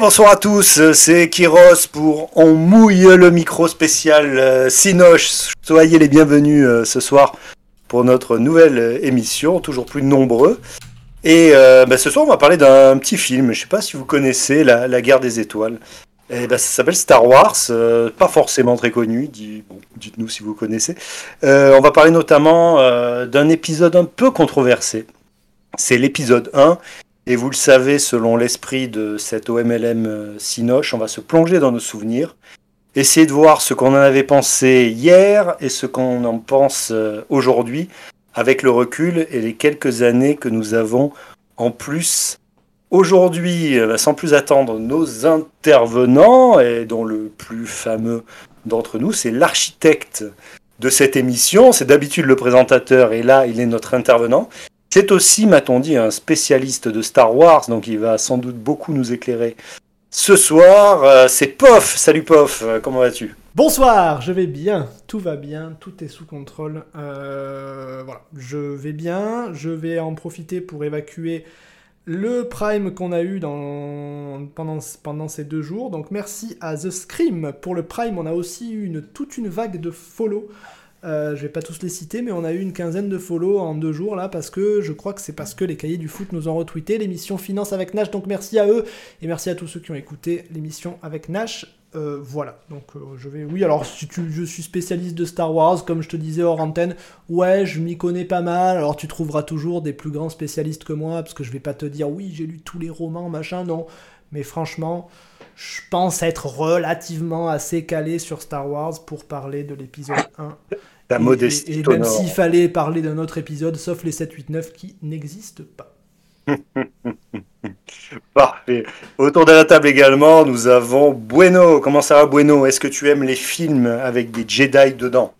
bonsoir à tous, c'est Kiros pour On mouille le micro spécial euh, Sinoche. Soyez les bienvenus euh, ce soir pour notre nouvelle euh, émission, toujours plus nombreux. Et bah, ce soir, on va parler d'un petit film. Je ne sais pas si vous connaissez La, guerre des étoiles. Et bah, ça s'appelle Star Wars, pas forcément très connu. dites-nous si vous connaissez. on va parler notamment d'un épisode un peu controversé. C'est l'épisode 1 et vous le savez, selon l'esprit de cet OMLM euh, Sinoche, on va se plonger dans nos souvenirs, essayer de voir ce qu'on en avait pensé hier et ce qu'on en pense euh, aujourd'hui, avec le recul et les quelques années que nous avons en plus. Aujourd'hui, euh, sans plus attendre, nos intervenants, et dont le plus fameux d'entre nous, c'est l'architecte de cette émission. C'est d'habitude le présentateur, et là, il est notre intervenant. C'est aussi, m'a-t-on dit, un spécialiste de Star Wars, donc il va sans doute beaucoup nous éclairer. Ce soir, euh, c'est Pof. Salut Pof, euh, comment vas-tu? Bonsoir, je vais bien, tout va bien, tout est sous contrôle. Euh, voilà, je vais bien, je vais en profiter pour évacuer le prime qu'on a eu pendant, ces deux jours. Donc merci à The Scream pour le prime, on a aussi eu toute une vague de follow. Euh, je vais pas tous les citer, mais on a eu une quinzaine de follow en deux jours là, parce que je crois que c'est parce que les cahiers du foot nous ont retweeté l'émission Finance avec Nash. Donc merci à eux et merci à tous ceux qui ont écouté l'émission avec Nash. Euh, voilà, donc euh, je vais. Oui, alors si tu, je suis spécialiste de Star Wars, comme je te disais hors antenne, ouais, je m'y connais pas mal. Alors tu trouveras toujours des plus grands spécialistes que moi, parce que je vais pas te dire oui, j'ai lu tous les romans, machin, non. Mais franchement, je pense être relativement assez calé sur Star Wars pour parler de l'épisode 1. La modestie. Et, même s'il fallait parler d'un autre épisode, sauf les 7, 8, 9 qui n'existent pas. Parfait. Autour de la table également, nous avons Bueno. Comment ça va, Bueno? Est-ce que tu aimes les films avec des Jedi dedans?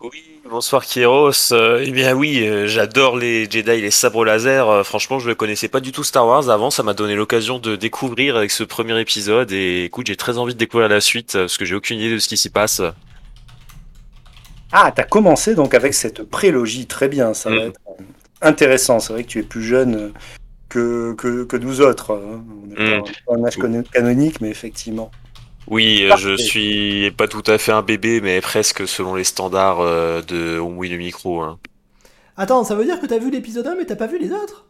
Oui, Bonsoir Kieros. Euh, eh bien oui, euh, j'adore les Jedi, les sabres laser. Euh, franchement, je ne connaissais pas du tout Star Wars avant. Ça m'a donné l'occasion de découvrir avec ce premier épisode. Et écoute, j'ai très envie de découvrir la suite parce que j'ai aucune idée de ce qui s'y passe. Ah, t'as commencé donc avec cette prélogie. Très bien, ça va mm. être intéressant. C'est vrai que tu es plus jeune que, que, nous autres. Hein. On pas, mm. un âge canonique, mais effectivement. Oui, je suis pas tout à fait un bébé, mais presque selon les standards euh, de oui le micro. Hein. Attends, ça veut dire que t'as vu l'épisode 1 mais t'as pas vu les autres?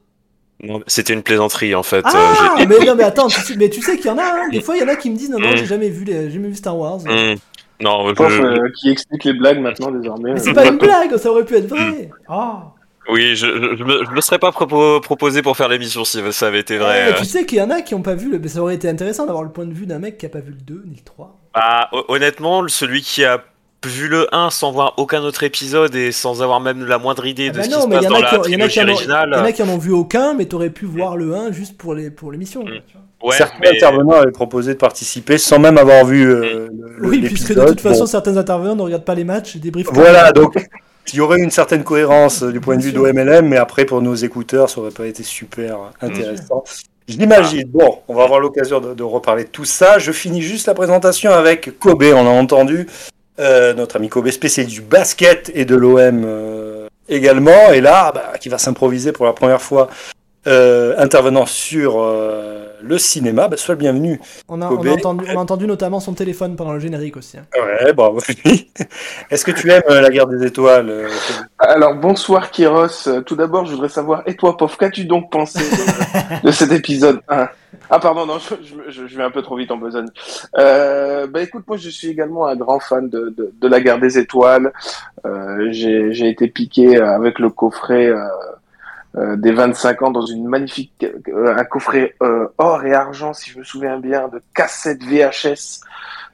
C'était une plaisanterie en fait. Ah, euh, mais non, mais attends, tu sais, mais tu sais qu'il y en a, hein. des fois il y en a qui me disent non, non, mm. j'ai jamais vu, les, jamais vu Star Wars. Mm. Non, je... Euh, qui explique les blagues maintenant désormais. Mais c'est pas une blague, ça aurait pu être vrai. Ah. Oui, je, je, me, serais pas proposé pour faire l'émission si ça avait été vrai. Eh, tu sais qu'il y en a qui ont pas vu, le... ça aurait été intéressant d'avoir le point de vue d'un mec qui a pas vu le 2 ni le 3. Bah, honnêtement, celui qui a vu le 1 sans voir aucun autre épisode et sans avoir même la moindre idée de ah bah ce qui se passe dans la trilogie originale. Il y en a qui en ont vu aucun, mais t'aurais pu voir le 1 juste pour l'émission. Les, pour mm. certains intervenants avaient proposé de participer sans même avoir vu euh, le, Oui, puisque de toute façon, certains intervenants ne regardent pas les matchs et débriefent. Voilà, donc il y aurait une certaine cohérence euh, du point de vue d'OMLM, mais après, pour nos écouteurs, ça aurait pas été super intéressant. Je l'imagine. Bon, on va avoir l'occasion de, reparler de tout ça. Je finis juste la présentation avec Kobe, on a entendu. Euh, notre ami Kobe, spécialiste du basket et de l'OM euh, également. Et là, bah, qui va s'improviser pour la première fois euh, intervenant sur euh, le cinéma, bah, sois le bienvenu. On a, entendu, notamment son téléphone pendant le générique aussi. Hein. Ouais, bravo. Est-ce que tu aimes euh, la guerre des étoiles Alors bonsoir Kiros. Tout d'abord, je voudrais savoir, et toi, Pof, qu'as-tu donc pensé de, cet épisode Ah pardon, non, je, vais un peu trop vite en besogne. bah écoute, moi je suis également un grand fan de, de la guerre des étoiles. J'ai été piqué avec le coffret euh, des 25 ans dans une magnifique euh, un coffret euh, or et argent si je me souviens bien de cassettes VHS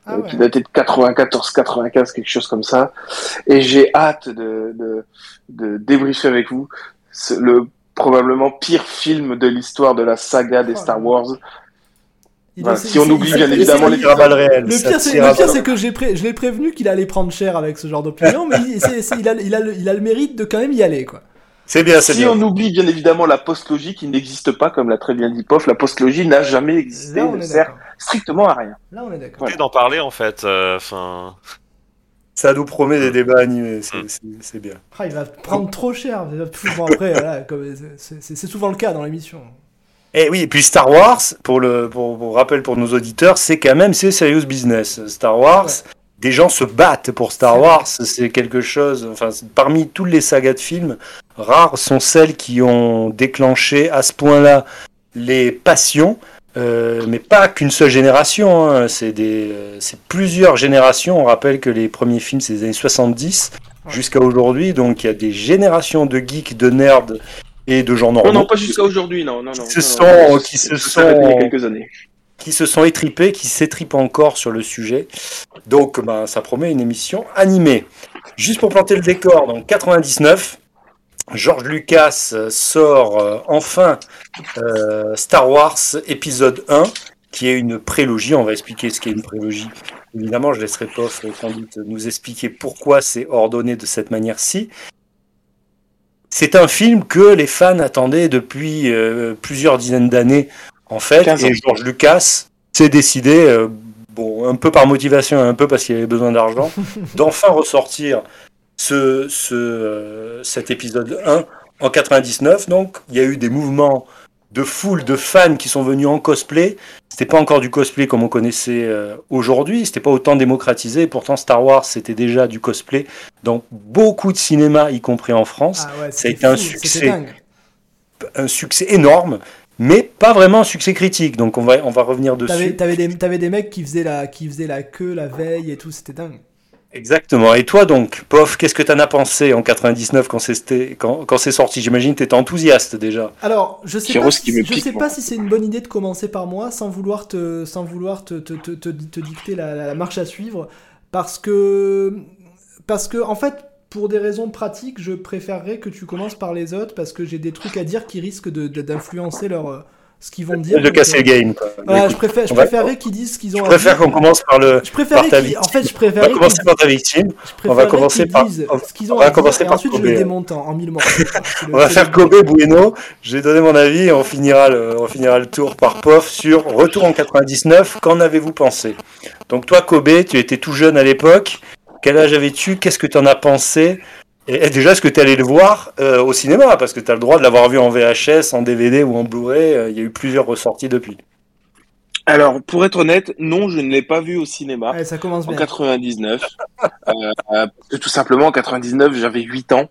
Ah euh, ouais. qui datait de 94, 95, quelque chose comme ça. Et j'ai hâte de, de, de débriefer avec vous le probablement pire film de l'histoire de la saga des Oh Star. Wars. Il Voilà, est- si on oublie bien évidemment les à balles réelles. Le pire, c'est, que j'ai pré- je l'ai prévenu qu'il allait prendre cher avec ce genre d'opinion, mais il a, il, a le, il a le mérite de quand même y aller, quoi. C'est bien, c'est Si bien. on oublie bien évidemment la post-logie qui n'existe pas, comme l'a très bien dit Pof, la post-logie n'a jamais existé, Là, on ne est sert d'accord. strictement à rien. Là, on est d'accord. Voilà. d'en parler en fait. euh, Enfin, Ça nous promet des débats animés, c'est- c'est c'est bien. Ah, il va prendre trop cher. Bon, après, voilà, comme- c'est, c'est- c'est souvent le cas dans l'émission. Et oui, et puis Star Wars, pour le pour, pour rappel pour nos auditeurs, c'est quand même c'est serious business. Star Wars, Ouais. des gens se battent pour Star Wars, c'est quelque chose. Enfin, parmi toutes les sagas de films, rares sont celles qui ont déclenché à ce point-là les passions. euh, mais pas qu'une seule génération, hein, c'est des, euh, c'est plusieurs générations. On rappelle que les premiers films c'est des années 70 Ouais. jusqu'à aujourd'hui, donc il y a des générations de geeks, de nerds et de gens Non, normaux non, pas jusqu'à aujourd'hui, non, non, non. Qui se non, sont- non, qui se sont- quelques années. qui se sont étripés, qui s'étripent encore sur le sujet. Donc, ben, ça promet une émission animée. Juste pour planter le décor, donc 99, George Lucas euh, sort euh, enfin euh, Star Wars épisode 1, qui est une prélogie. On va expliquer ce qu'est une prélogie. Évidemment, je laisserai Pof euh, sans doute nous expliquer pourquoi c'est ordonné de cette manière-ci. C'est un film que les fans attendaient depuis euh, plusieurs dizaines d'années, en fait. 15 ans. Et George Lucas s'est décidé, euh, bon, un peu par motivation et un peu parce qu'il avait besoin d'argent, d'enfin ressortir ce, ce, euh, cet épisode 1 en 99. Donc, il y a eu des mouvements de foule de fans qui sont venus en cosplay. C'était pas encore du cosplay comme on connaissait euh, aujourd'hui, c'était pas autant démocratisé. Pourtant, Star Wars, c'était déjà du cosplay dans beaucoup de cinémas, y compris en France. Ah ouais, Ça a été un fou, succès. Un succès énorme, mais pas vraiment un succès critique. Donc, on va, on va revenir dessus. t'avais des, t'avais des mecs qui faisaient, la, qui faisaient la queue la veille et tout, c'était dingue. Exactement. Et toi, donc, Pof, qu'est-ce que t'en as pensé en 99 quand c'est, quand, quand c'est sorti? J'imagine que t'étais enthousiaste déjà. Alors, je sais, pas, qui si, me je sais pas si c'est une bonne idée de commencer par moi sans vouloir te, sans vouloir te, te, te, te- te dicter la, la marche à suivre. Parce que, parce que, en fait, pour des raisons pratiques, je préférerais que tu commences par les autres parce que j'ai des trucs à dire qui risquent de, de- d'influencer leur, euh, ce qu'ils vont dire. De casser le game. Quoi. Voilà, je, préfère, je on va- préférerais qu'ils disent ce qu'ils ont je préfère qu'on commence par le. Je préférais par ta qu'ils- en victime. fait, je On préférais va commencer par ta victime. On va commencer par- on- ce qu'ils ont on va commencer par ensuite je le démonte en, mille morceaux. On va faire Kobe Bueno. J'ai donné mon avis et on finira le, on finira le tour par Pof sur Retour en 99. Qu'en avez-vous pensé? Donc toi, Kobe, tu étais tout jeune à l'époque. Quel âge avais-tu? Qu'est-ce que tu en as pensé? Et, et déjà, est-ce que tu allé le voir euh, au cinéma? Parce que tu as le droit de l'avoir vu en VHS, en DVD ou en Blu-ray. Euh, Il y a eu plusieurs ressorties depuis. Alors, pour être honnête, non, je ne l'ai pas vu au cinéma. Ouais, ça commence en bien. 99. euh, euh, tout simplement, en 99, j'avais 8 ans.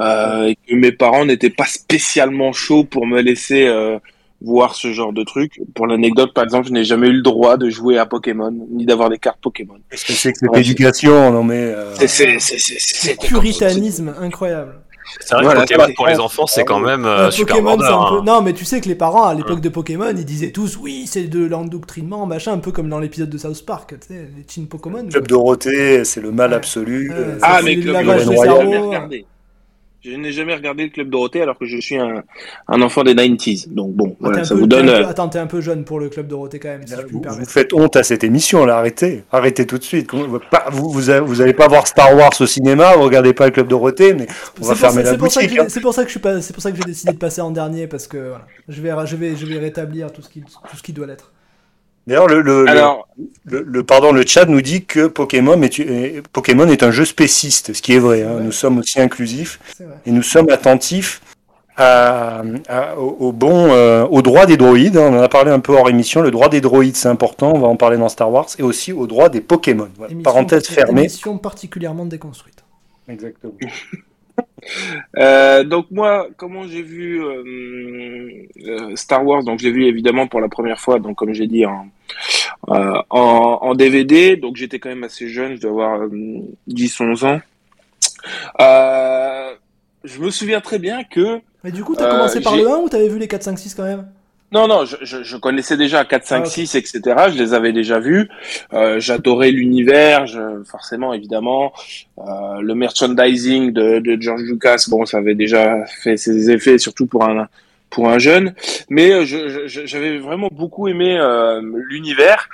Euh, et que mes parents n'étaient pas spécialement chauds pour me laisser euh, voir ce genre de truc. Pour l'anecdote, par exemple, je n'ai jamais eu le droit de jouer à Pokémon, ni d'avoir des cartes Pokémon. Qu'est-ce que c'est que cette Ouais, éducation Non mais. euh, C'est, c'est, c'est, c'est, c'est- Puritanisme incroyable. c'est vrai Voilà, que Pokémon pour les enfants, c'est quand même euh, super Pokémon, border, c'est un peu... hein. Non, mais tu sais que les parents, à l'époque de Pokémon, ils disaient tous oui, c'est de l'endoctrinement, machin, un peu comme dans l'épisode de South Park, tu sais, les Chin Pokémon. Club Dorothée, c'est le mal Ouais. absolu. Ouais, Euh, Ah, c'est mais le Club Dorothée, cerveau. jamais regardé. Je n'ai jamais regardé le Club Dorothée alors que je suis un, un enfant des 90s. Donc bon, Ah, voilà, ça peu- vous donne... peu- euh, Attends, t'es un peu jeune pour le club Dorothée quand même, si je puis me Vous, vous faites honte à cette émission là, arrêtez, arrêtez tout de suite. Vous, vous, vous allez pas voir Star Wars au cinéma, vous regardez pas le club Dorothée, mais on C'est va pour fermer ça- la boutique. j'ai- hein. C'est pour ça que je suis pas, c'est pour ça que j'ai décidé de passer en dernier parce que voilà, je vais, je vais, je vais rétablir tout ce qui, tout ce qui doit l'être. D'ailleurs, le, le, le- Alors, le, le- pardon, le chat nous dit que Pokémon est, est- Pokémon est un jeu spéciste, ce qui est vrai. hein. Ouais. Nous sommes aussi inclusifs et nous sommes attentifs à, à- au, au bon, euh, au droit des droïdes. hein. On en a parlé un peu hors émission. Le droit des droïdes, c'est important. On va en parler dans Star Wars et aussi au droit des Pokémon. Voilà. Émission- Parenthèse fermée. Émission particulièrement déconstruite. Exactement. Euh, donc moi, comment j'ai vu euh, euh, Star Wars Donc j'ai vu évidemment pour la première fois, donc comme j'ai dit en, euh, en en DVD. Donc j'étais quand même assez jeune, je dois avoir euh, 10-11 ans. Euh, je me souviens très bien que Mais du coup, t'as Euh, commencé par j'ai- le 1 ou t'avais vu les 4, 5, 6 quand même? Non, non, je, je, je connaissais déjà 4, 5, Ah, ok. 6, etc. Je les avais déjà vus. Euh, J'adorais l'univers, forcément, évidemment. Euh, le merchandising de, de George Lucas, bon, ça avait déjà fait ses effets, surtout pour un pour un jeune. Mais euh, j'avais vraiment beaucoup aimé euh, l'univers.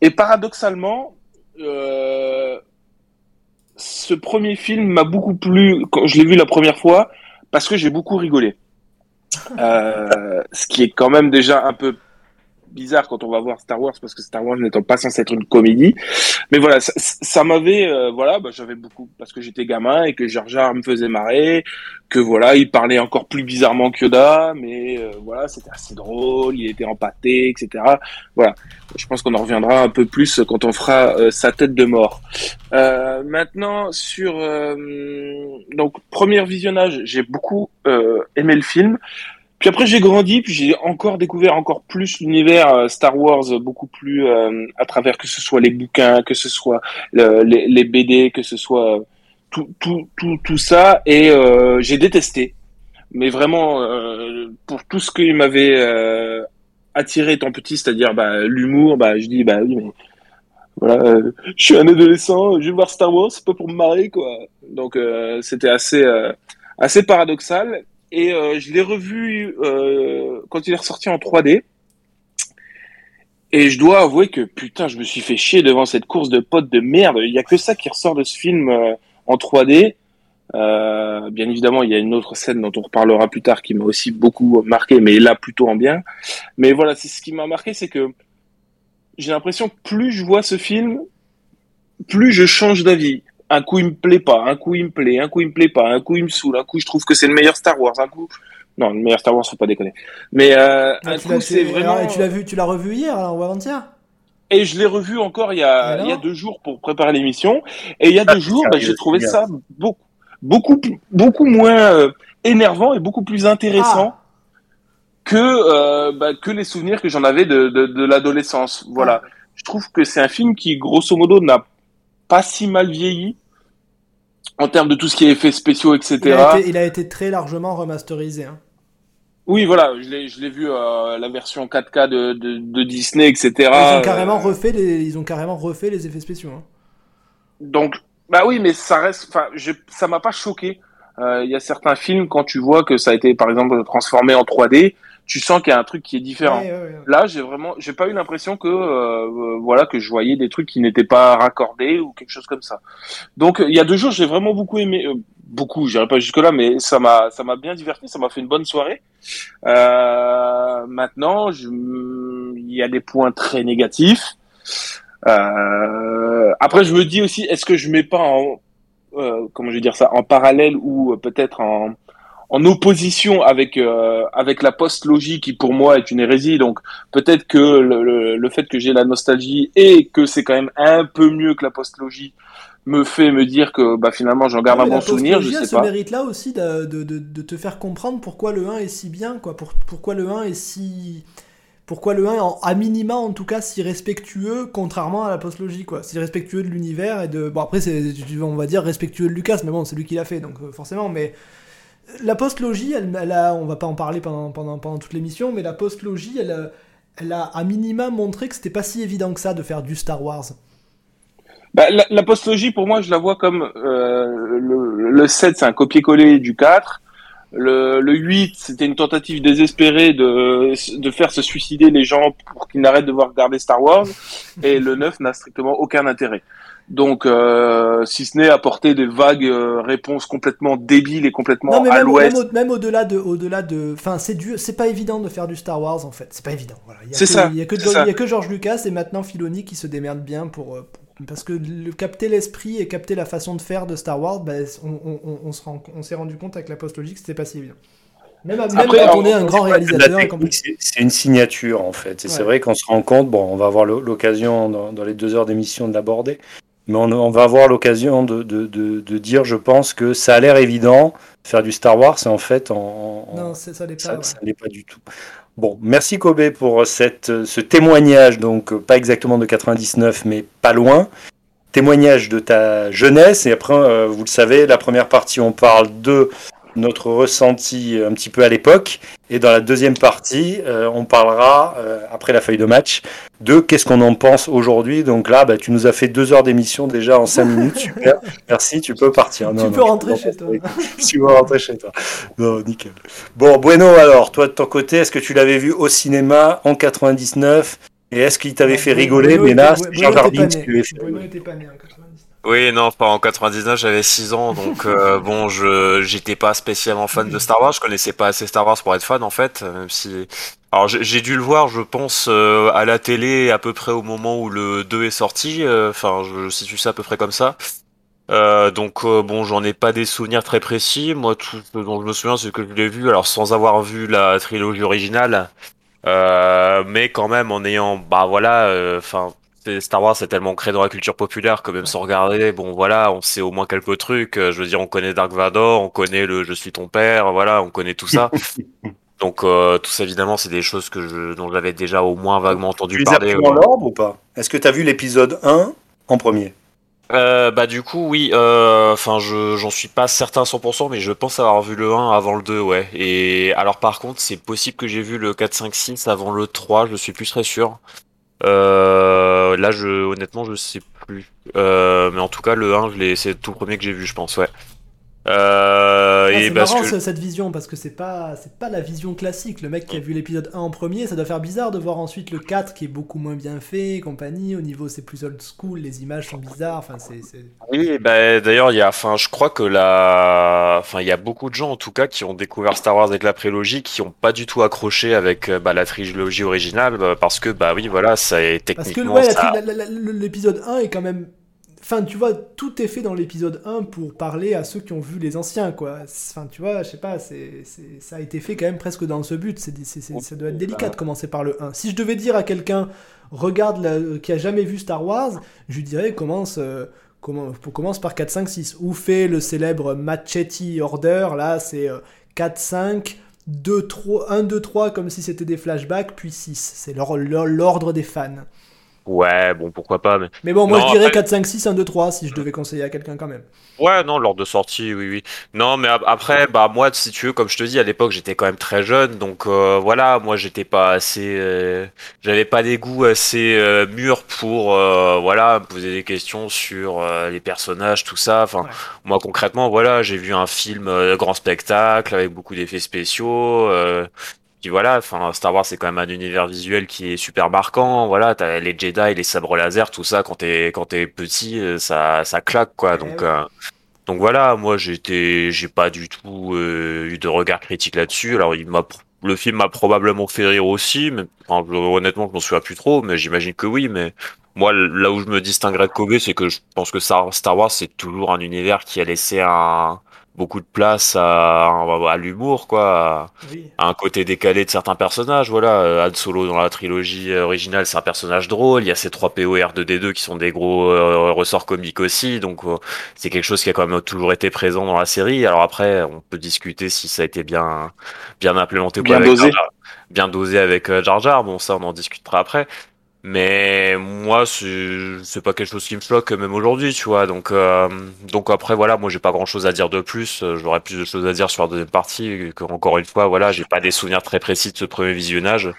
Et paradoxalement, euh, ce premier film m'a beaucoup plu quand je l'ai vu la première fois parce que j'ai beaucoup rigolé. Ce qui est quand même déjà un peu bizarre quand on va voir Star Wars parce que Star Wars n'étant pas censé être une comédie. Mais voilà, ça, ça m'avait, euh, voilà, bah, j'avais beaucoup parce que j'étais gamin et que Jar Jar me faisait marrer, que voilà, il parlait encore plus bizarrement que Yoda, mais euh, voilà, c'était assez drôle, il était empâté, etc. Voilà, je pense qu'on en reviendra un peu plus quand on fera euh, sa tête de mort. Euh, maintenant sur euh, donc premier visionnage, j'ai beaucoup euh, aimé le film. Puis après j'ai grandi, puis j'ai encore découvert encore plus l'univers euh, Star Wars, euh, beaucoup plus euh, à travers que ce soit les bouquins, que ce soit les, BD, que ce soit tout tout tout tout ça, et j'ai détesté. Mais vraiment pour tout ce qu'il m'avait attiré étant petit, c'est-à-dire bah, l'humour, bah je dis bah oui mais voilà, je suis un adolescent, je vais voir Star Wars, c'est pas pour me marrer quoi. Donc c'était assez assez paradoxal et euh, je l'ai revu euh, quand il est ressorti en 3D. Et je dois avouer que putain, je me suis fait chier devant cette course de potes de merde. Il y a que ça qui ressort de ce film euh, en 3D. Euh, bien évidemment, il y a une autre scène dont on reparlera plus tard qui m'a aussi beaucoup marqué, mais là plutôt en bien. Mais voilà, c'est ce qui m'a marqué, c'est que j'ai l'impression plus je vois ce film, plus je change d'avis. Un coup il me plaît pas, un coup il me plaît, un coup il me plaît pas, un coup il me saoule, un coup je trouve que c'est le meilleur Star Wars, un coup. Non le meilleur Star Wars faut pas déconner. Mais euh, Ah, un coup c'est vraiment alors, et tu l'as vu, tu l'as revu hier alors, ou avant-hier? Et je l'ai revu encore il y a il y a deux jours pour préparer l'émission. Et il y a deux jours bah, j'ai trouvé ça beaucoup beaucoup beaucoup moins euh, énervant et beaucoup plus intéressant Ah, que euh, bah, que les souvenirs que j'en avais de, de, de l'adolescence. Voilà. Je trouve que c'est un film qui, grosso modo, n'a pas si mal vieilli en termes de tout ce qui est effets spéciaux, etc. il, a été, il a été très largement remasterisé. hein. Oui, voilà, je l'ai, je l'ai vu euh, la version 4K de, de, de Disney, etc. Ils ont carrément Euh, refait les, ils ont carrément refait les effets spéciaux. hein. Donc, bah oui, mais ça reste, enfin, ça m'a pas choqué. Euh, Il y a certains films quand tu vois que ça a été, par exemple, transformé en 3D, tu sens qu'il y a un truc qui est différent. Ouais, ouais, ouais. Là, j'ai vraiment, j'ai pas eu l'impression que, euh, euh, voilà, que je voyais des trucs qui n'étaient pas raccordés ou quelque chose comme ça. Donc, il y a deux jours, j'ai vraiment beaucoup aimé, euh, beaucoup, j'irai pas jusque là, mais ça m'a, ça m'a bien diverti, ça m'a fait une bonne soirée. Euh, maintenant, je, il y a des points très négatifs. Euh, après, je me dis aussi, est-ce que je mets pas en, euh, comment je vais dire ça, en parallèle ou peut-être en, en opposition avec euh, avec la post-logie qui pour moi est une hérésie. Donc peut-être que le, le, le fait que j'ai la nostalgie et que c'est quand même un peu mieux que la post-logie me fait me dire que bah finalement j'en garde Ouais, un bon souvenir, je sais ce pas. mérite-là aussi de, de, de, de te faire comprendre pourquoi le 1 est si bien, quoi. Pour, pourquoi le 1 est si. Pourquoi le 1, en- à minima en tout cas, si respectueux, contrairement à la postlogie, quoi. Si respectueux de l'univers et de. Bon, après, c'est, on va dire respectueux de Lucas, mais bon, c'est lui qui l'a fait, donc euh, forcément, mais. La postlogie, elle, on va pas en parler pendant, toute l'émission, mais la postlogie, elle, a- elle a à minima montré que c'était pas si évident que ça de faire du Star Wars. Bah, la, la postlogie, pour moi, je la vois comme euh, le, le 7, c'est un copier-coller du 4. Le, le 8, c'était une tentative désespérée de, de faire se suicider les gens pour qu'ils n'arrêtent de voir regarder Star Wars. Et le 9 n'a strictement aucun intérêt. Donc, euh, si ce n'est apporter des vagues euh, réponses complètement débiles et complètement Non mais à même, l'ouest. même, au- même au-delà de, au-delà de, enfin c'est dur, c'est pas évident de faire du Star Wars en fait, c'est pas évident. Voilà, il y a C'est que, ça, il y a que, c'est ça. il y a que George Lucas et maintenant Filoni qui se démerdent bien pour, euh, pour- parce que le, capter l'esprit et capter la façon de faire de Star Wars, ben, on, on- on- on se rend- on s'est rendu compte avec la post-logique que c'était pas si évident. Même, même Après, quand on est un grand réalisateur, c'est- c'est une signature en fait. Et c'est vrai qu'on se rend compte, bon, on va avoir l'o- l'occasion dans, dans les deux heures d'émission de l'aborder, mais on, on va avoir l'occasion de, de, de, de dire, je pense, que ça a l'air évident, faire du Star Wars, c'est en fait, en, en- non, ça n'est pas. ça, ouais. ça n'est pas du tout. Bon, merci Kobe pour cette, ce témoignage, donc euh, pas exactement de 99, mais pas loin. Témoignage de ta jeunesse, et après, euh, vous le savez, la première partie, on parle de notre ressenti un petit peu à l'époque. Et dans la deuxième partie, euh, on parlera, euh, après la feuille de match, de qu'est-ce qu'on en pense aujourd'hui. Donc là, bah, tu nous as fait deux heures d'émission déjà en cinq minutes. Super. Merci, tu peux partir. tu peux rentrer chez toi. tu peux rentrer chez toi. Non, nickel. Bon, Bueno, alors, toi de ton côté, est-ce que tu l'avais vu au cinéma en 99 Et est-ce qu'il t'avait fait rigoler Mais là, c'est Jean Jardin qui lui fait. Oui, non, pas en 99, j'avais 6 ans, donc euh, bon, je j'étais pas spécialement fan de Star Wars, je connaissais pas assez Star Wars pour être fan en fait, même si alors j'ai dû le voir, je pense, euh, à la télé à peu près au moment où le 2 est sorti, euh, enfin, je, situe ça à peu près comme ça. donc bon, j'en ai pas des souvenirs très précis. Moi, tout ce dont je me souviens, c'est que je l'ai vu, alors sans avoir vu la trilogie originale, mais quand même en ayant, bah voilà, enfin Star Wars c'est tellement ancré dans la culture populaire que même sans regarder, bon voilà, on sait au moins quelques trucs. Euh, je veux dire, on connaît Dark Vador, on connaît le Je suis ton père, voilà, on connaît tout ça. Donc euh, tout ça évidemment, c'est des choses que je, dont j'avais déjà au moins vaguement entendu tu parler. Tu les as l'ordre ou pas? Est-ce que tu as vu l'épisode 1 en premier? Euh, bah du coup oui, euh, enfin je j'en suis pas certain à 100% mais je pense avoir vu le 1 avant le 2 ouais. Et alors par contre c'est possible que j'ai vu le 4, 5, 6 avant le 3, je suis plus très sûr. Euh, là, je, honnêtement, je sais plus. Euh, mais en tout cas, le 1, c'est tout le premier que j'ai vu, je pense, ouais. Euh, ah, c'est marrant cette vision parce que c'est pas c'est pas la vision classique. Le mec qui a vu l'épisode 1 en premier, ça doit faire bizarre de voir ensuite le 4 qui est beaucoup moins bien fait, compagnie. Au niveau c'est plus old school, les images sont bizarres. Enfin c'est. Oui, bah, d'ailleurs il y a, enfin je crois que la, enfin il y a beaucoup de gens en tout cas qui ont découvert Star Wars avec la prélogie, qui ont pas du tout accroché avec bah, la trilogie originale bah, parce que bah oui voilà ça est techniquement. Parce que ouais, l'épisode 1 est quand même Enfin, tu vois, tout est fait dans l'épisode 1 pour parler à ceux qui ont vu les anciens, quoi. Enfin, tu vois, je sais pas, c'est, ça a été fait quand même presque dans ce but. C'est, ça doit être délicat de commencer par le 1. Si je devais dire à quelqu'un, regarde, qui a jamais vu Star Wars, je lui dirais, commence, euh, commence par 4, 5, 6. Ou fait le célèbre Machetti Order, là, c'est 4, 5, 2, 3, 1, 2, 3, comme si c'était des flashbacks, puis 6. C'est l'ordre des fans. Ouais, bon, pourquoi pas. Mais, mais bon, moi je dirais 4, 5, 6, 1, 2, 3 si je devais conseiller à quelqu'un quand même. Ouais, non, lors de sortie, oui, oui. Non, mais après, bah moi, si tu veux, comme je te dis, à l'époque, j'étais quand même très jeune, donc euh, voilà, moi, j'étais pas assez, euh, j'avais pas des goûts assez euh, mûrs pour, voilà, me poser des questions sur les personnages, tout ça. Enfin, moi, concrètement, voilà, j'ai vu un film grand spectacle avec beaucoup d'effets spéciaux voilà, enfin Star Wars c'est quand même un univers visuel qui est super marquant. Voilà, t'as les Jedi, les sabres laser, tout ça quand t'es quand t'es petit, euh, ça ça claque quoi. Eh donc euh, donc voilà, moi j'étais j'ai pas du tout euh, eu de regard critique là-dessus. Alors il m'a le film m'a probablement fait rire aussi, mais honnêtement je m'en souviens plus trop, mais j'imagine que oui. Mais moi là où je me distinguerais de Kobe, c'est que je pense que Star Wars c'est toujours un univers qui a laissé un beaucoup de place à, à l'humour, quoi, à, un côté décalé de certains personnages. Voilà, euh, Han Solo dans la trilogie originale, c'est un personnage drôle. Il y a ces trois POR de D2 qui sont des gros euh, ressorts comiques aussi, donc euh, c'est quelque chose qui a quand même toujours été présent dans la série. Alors après, on peut discuter si ça a été bien bien implémenté, bien dosé, bien dosé avec Jar Jar. Bon, ça, on en discutera après. Mais moi, c'est pas quelque chose qui me choque même aujourd'hui, tu vois. Donc, euh, donc après, voilà, moi, j'ai pas grand chose à dire de plus. J'aurais plus de choses à dire sur la deuxième partie. Encore une fois, voilà, j'ai pas des souvenirs très précis de ce premier visionnage.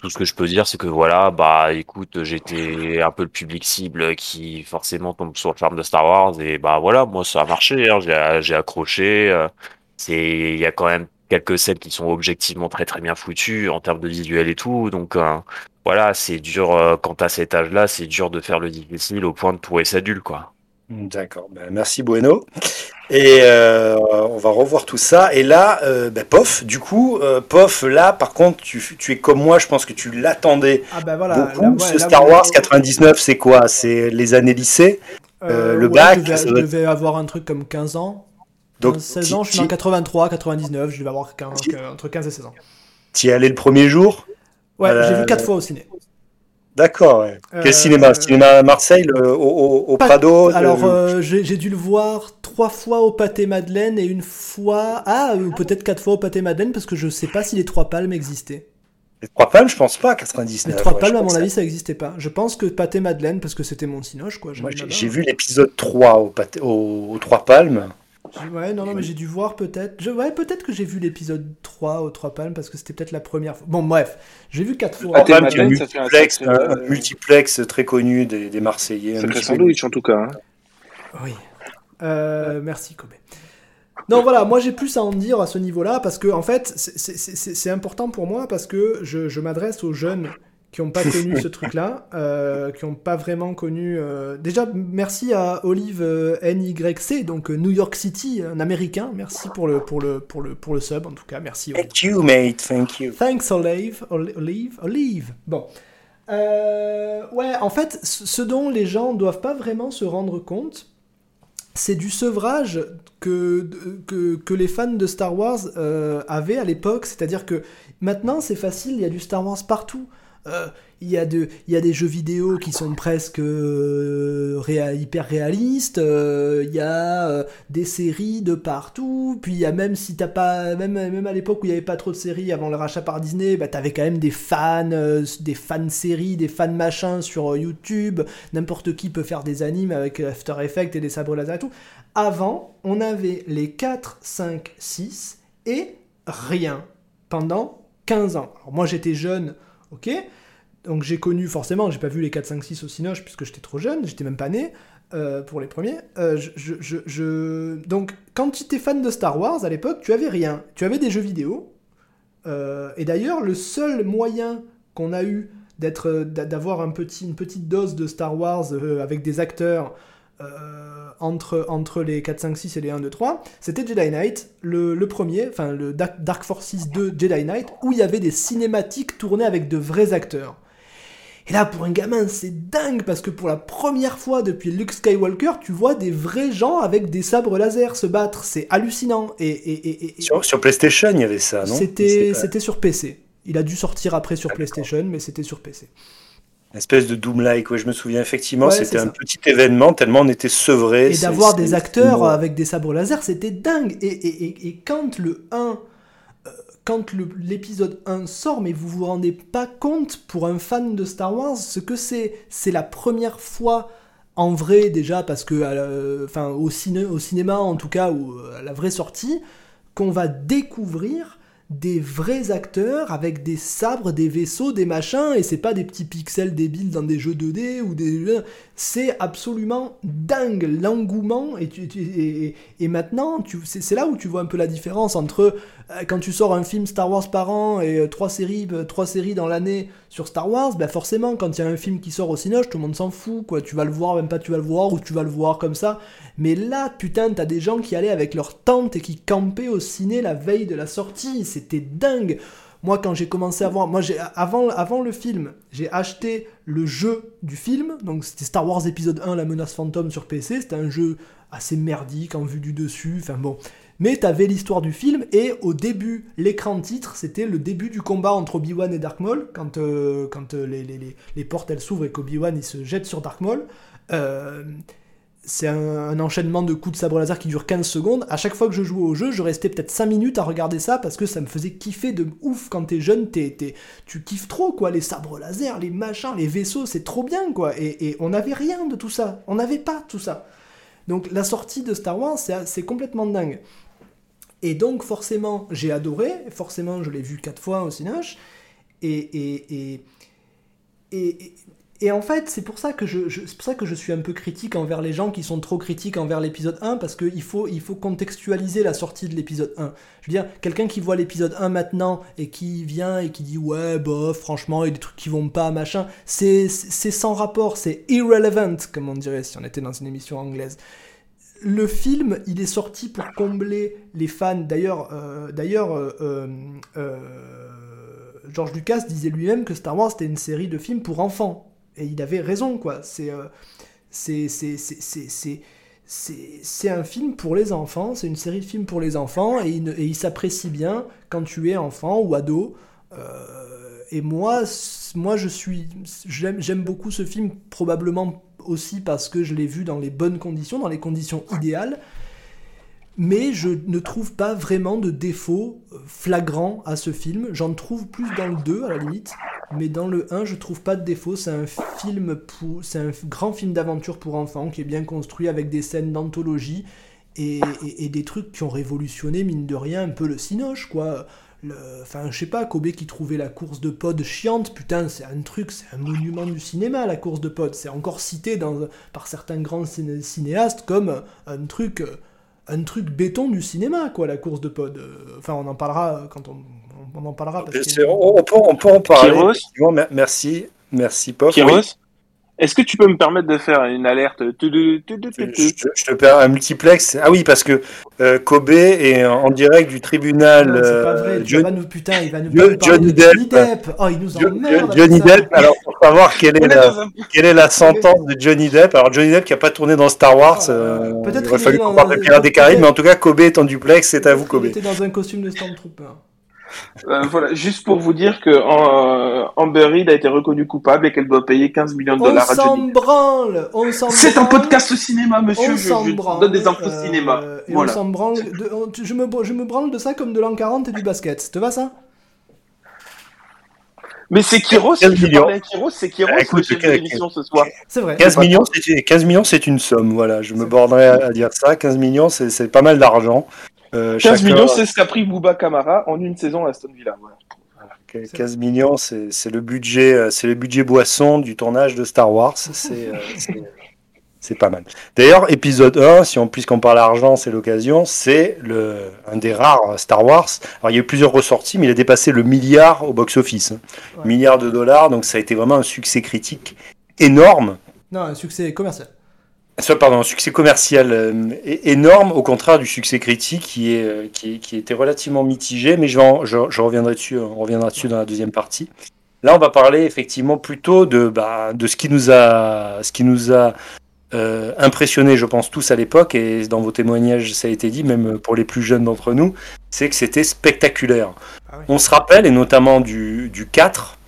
Tout ce que je peux dire, c'est que voilà, bah, écoute, j'étais un peu le public cible qui forcément tombe sur le charme de Star Wars et bah voilà, moi, ça a marché. Hein, j'ai accroché. Euh, c'est, il y a quand même quelques scènes qui sont objectivement très très bien foutues en termes de visuel et tout. Donc, euh, voilà, c'est dur, euh, quand à cet âge-là, c'est dur de faire le difficile au point de trouver sa dulle, quoi. D'accord, ben, merci Bueno. Et euh, on va revoir tout ça. Et là, euh, ben, Pof, du coup, Pof, là, par contre, tu, es comme moi, je pense que tu l'attendais ah ben voilà, beaucoup. Ce Star Wars 99, c'est quoi? C'est les années lycée? Le bac Je devais, avoir un truc comme 15 ans. Donc, 16 ans, je suis en 83, 99, je devais avoir entre 15 et 16 ans. Tu y es allé le premier jour? Ouais, j'ai vu quatre fois au ciné. D'accord. Ouais. Quel euh, cinéma? Cinéma Marseille, au, au, Prado Alors, euh, j'ai dû le voir trois fois au Pâté Madeleine et une fois. Ah, ou peut-être quatre fois au Pâté Madeleine parce que je sais pas si les Trois Palmes existaient. Les Trois Palmes, je pense pas, 99. Les Trois Palmes, à mon avis, ça n'existait pas. Je pense que Pâté Madeleine, parce que c'était mon cinoche, quoi. J'ai vu l'épisode 3 au, pâté, au, Trois Palmes. Ouais, non, non, mais j'ai dû voir peut-être. Je... Ouais, peut-être que j'ai vu l'épisode 3 aux 3 palmes parce que c'était peut-être la première fois. Bon, bref, j'ai vu 4 fois. Ah, un, multiplex, un, multiplex très connu des, des Marseillais. Sacré sandwich en tout cas. Hein. Oui. Euh, merci, Kobe. Non, voilà, moi j'ai plus à en dire à ce niveau-là parce que, en fait, c'est important pour moi parce que je, je m'adresse aux jeunes qui n'ont pas connu ce truc-là, euh, qui n'ont pas vraiment connu. Euh... Déjà, merci à Olive euh, NYC, donc euh, New York City, un Américain. Merci pour le pour le pour le pour le sub en tout cas. Merci. Olive. Thank you, mate. Thank you. Thanks, Olive. Olive. Olive. Bon. ouais, en fait, ce dont les gens doivent pas vraiment se rendre compte, c'est du sevrage que, que, que, les fans de Star Wars avaient à l'époque. C'est-à-dire que maintenant, c'est facile, il y a du Star Wars partout. Euh, il y, a de, y a des jeux vidéo qui sont presque euh, hyper réalistes, euh, il y a des séries de partout, puis il y a même si t'as pas, même, même à l'époque où il n'y avait pas trop de séries avant le rachat par Disney, bah, t'avais quand même des fans, des fans séries, des fans machins sur YouTube, n'importe qui peut faire des animes avec After Effects et des sabres laser et tout. Avant, on avait les 4, 5, 6 et rien pendant 15 ans. Alors moi j'étais jeune, Ok Donc j'ai connu, forcément, j'ai pas vu les 4, 5, 6 au Cinoche puisque j'étais trop jeune, j'étais même pas né euh, pour les premiers. Euh, Donc quand tu étais fan de Star Wars à l'époque, tu avais rien. Tu avais des jeux vidéo. Euh, et d'ailleurs, le seul moyen qu'on a eu d'être, d'avoir une petite dose de Star Wars avec des acteurs entre, entre les 4, 5, 6 et les 1, 2, 3, c'était Jedi Knight, le, le, premier, enfin le Dark Forces 2 Jedi Knight, où il y avait des cinématiques tournées avec de vrais acteurs. Et là, pour un gamin, c'est dingue parce que pour la première fois depuis Luke Skywalker, tu vois des vrais gens avec des sabres laser se battre. C'est hallucinant. Et, et, et, sur, sur, PlayStation, il y avait ça, non? C'était pas... sur PC. Il a dû sortir après sur PlayStation, mais c'était sur PC espèce de Doom-like, ouais, je me souviens effectivement, c'était un petit événement tellement on était sevré. Et d'avoir des acteurs avec des sabres laser, c'était dingue. Et, et, et, quand le 1, euh, quand l'épisode 1 sort, mais vous vous rendez pas compte pour un fan de Star Wars ce que c'est. C'est la première fois en vrai déjà parce que, enfin au, ciné, au cinéma en tout cas ou à la vraie sortie, qu'on va découvrir des vrais acteurs avec des sabres, des vaisseaux, des machins, et c'est pas des petits pixels débiles dans des jeux 2D ou des. C'est absolument dingue l'engouement, et, et, et, maintenant, c'est là où tu vois un peu la différence entre euh, quand tu sors un film Star Wars par an et euh, trois séries, euh, trois séries dans l'année sur Star Wars, ben forcément, quand il y a un film qui sort au cinéma, tout le monde s'en fout, quoi. Tu vas le voir, même pas tu vas le voir, ou tu vas le voir comme ça. Mais là, putain, t'as des gens qui allaient avec leur tente et qui campaient au ciné la veille de la sortie. C'était dingue. Moi, quand j'ai commencé à voir, moi, avant, le film, j'ai acheté le jeu du film. Donc, c'était Star Wars épisode 1, La menace fantôme sur PC. C'était un jeu assez merdique en vue du dessus. Enfin bon. Mais t'avais l'histoire du film et au début, l'écran titre, c'était le début du combat entre Obi-Wan et Dark Maul, quand, euh, quand euh, les, portes s'ouvrent et qu'Obi-Wan se jette sur Dark Maul. Euh, c'est un, enchaînement de coups de sabre laser qui dure 15 secondes. À chaque fois que je jouais au jeu, je restais peut-être 5 minutes à regarder ça parce que ça me faisait kiffer de ouf quand t'es jeune, tu kiffes trop quoi, les sabres laser, les machins, les vaisseaux, c'est trop bien quoi. Et, on n'avait rien de tout ça, on n'avait pas tout ça. Donc la sortie de Star Wars, c'est complètement dingue. Et donc forcément, j'ai adoré, forcément je l'ai vu quatre fois au Cinoche, et, et, et, et en fait, c'est pour, ça que je, pour ça que je suis un peu critique envers les gens qui sont trop critiques envers l'épisode 1, parce qu'il faut, il faut contextualiser la sortie de l'épisode 1. Je veux dire, quelqu'un qui voit l'épisode 1 maintenant et qui vient et qui dit ouais, bof, franchement, il y a des trucs qui vont pas, machin, c'est sans rapport, c'est irrelevant, comme on dirait si on était dans une émission anglaise. Le film, il est sorti pour combler les fans. D'ailleurs, euh, d'ailleurs, euh, euh, George Lucas disait lui-même que Star Wars c'était une série de films pour enfants. Et il avait raison, quoi. C'est c'est c'est un film pour les enfants, c'est une série de films pour les enfants, et il, il s'apprécie bien quand tu es enfant ou ado. et moi, moi je suis, j'aime beaucoup ce film, probablement aussi parce que je l'ai vu dans les bonnes conditions, dans les conditions idéales. Mais je ne trouve pas vraiment de défaut euh, flagrant à ce film. J'en trouve plus dans le 2 à la limite, mais dans le 1 je trouve pas de défaut. C'est un film pour, c'est un grand film d'aventure pour enfants qui est bien construit avec des scènes d'anthologie et, des trucs qui ont révolutionné, mine de rien, un peu le cinoche, quoi. Enfin, je sais pas, Kobe qui trouvait la course de pod chiante, putain, c'est un truc, c'est un monument du cinéma, la course de pod. C'est encore cité par certains grands ciné- cinéastes comme un truc, euh, un truc béton du cinéma, quoi, la course de pod. Euh, Enfin, on en parlera euh, quand on, on- en parlera. Parce sûr, on, peut, on peut en parler. Merci, merci, Oui. Est-ce que tu peux me permettre de faire une alerte Je, tudu je- je te perds un multiplex. Ah oui, parce que euh, Kobe est en, en direct du tribunal. Non, c'est pas euh, vrai, John- nous, putain, il va nous, Johnny de Johnny Depp. Depp. Oh, il nous emmerde. Johnny. Depp. Alors, pour savoir quelle est la, quelle est la sentence de Johnny Depp. Alors, Johnny Depp qui a pas tourné dans Star Wars. Ah, euh, peut-être il aurait qu'il fallu qu'on parle de Pirates des Caraïbes, mais en tout cas, Kobe est en duplex. C'est à vous, Il Kobe. était dans un costume de Stormtrooper. Euh, voilà, juste pour vous dire que euh, Amber Heard a été reconnue coupable et qu'elle doit payer 15 millions de On dollars à s'en Johnny. branle On s'en C'est un branle. podcast au cinéma, monsieur. On Je, s'en je branle. donne des infos euh, cinéma. Et Voilà. on s'en branle. de- on- je, me, je me branle de ça comme de l'an 40 et du basket. Te va ça? Mais c'est 15 je millions. parlais à Kyros, c'est Kyros Ah, écoute, quel- l'émission ce soir. C'est vrai. 15 pas millions, c'est 15 millions, c'est une somme. Voilà, je me bornerai à, à dire ça. 15 millions, c'est pas mal d'argent. Euh, 15 chacun- millions, c'est ce qu'a pris Bouba Kamara en une saison à Aston Villa. Voilà. 15 millions, c'est le budget, euh, c'est le budget boisson du tournage de Star Wars. C'est euh, c'est- c'est pas mal. D'ailleurs, épisode 1, si on puisqu'on parle argent, c'est l'occasion, c'est le un des rares Star Wars. Alors il y a eu plusieurs ressorties, mais il a dépassé le milliard au box-office, hein. Ouais. milliard de dollars. Donc ça a été vraiment un succès critique énorme. Non, un succès commercial. Pardon, un succès commercial euh, énorme, au contraire du succès critique qui, est, euh, qui, est- qui était relativement mitigé, mais je, en- je, je reviendrai dessus, on reviendra dessus dans la deuxième partie. Là, on va parler effectivement plutôt de, bah, de ce qui nous a, ce qui nous a euh, impressionné, je pense, tous à l'époque, et dans vos témoignages, ça a été dit, même pour les plus jeunes d'entre nous, c'est que c'était spectaculaire. Ah oui. On se rappelle, et notamment du, du 4,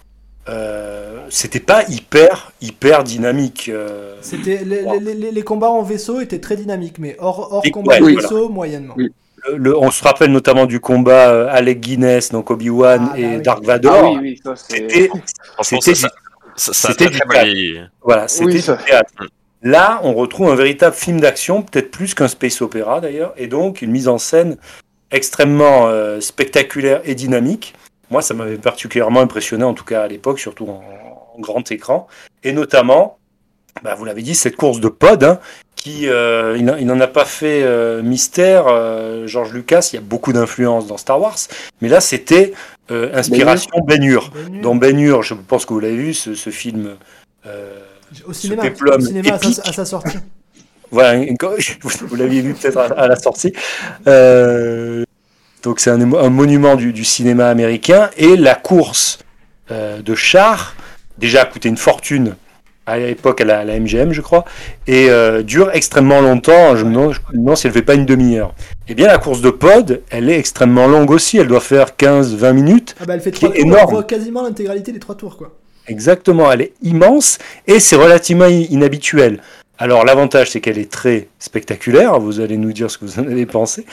euh, c'était pas hyper, hyper dynamique. euh, C'était les, les, les- les combats en vaisseau étaient très dynamiques, mais hors, hors Et- combat ouais, en vaisseau, moyennement. Oui. Le- le- on se rappelle notamment du combat euh, Alec Guinness, donc Obi-Wan Ah, bah et oui. Dark Vador. Ah oui. C'était, c'était du, théâtre. voilà, c'était Oui, du ça- théâtre. Là, on retrouve un véritable film d'action, peut-être plus qu'un space opéra d'ailleurs, et donc une mise en scène extrêmement euh, spectaculaire et dynamique. Moi, ça m'avait particulièrement impressionné, en tout cas à l'époque, surtout en grand écran, et notamment, bah, vous l'avez dit, cette course de pod, hein, qui, euh, il n'en- a pas fait euh, mystère. euh, George Lucas, il y a beaucoup d'influence dans Star Wars, mais là, c'était inspiration Ben Hur. Ben Hur. Dans Ben Hur, je pense que vous l'avez vu, ce, ce film. Au cinéma, péplum au cinéma à, sa, à sa sortie. voilà, vous, l'aviez vu peut-être à, à la sortie. Donc c'est un, monument du, du cinéma américain et la course de chars déjà a coûté une fortune à l'époque à la, MGM je crois et euh, dure extrêmement longtemps. Je me demande, si elle fait pas une demi-heure. Et bien la course de pod, elle est extrêmement longue aussi. Elle doit faire 15-20 minutes. Ah bah elle fait trois tours, énorme. on quasiment l'intégralité des trois tours, quoi. Exactement, elle est immense et c'est relativement inhabituel. Alors l'avantage c'est qu'elle est très spectaculaire, vous allez nous dire ce que vous en avez pensé,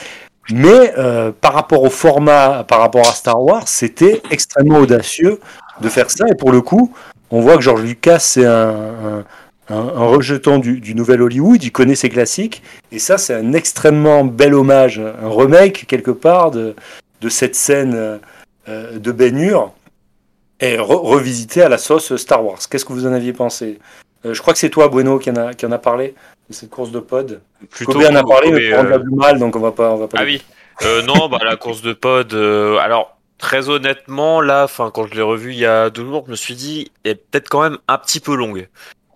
mais euh, par rapport au format, par rapport à Star Wars, c'était extrêmement audacieux de faire ça et pour le coup, on voit que George Lucas c'est un, un, rejeton du, du nouvel Hollywood, il connaît ses classiques et ça c'est un extrêmement bel hommage, un remake quelque part de, de cette scène euh, de Ben Hur et re- revisité à la sauce Star Wars. Qu'est-ce que vous en aviez pensé? Euh, Je crois que c'est toi, Bueno, qui en a, qui en a parlé de cette course de pod. Plutôt Kobe en a parlé, mais pour euh, rendre du mal, donc on va pas. On va pas Ah oui. Euh, non, bah la course de pod. euh, alors très honnêtement, là, enfin quand je l'ai revu il y a deux jours, je me suis dit, elle est peut-être quand même un petit peu longue.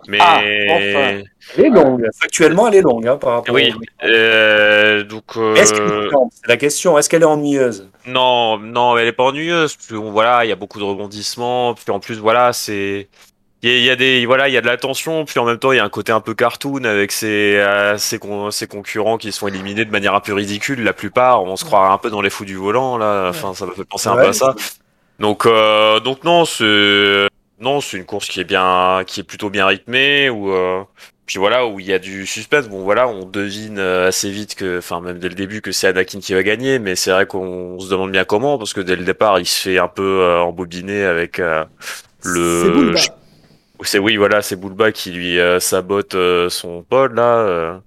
Mais Ah, enfin. Elle est longue. Factuellement, elle est longue hein, par rapport. oui. euh, donc. euh, Est-ce qu'elle C'est la question. Est-ce qu'elle est ennuyeuse? Non, non, elle est pas ennuyeuse. Puis bon, voilà, il y a beaucoup de rebondissements. Puis en plus, voilà, c'est. Il y, a- il y a des voilà il y a de la tension puis en même temps il y a un côté un peu cartoon avec ses, euh, ses, con- ses concurrents qui sont éliminés de manière un peu ridicule la plupart. On se croirait un peu dans les fous du volant là. Enfin ça me fait penser un peu à ça. Donc euh, donc non c'est non c'est une course qui est bien qui est plutôt bien rythmée ou euh, puis voilà où il y a du suspense. Bon voilà on devine euh, assez vite que enfin même dès le début que c'est Anakin qui va gagner mais c'est vrai qu'on se demande bien comment parce que dès le départ il se fait un peu euh, embobiner avec euh, le C'est oui, voilà, c'est Bulba qui lui euh, sabote euh, son pod là. euh.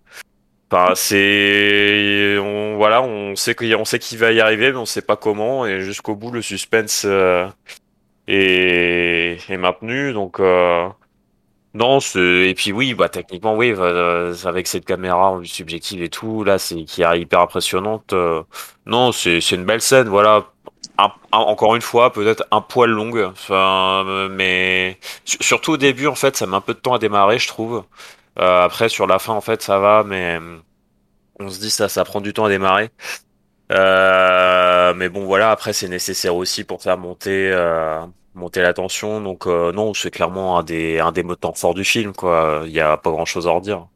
Enfin, c'est, on, voilà, on sait qu'il, sait qu'il va y arriver, mais on sait pas comment. Et jusqu'au bout, le suspense est, est maintenu. Donc, non, et puis oui, bah techniquement, oui, avec cette caméra subjective et tout, là, c'est qui est hyper impressionnante. non, c'est une belle scène, voilà. Un- un- encore une fois, peut-être un poil longue, enfin, euh, mais su- surtout au début, en fait, ça met un peu de temps à démarrer, je trouve. Euh, après, sur la fin, en fait, ça va, mais on se dit ça, ça prend du temps à démarrer. Euh, mais bon, voilà, après, c'est nécessaire aussi pour faire monter, euh, monter la tension. Donc, euh, non, c'est clairement un des, un des moteurs forts du film, quoi. Il y a pas grand-chose à redire.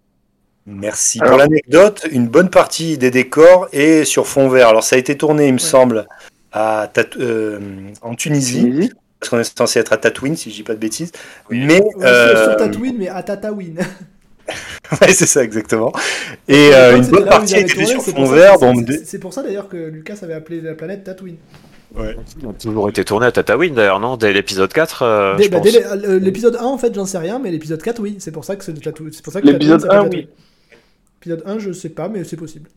Merci. Alors- Pour l'anecdote, une bonne partie des décors est sur fond vert. Alors ça a été tourné, il me semble, à Tat- euh, en Tunisie, Tunisie parce qu'on est censé être à Tatooine, si je dis pas de bêtises. Oui. Mais Ouais, sur- euh, Sur Tatooine, mais à Tatooine. ouais, c'est ça exactement. Et euh, une bonne ils partie a avaient été tourné, sur fond vert. c'est- pour ça d'ailleurs que Lucas avait appelé la planète Tatooine. Il a toujours été tourné à Tatooine, d'ailleurs, non? Dès l'épisode 4, euh, bah, euh, l'épisode 1, en fait, j'en sais rien, mais l'épisode 4, oui. C'est pour ça que c'est de Tatooine. C'est pour ça que L'épisode Tatooine s'appelle 1, oui. Tatooine. L'épisode 1, je sais pas, mais c'est possible.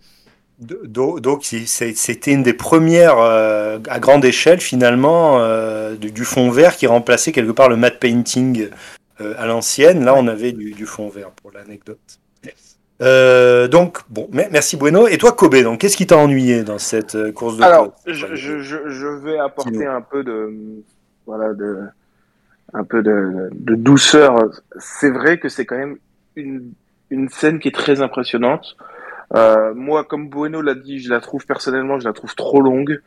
Do- Donc c'était une des premières euh, à grande échelle finalement euh, du, du fond vert qui remplaçait quelque part le matte painting euh, à l'ancienne. Là on avait du, du fond vert pour l'anecdote. Euh, donc bon, me- merci Bueno. Et toi Kobe, donc qu'est-ce qui t'a ennuyé dans cette course de Alors, je, je, je, je vais apporter un peu de, voilà, de, un peu de, de douceur. C'est vrai que c'est quand même une, une scène qui est très impressionnante. Euh, moi, comme Bueno l'a dit, je la trouve personnellement, je la trouve trop longue.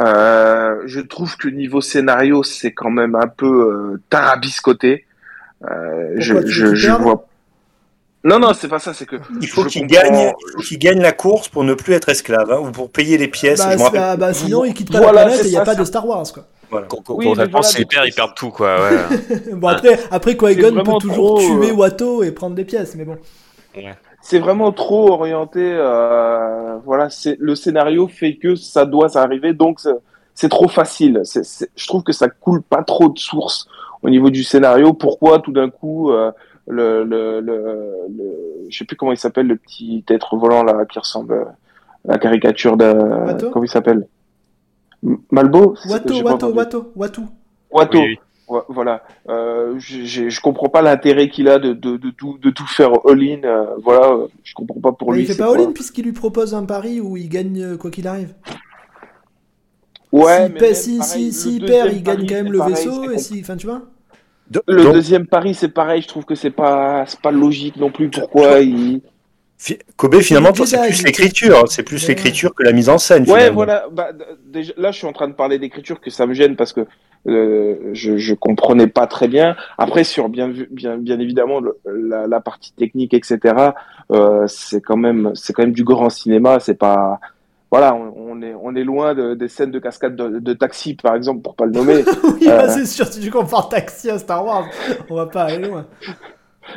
Euh, je trouve que niveau scénario, c'est quand même un peu euh, tarabiscoté. Euh, je, je, vois. Non, non, c'est pas ça. C'est que Il faut qu'il comprends- gagne, qu'il gagne la course pour ne plus être esclave hein, ou pour payer les pièces. Bah, je ah, bah, sinon, il quitte pas Voilà, la planète et il n'y a ça, pas ça. de Star Wars, quoi. Voilà. Con- Oui, voilà, s'ils donc- perdent, ils perdent tout, quoi, ouais. bon, après, après Qui-Gon peut toujours trop, tuer Watto et prendre des pièces, mais bon. C'est vraiment trop orienté. euh, voilà, c'est le scénario fait que ça doit arriver, donc c'est- trop facile. Je trouve que ça coule pas trop de sources au niveau du scénario. Pourquoi tout d'un coup euh, le, le, le, le- je sais plus comment il s'appelle le petit être volant là qui ressemble à la caricature de Watto comment il s'appelle? Malbo Watto, Watto. Watto, Watto. Watto. Oui, oui. Ouais, voilà. Euh, je, comprends pas l'intérêt qu'il a de, de, de, tout, de tout faire all-in. euh, voilà, euh, je comprends pas pour Mais lui. il fait pas all-in puisqu'il lui propose un pari où il gagne quoi qu'il arrive. Ouais, S'il mais paie- si, pareil, si, deuxième perd, il gagne pari, quand même c'est le pareil, vaisseau. Et si, enfin, tu vois. Le donc, deuxième pari, c'est pareil. Je trouve que c'est pas, c'est pas logique non plus. Pourquoi il. Kobe finalement c'est plus il- l'écriture, c'est plus l'écriture que la mise en scène. Ouais, finalement. voilà. Bah, déjà, là, je suis en train de parler d'écriture que ça me gêne parce que euh, je, je comprenais pas très bien. Après, sur bien, vu- bien, bien évidemment le- la, la partie technique, etc. Euh, c'est quand même, c'est quand même du grand cinéma. C'est pas. Voilà, on, on est, on est loin de- des scènes de cascade de, de taxi, par exemple, pour pas le nommer. oui, Euh. bah, c'est sûr, si tu compares Taxi à Star Wars, on va pas aller loin.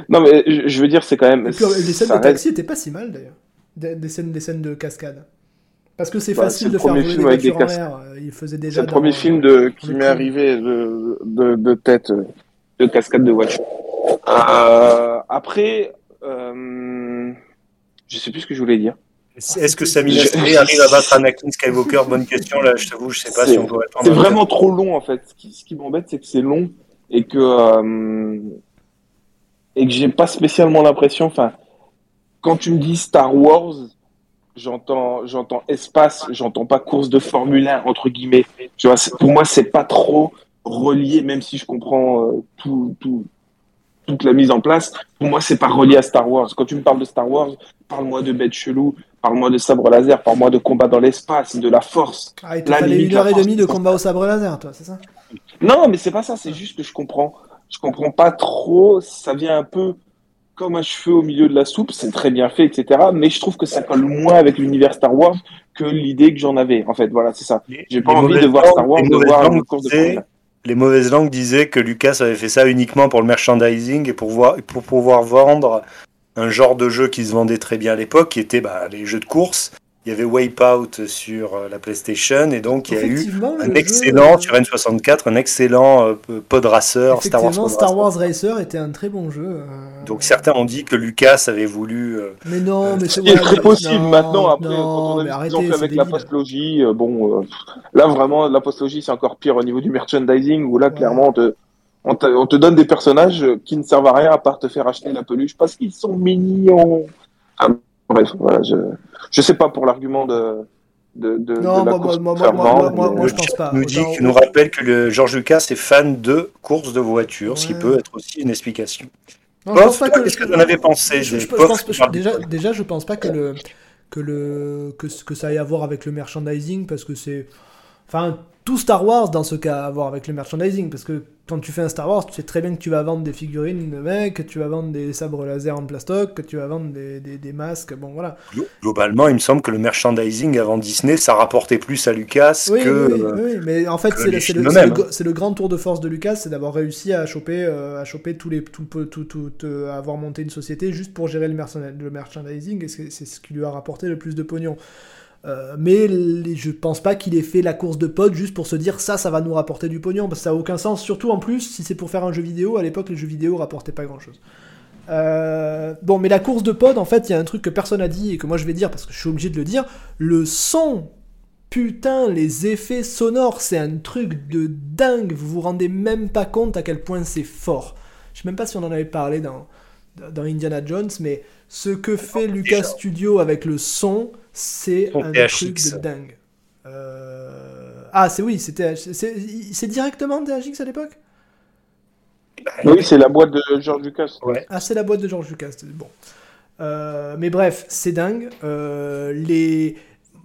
non, mais je, je veux dire, c'est quand même. Puis, les scènes de reste- Taxi étaient pas si mal d'ailleurs. Des, des scènes, des scènes de cascade. Parce que c'est Bah, facile de faire voler des film avec des en l'air. euh, Il faisait C'est le premier film de, qui m'est arrivé de, de, de tête euh, de cascade de voiture. Euh, après, euh, je sais plus ce que je voulais dire. Est-ce que Sami Je- arrive à battre Anakin Skywalker? Bonne question, là, je t'avoue, je sais pas si on peut répondre. C'est vraiment trop long en fait. Ce qui, ce qui m'embête, c'est que c'est long et que euh, et que j'ai pas spécialement l'impression. Enfin, quand tu me dis Star Wars, j'entends j'entends espace, j'entends pas course de Formule 1 entre guillemets. Tu vois, pour moi, c'est pas trop relié, même si je comprends euh, tout tout toute la mise en place. Pour moi, c'est pas relié à Star Wars. Quand tu me parles de Star Wars, parle-moi de bêtes cheloues, parle-moi de sabre laser, parle-moi de combat dans l'espace, de la force. Ah, fallait limite, une heure et demie de combat au sabre laser, toi, c'est ça? Non, mais c'est pas ça, c'est juste que je comprends. Je comprends pas trop. Ça vient un peu comme un cheveu au milieu de la soupe. C'est très bien fait, etc. Mais je trouve que ça colle moins avec l'univers Star Wars que l'idée que j'en avais. En fait, voilà, c'est ça. J'ai pas envie de voir Star Wars, les de mauvaises voir langues une course de disaient- Formule Les mauvaises langues disaient que Lucas avait fait ça uniquement pour le merchandising et pour, voir, pour pouvoir vendre un genre de jeu qui se vendait très bien à l'époque, qui était bah, les jeux de course. Il y avait Wipeout sur euh, la PlayStation et donc il y a eu Effectivement, un le jeu, excellent euh, sur N64, un excellent euh, pod racer Star Wars. Pod Star Racer. Wars Racer était un très bon jeu. euh, Donc certains ont dit que Lucas avait voulu. euh, Mais non, mais Ce c'est mais- possible non, maintenant, après, non, quand on a arrêtez, avec la postlogie, euh, bon, euh, là vraiment, la postlogie c'est encore pire au niveau du merchandising, où là Ouais. clairement on te, on, te, on te donne des personnages euh, qui ne servent à rien à part te faire acheter la peluche parce qu'ils sont mignons. Ah, bref, voilà, je, je sais pas pour l'argument de, de, de, Non, de la moi, course moi, pour moi, moi, je pense pas. nous dit, nous rappelle que le George Lucas est fan de courses de voitures, ce qui peut être aussi une explication. Non, je pense Pof, pas que qu'est-ce que t'en avais pensé? Je- je- je Pof pense- je- déjà, déjà, je pense pas que le que le que, que ça ait à voir avec le merchandising parce que c'est enfin tout Star Wars dans ce cas a à voir avec le merchandising parce que quand tu fais un Star Wars, tu sais très bien que tu vas vendre des figurines de mecs, que tu vas vendre des sabres laser en plastoc, que tu vas vendre des, des, des masques, bon voilà. Glo- Globalement, il me semble que le merchandising avant Disney, ça rapportait plus à Lucas Oui, que. oui, oui, euh, oui, mais en fait, c'est le, grand tour de force de Lucas, c'est d'avoir réussi à choper, euh, à choper tous les, tout, tout, tout, euh, à avoir monté une société juste pour gérer le, merchan- le merchandising, et c'est ce qui lui a rapporté le plus de pognon. Euh, mais les- je pense pas qu'il ait fait la course de pod juste pour se dire ça, ça va nous rapporter du pognon, parce que ça a aucun sens. Surtout en plus, si c'est pour faire un jeu vidéo, à l'époque, les jeux vidéo rapportaient pas grand chose. Euh, bon, mais la course de pod, en fait, il y a un truc que personne a dit et que moi je vais dire parce que je suis obligé de le dire. Le son, putain, les effets sonores, c'est un truc de dingue. Vous vous rendez même pas compte à quel point c'est fort. Je sais même pas si on en avait parlé dans, dans Indiana Jones, mais ce que fait Lucas Studio avec le son, c'est un THX. truc de dingue. Euh, Ah, c'est oui, c'était c'est c'est directement THX à l'époque? Oui, c'est la boîte de George Lucas. Ouais. Ah, c'est la boîte de George Lucas. Bon. Euh, mais bref, c'est dingue. Euh, les...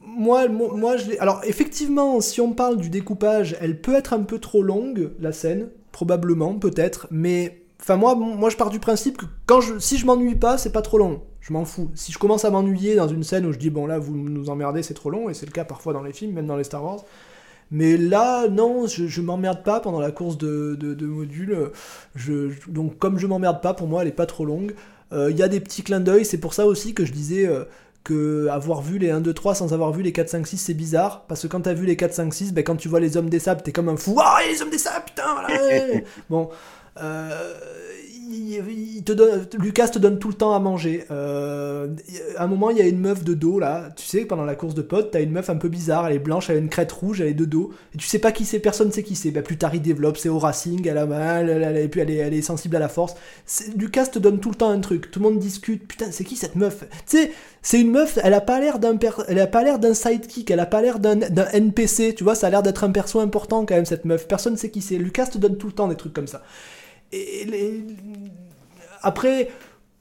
Moi, moi, moi, je l'ai- Alors, effectivement, si on parle du découpage, elle peut être un peu trop longue, la scène. Probablement, peut-être. Mais. Enfin, moi, moi, je pars du principe que quand je... si je m'ennuie pas, c'est pas trop long. Je m'en fous. Si je commence à m'ennuyer dans une scène où je dis, bon, là, vous nous emmerdez, c'est trop long, et c'est le cas parfois dans les films, même dans les Star Wars. Mais là, non, je, je m'emmerde pas pendant la course de, de, de modules. Je, je- donc, comme je m'emmerde pas, pour moi, elle est pas trop longue. Euh, Il y a des petits clins d'œil, c'est pour ça aussi que je disais euh, que avoir vu les 1, 2, 3 sans avoir vu les 4, 5, 6, c'est bizarre. Parce que quand t'as vu les 4, 5, 6, ben, quand tu vois les hommes des sables, t'es comme un fou. Ah, les hommes des sables, putain, voilà. bon. Euh, Lucas te donne tout le temps à manger. Euh, à un moment, il y a une meuf de dos là. Tu sais, pendant la course de potes, t'as une meuf un peu bizarre. Elle est blanche, elle a une crête rouge, elle est de dos. Et tu sais pas qui c'est, personne sait qui c'est. Ben, plus tard, il développe, c'est au racing, elle a mal, puis elle est, elle est sensible à la force. Lucas te donne tout le temps un truc. Tout le monde discute. Putain, c'est qui cette meuf? Tu sais, c'est une meuf. Elle a pas l'air d'un, elle a pas l'air d'un sidekick. Elle a pas l'air d'un NPC. Tu vois, ça a l'air d'être un perso important quand même cette meuf. Personne sait qui c'est. Lucas te donne tout le temps des trucs comme ça. Après,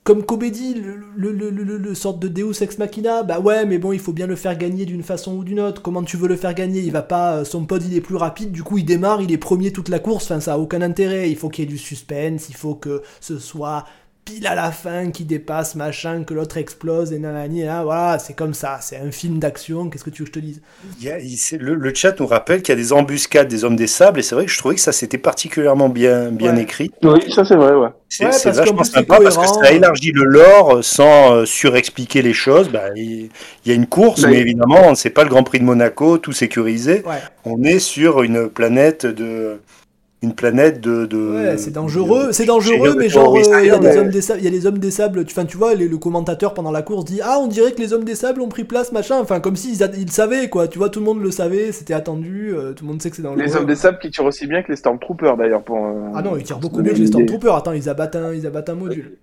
comme Kobe dit, le, le, de Deus ex machina, bah ouais, mais bon, il faut bien le faire gagner d'une façon ou d'une autre. Comment tu veux le faire gagner? Il va pas, euh, son pod il est plus rapide, du coup il démarre, il est premier toute la course. Enfin, ça a aucun intérêt. Il faut qu'il y ait du suspense, il faut que ce soit pile à la fin qui dépasse machin, que l'autre explose et nanani. Là, voilà, c'est comme ça. C'est un film d'action. Qu'est-ce que tu veux que je te dise? Il y a- il- c'est- le, le chat nous rappelle qu'il y a des embuscades des hommes des sables, et c'est vrai que je trouvais que ça c'était particulièrement bien, bien Ouais. écrit. Oui, ça c'est vrai, ouais. C'est Ouais, vachement sympa parce que ça élargit le lore euh, sans euh, surexpliquer les choses. Bah, il, il y a une course, Mais- mais évidemment, c'est pas le Grand Prix de Monaco, tout sécurisé. Ouais. On est sur une planète de. Une planète de. de Ouais, c'est dangereux, de- c'est dangereux, mais genre, euh, il y a des mais- hommes des sables, il y a les hommes des sables, tu, enfin, tu vois, les- le commentateur pendant la course dit, ah, on dirait que les hommes des sables ont pris place, machin, enfin, comme s'ils ils savaient, quoi, tu vois, tout le monde le savait, c'était attendu, euh, tout le monde sait que c'est dangereux. Les hommes des sables qui tirent aussi bien que les Stormtroopers d'ailleurs. Pour, euh, Ah non, ils tirent beaucoup mieux que les. Stormtroopers, attends, ils abattent un, ils abattent un module.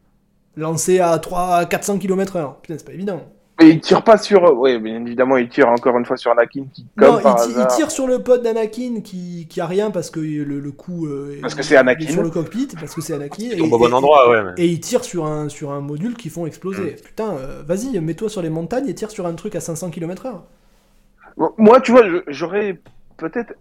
Lancé à 3, 400 km/h, putain, c'est pas évident. Mais ils tirent pas sur. Oui, bien évidemment, ils tirent encore une fois sur Anakin qui, comme non, par il, il tire sur le pod d'Anakin qui, qui a rien parce que le, le coup. euh, Parce que il- c'est Anakin. il est sur le cockpit, parce que c'est Anakin. Il et- au bon endroit, ouais. mais- Et il tire sur un, sur un module qui font exploser. Putain, euh, vas-y, mets-toi sur les montagnes et tire sur un truc à 500 km/h. Moi, tu vois, je- j'aurais peut-être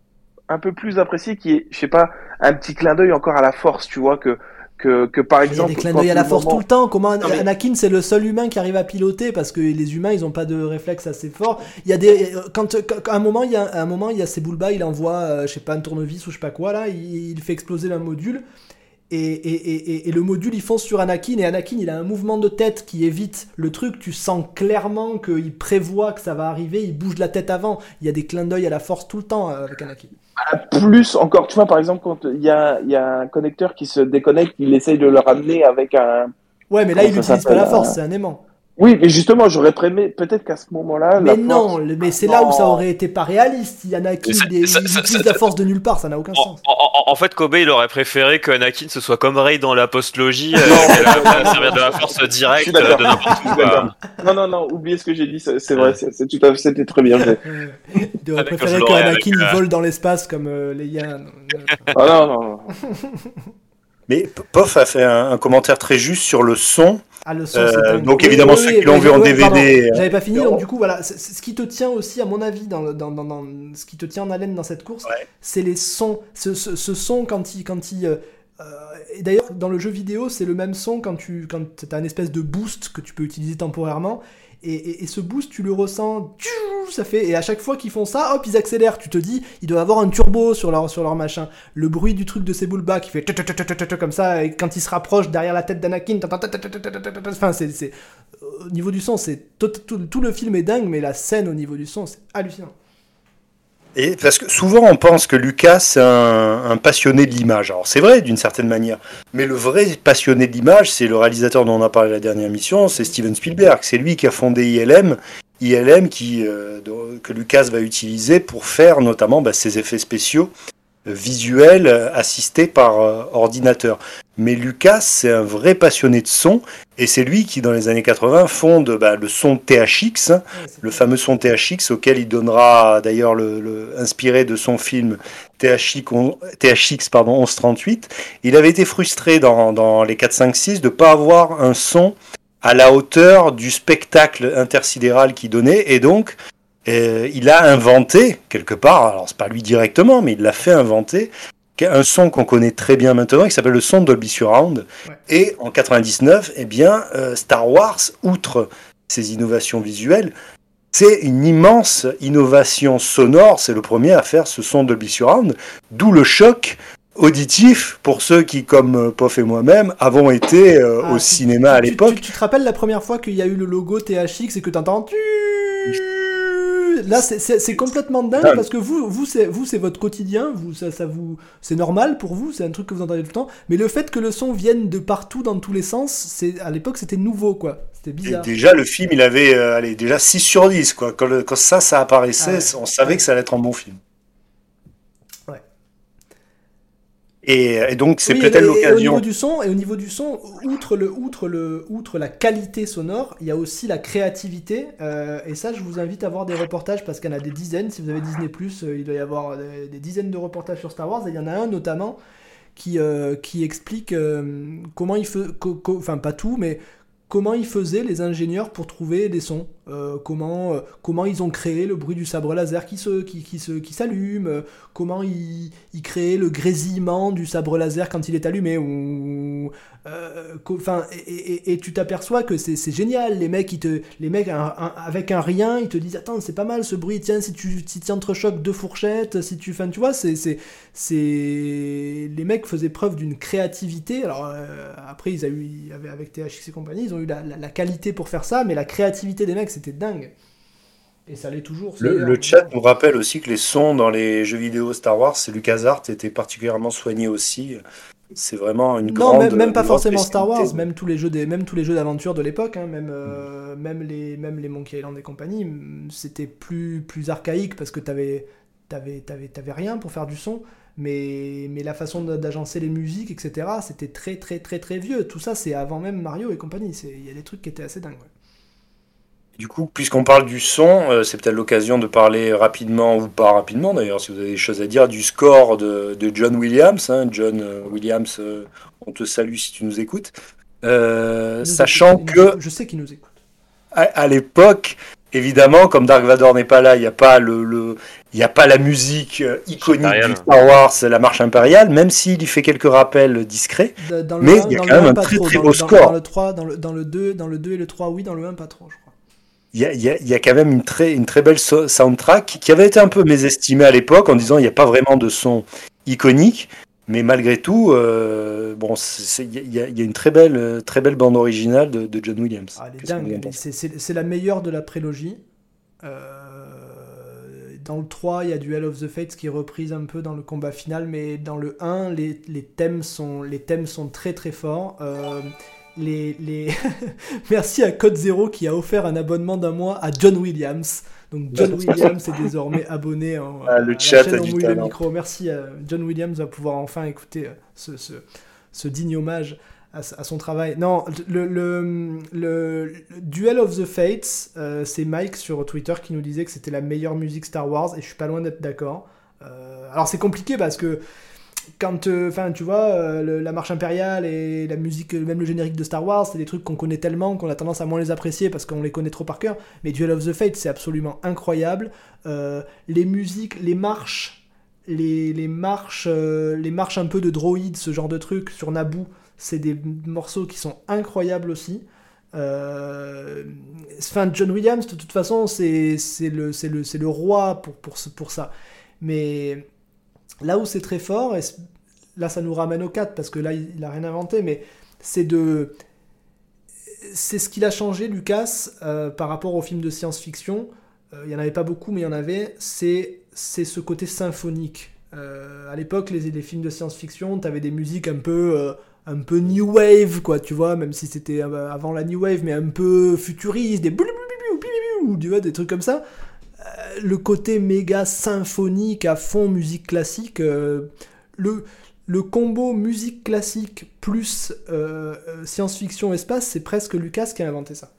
un peu plus apprécié qu'il y ait, je sais pas, un petit clin d'œil encore à la force, tu vois, que, que, que par Il y a exemple. des clins d'œil à la force moment- tout le temps. Comment Non, mais- Anakin, c'est le seul humain qui arrive à piloter parce que les humains, ils ont pas de réflexe assez fort. Il y a des quand, quand- à un moment, il y a à un moment, il y a Sebulba, il envoie, euh, je sais pas, un tournevis ou je sais pas quoi là, il, il fait exploser un module. Et, et, et, et, le module il fonce sur Anakin et Anakin il a un mouvement de tête qui évite le truc, tu sens clairement qu'il prévoit que ça va arriver, il bouge la tête avant, il y a des clins d'œil à la force tout le temps euh, avec Anakin. Plus encore, tu vois par exemple quand il y a, y a un connecteur qui se déconnecte, il essaye de le ramener avec un... Ouais mais là il n'utilise pas la force, c'est un aimant. Oui, mais justement, j'aurais prémé peut-être qu'à ce moment-là. Mais non, mais c'est là où ça aurait été pas réaliste. Il y en a qui utilise la force de nulle part, ça n'a aucun sens. En, fait, Kobe, il aurait préféré que Anakin se soit comme Rey dans la postlogie, euh, servir de la force directe de n'importe où. Non, non, non, oubliez ce que j'ai dit, c'est vrai, c'est tout à fait, c'était très bien. il aurait préféré que Anakin euh, vole dans l'espace comme euh, Leia. Ah non, non, non. Mais Poff a fait un commentaire très juste sur le son ah, le son, euh, donc évidemment, ceux qui l'ont vu en DVD. Euh, j'avais pas fini, donc du coup, voilà. Ce qui te tient aussi, à mon avis, dans, dans, dans, ce qui te tient en haleine dans cette course, c'est les sons. Ce, ce, ce, son quand il. Quand il euh, et d'ailleurs, dans le jeu vidéo, c'est le même son quand tu quand as une espèce de boost que tu peux utiliser temporairement. Et, ce boost, tu le ressens, ça fait, et à chaque fois qu'ils font ça, hop, ils accélèrent. Tu te dis, ils doivent avoir un turbo sur leur, sur leur machin. Le bruit du truc de ces boules bas qui fait comme ça, et quand ils se rapprochent derrière la tête d'Anakin, enfin, c'est, au niveau du son, c'est tout le film est dingue, mais la scène au niveau du son, c'est hallucinant. Et parce que souvent on pense que Lucas c'est un, passionné de l'image. Alors c'est vrai d'une certaine manière, mais le vrai passionné de l'image, c'est le réalisateur dont on a parlé la dernière mission, c'est Steven Spielberg. C'est lui qui a fondé ILM, ILM euh, que Lucas va utiliser pour faire notamment bah, ses effets spéciaux visuel euh, assisté par euh, ordinateur. Mais Lucas, c'est un vrai passionné de son, et c'est lui qui, dans les années 80, fonde bah, le son THX, le fameux son THX auquel il donnera d'ailleurs le, inspiré de son film THX, THX pardon, 1138. Il avait été frustré dans, dans les 4, 5, 6 de ne pas avoir un son à la hauteur du spectacle intersidéral qu'il donnait, et donc euh, il a inventé, quelque part, alors c'est pas lui directement, mais il l'a fait inventer, un son qu'on connaît très bien maintenant, qui s'appelle le son Dolby Surround. Et en 99, eh bien, euh, Star Wars, outre ses innovations visuelles, c'est une immense innovation sonore. C'est le premier à faire ce son Dolby Surround, d'où le choc auditif pour ceux qui, comme euh, Pof et moi-même, avons été ah, au cinéma à l'époque. Tu, tu, te rappelles la première fois qu'il y a eu le logo THX et que tu là, c'est complètement dingue parce que vous, vous, c'est vous, c'est votre quotidien, vous, ça, ça vous, c'est normal pour vous, c'est un truc que vous entendez tout le temps. Mais le fait que le son vienne de partout, dans tous les sens, c'est à l'époque, c'était nouveau, quoi. C'était bizarre. déjà, le film, il avait, euh, allez, déjà 6 sur 10, quoi. Quand, quand ça, ça apparaissait, ah on savait que ça allait être un bon film. Et, donc c'est peut-être l'occasion. Au niveau du son, et au niveau du son, outre le, outre le, outre la qualité sonore, il y a aussi la créativité. Euh, et ça, je vous invite à voir des reportages parce qu'il y en a des dizaines. Si vous avez Disney euh, il doit y avoir des, dizaines de reportages sur Star Wars. Et il y en a un notamment qui, euh, qui explique comment il fait, enfin pas tout, mais comment ils faisaient les ingénieurs pour trouver des sons, euh, comment, euh, comment ils ont créé le bruit du sabre laser qui se, qui, qui se, qui s'allume, euh, comment ils, ils, créaient le grésillement du sabre laser quand il est allumé, ou, enfin, et, et, tu t'aperçois que c'est, génial, les mecs, ils te, les mecs avec un rien, ils te disent attends c'est pas mal ce bruit, tiens si tu, si tu entrechoques deux fourchettes, si tu, enfin tu vois, c'est, c'est, les mecs faisaient preuve d'une créativité, alors après ils, avaient, avec THX et compagnie, ils ont eu la, la, qualité pour faire ça, mais la créativité des mecs, c'était dingue. Et ça l'est toujours. Le, chat nous rappelle aussi que les sons dans les jeux vidéo Star Wars, c'est LucasArts était particulièrement soigné aussi. C'est vraiment une grande. Non, même, pas forcément Star Wars, même tous les jeux des, même tous les jeux d'aventure de l'époque, hein, même euh, même les même les Monkey Island et compagnie, c'était plus plus archaïque parce que t'avais t'avais t'avais t'avais rien pour faire du son mais, mais la façon d'agencer les musiques, etc., c'était très très très très vieux. Tout ça, c'est avant même Mario et compagnie. Il y a des trucs qui étaient assez dingues. Du coup, puisqu'on parle du son, euh, c'est peut-être l'occasion de parler rapidement, ou pas rapidement d'ailleurs, si vous avez des choses à dire, du score de, de John Williams. Hein. John euh, Williams, euh, on te salue si tu nous écoutes. sachant que... Je sais qu'il nous écoute. à l'époque, Évidemment, comme Dark Vador n'est pas là, il n'y a pas le, le a pas la musique iconique du Star Wars, la marche impériale, même s'il y fait quelques rappels discrets. mais il y a quand même un très très beau score. Dans le 3, dans le, dans le 2, dans le 2 et le 3, oui, dans le 1, pas trop, je crois. Il y, a, il, y a, il y a, quand même une très, une très belle soundtrack qui avait été un peu mésestimée à l'époque en disant il n'y a pas vraiment de son iconique. Mais malgré tout, euh, bon, il y, a une très belle, très belle bande originale de, John Williams. Ah, c'est la meilleure de la prélogie. Euh, dans le 3, il y a Duel of the Fates qui est reprise un peu dans le combat final, mais dans le 1, les, les thèmes, sont, les thèmes sont très très forts. Euh, les, les... Merci à Code Zero qui a offert un abonnement d'un mois à John Williams. Donc John Williams est désormais abonné en, ah, le chat la chaîne le micro. Merci à John Williams va pouvoir enfin écouter euh, ce, ce, ce digne hommage à, son travail. Non, le, le, le, Duel of the Fates, euh, c'est Mike sur Twitter qui nous disait que c'était la meilleure musique Star Wars et je suis pas loin d'être d'accord. Euh, alors c'est compliqué parce que quand, euh, enfin, tu vois, euh, la marche impériale et la musique, même le générique de Star Wars, c'est des trucs qu'on connaît tellement qu'on a tendance à moins les apprécier parce qu'on les connaît trop par cœur. Mais Duel of the Fate, c'est absolument incroyable. Euh, les musiques, les marches, les, les marches, les marches un peu de droïdes, ce genre de trucs sur Naboo, c'est des morceaux qui sont incroyables aussi. Enfin, John Williams, de toute façon, c'est le, le, le roi pour, pour, pour ça. Mais Là où c'est très fort, et là ça nous ramène au 4 parce que là il n'a rien inventé, mais c'est de. C'est ce qu'il a changé, Lucas, euh, par rapport aux films de science-fiction. Euh, il n'y en avait pas beaucoup, mais il y en avait. C'est ce côté symphonique. Euh, à l'époque, les, les, films de science-fiction, tu avais des musiques un peu, un peu new wave, quoi, tu vois, même si c'était avant la new wave, mais un peu futuriste, des tu vois, des trucs comme ça le côté méga symphonique à fond musique classique, euh, le, le combo musique classique plus euh, euh, science-fiction espace, c'est presque Lucas qui a inventé ça.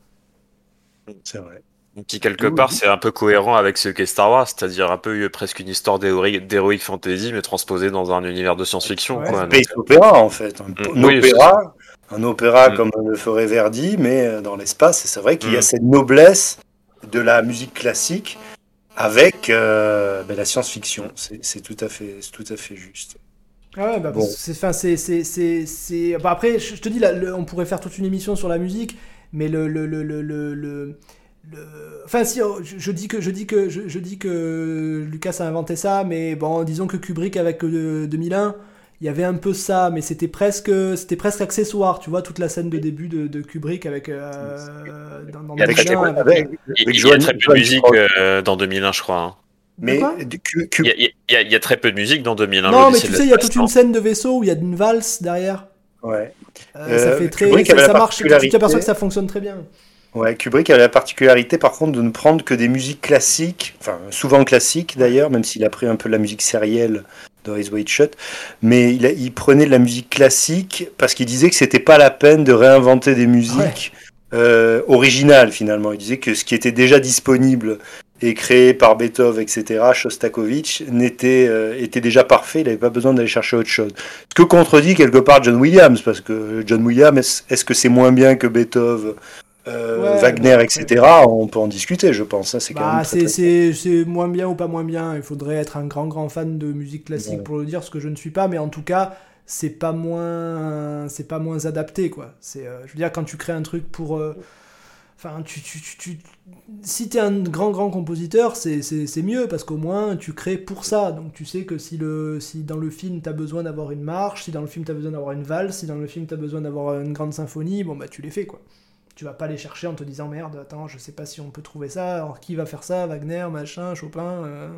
C'est vrai. Qui quelque part c'est un peu cohérent avec ce qu'est Star Wars, c'est-à-dire un peu presque une histoire d'héroïque fantasy mais transposée dans un univers de science-fiction. Ouais, un space opéra en fait, un, mm. opéra, un opéra mm. comme le ferait Verdi mais dans l'espace. Et c'est vrai qu'il y a mm. cette noblesse de la musique classique avec euh, ben, la science-fiction. C'est tout, à fait, tout à fait juste. Ah ouais, bah, c'est, c'est, bah, après, je te dis, là, on pourrait faire toute une émission sur la musique, mais le, le, le, Enfin, si, oh, je, dis que, je, dis que, je, dis que Lucas a inventé ça, mais bon, disons que Kubrick avec 2001, il y avait un peu ça, mais c'était presque, c'était presque accessoire, tu vois, toute la scène de début de, de Kubrick avec. Euh, dans, dans il, y avec, il, y a très peu de musique euh, dans 2001, je crois. Hein. Mais il, y a, il, y a, très peu de musique dans 2001. Non, mais tu sais, il y a toute une scène de vaisseau où il y a une valse derrière. Ouais. Euh, ça fait très, ça, ça marche. Tu t'aperçois que ça fonctionne très bien. Ouais, Kubrick avait la particularité par contre de ne prendre que des musiques classiques, enfin souvent classiques d'ailleurs, même s'il a pris un peu de la musique sérielle dans Eyes Wide Shut, mais il, il, prenait de la musique classique parce qu'il disait que c'était pas la peine de réinventer des musiques euh, originales finalement. Il disait que ce qui était déjà disponible et créé par Beethoven, etc., Shostakovich, n'était, euh, était déjà parfait, il n'avait pas besoin d'aller chercher autre chose. Ce que contredit quelque part John Williams, parce que John Williams, est-ce que c'est moins bien que Beethoven euh, Wagner, etc., on peut en discuter, je pense. C'est, bah, c'est, moins bien ou pas moins bien. Il faudrait être un grand, grand fan de musique classique pour le dire, ce que je ne suis pas, mais en tout cas, c'est pas moins, c'est pas moins adapté, quoi. C'est, euh, je veux dire, quand tu crées un truc pour. Euh, enfin, tu, tu, tu, si t'es un grand grand compositeur, c'est, mieux parce qu'au moins tu crées pour ça. Donc tu sais que si, le, si dans le film t'as besoin d'avoir une marche, si dans le film t'as besoin d'avoir une valse, si dans le film t'as besoin d'avoir une grande symphonie, bon bah tu les fais quoi tu vas pas les chercher en te disant merde, attends, je sais pas si on peut trouver ça, alors qui va faire ça, Wagner, machin, Chopin. Euh.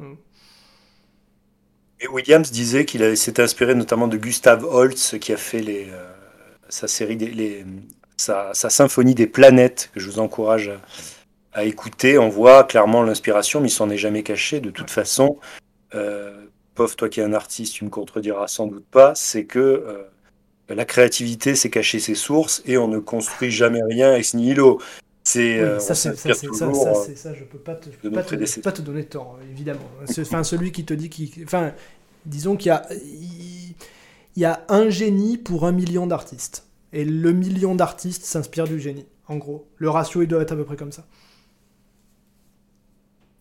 Et Williams disait qu'il s'était inspiré notamment de Gustav Holst qui a fait les, euh, sa série, des, sa, symphonie des planètes, que je vous encourage à, écouter. On voit clairement l'inspiration, mais il s'en est jamais caché. De toute façon, euh, toi qui es un artiste, tu me contrediras sans doute pas, c'est que la créativité, c'est cacher ses sources et on ne construit jamais rien ex nihilo. C'est euh, ça, c'est ça, ça, je peux pas te, peux pas, te, pas te donner tort, évidemment. Enfin, celui qui te dit qui, enfin, disons qu'il y a, il y a un génie pour un million d'artistes, et le million d'artistes s'inspire du génie. En gros, le ratio il doit être à peu près comme ça.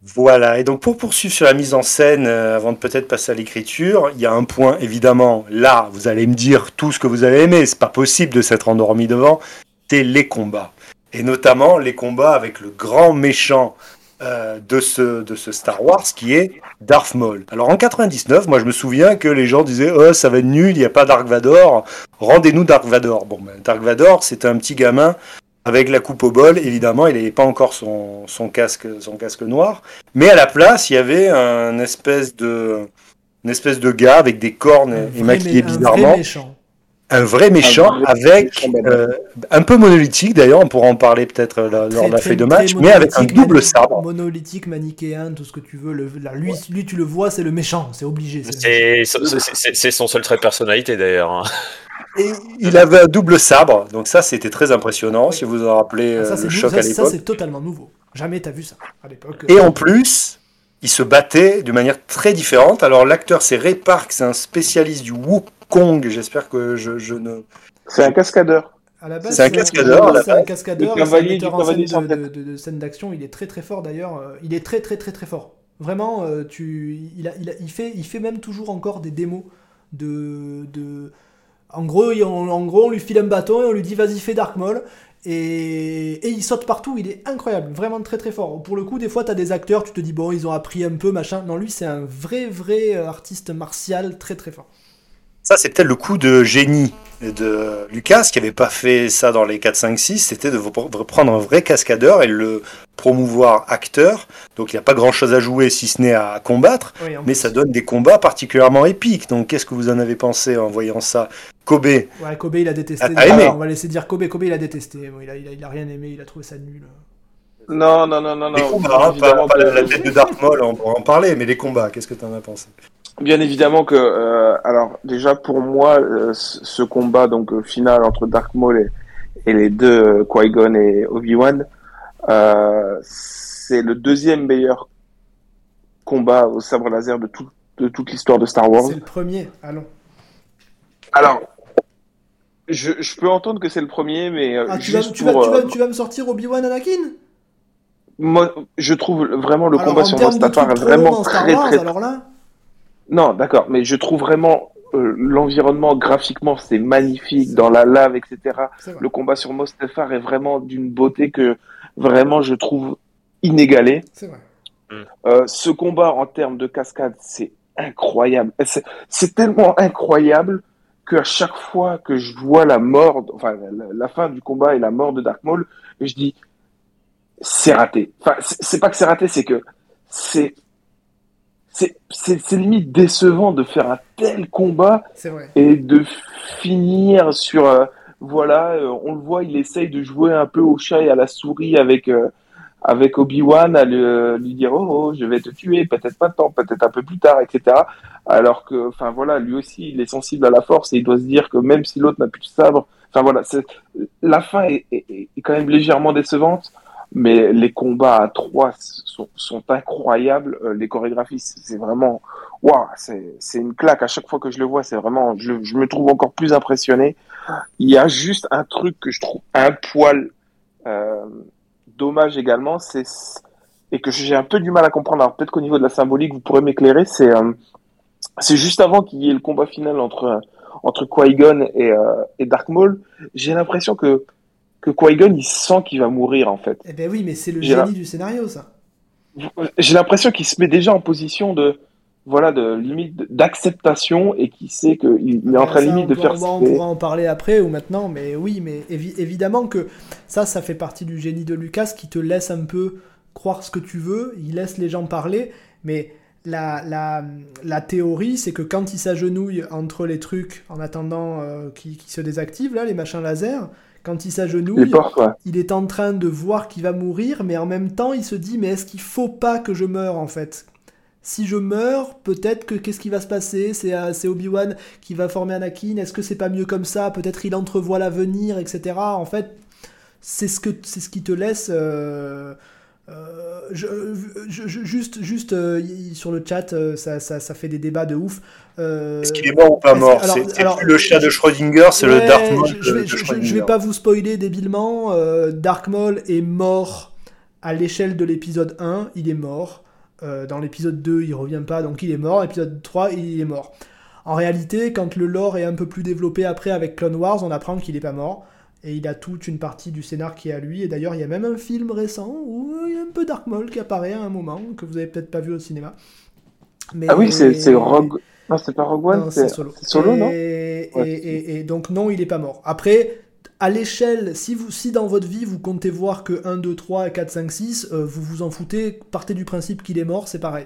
Voilà, et donc pour poursuivre sur la mise en scène, euh, avant de peut-être passer à l'écriture, il y a un point évidemment, là vous allez me dire tout ce que vous avez aimé, c'est pas possible de s'être endormi devant, c'est les combats. Et notamment les combats avec le grand méchant euh, de, ce, de ce Star Wars qui est Darth Maul. Alors en 99, moi je me souviens que les gens disaient oh, ça va être nul, il n'y a pas Dark Vador, rendez-nous Dark Vador. Bon, ben, Dark Vador, c'est un petit gamin avec la coupe au bol, évidemment, il n'avait pas encore son, son, casque, son casque noir, mais à la place, il y avait un espèce de, une espèce de gars avec des cornes et maquillé bizarrement un vrai méchant avec euh, un peu monolithique d'ailleurs, on pourra en parler peut-être euh, lors de la feuille de match, mais avec un double sabre. Monolithique, manichéen, tout ce que tu veux. Le, lui, lui, tu le vois, c'est le méchant, c'est obligé. C'est son seul trait de personnalité d'ailleurs. Hein. Et il avait un double sabre, donc ça c'était très impressionnant, si vous vous en rappelez ah, euh, le choc à l'époque. Ça c'est totalement nouveau. Jamais t'as vu ça à l'époque. Et en plus, il se battait de manière très différente. Alors l'acteur c'est Ray Park, c'est un spécialiste du Wukong Kong, j'espère que je, je ne. C'est un cascadeur. C'est un cascadeur. C'est un cascadeur. de, de, scène d'action. Il est très très fort d'ailleurs. Euh, il est très très très très fort. Vraiment, euh, tu, il, a, il, a, il, fait, il fait même toujours encore des démos de. de... En, gros, en, gros, on lui file un bâton et on lui dit vas-y, fais Dark Maul. Et, et, il saute partout, il est incroyable, vraiment très très fort. Pour le coup, des fois, t'as des acteurs, tu te dis bon, ils ont appris un peu, machin. Non, lui, c'est un vrai vrai euh, artiste martial très très fort. Ça, c'est peut-être le coup de génie de Lucas, qui n'avait pas fait ça dans les 4, 5, 6, c'était de prendre un vrai cascadeur et le promouvoir acteur. Donc il n'y a pas grand-chose à jouer si ce n'est à combattre, mais ça donne des combats particulièrement épiques. Donc qu'est-ce que vous en avez pensé en voyant ça? Kobe Ouais, Kobe, il a détesté. on va laisser dire Kobe. Kobe, il a détesté. il, a, il, a, rien aimé, il a trouvé ça nul. Non, non, non, non, non. Combats, hein, pas, la tête de Dark Maul, on pourra en parler, mais les combats, qu'est-ce que tu en as pensé? Bien évidemment que, euh, alors déjà pour moi, euh, ce combat donc euh, final entre Dark Maul et, les deux Qui-Gon et Obi-Wan, c'est le deuxième meilleur combat au sabre laser de, tout, de toute l'histoire de Star Wars. C'est le premier, allons. Alors, je, je peux entendre que c'est le premier, mais ah, tu, vas, tu, vas, tu, vas, tu, vas, me sortir Obi-Wan Anakin? Moi, je trouve vraiment le combat sur Mustafar vraiment très, très, très, alors là non, d'accord, mais je trouve vraiment euh, l'environnement graphiquement c'est magnifique dans la lave, etc. Le combat sur Mostafar est vraiment d'une beauté que vraiment je trouve inégalée. C'est vrai. Mm. Euh, ce combat en termes de cascade, c'est incroyable. C'est tellement incroyable qu'à chaque fois que je vois la mort, enfin la, fin du combat et la mort de Dark Maul, je dis c'est raté. Enfin, c'est pas que c'est raté, c'est que c'est c'est limite décevant de faire un tel combat et de finir sur euh, voilà euh, on le voit il essaye de jouer un peu au chat et à la souris avec euh, avec Obi-Wan à lui dire oh, oh, je vais te tuer peut-être pas tant peut-être un peu plus tard etc alors que enfin voilà lui aussi il est sensible à la force et il doit se dire que même si l'autre n'a plus de sabre enfin voilà la fin est, est, quand même légèrement décevante mais les combats à trois sont, incroyables. Euh, les chorégraphies, c'est vraiment, waouh, c'est une claque. À chaque fois que je le vois, c'est vraiment, je, me trouve encore plus impressionné. Il y a juste un truc que je trouve un poil euh, dommage également, et que j'ai un peu du mal à comprendre. Alors peut-être qu'au niveau de la symbolique, vous pourrez m'éclairer. C'est euh, juste avant qu'il y ait le combat final entre entre Qui-Gon et Dark Maul. J'ai l'impression que que Qui-Gon il sent qu'il va mourir en fait. Eh ben oui, mais c'est le génie du scénario ça. J'ai l'impression qu'il se met déjà en position de voilà de limite d'acceptation et qui sait qu'il est en train limite de faire. On, on pourra en parler après ou maintenant, mais oui, mais évidemment que ça, ça fait partie du génie de Lucas qui te laisse un peu croire ce que tu veux, il laisse les gens parler, mais la, la, la théorie, c'est que quand il s'agenouille entre les trucs en attendant euh, qu'ils qui se désactivent, là, les machins laser, quand il s'agenouille, il est en train de voir qu'il va mourir, mais en même temps, il se dit mais est-ce qu'il faut pas que je meure en fait? Si je meurs, peut-être que qu'est-ce qui va se passer? Euh, C'est Obi-Wan qui va former Anakin. Est-ce que c'est pas mieux comme ça? Peut-être il entrevoit l'avenir, etc. En fait, c'est ce que c'est ce qui te laisse euh, euh, je, juste, juste euh, sur le chat, euh, ça, ça, ça, fait des débats de ouf. Est-ce qu'il est mort ou pas mort? C'est le chat de Schrödinger, c'est le Dark Maul je, vais, je, vais pas vous spoiler débilement. Dark Maul est mort à l'échelle de l'épisode 1, il est mort. dans l'épisode 2, il revient pas, donc il est mort. L'épisode 3, il est mort. En réalité, quand le lore est un peu plus développé après avec Clone Wars, on apprend qu'il est pas mort Et il a toute une partie du scénar qui est à lui. Et d'ailleurs, il y a même un film récent où il y a un peu Dark Maul qui apparaît à un moment, que vous avez peut-être pas vu au cinéma. Mais... Ah oui, c'est Rogue. Non, c'est pas Rogue One, c'est Solo. Solo, non? Et, et, et, donc, non, il est pas mort. Après, à l'échelle, si, vous, si dans votre vie vous comptez voir que 1, 2, 3, 4, 5, 6, vous vous en foutez, partez du principe qu'il est mort, c'est pareil.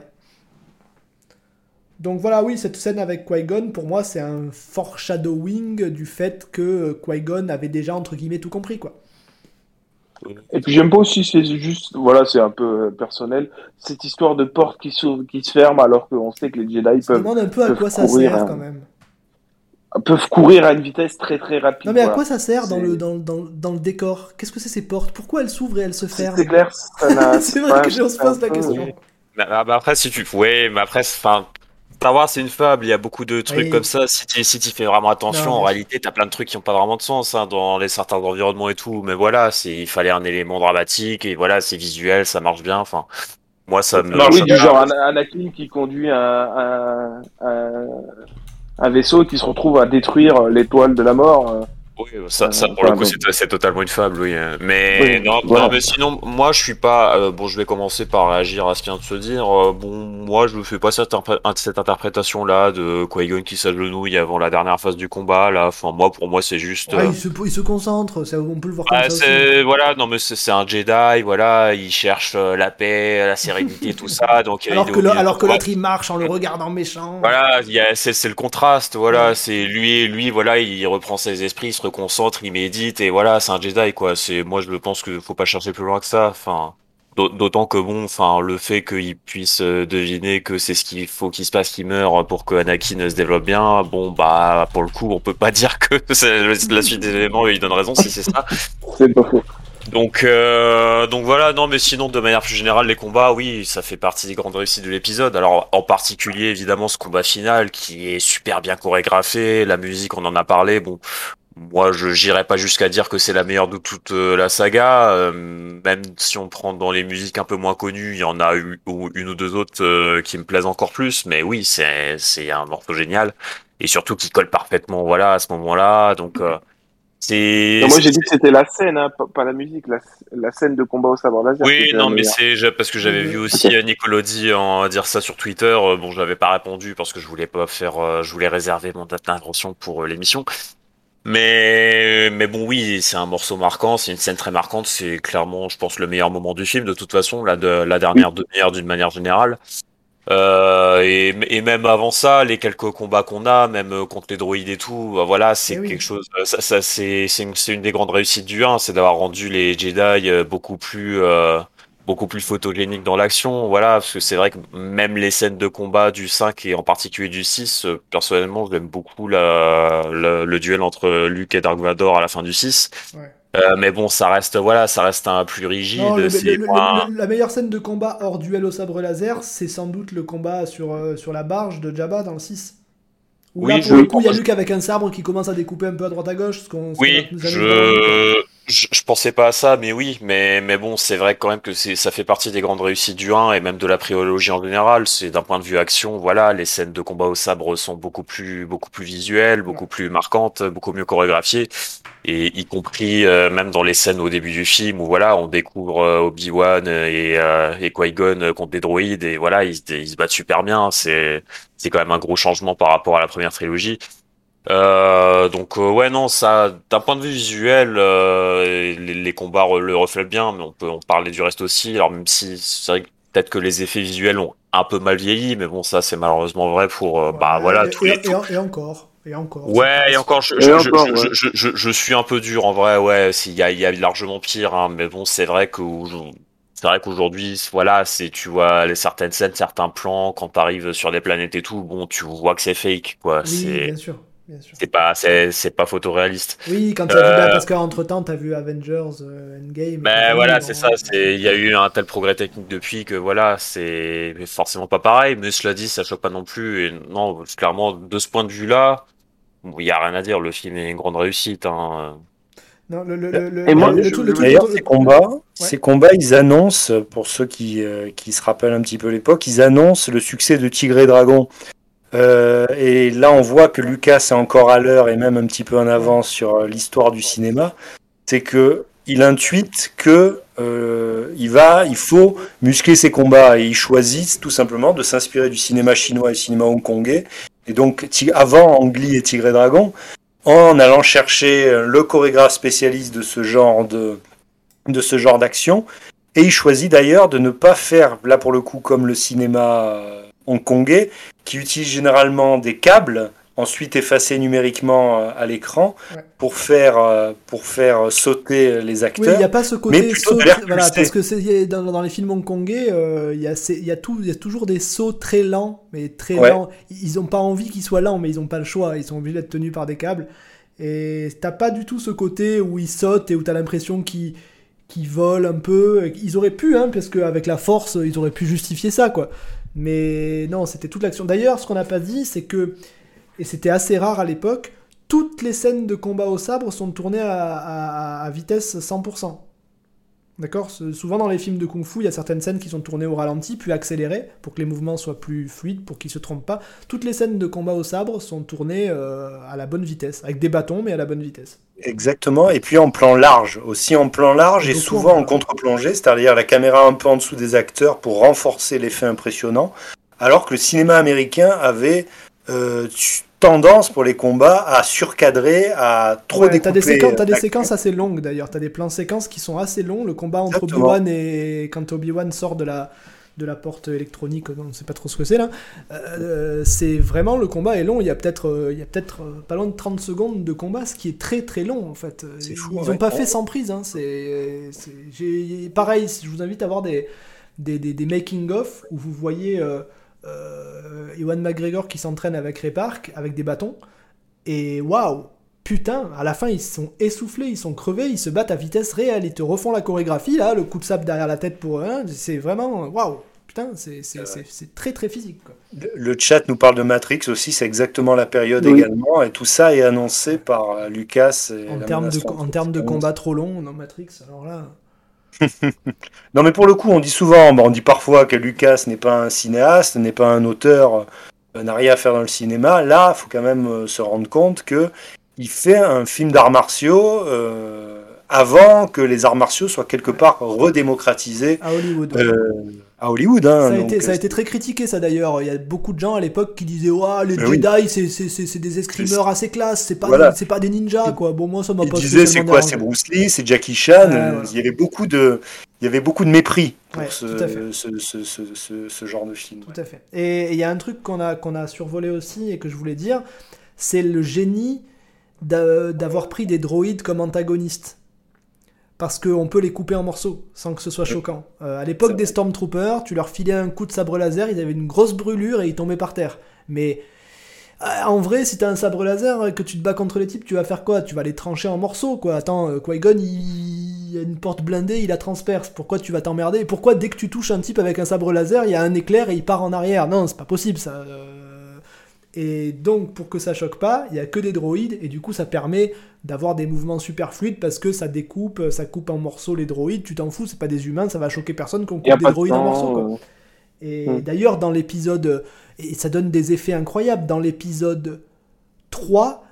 Donc voilà, oui, cette scène avec Qui-Gon, pour moi, c'est un foreshadowing du fait que Qui-Gon avait déjà, entre guillemets, tout compris, quoi. Et puis j'aime pas aussi, c'est juste, voilà, c'est un peu personnel, cette histoire de porte qui, qui se ferme alors qu'on sait que les Jedi peuvent. Je demande un peu à quoi ça sert quand même. Peuvent courir à une vitesse très très rapide. Non mais à quoi ça sert dans le, dans, dans, dans le décor? Qu'est-ce que c'est ces portes? Pourquoi elles s'ouvrent et elles se ferment? C'est clair, c'est vrai que je se pose la question. Bah, bah, après, si tu. Ouais, mais après, enfin, Star Wars, c'est une fable. Il y a beaucoup de trucs comme ça. Si tu si fais vraiment attention, en réalité, tu as plein de trucs qui n'ont pas vraiment de sens hein, dans les certains environnements et tout. Mais voilà, il fallait un élément dramatique et voilà, c'est visuel, ça marche bien. Enfin, moi, ça me. Non, oui, du genre Anakin qui conduit un, un, un, vaisseau qui se retrouve à détruire l'étoile de la mort. Euh. Oui, ça, ça pour le coup, c'est totalement une fable, oui. Mais, non, non, mais sinon, moi, je suis pas. Euh, bon, je vais commencer par réagir à ce qui vient de se dire. Euh, bon, moi, je ne fais pas cette, cette interprétation-là de Qui-Gon qui s'agenouille avant la dernière phase du combat. Là, enfin, moi, pour moi, c'est juste. il, se, il, se, concentre, ça, on peut le voir comme ah, ça. Aussi. Voilà, non, mais c'est un Jedi, voilà, il cherche la paix, la sérénité, tout ça. Donc, alors, que alors que l'autre, il marche en le regardant méchant. Voilà, c'est le contraste, voilà. C'est lui, lui, voilà, il reprend ses esprits, il se concentre, il médite et voilà, c'est un Jedi quoi. C'est moi je pense que faut pas chercher plus loin que ça. Enfin, d'autant que bon, enfin le fait qu'il puisse euh, deviner que c'est ce qu'il faut qu'il se passe, qu'il meurt pour que Anakin se développe bien. Bon bah pour le coup, on peut pas dire que c'est la suite des éléments. Il donne raison si c'est ça. c'est pas faux. Donc, euh, donc voilà, non, mais sinon, de manière plus générale, les combats, oui, ça fait partie des grandes réussites de l'épisode. Alors, en particulier, évidemment, ce combat final qui est super bien chorégraphié, la musique, on en a parlé. Bon, moi, je n'irai pas jusqu'à dire que c'est la meilleure de toute euh, la saga. Euh, même si on prend dans les musiques un peu moins connues, il y en a eu, une ou deux autres euh, qui me plaisent encore plus. Mais oui, c'est c'est un morceau génial et surtout qui colle parfaitement. Voilà, à ce moment-là. Donc c'est. Moi, j'ai dit que c'était la scène, hein, pas la musique, la, scène de combat au sabre laser. Oui, non, mais c'est parce que j'avais vu aussi Nicolodi en dire ça sur Twitter. Bon, je n'avais pas répondu parce que je voulais pas faire, je voulais réserver mon date d'intention pour l'émission. Mais, mais bon, oui, c'est un morceau marquant, c'est une scène très marquante, c'est clairement, je pense, le meilleur moment du film, de toute façon, la, de, la dernière demi-heure d'une manière générale. Euh, et, et, même avant ça, les quelques combats qu'on a, même contre les droïdes et tout, bah voilà, c'est eh quelque chose. Ça, ça c'est une, une, des grandes réussites du 1, c'est d'avoir rendu les Jedi euh, beaucoup plus euh, beaucoup plus photogénique dans l'action, voilà, parce que c'est vrai que même les scènes de combat du 5 et en particulier du 6, euh, personnellement, j'aime beaucoup la, le duel entre Luke et Dark Vador à la fin du 6. Euh, mais bon, ça reste, voilà, ça reste un plus rigide. la meilleure scène de combat hors duel au sabre laser, c'est sans doute le combat sur, euh, sur la barge de Jabba dans le 6. Où oui, là, pour le coup, il y a Luke avec un sabre qui commence à découper un peu à droite à gauche. Ce qu'on, oui, je... Je, je, pensais pas à ça, mais oui, mais, mais bon, c'est vrai quand même que ça fait partie des grandes réussites du 1 et même de la préologie en général. C'est d'un point de vue action, voilà, les scènes de combat au sabre sont beaucoup plus, beaucoup plus visuelles, beaucoup plus marquantes, beaucoup mieux chorégraphiées, et y compris euh, même dans les scènes au début du film où voilà, on découvre euh, Obi-Wan et, euh, et Qui-Gon contre des droïdes et voilà, ils, ils se battent super bien. C'est, c'est quand même un gros changement par rapport à la première trilogie. Euh, donc euh, ouais non ça d'un point de vue visuel euh, les, combats le reflètent bien mais on peut en parler du reste aussi alors même si c'est vrai que peut-être que les effets visuels ont un peu mal vieilli mais bon ça c'est malheureusement vrai pour bah voilà et, tous les et, encore et encore ouais et encore je, je, je, je, je, suis un peu dur en vrai ouais s'il y a, il y a largement pire hein, mais bon c'est vrai que c'est vrai qu'aujourd'hui, voilà, c'est tu vois les certaines scènes, certains plans quand t'arrives sur des planètes et tout, bon, tu vois que c'est fake, quoi. Oui, c'est bien sûr. C'est pas, c'est pas photoréaliste. Oui, quand tu as vu, bah, euh, parce qu'entre temps, tu as vu Avengers euh, Endgame. Ben voilà, c'est ça. Il y a eu un tel progrès technique depuis que voilà, c'est forcément pas pareil. Mais cela dit, ça choque pas non plus. Et non, clairement, de ce point de vue-là, il y a rien à dire. Le film est une grande réussite. Hein. Non, le, le, et moi, d'ailleurs, ces combats, ces combats, ils annoncent, pour ceux qui, euh, qui se rappellent un petit peu l'époque, ils annoncent le succès de Tigre et Dragon. Euh, et là, on voit que Lucas est encore à l'heure et même un petit peu en avance sur euh, l'histoire du cinéma. c'est que il intuite que euh, il va, il faut muscler ses combats et il choisit tout simplement de s'inspirer du cinéma chinois et du cinéma hongkongais. Et donc avant Angli et Tigre et Dragon, en allant chercher le chorégraphe spécialiste de ce genre de ce genre d'action. Et il choisit d'ailleurs de ne pas faire, là pour le coup, comme le cinéma hongkongais, qui utilise généralement des câbles ensuite effacés numériquement euh, à l'écran pour faire euh, pour faire sauter les acteurs. Oui, il n'y a pas ce côté saut, voilà, parce que dans, dans, les films hongkongais, il y a il y il y a toujours des sauts très lents, mais très lents. Ils n'ont pas envie qu'ils soient lents, mais ils n'ont pas le choix. Ils sont obligés d'être tenus par des câbles. Et t'as pas du tout ce côté où ils sautent et où tu as l'impression qu'ils qui volent un peu. Ils auraient pu, hein, parce qu'avec la force, ils auraient pu justifier ça, quoi. Mais non, c'était toute l'action. D'ailleurs, ce qu'on n'a pas dit, c'est que, et c'était assez rare à l'époque, toutes les scènes de combat au sabre sont tournées à, vitesse 100%. D'accord Souvent dans les films de kung-fu, il y a certaines scènes qui sont tournées au ralenti, puis accélérées, pour que les mouvements soient plus fluides, pour qu'ils se trompent pas. Toutes les scènes de combat au sabre sont tournées euh, à la bonne vitesse, avec des bâtons, mais à la bonne vitesse. Exactement, et puis en plan large, aussi en plan large, et souvent en contre-plongée, c'est-à-dire la caméra un peu en dessous des acteurs pour renforcer l'effet impressionnant, alors que le cinéma américain avait euh, tendance pour les combats à surcadrer, à trop découper. T'as des, séquences, as des séquences assez longues d'ailleurs, t'as des plans séquences qui sont assez longs. Le combat entre Obi-Wan et quand Obi-Wan sort de la de la porte électronique, on ne sait pas trop ce que c'est là. Euh, c'est vraiment le combat est long. Il y a peut-être euh, il y a peut-être euh, pas loin de 30 secondes de combat, ce qui est très très long en fait. Ils n'ont pas fait sans prise. Hein. C'est pareil. Je vous invite à voir des des, des, des making of où vous voyez euh, Ewan McGregor qui s'entraîne avec Ray Park avec des bâtons. Et waouh, putain, à la fin ils sont essoufflés, ils sont crevés, ils se battent à vitesse réelle, ils te refont la chorégraphie là, le coup de sable derrière la tête pour un, c'est vraiment waouh. Putain, c'est très très physique. Le chat nous parle de Matrix aussi, c'est exactement la période également, et tout ça est annoncé par euh, Lucas. en termes de, en termes de combat trop long dans Matrix, alors là. Non, mais pour le coup, on dit souvent, on dit parfois que Lucas n'est pas un cinéaste, n'est pas un auteur, euh, n'a rien à faire dans le cinéma. Là, il faut quand même euh, se rendre compte que il fait un film d'arts martiaux euh, avant que les arts martiaux soient quelque part redémocratisés à Hollywood. À Hollywood. Hein, ça, a été, ça, a été, très critiqué, ça d'ailleurs. Il y a beaucoup de gens à l'époque qui disaient les Jedi, c'est des escrimeurs assez classe, c'est pas, des, pas des ninjas. Quoi. Bon, moi, ça m'a pas Ils disaient c'est quoi? C'est Bruce Lee, c'est Jackie Chan. Il, y avait beaucoup de, il y avait beaucoup de mépris pour ce, ce, ce, ce, genre de film. Tout à fait. Et il y a un truc qu'on a, qu'on a survolé aussi et que je voulais dire c'est le génie d'avoir pris des droïdes comme antagonistes parce qu'on peut les couper en morceaux sans que ce soit choquant. Euh, à l'époque des Stormtroopers, tu leur filais un coup de sabre laser, ils avaient une grosse brûlure et ils tombaient par terre. Mais euh, en vrai, si t'as un sabre laser et que tu te bats contre les types, tu vas faire quoi? Tu vas les trancher en morceaux, quoi. Attends, euh, Qui-Gon, il... y a une porte blindée, il la transperce. Pourquoi tu vas t'emmerder? Pourquoi dès que tu touches un type avec un sabre laser, il y a un éclair et il part en arrière? Non, c'est pas possible, ça. Et donc, pour que ça choque pas, il y a que des droïdes, et du coup, ça permet d'avoir des mouvements super fluides parce que ça découpe, ça coupe en morceaux les droïdes. Tu t'en fous, c'est pas des humains, ça va choquer personne qu'on coupe des droïdes en morceaux. Quoi. Et hmm. d'ailleurs, dans l'épisode, et ça donne des effets incroyables, dans l'épisode 3,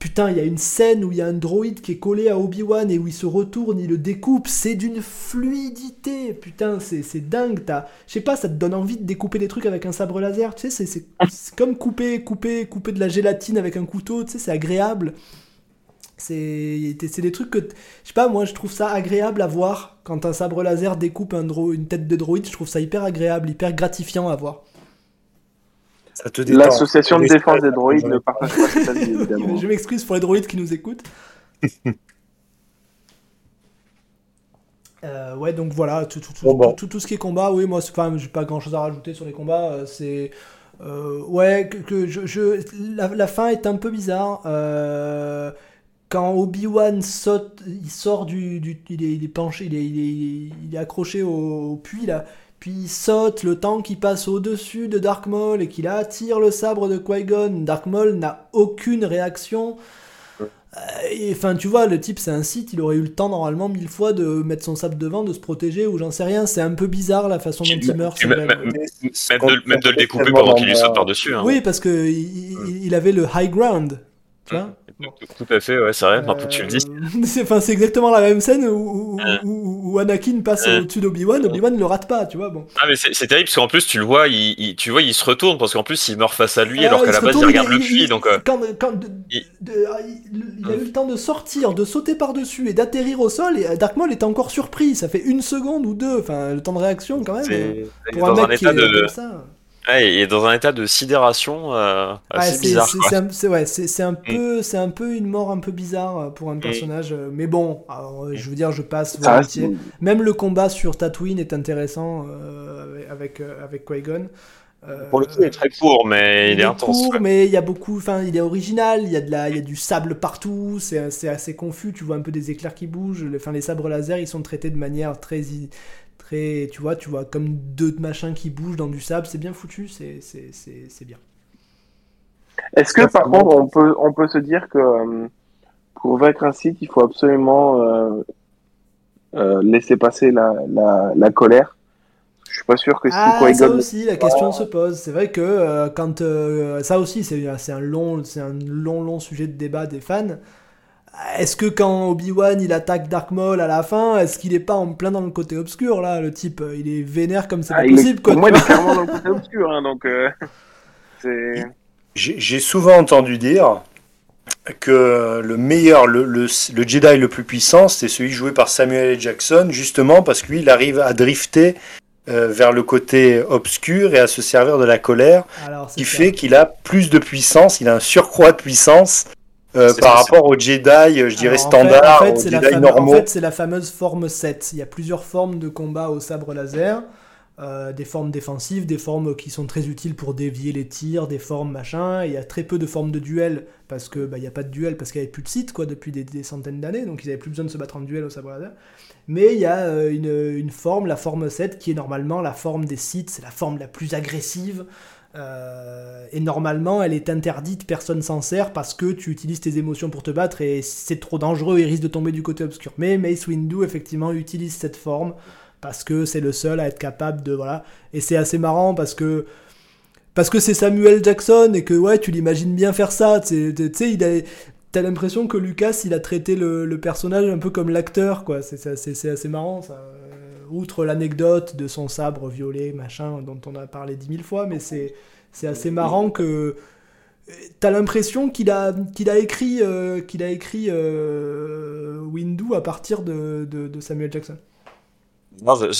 Putain, il y a une scène où il y a un droïde qui est collé à Obi-Wan et où il se retourne, il le découpe. C'est d'une fluidité. Putain, c'est dingue. Je sais pas, ça te donne envie de découper des trucs avec un sabre laser. Tu sais, c'est comme couper, couper, couper de la gélatine avec un couteau. Tu sais, c'est agréable. C'est des trucs que. Je sais pas, moi, je trouve ça agréable à voir. Quand un sabre laser découpe un une tête de droïde, je trouve ça hyper agréable, hyper gratifiant à voir. L'association de défense des droïdes ne partage pas cette avis, évidemment. Je m'excuse pour les droïdes qui nous écoutent. Euh, ouais, donc voilà, tout, tout, tout, ce qui est combat, oui, moi, enfin, j'ai pas grand chose à rajouter sur les combats. Euh, c'est. Euh, ouais, que, je, je la, fin est un peu bizarre. Quand Obi-Wan saute, il sort du. du il, est, il, est, penché, il est, il est, il est accroché au, au puits là puis il saute le temps qui passe au-dessus de Dark Maul et qu'il attire le sabre de Qui-Gon. Dark Maul n'a aucune réaction. Enfin, tu vois, le type, c'est un site, il aurait eu le temps normalement mille fois de mettre son sabre devant, de se protéger ou j'en sais rien. C'est un peu bizarre la façon dont il meurt. Même, de, le découper pendant qu'il lui saute par-dessus. Hein. Oui, parce que il, avait le high ground. Tu vois Tout, à fait, ouais, c'est vrai, maintenant tu le dis. Euh, c'est, enfin, c'est exactement la même scène où, où, Anakin passe au-dessus d'Obi-Wan, Obi-Wan ne le rate pas, tu vois. Bon. Ah, mais c'est, terrible parce qu'en plus, tu le vois, il, tu vois, il se retourne parce qu'en plus, il meurt face à lui alors qu'à la base, il regarde le puits. Donc, euh, quand, il... a eu le temps de sortir, de sauter par-dessus et d'atterrir au sol, et Dark Maul était encore surpris. Ça fait une seconde ou deux, enfin, le temps de réaction quand même. Pour un mec qui est de... comme ça. Ouais, il est dans un état de sidération euh, assez bizarre. C'est ouais, un, mm. peu, c'est un peu une mort un peu bizarre euh, pour un mm. personnage. Euh, mais bon, je veux dire, je passe volontiers. Même le combat sur Tatooine est intéressant avec avec Qui-Gon. pour le coup, il est très court, mais il, est, intense. Court, mais il y a beaucoup, enfin, il est original. Il y a de la, il y a du sable partout. C'est assez confus. Tu vois un peu des éclairs qui bougent. Enfin, les sabres laser, ils sont traités de manière très tu vois, tu vois comme deux machins qui bougent dans du sable, c'est bien foutu, c'est bien. Est-ce que par contre on peut, on peut se dire que euh, pour vaincre un site, il faut absolument euh, euh, laisser passer la, la, colère? Je suis pas sûr que si ah, ça aussi la question se pose. C'est vrai que quand ça aussi c'est un long c'est un long long sujet de débat des fans est-ce que quand Obi-Wan il attaque Dark Maul à la fin, est-ce qu'il est pas en plein dans le côté obscur là Le type, il est vénère comme c'est ah, pas possible. Pour moi, il est clairement dans le côté obscur. Hein, donc, euh, J'ai souvent entendu dire que le meilleur, le, le, Jedi le plus puissant, c'est celui joué par Samuel L. Jackson, justement parce qu'il arrive à drifter euh, vers le côté obscur et à se servir de la colère, qui fait qu'il a plus de puissance, il a un surcroît de puissance euh, par rapport aux Jedi, euh, je dirais standard, aux Jedi normaux. En fait, c'est la fameuse forme 7. Il y a plusieurs formes de combat au sabre laser. Euh, des formes défensives, des formes qui sont très utiles pour dévier les tirs, des formes machin. Il y a très peu de formes de duel parce que bah, il n'y a pas de duel parce qu'il n'y avait plus de site quoi depuis des, centaines d'années, donc ils n'avaient plus besoin de se battre en duel au sabre laser. Mais il y a une, une, forme, la forme 7, qui est normalement la forme des sites, c'est la forme la plus agressive. Euh, et normalement, elle est interdite, personne s'en sert parce que tu utilises tes émotions pour te battre et c'est trop dangereux et risque de tomber du côté obscur. Mais Mace Windu, effectivement, utilise cette forme parce que c'est le seul à être capable de. Voilà. Et c'est assez marrant parce que. Parce que c'est Samuel Jackson et que, ouais, tu l'imagines bien faire ça. Tu sais, il a. T'as l'impression que Lucas, il a traité le, personnage un peu comme l'acteur, quoi. C'est assez marrant, ça outre l'anecdote de son sabre violet, machin, dont on a parlé dix mille fois, mais c'est, c'est assez marrant que t'as l'impression qu'il a, qu'il a écrit, euh, qu'il a écrit euh, Windu à partir de, de, Samuel Jackson.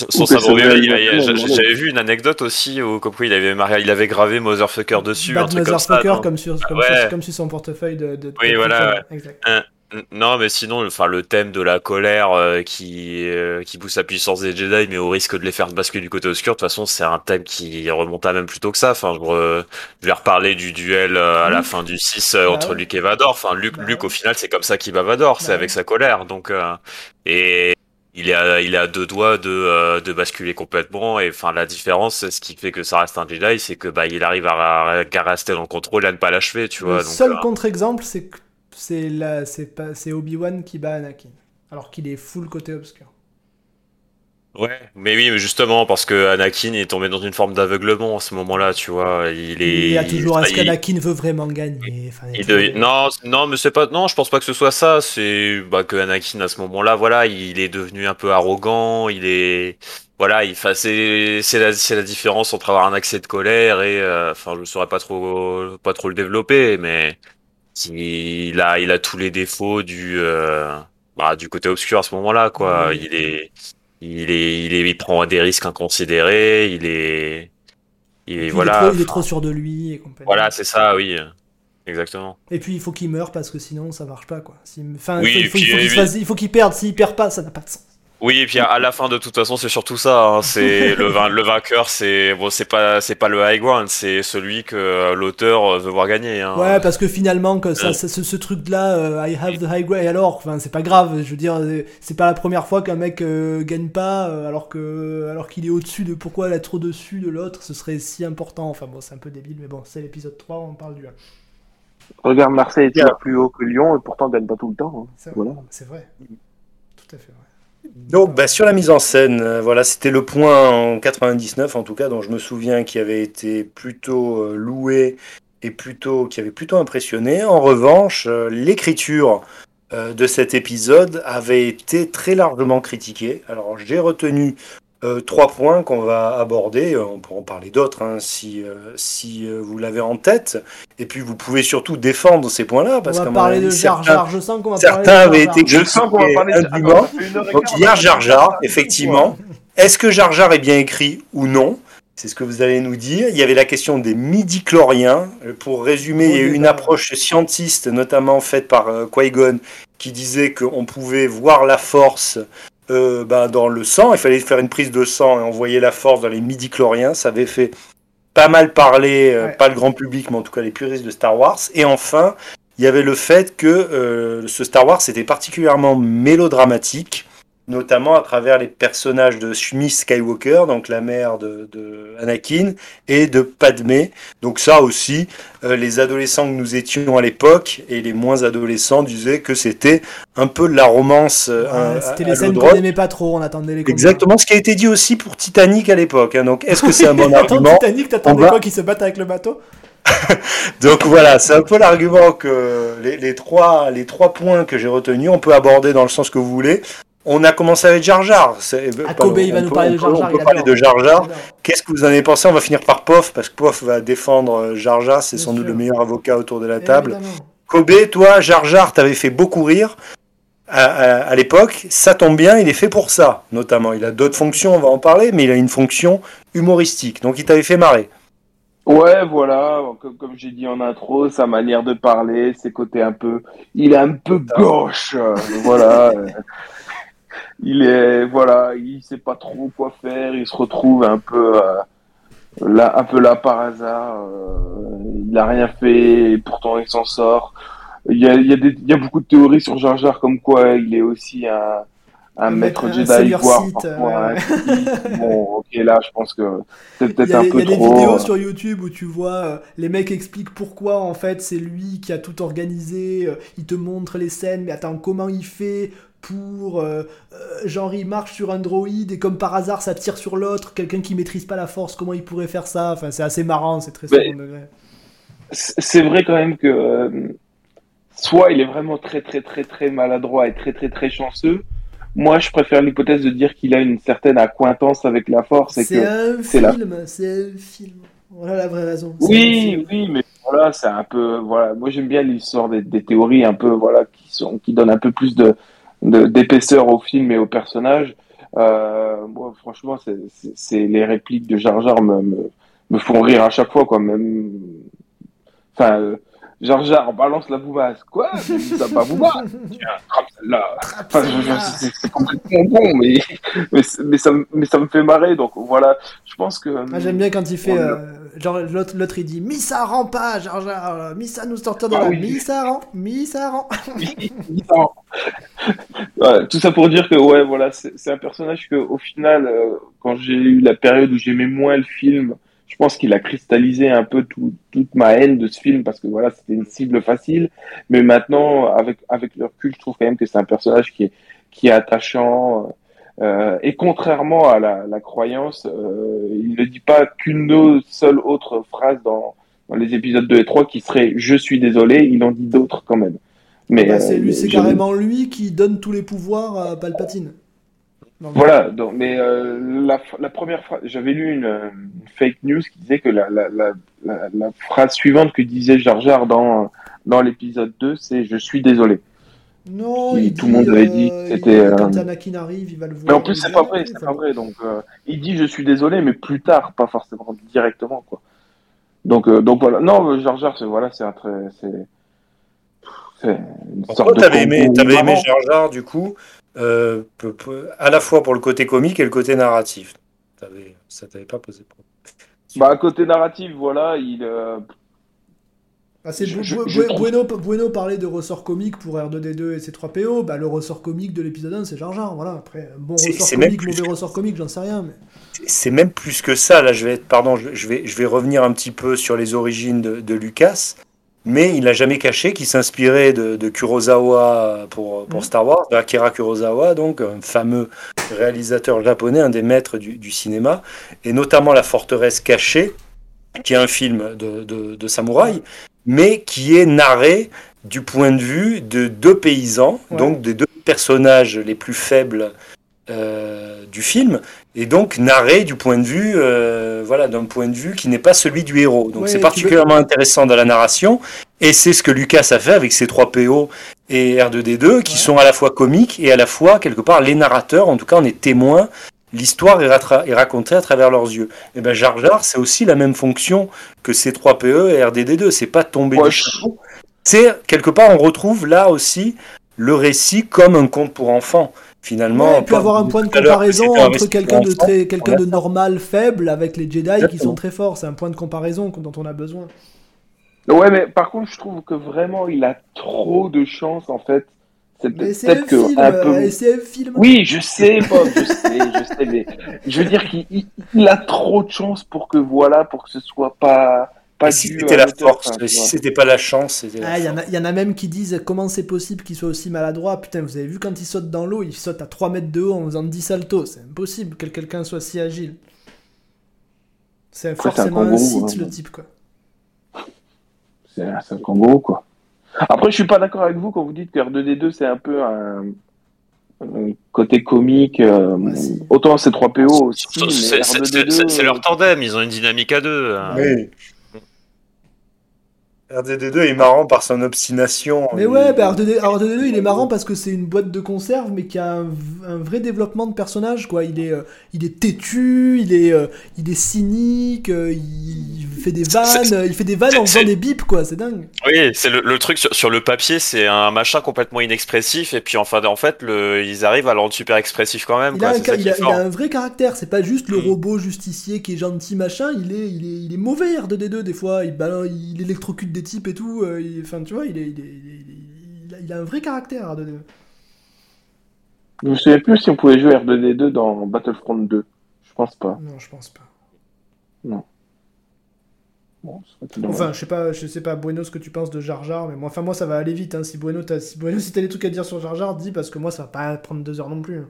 son sabre violet, j'avais vu une anecdote aussi où comme il avait, il avait gravé Motherfucker dessus, un truc comme ça. Comme sur, comme, comme sur son portefeuille de. de oui, voilà. Exact. Non, mais sinon, enfin, le thème de la colère euh, qui euh, qui pousse la puissance des Jedi, mais au risque de les faire basculer du côté obscur. De toute façon, c'est un thème qui remonte à même plus tôt que ça. Enfin, je, vais reparler du duel euh, à la fin du 6 bah entre Luke et Vador. Enfin, Luke, bah Luke au final, c'est comme ça qu'il va Vador, bah c'est avec sa colère. Donc, et il est à, il est à deux doigts de, de basculer complètement. Et enfin, la différence, ce qui fait que ça reste un Jedi, c'est que bah, il arrive à, à, rester dans le contrôle et à ne pas l'achever, tu vois. Le seul contre-exemple, c'est que c'est la, c'est pas, c'est Obi-Wan qui bat Anakin, alors qu'il est full côté obscur. Ouais, mais oui, mais justement parce que Anakin est tombé dans une forme d'aveuglement à ce moment-là, tu vois. Il est. Il y a toujours. Est-ce qu'Anakin veut vraiment gagner Non, non, mais c'est pas. Non, je pense pas que ce soit ça. C'est bah, que Anakin à ce moment-là, voilà, il est devenu un peu arrogant. Il est. Voilà, il. C'est c'est la c'est la différence entre avoir un accès de colère et. Euh, enfin, je saurais pas trop pas trop le développer, mais il a, il a tous les défauts du, euh, bah, du côté obscur à ce moment-là, quoi. Il est, il est, il est, il prend des risques inconsidérés. Il est, il est, voilà. Trop, il est trop sûr de lui et Voilà, c'est ça, oui. Exactement. Et puis il faut qu'il meure parce que sinon ça marche pas quoi. Enfin, il faut, il faut qu'il perde. S'il perd pas, ça n'a pas de sens. Oui, et puis à la fin, de toute façon, c'est surtout ça. Hein. C'est le, le, vainqueur, c'est bon, c'est pas, c'est pas le high ground, c'est celui que euh, l'auteur veut voir gagner. Hein. Ouais, parce que finalement, que ça, ce, truc-là, euh, I have the high ground. Et alors, enfin, c'est pas grave. Je veux dire, c'est pas la première fois qu'un mec euh, gagne pas, alors que, alors qu'il est au-dessus de pourquoi elle est trop dessus de l'autre, ce serait si important. Enfin bon, c'est un peu débile, mais bon, c'est l'épisode 3, on parle du. Regarde, Marseille est plus haut que Lyon et pourtant gagne pas tout le temps. Hein. C'est voilà. vrai. Tout à fait vrai. Donc, bah, sur la mise en scène, euh, voilà, c'était le point en 99, en tout cas, dont je me souviens qui avait été plutôt euh, loué et plutôt, qui avait plutôt impressionné. En revanche, euh, l'écriture de cet épisode avait été très largement critiquée. Alors j'ai retenu euh, trois points qu'on va aborder. On pourra en parler d'autres hein, si, si vous l'avez en tête. Et puis vous pouvez surtout défendre ces points-là. Parce on va parler de Jar Jar. Je sens qu'on va certains parler de Jar Jar. avaient été Je sens qu'on va parler de Donc hier Jar Jar, effectivement. Est-ce que Jar Jar est bien écrit ou non? C'est ce que vous allez nous dire. Il y avait la question des midi-chloriens. Pour résumer, il y a eu une approche scientiste, notamment faite par euh, Qui-Gon, qui disait qu'on pouvait voir la force euh, ben, dans le sang. Il fallait faire une prise de sang et envoyer la force dans les midi-chloriens. Ça avait fait pas mal parler, euh, pas le grand public, mais en tout cas les puristes de Star Wars. Et enfin, il y avait le fait que ce Star Wars était particulièrement mélodramatique notamment à travers les personnages de Shmi Skywalker, donc la mère de, Anakin, et de Padmé. Donc ça aussi, euh, les adolescents que nous étions à l'époque et les moins adolescents disaient que c'était un peu la romance. Euh, c'était les scènes qu'on n'aimait pas trop, on attendait les Exactement, ce qui a été dit aussi pour Titanic à l'époque. Hein. Donc est-ce que c'est un bon argument Titanic, t'attendais quoi qu'ils se battent avec le bateau Donc voilà, c'est un peu l'argument que les, les, trois, les trois points que j'ai retenus, on peut aborder dans le sens que vous voulez. On a commencé avec Jar Jar. Ah, Kobe, il va nous parler de Jar Jar. On peut parler de Jar Jar. Qu'est-ce que vous en avez pensé? On va finir par Pof, parce que Pof va défendre euh, Jar Jar. C'est sans doute le meilleur avocat autour de la table. Kobe, toi, Jar Jar, t'avais fait beaucoup rire à, l'époque. Ça tombe bien, il est fait pour ça, notamment. Il a d'autres fonctions, on va en parler, mais il a une fonction humoristique. Donc il t'avait fait marrer. Ouais, voilà, comme, comme j'ai dit en intro, sa manière de parler, ses côtés un peu, il est un peu gauche, euh, voilà il est voilà, il sait pas trop quoi faire, il se retrouve un peu euh, là, un peu là par hasard. Euh, il a rien fait, et pourtant il s'en sort. Il y a, il y, a des, il y a beaucoup de théories sur Jar Jar comme quoi il est aussi un, un maître Jedi, voire parfois Bon, ok, là, je pense que c'est peut-être un peu trop. Il y a des vidéos sur YouTube où tu vois euh, les mecs expliquent pourquoi en fait c'est lui qui a tout organisé. il te montre les scènes, mais attends, comment il fait pour euh, euh, genre il marche sur un droïde et comme par hasard ça tire sur l'autre, quelqu'un qui maîtrise pas la force, comment il pourrait faire ça? Enfin, c'est assez marrant, c'est très degré. C'est vrai quand même que euh, soit il est vraiment très très très très maladroit et très très très chanceux. Moi, je préfère l'hypothèse de dire qu'il a une certaine accointance avec la force. C'est un film, c'est un film. Voilà la vraie raison. Oui, oui, mais voilà, c'est un peu voilà. Moi, j'aime bien l'histoire des, des, théories un peu voilà qui sont qui donnent un peu plus de d'épaisseur au film et au personnage. Euh, moi, franchement, c'est les répliques de Jar Jar me, me, font rire à chaque fois, quoi. Même, enfin, euh, Jar Jar balance la boubasse. Quoi? Ça pas boubasse Tiens, celle-là. c'est complètement bon, mais, mais, mais, ça, mais ça me fait marrer. Donc voilà, je pense que. Ah, J'aime bien quand il fait. Euh, genre, l'autre, l'autre il dit Missa rend pas, Jar Jar. Missa nous sortir de ah, là. Oui. Missa rend, Missa rend. ouais, tout ça pour dire que, ouais, voilà, c'est un personnage que, au final, euh, quand j'ai eu la période où j'aimais moins le film, je pense qu'il a cristallisé un peu toute ma haine de ce film parce que voilà, c'était une cible facile. Mais maintenant, avec, avec le recul, je trouve quand même que c'est un personnage qui est, qui est attachant. Euh, et contrairement à la, la croyance, euh, il ne dit pas qu'une seule autre phrase dans, dans les épisodes 2 et 3 qui serait Je suis désolé, il en dit d'autres quand même. Mais bah, c'est euh, carrément lui qui donne tous les pouvoirs à Palpatine. Voilà, donc, mais euh, la, la, première phrase, j'avais lu une, fake news qui disait que la, la, la, phrase suivante que disait Jar Jar dans, dans l'épisode 2, c'est Je suis désolé. Non, il tout le monde avait dit euh, c'était. Quand Anakin arrive, il va le voir. Mais en plus, c'est pas vrai, c'est pas vrai. Donc, euh, il dit Je suis désolé, mais plus tard, pas forcément directement, quoi. Donc, donc voilà. Non, Jar Jar, c'est voilà, c'est un très. C'est une sorte de. T'avais aimé, avais aimé Jar Jar, du coup euh, à la fois pour le côté comique et le côté narratif. Ça t'avait pas posé problème. Bah, côté narratif, voilà, il. Euh... Ah, bueno, bueno, parlait de ressort comique pour R2D2 et C3PO. Bah, le ressort comique de l'épisode 1, c'est Jar Jar. Voilà. Après, bon ressort comique, mauvais ressort comique, j'en sais rien. Mais... C'est même plus que ça. Là, je vais, être, pardon, je vais, je vais revenir un petit peu sur les origines de, de Lucas mais il n'a jamais caché qu'il s'inspirait de, Kurosawa pour, pour mm. Star Wars, de Akira Kurosawa, donc un fameux réalisateur japonais, un des maîtres du, cinéma, et notamment La forteresse cachée, qui est un film de, de, samouraï, mais qui est narré du point de vue de deux paysans, donc des deux personnages les plus faibles euh, du film, et donc narré du point de vue, euh, voilà, d'un point de vue qui n'est pas celui du héros. Donc c'est particulièrement intéressant dans la narration, et c'est ce que Lucas a fait avec ses trois PO et R2D2, qui sont à la fois comiques et à la fois quelque part les narrateurs. En tout cas, on est témoins l'histoire est, racontée à travers leurs yeux. Et eh ben Jar Jar, c'est aussi la même fonction que ces 3 PE et RDD2. C'est pas tomber du chapeau. C'est quelque part, on retrouve là aussi le récit comme un conte pour enfants. Finalement, ouais, et puis avoir un point de comparaison entre quelqu'un de très, quelqu'un de normal, faible, avec les Jedi qui sont très forts. C'est un point de comparaison dont on a besoin. Ouais, mais par contre, je trouve que vraiment, il a trop de chance en fait c'est peut-être que un peu. C'est un film. Oui, je sais, Bob, je sais, je sais, mais je veux dire qu'il a trop de chance pour que voilà, pour que ce soit pas. Pas si c'était la force, si c'était pas la chance, ah, Il y, y, en a même qui disent comment c'est possible qu'il soit aussi maladroit? Putain, vous avez vu quand il saute dans l'eau, il saute à 3 mètres de haut en faisant 10 saltos. C'est impossible que quelqu'un soit si agile. C'est forcément un, site, le type, quoi. C'est un kangourou, quoi. Après, je suis pas d'accord avec vous quand vous dites que R2D2 c'est un peu un, côté comique. Euh, autant c'est 3PO aussi. C'est leur tandem, ils ont une dynamique à deux. Hein. Oui. RDD2 est marrant par son obstination. Mais ouais, bah RDD, 2 il est marrant parce que c'est une boîte de conserve mais qui a un, vrai développement de personnage quoi. Il est, euh, il est têtu, il est, euh, il est cynique, euh, il fait des vannes, il fait des vannes en faisant des bips quoi, c'est dingue. Oui, c'est le, truc sur, le papier, c'est un machin complètement inexpressif et puis enfin en fait le, ils arrivent à le rendre super expressif quand même. Il, a, un, vrai caractère, c'est pas juste le mm. robot justicier qui est gentil machin, il est, il est, il est mauvais R2D2 des fois, il, il électrocute des types et tout. Euh, enfin, tu vois, il, est, il, a, un vrai caractère, R2D2. Je me souviens plus si on pouvait jouer R2D2 dans Battlefront 2. Je pense pas. Non, je pense pas. Non. enfin, je sais pas, je sais pas, Bueno, ce que tu penses de Jar Jar, mais moi, enfin, moi, ça va aller vite. Hein. Si Bueno, as, si Bueno, si t'as des trucs à dire sur Jar Jar, dis parce que moi, ça va pas prendre deux heures non plus.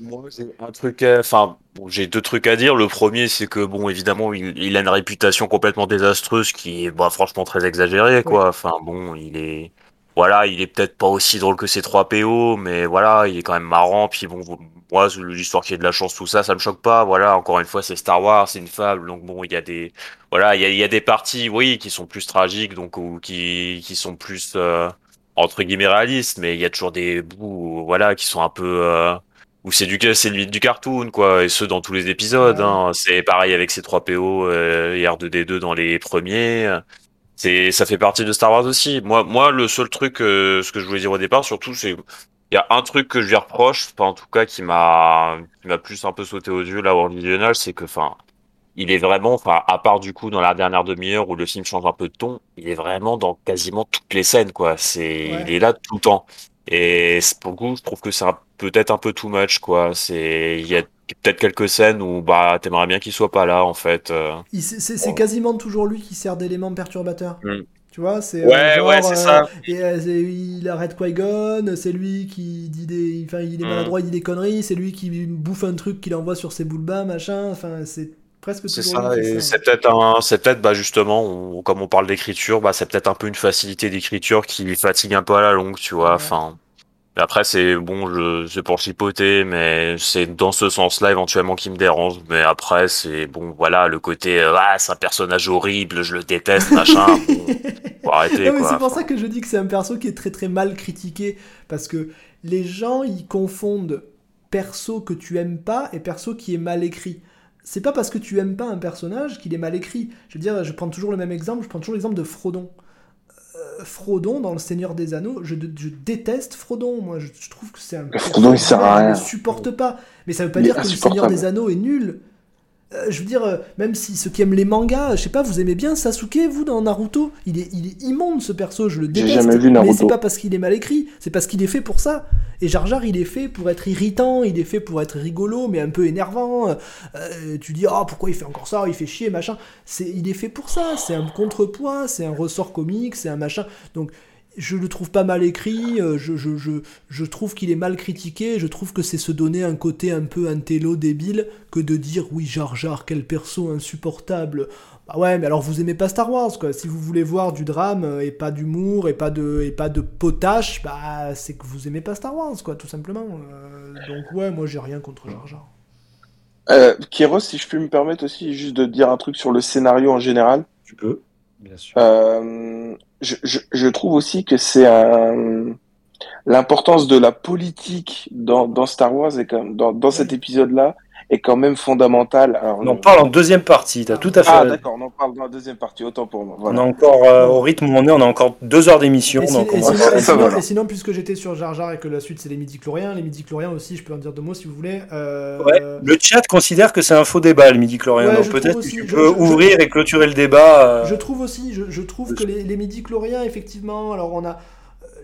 Moi, un truc, enfin, bon, j'ai deux trucs à dire. Le premier, c'est que bon, évidemment, il, a une réputation complètement désastreuse qui est, bah, franchement, très exagérée, quoi. Enfin, bon, il est, voilà, il est peut-être pas aussi drôle que ses 3 PO, mais voilà, il est quand même marrant. Puis bon, moi, l'histoire qui est de la chance, tout ça, ça me choque pas. Voilà, encore une fois, c'est Star Wars, c'est une fable, donc bon, il y a des, voilà, il y a, il y a des parties, oui, qui sont plus tragiques, donc ou qui, qui sont plus euh, entre guillemets réalistes, mais il y a toujours des bouts, voilà, qui sont un peu euh, ou c'est du c'est du cartoon quoi et ce dans tous les épisodes hein. c'est pareil avec ces 3 PO euh, et R2D2 dans les premiers. C'est ça fait partie de Star Wars aussi. Moi moi le seul truc euh, ce que je voulais dire au départ surtout c'est il y a un truc que je lui reproche enfin, en tout cas qui m'a qui m'a plus un peu sauté aux yeux là au visionnage c'est que enfin il est vraiment enfin à part du coup dans la dernière demi-heure où le film change un peu de ton il est vraiment dans quasiment toutes les scènes quoi. C'est il est là tout le temps et pour le coup, je trouve que c'est peut-être un peu too much, quoi. C'est, il y a peut-être quelques scènes où bah t'aimerais bien qu'il soit pas là, en fait. Euh. C'est quasiment toujours lui qui sert d'élément perturbateur. Mm. Tu vois, c'est ouais, ouais, c'est ça. Euh, et, il arrête Qui-Gon, c'est lui qui dit des, enfin, il est mm. maladroit, il dit des conneries, c'est lui qui bouffe un truc qu'il envoie sur ses boules bas, machin. Enfin, c'est presque c'est ça et c'est peut-être un c'est peut-être bah justement comme on parle d'écriture bah c'est peut-être un peu une facilité d'écriture qui fatigue un peu à la longue tu vois enfin. Après c'est bon je c'est pour chipoter mais c'est dans ce sens-là éventuellement qui me dérange. Mais après c'est bon voilà le côté euh, ah c'est un personnage horrible je le déteste machin bon, arrêter quoi c'est pour ça que je dis que c'est un perso qui est très très mal critiqué parce que les gens ils confondent perso que tu aimes pas et perso qui est mal écrit c'est pas parce que tu aimes pas un personnage qu'il est mal écrit. Je veux dire, je prends toujours le même exemple, je prends toujours l'exemple de Frodon. Euh, Frodon dans Le Seigneur des Anneaux, je, déteste Frodon, moi je, trouve que c'est un. Frodon il sert à rien. Je ne supporte pas. Mais ça veut pas dire que Le Seigneur des Anneaux est nul. Euh, je veux dire, euh, même si ceux qui aiment les mangas, je sais pas, vous aimez bien Sasuke, vous, dans Naruto? Il est, il est immonde ce perso, je le déteste. Jamais vu Mais c'est pas parce qu'il est mal écrit, c'est parce qu'il est fait pour ça. Et Jar Jar, il est fait pour être irritant, il est fait pour être rigolo, mais un peu énervant. Euh, tu dis, oh, pourquoi il fait encore ça, il fait chier, machin. Il est fait pour ça, c'est un contrepoids, c'est un ressort comique, c'est un machin. Donc, je le trouve pas mal écrit, euh, je, je, je, je trouve qu'il est mal critiqué, je trouve que c'est se donner un côté un peu intello débile que de dire oui Jar Jar quel perso insupportable. Bah ouais mais alors vous aimez pas Star Wars quoi, si vous voulez voir du drame euh, et pas d'humour et pas de et pas de potache, bah c'est que vous aimez pas Star Wars quoi tout simplement. Euh, donc ouais moi j'ai rien contre Jar Jar. Euh, Kéros, si je puis me permettre aussi juste de dire un truc sur le scénario en général. Tu peux. Bien sûr. Euh, je, je, je trouve aussi que c'est un... l'importance de la politique dans, dans Star Wars et comme dans, dans cet épisode-là est quand même fondamentale. Alors, On en parle en deuxième partie, t'as tout à fait. Ah d'accord, on en parle dans la deuxième partie, autant pour moi. on a encore, euh, au rythme où on est, on a encore deux heures d'émission. Et, si- donc et on va- sinon, et Ça, sinon- voilà. et sinon, puisque j'étais sur Jar Jar et que la suite c'est les midi-chloriens, les midi-chloriens aussi, je peux en dire deux mots si vous voulez. Euh, Ouais, le chat considère que c'est un faux débat, le midi-chlorien. Ouais, donc je peut-être que tu Je- peux je- ouvrir et clôturer le débat. euh, Je trouve aussi, je, je trouve que les, les midi-chloriens, effectivement, alors on a.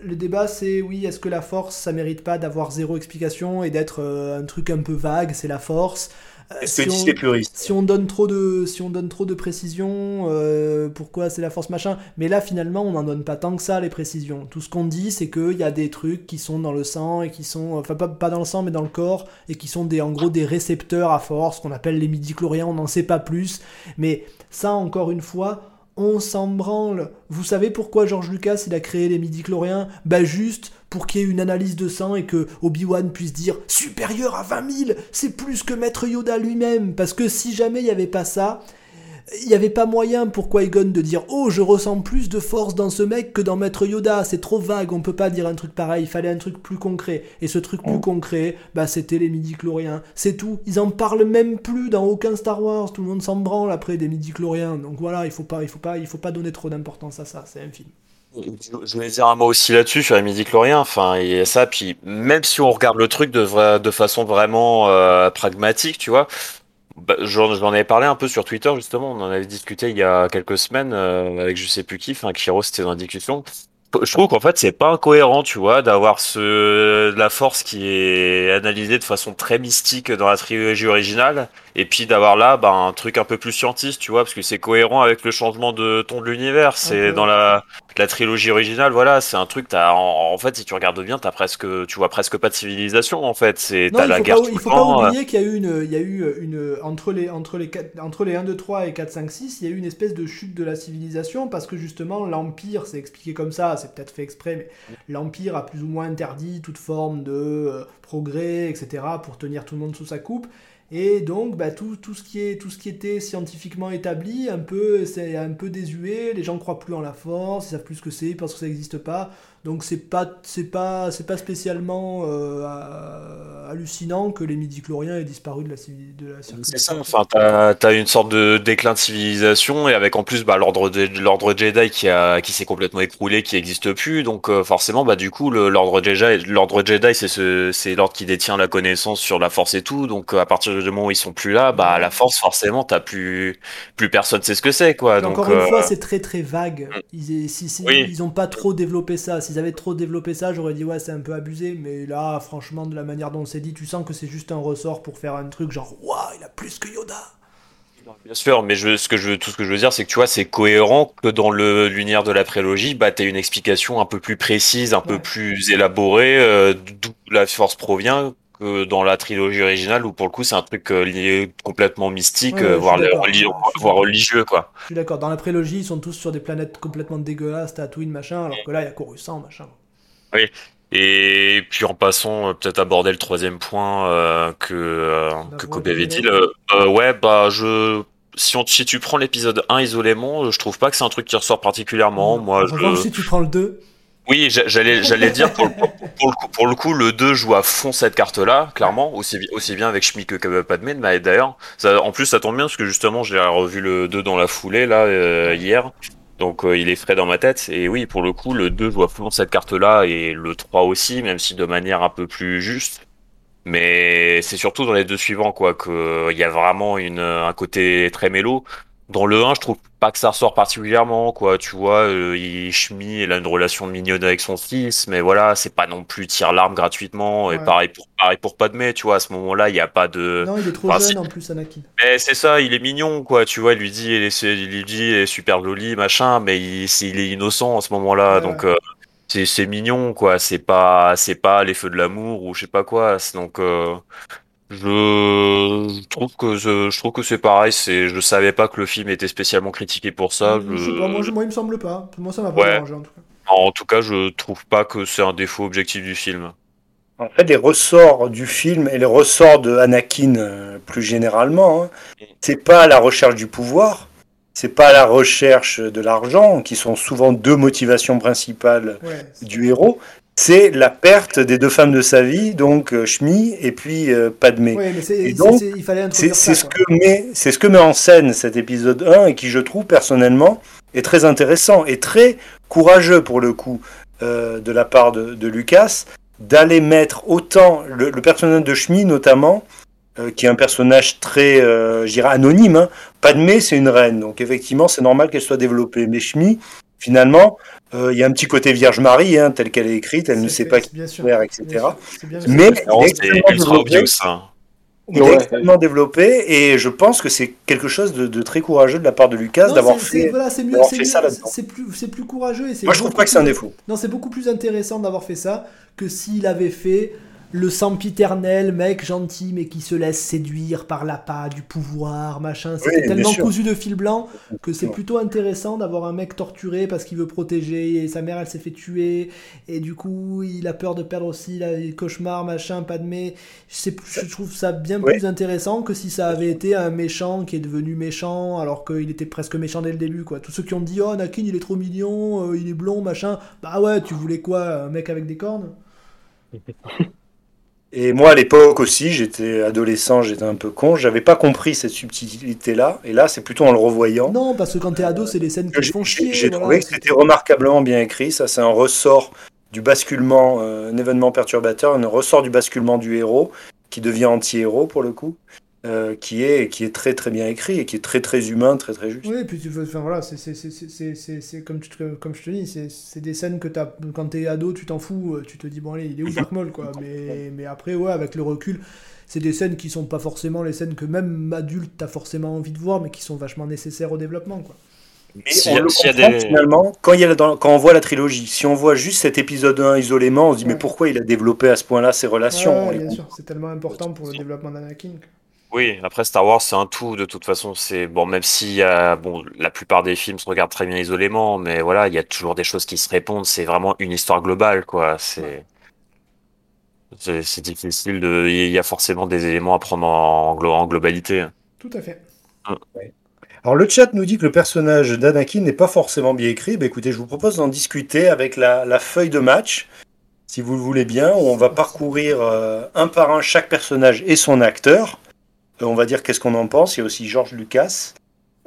Le débat c'est oui, est-ce que la force ça mérite pas d'avoir zéro explication et d'être euh, un truc un peu vague, c'est la force? Euh, Est-ce si que on- si on donne trop de si on donne trop de précisions euh, pourquoi c'est la force machin? Mais là finalement on n'en donne pas tant que ça les précisions. Tout ce qu'on dit c'est qu'il y a des trucs qui sont dans le sang et qui sont enfin pas, pas dans le sang mais dans le corps et qui sont des en gros des récepteurs à force qu'on appelle les midi-chloriens on n'en sait pas plus. Mais ça encore une fois on s'en branle. Vous savez pourquoi George Lucas il a créé les midi-chloriens Bah juste pour qu'il y ait une analyse de sang et que Obi-Wan puisse dire supérieur à 20 000, c'est plus que Maître Yoda lui-même. Parce que si jamais il n'y avait pas ça, il n'y avait pas moyen pour Qui-Gon de dire Oh, je ressens plus de force dans ce mec que dans Maître Yoda. C'est trop vague, on peut pas dire un truc pareil. Il fallait un truc plus concret. Et ce truc plus concret, bah c'était les midi-chloriens. C'est tout. Ils en parlent même plus dans aucun Star Wars. Tout le monde s'en branle après des midi-chloriens. Donc voilà, il faut pas, il faut pas, il faut pas donner trop d'importance à ça. C'est un film. Je voulais dire un mot aussi là-dessus sur les midi-chloriens. Enfin, il y a ça. Puis même si on regarde le truc de, vra- de façon vraiment euh, pragmatique, tu vois, bah, j'en avais parlé un peu sur Twitter justement. On en avait discuté il y a quelques semaines euh, avec je sais plus qui. Enfin, Kiro, c'était dans la discussion. Je trouve qu'en fait, c'est pas incohérent, tu vois, d'avoir ce la force qui est analysée de façon très mystique dans la trilogie originale, et puis d'avoir là, bah, un truc un peu plus scientiste, tu vois, parce que c'est cohérent avec le changement de ton de l'univers. C'est peu. dans la la trilogie originale, voilà, c'est un truc. T'as en, en fait, si tu regardes bien, t'as presque, tu vois presque pas de civilisation, en fait. C'est la faut guerre pas, il faut temps, pas euh, oublier qu'il y a eu une, il y a eu une entre les entre les entre les 1 2 3 et 4 5 6, il y a eu une espèce de chute de la civilisation parce que justement l'empire, c'est expliqué comme ça, c'est peut-être fait exprès mais l'empire a plus ou moins interdit toute forme de euh, progrès, etc. pour tenir tout le monde sous sa coupe. Et donc, bah, tout, tout, ce qui est, tout ce qui était scientifiquement établi, un peu, c'est un peu désuet. Les gens croient plus en la force, ils savent plus ce que c'est, ils pensent que ça n'existe pas. Donc c'est pas, c'est pas, c'est pas spécialement euh, hallucinant que les midi-chloriens aient disparu de la, de la C'est ça, enfin, t'as, t'as une sorte de déclin de civilisation et avec en plus bah, l'ordre l'ordre Jedi qui a, qui s'est complètement écroulé, qui n'existe plus. Donc euh, forcément, bah du coup, l'ordre Jedi, l'ordre Jedi, c'est ce, c'est l'ordre qui détient la connaissance sur la Force et tout. Donc à partir du moment où ils sont plus là, bah la Force, forcément, t'as plus, plus personne sait ce que c'est, quoi. Et Donc encore une euh, fois, c'est très très vague. Ils, si, si- Oui. ils ont pas trop développé ça. S'ils avaient trop développé ça, j'aurais dit ouais, c'est un peu abusé. Mais là, franchement, de la manière dont c'est dit, tu sens que c'est juste un ressort pour faire un truc genre waouh, il a plus que Yoda. Bien sûr, mais je, ce que je, tout ce que je veux dire, c'est que tu vois, c'est cohérent que dans le l'univers de la prélogie, bah, t'as une explication un peu plus précise, un peu plus élaborée, euh, d'où la force provient, que dans la trilogie originale, où pour le coup, c'est un truc euh, lié complètement mystique, Ouais, euh, voire, religieux, quoi. Je suis d'accord. Dans la prélogie, ils sont tous sur des planètes complètement dégueulasses, Tatooine, machin. Alors que là, il y a Coruscant, machin. Et puis en passant, euh, peut-être aborder le troisième point euh, que, euh, La que Kobe avait dit. Le- euh, ouais, bah je. Si, on, si tu prends l'épisode 1 isolément, je trouve pas que c'est un truc qui ressort particulièrement. Moi, En je... si tu prends le 2, Oui, j'a- j'allais dire pour, le- coup, le coup, le 2 joue à fond cette carte-là, clairement, aussi, bi- aussi bien avec Shmi que Padmé, mais d'ailleurs, en plus ça tombe bien parce que justement j'ai revu le 2 dans la foulée là euh, hier, donc euh, il est frais dans ma tête, et oui, pour le coup, le 2 joue à fond cette carte-là, et le 3 aussi, même si de manière un peu plus juste, mais c'est surtout dans les deux suivants, quoi, qu'il y a vraiment une, un côté très mélo. Dans le 1, je trouve pas que ça ressort particulièrement, quoi. Tu vois, euh, il, Shmi, il a une relation mignonne avec son fils, mais voilà, c'est pas non plus tire l'arme gratuitement. Et pareil pour, pareil pour Padmé, tu vois, à ce moment-là, il y a pas de. non, il est trop enfin, jeune en plus, Anakin. Mais c'est ça, il est mignon, quoi. Tu vois, il lui dit, il, est, il lui dit, il est super joli, machin, mais il, est innocent à ce moment-là. Ouais, donc, ouais. euh, c'est c'est mignon quoi. C'est pas c'est pas les feux de l'amour ou je sais pas quoi. Donc euh, je trouve que je, je trouve que c'est pareil. C'est je savais pas que le film était spécialement critiqué pour ça. Je sais pas, moi, je- moi, il me semble pas. Moi, ça m'a pas Ouais. dérangé en tout cas. En tout cas, je trouve pas que c'est un défaut objectif du film. En fait, les ressorts du film et les ressorts de Anakin euh, plus généralement, hein, c'est pas la recherche du pouvoir, c'est pas la recherche de l'argent, qui sont souvent deux motivations principales Ouais. du héros. C'est la perte des deux femmes de sa vie, donc euh, Shmi et puis euh, Padmé. Ouais, mais donc, c'est- il fallait C'est introduire c'est ça. ce, que met, c'est ce que met en scène cet épisode 1 et qui, je trouve, personnellement, est très intéressant et très courageux pour le coup euh, de la part de, de Lucas d'aller mettre autant le, le personnage de Shmi notamment, euh, qui est un personnage très, euh, je dirais, anonyme. Hein. Padmé, c'est une reine, donc effectivement, c'est normal qu'elle soit développée. Mais Shmi, finalement, euh, il y a un petit côté Vierge Marie, hein, telle qu'elle est écrite, elle ne sait fait, pas qui faire, etc. bien Mais c'est extrêmement ultra obvious hein. Il est Ouais. extrêmement développé et je pense que c'est quelque chose de, de très courageux de la part de Lucas d'avoir fait. voilà, c'est mieux, fait mieux, ça là-dedans. c'est plus, courageux et. Moi, je trouve pas que c'est un défaut. Non, c'est beaucoup plus intéressant d'avoir fait ça que s'il avait fait le sempiternel mec gentil mais qui se laisse séduire par l'appât du pouvoir, machin. C'était Oui, tellement cousu de fil blanc que c'est plutôt intéressant d'avoir un mec torturé parce qu'il veut protéger et sa mère elle s'est fait tuer et du coup il a peur de perdre aussi la les cauchemars, machin, Padmé. Je trouve ça bien plus intéressant que si ça avait été un méchant qui est devenu méchant alors qu'il était presque méchant dès le début quoi. Tous ceux qui ont dit oh Anakin il est trop mignon, euh, il est blond, machin. Bah ouais, tu voulais quoi, un mec avec des cornes? Et moi, à l'époque aussi, j'étais adolescent, j'étais un peu con, j'avais pas compris cette subtilité-là. Et là, c'est plutôt en le revoyant. Non, parce que quand t'es ado, c'est des scènes qui que te J'ai font chier. j'ai voilà, trouvé que c'était remarquablement bien écrit. Ça, c'est un ressort du basculement, euh, un événement perturbateur, un ressort du basculement du héros qui devient anti-héros pour le coup, euh, qui est qui est très très bien écrit et qui est très très humain, très très juste. Oui, et puis tu veux, enfin voilà, c'est c'est- c'est- c'est- c'est- c'est- c'est comme, tu te- comme je te dis, c'est c'est des scènes que as, quand t'es ado, tu t'en fous, euh, tu te dis bon allez, il est où Dark Maul quoi. Mais, mais après, ouais, avec le recul, c'est des scènes qui sont pas forcément les scènes que même adulte t'as forcément envie de voir, mais qui sont vachement nécessaires au développement quoi. Y on a- le comprend des- finalement quand, il y a dans- quand on voit la trilogie. Si on voit juste cet épisode 1 isolément, on se dit Ouais. mais pourquoi il a développé à ce point-là ses relations Ouais, bien sûr, c'est tellement important pour le développement d'Anakin. Oui, après Star Wars, c'est un tout de toute façon. C'est bon, même si a, bon, la plupart des films se regardent très bien isolément, mais voilà, il y a toujours des choses qui se répondent. C'est vraiment une histoire globale, quoi. C'est c'est difficile de. Il y a forcément des éléments à prendre en, glo- en globalité. Tout à fait. Alors le chat nous dit que le personnage d'Anakin n'est pas forcément bien écrit. Bah, écoutez, je vous propose d'en discuter avec la, la feuille de match, si vous le voulez bien, où on va parcourir euh, un par un chaque personnage et son acteur. Euh, on va dire qu'est-ce qu'on en pense. Il y a aussi George Lucas.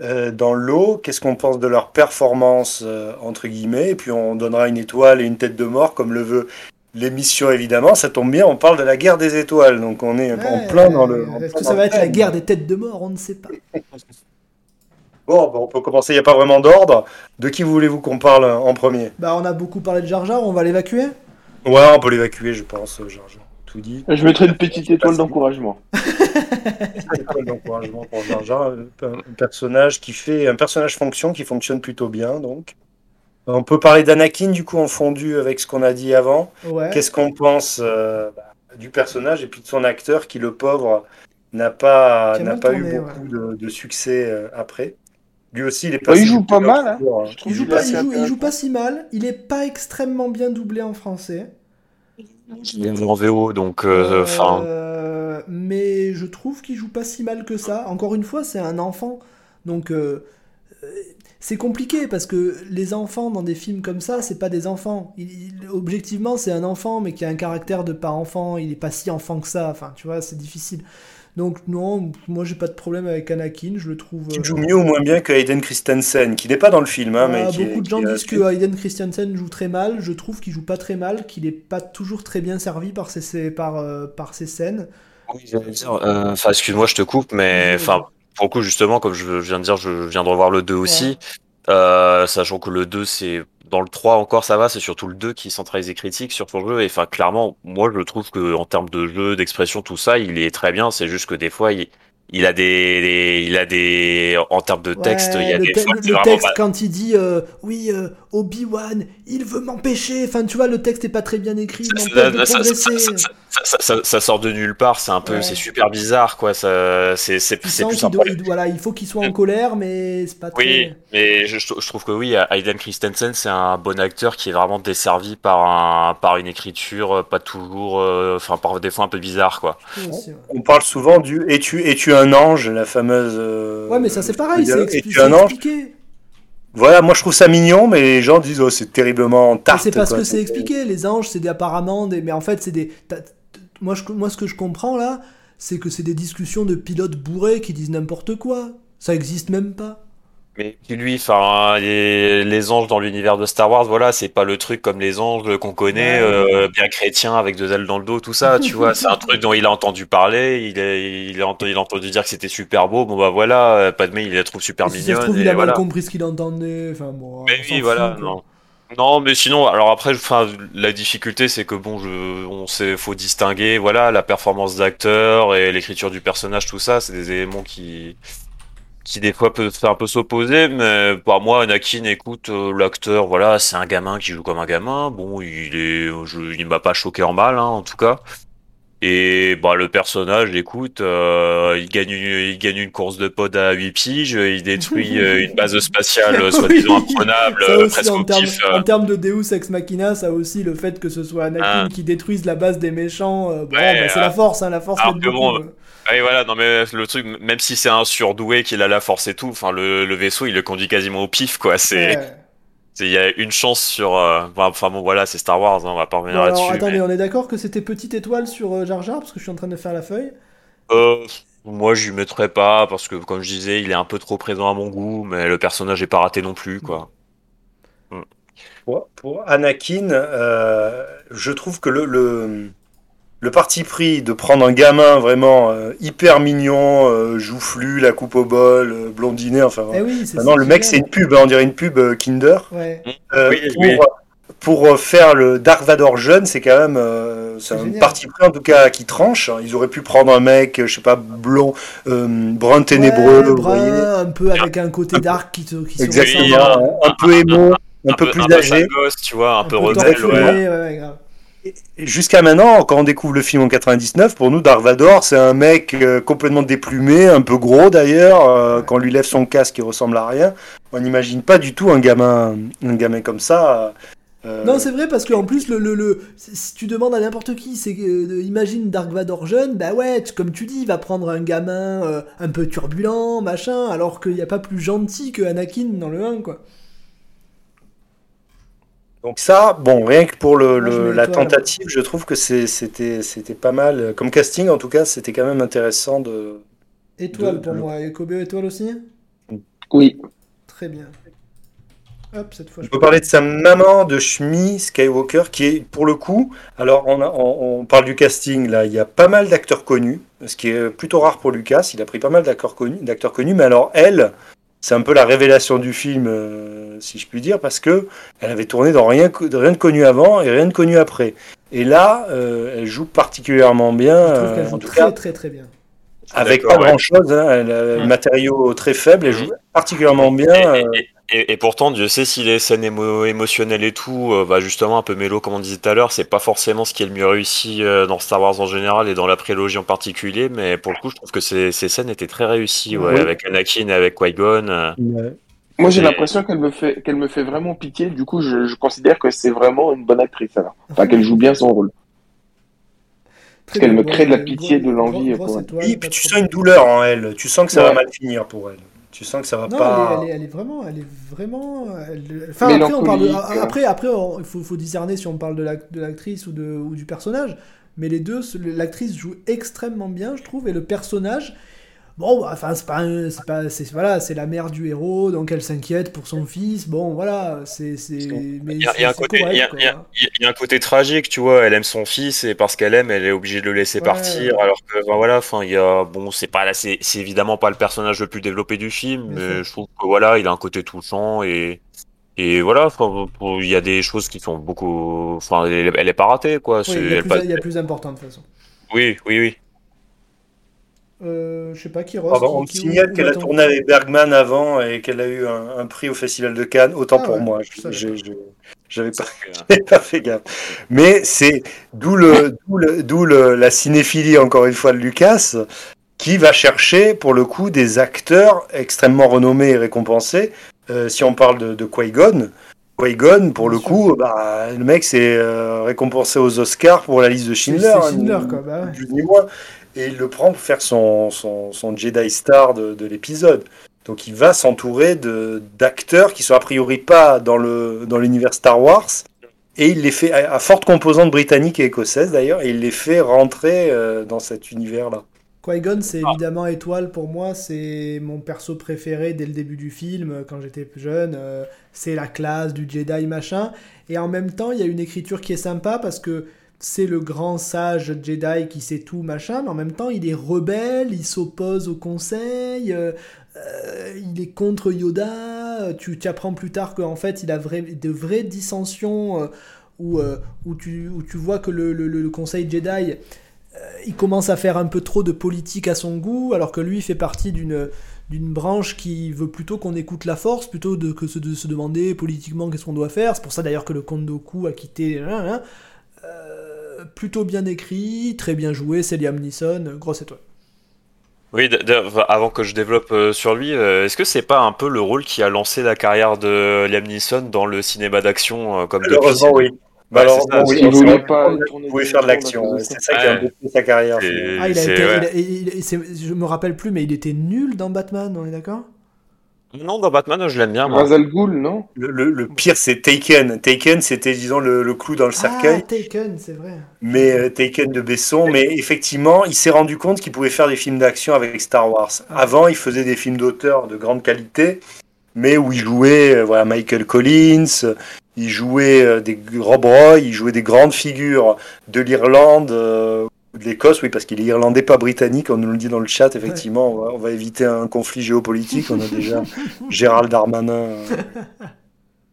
Euh, dans l'eau, qu'est-ce qu'on pense de leur performance, euh, entre guillemets, et puis on donnera une étoile et une tête de mort, comme le veut l'émission, évidemment. Ça tombe bien, on parle de la guerre des étoiles, donc on est en plein dans le... Est-ce que ça va être la guerre des têtes de mort On ne sait pas. Bon, bah, on peut commencer, il n'y a pas vraiment d'ordre. De qui voulez-vous qu'on parle en premier? Bah, on a beaucoup parlé de Jar Jar, on va l'évacuer Ouais, on peut l'évacuer, je pense, Georges. Tout dit. Je mettrai une petite étoile d'encouragement. Étoile d'encouragement pour Jar Jar, un personnage qui fait un personnage fonction qui fonctionne plutôt bien, donc. On peut parler d'Anakin du coup en fondu avec ce qu'on a dit avant. Ouais. Qu'est-ce qu'on pense euh, bah, du personnage et puis de son acteur qui, le pauvre, n'a pas, n'a pas eu beaucoup de, de succès euh, après. Lui aussi, il est Bah, il passé joue pas mal, hein. trouve Il joue, pas, il, joue, il joue pas si mal, il est pas extrêmement bien doublé en français. En VO, donc euh, enfin. Euh, mais je trouve qu'il joue pas si mal que ça. Encore une fois, c'est un enfant. Donc euh, euh, c'est compliqué parce que les enfants dans des films comme ça, c'est pas des enfants. Il- il- objectivement, c'est un enfant, mais qui a un caractère de pas enfant. Il est pas si enfant que ça. Enfin, tu vois, c'est difficile. Donc non, moi j'ai pas de problème avec Anakin. Je le trouve. Qui euh, joue mieux ou moins bien que Hayden Christensen, qui n'est pas dans le film, hein, mais Ah, qui est- beaucoup de gens qui est- disent que Hayden Christensen joue très mal. Je trouve qu'il joue pas très mal, qu'il est pas toujours très bien servi par ses, ses- par, euh, par ses scènes. Oui, j'allais dire, euh, Enfin, excuse-moi, je te coupe, mais enfin, pour le coup, justement, comme je viens de dire, je viens de revoir le 2 aussi, euh, sachant que le 2, c'est dans le 3 encore, ça va, c'est surtout le 2 qui centralise les critiques sur son jeu. Et enfin, clairement, moi, je trouve que en termes de jeu, d'expression, tout ça, il est très bien. C'est juste que des fois, il, il a des, il a des, en termes de texte, il y a le des fois, le, texte quand il dit euh, oui euh, Obi Wan il veut m'empêcher enfin tu vois le texte est pas très bien écrit il Ça- sort de nulle part, c'est un peu, Ouais. c'est super bizarre, quoi. Ça, c'est, c'est, tu plus doit, il- voilà il faut qu'il soit en colère mais c'est pas très Oui, mais je, je trouve que oui, Hayden Christensen, c'est un bon acteur qui est vraiment desservi par un, par une écriture euh, pas toujours, euh, enfin, par des fois un peu bizarre, quoi. On parle souvent du Es-tu es-tu un ange La fameuse. euh, Ouais, mais ça c'est pareil, c'est expliqué. Voilà, moi je trouve ça mignon, mais les gens disent oh, c'est terriblement tarte. c'est parce quoi. que c'est expliqué. Les anges, c'est des, apparemment des. Mais en fait, c'est des. Moi, je... moi, ce que je comprends là, c'est que c'est des discussions de pilotes bourrés qui disent n'importe quoi. Ça existe même pas. Mais puis lui, enfin, les, les anges dans l'univers de Star Wars, voilà, c'est pas le truc comme les anges qu'on connaît, euh, bien chrétiens avec deux ailes dans le dos, tout ça, tu vois. C'est un truc dont il a entendu parler, il a, il a, entendu, il a entendu dire que c'était super beau. Bon bah voilà, euh, Padmé, il la trouve super si ça se mignonne. trouve, et il a mal compris ce qu'il entendait. Enfin bon. Mais oui, voilà, non. Non, mais sinon, alors après, enfin, la difficulté, c'est que bon, je, on sait, faut distinguer, voilà, la performance d'acteur et l'écriture du personnage, tout ça, c'est des éléments qui, qui des fois peuvent faire un peu s'opposer, mais pour moi, Anakin, écoute, euh, l'acteur, voilà, c'est un gamin qui joue comme un gamin. Bon, il est, je, il m'a pas choqué en mal, hein, en tout cas. Et bah le personnage, écoute, euh, il gagne une, il gagne une course de pod à 8 piges, il détruit euh, une base spatiale soi-disant imprenable, Ça aussi, presque en termes, euh. de Deus Ex Machina, ça aussi, le fait que ce soit Anakin Ah. qui détruise la base des méchants, euh, Ouais, bah, c'est ah. la force, hein, la force beaucoup, Ah, Et voilà, non mais le truc, même si c'est un surdoué qu'il a la force et tout, enfin le, le vaisseau il le conduit quasiment au pif quoi. C'est, Ouais. il y a une chance sur, euh, enfin bon voilà, c'est Star Wars, hein, on va pas revenir là-dessus. attendez, mais- on est d'accord que c'était petite étoile sur euh, Jar Jar parce que je suis en train de faire la feuille? Euh, moi je lui mettrais pas parce que comme je disais, il est un peu trop présent à mon goût, mais le personnage est pas raté non plus quoi. Pour, pour Anakin, euh, je trouve que le, le, le parti pris de prendre un gamin vraiment euh, hyper mignon, euh, joufflu, la coupe au bol, euh, blondiné, enfin. Eh oui, c'est Maintenant, ça le mec, est c'est une pub, hein, on dirait une pub euh, Kinder. Ouais. Euh, Oui, pour, oui. pour, faire le Dark Vador jeune, c'est quand même euh, c'est un parti pris en tout cas qui tranche. Ils auraient pu prendre un mec, je sais pas, blond, euh, brun ténébreux, Ouais, vous brun, voyez. un peu avec un côté dark qui se, qui se Exactement, un, un peu émo, un, peu plus un peu âgé. gosse, tu vois, un, peu rebelle, ouais. ouais, ouais, grave. Jusqu'à maintenant, quand on découvre le film en 99, pour nous, Dark Vador, c'est un mec euh, complètement déplumé, un peu gros d'ailleurs. euh, Quand on lui lève son casque, il ressemble à rien. On n'imagine pas du tout un gamin, un gamin comme ça. euh, Non, c'est vrai parce qu'en plus, si tu demandes à n'importe qui, c'est imagine Dark Vador jeune, bah ouais, comme tu dis, il va prendre un gamin un peu turbulent, machin, alors qu'il n'y a pas plus gentil que Anakin dans le 1, quoi. Donc ça, bon, rien que pour le, je le- la tentative, je trouve que c'était pas mal. Comme casting, en tout cas, c'était quand même intéressant de... Étoile De- pour de- moi, et Kobe étoile aussi? Oui. Très bien. Hop, cette fois On je peut parler de sa maman, de Shmi Skywalker, qui est, pour le coup, alors on, a- on, on parle du casting, là, il y a pas mal d'acteurs connus, ce qui est plutôt rare pour Lucas, il a pris pas mal d'acteurs connus, d'acteurs connus, mais alors elle, c'est un peu la révélation du film, euh, si je puis dire, parce que elle avait tourné dans rien, rien de connu avant et rien de connu après. Et là, euh, elle joue particulièrement bien, trouve euh, qu'elle en joue très cas, très très bien. avec pas ouais. grand-chose, hein, elle a un Mm. matériau très faible, elle Mm. joue particulièrement bien. Et, euh, et- et- et pourtant, Dieu sait si les scènes émo- émotionnelles et tout, euh, bah justement un peu mélo comme on disait tout à l'heure, c'est pas forcément ce qui est le mieux réussi euh, dans Star Wars en général et dans la prélogie en particulier, mais pour le coup, je trouve que ces, ces scènes étaient très réussies, ouais, Oui. avec Anakin et avec Qui-Gon. euh. Moi, j'ai Et- l'impression qu'elle me fait, qu'elle me fait vraiment pitié. Du coup, je, je considère que c'est vraiment une bonne actrice alors. Enfin, qu'elle joue bien son rôle. Très qu'elle me crée de la pitié, de l'envie, Oui, puis tu sens une douleur en elle. Tu sens que ça va mal finir pour elle. Tu sens que ça va Non, pas. elle, est, elle, est, elle est vraiment, elle est vraiment. elle- Enfin, après, on parle de- Mélancolique. après, après, on- il faut, faut discerner si on parle de l'ac- de l'actrice ou, de, ou du personnage. Mais les deux, ce- l'actrice joue extrêmement bien, je trouve, et le personnage. Bon, bah, enfin, c'est pas, un- c'est pas, c'est voilà, c'est la mère du héros, donc elle s'inquiète pour son fils. Bon, voilà, c'est, c'est, mais Il y a, il y a un côté, correct, il y a- quoi. il y a- il y a un côté tragique, tu vois. Elle aime son fils et parce qu'elle aime, elle est obligée de le laisser Ouais. partir. Alors que, ben voilà, enfin, il y a, bon, c'est pas là, c'est c'est évidemment pas le personnage le plus développé du film, mais je trouve que voilà, il a un côté touchant et et voilà, il y a des choses qui sont beaucoup, enfin, elle, est pas ratée, quoi. Oui, il y a plus- y a plus important de toute façon. Oui, oui, oui. Euh, je sais pas qui Pardon, on me signale qu'elle a tourné avec Bergman avant et qu'elle a eu un, prix au Festival de Cannes. Autant Ah pour ouais, moi, je savais je- je- j'avais pas, pas fait gaffe. Mais c'est d'où le, d'où le- d'où le- la cinéphilie encore une fois de Lucas, qui va chercher pour le coup des acteurs extrêmement renommés et récompensés. Euh, si on parle de, de Qui-Gon, Qui-Gon, pour le coup, bah, le mec s'est euh, récompensé aux Oscars pour la liste de Schindler. c'est hein, Schindler, ni- quoi. Bah ouais. ni plus ni moins. Et il le prend pour faire son, son, son Jedi Star de, de l'épisode. Donc il va s'entourer de d'acteurs qui sont a priori pas dans le dans l'univers Star Wars. Et il les fait à, à forte composante britannique et écossaise d'ailleurs, et il les fait rentrer euh, dans cet univers-là. Qui-Gon, c'est Ah. évidemment Étoile pour moi, c'est mon perso préféré dès le début du film, euh, quand j'étais plus jeune. euh, c'est la classe du Jedi, machin. Et en même temps, il y a une écriture qui est sympa parce que c'est le grand sage Jedi qui sait tout, machin, mais en même temps, il est rebelle, il s'oppose au conseil, euh, euh, il est contre Yoda. euh, Tu, apprends plus tard qu'en fait, il a de vraies dissensions euh, où, tu, vois que le, conseil Jedi il commence à faire un peu trop de politique à son goût, alors que lui fait partie d'une branche qui veut plutôt qu'on écoute la force, plutôt que de se demander politiquement qu'est-ce qu'on doit faire. C'est pour ça d'ailleurs que le comte Doku a quitté. Plutôt bien écrit, très bien joué, c'est Liam Neeson, grosse étoile. Oui, avant que je développe euh, sur lui, euh, est-ce que c'est pas un peu le rôle qui a lancé la carrière de Liam Neeson dans le cinéma d'action euh, comme depuis Malheureusement, oui. Malheureusement, oui. Il voulait pas tourner faire de l'action. C'est ça qui a Ouais. un peu fait sa carrière. Ah, il a été, ouais. il a- il- il- c'est- je me rappelle plus, mais il était nul dans Batman, on est d'accord? Non, dans Batman, je l'aime bien, moi. Ra's al Ghul, non? Le, le- le pire, c'est Taken. Taken, c'était, disons, le, le clou dans le cercueil. Ah, Taken, c'est vrai. mais euh, Taken de Besson. Mais effectivement, il s'est rendu compte qu'il pouvait faire des films d'action avec Star Wars. Avant, il faisait des films d'auteur de grande qualité, mais où il jouait euh, voilà, Michael Collins, il jouait euh, des Rob Roy, il jouait des grandes figures de l'Irlande. De l'Écosse, oui, parce qu'il est irlandais, pas britannique, on nous le dit dans le chat, effectivement, on, va, on va éviter un conflit géopolitique, on a déjà Gérald Darmanin euh,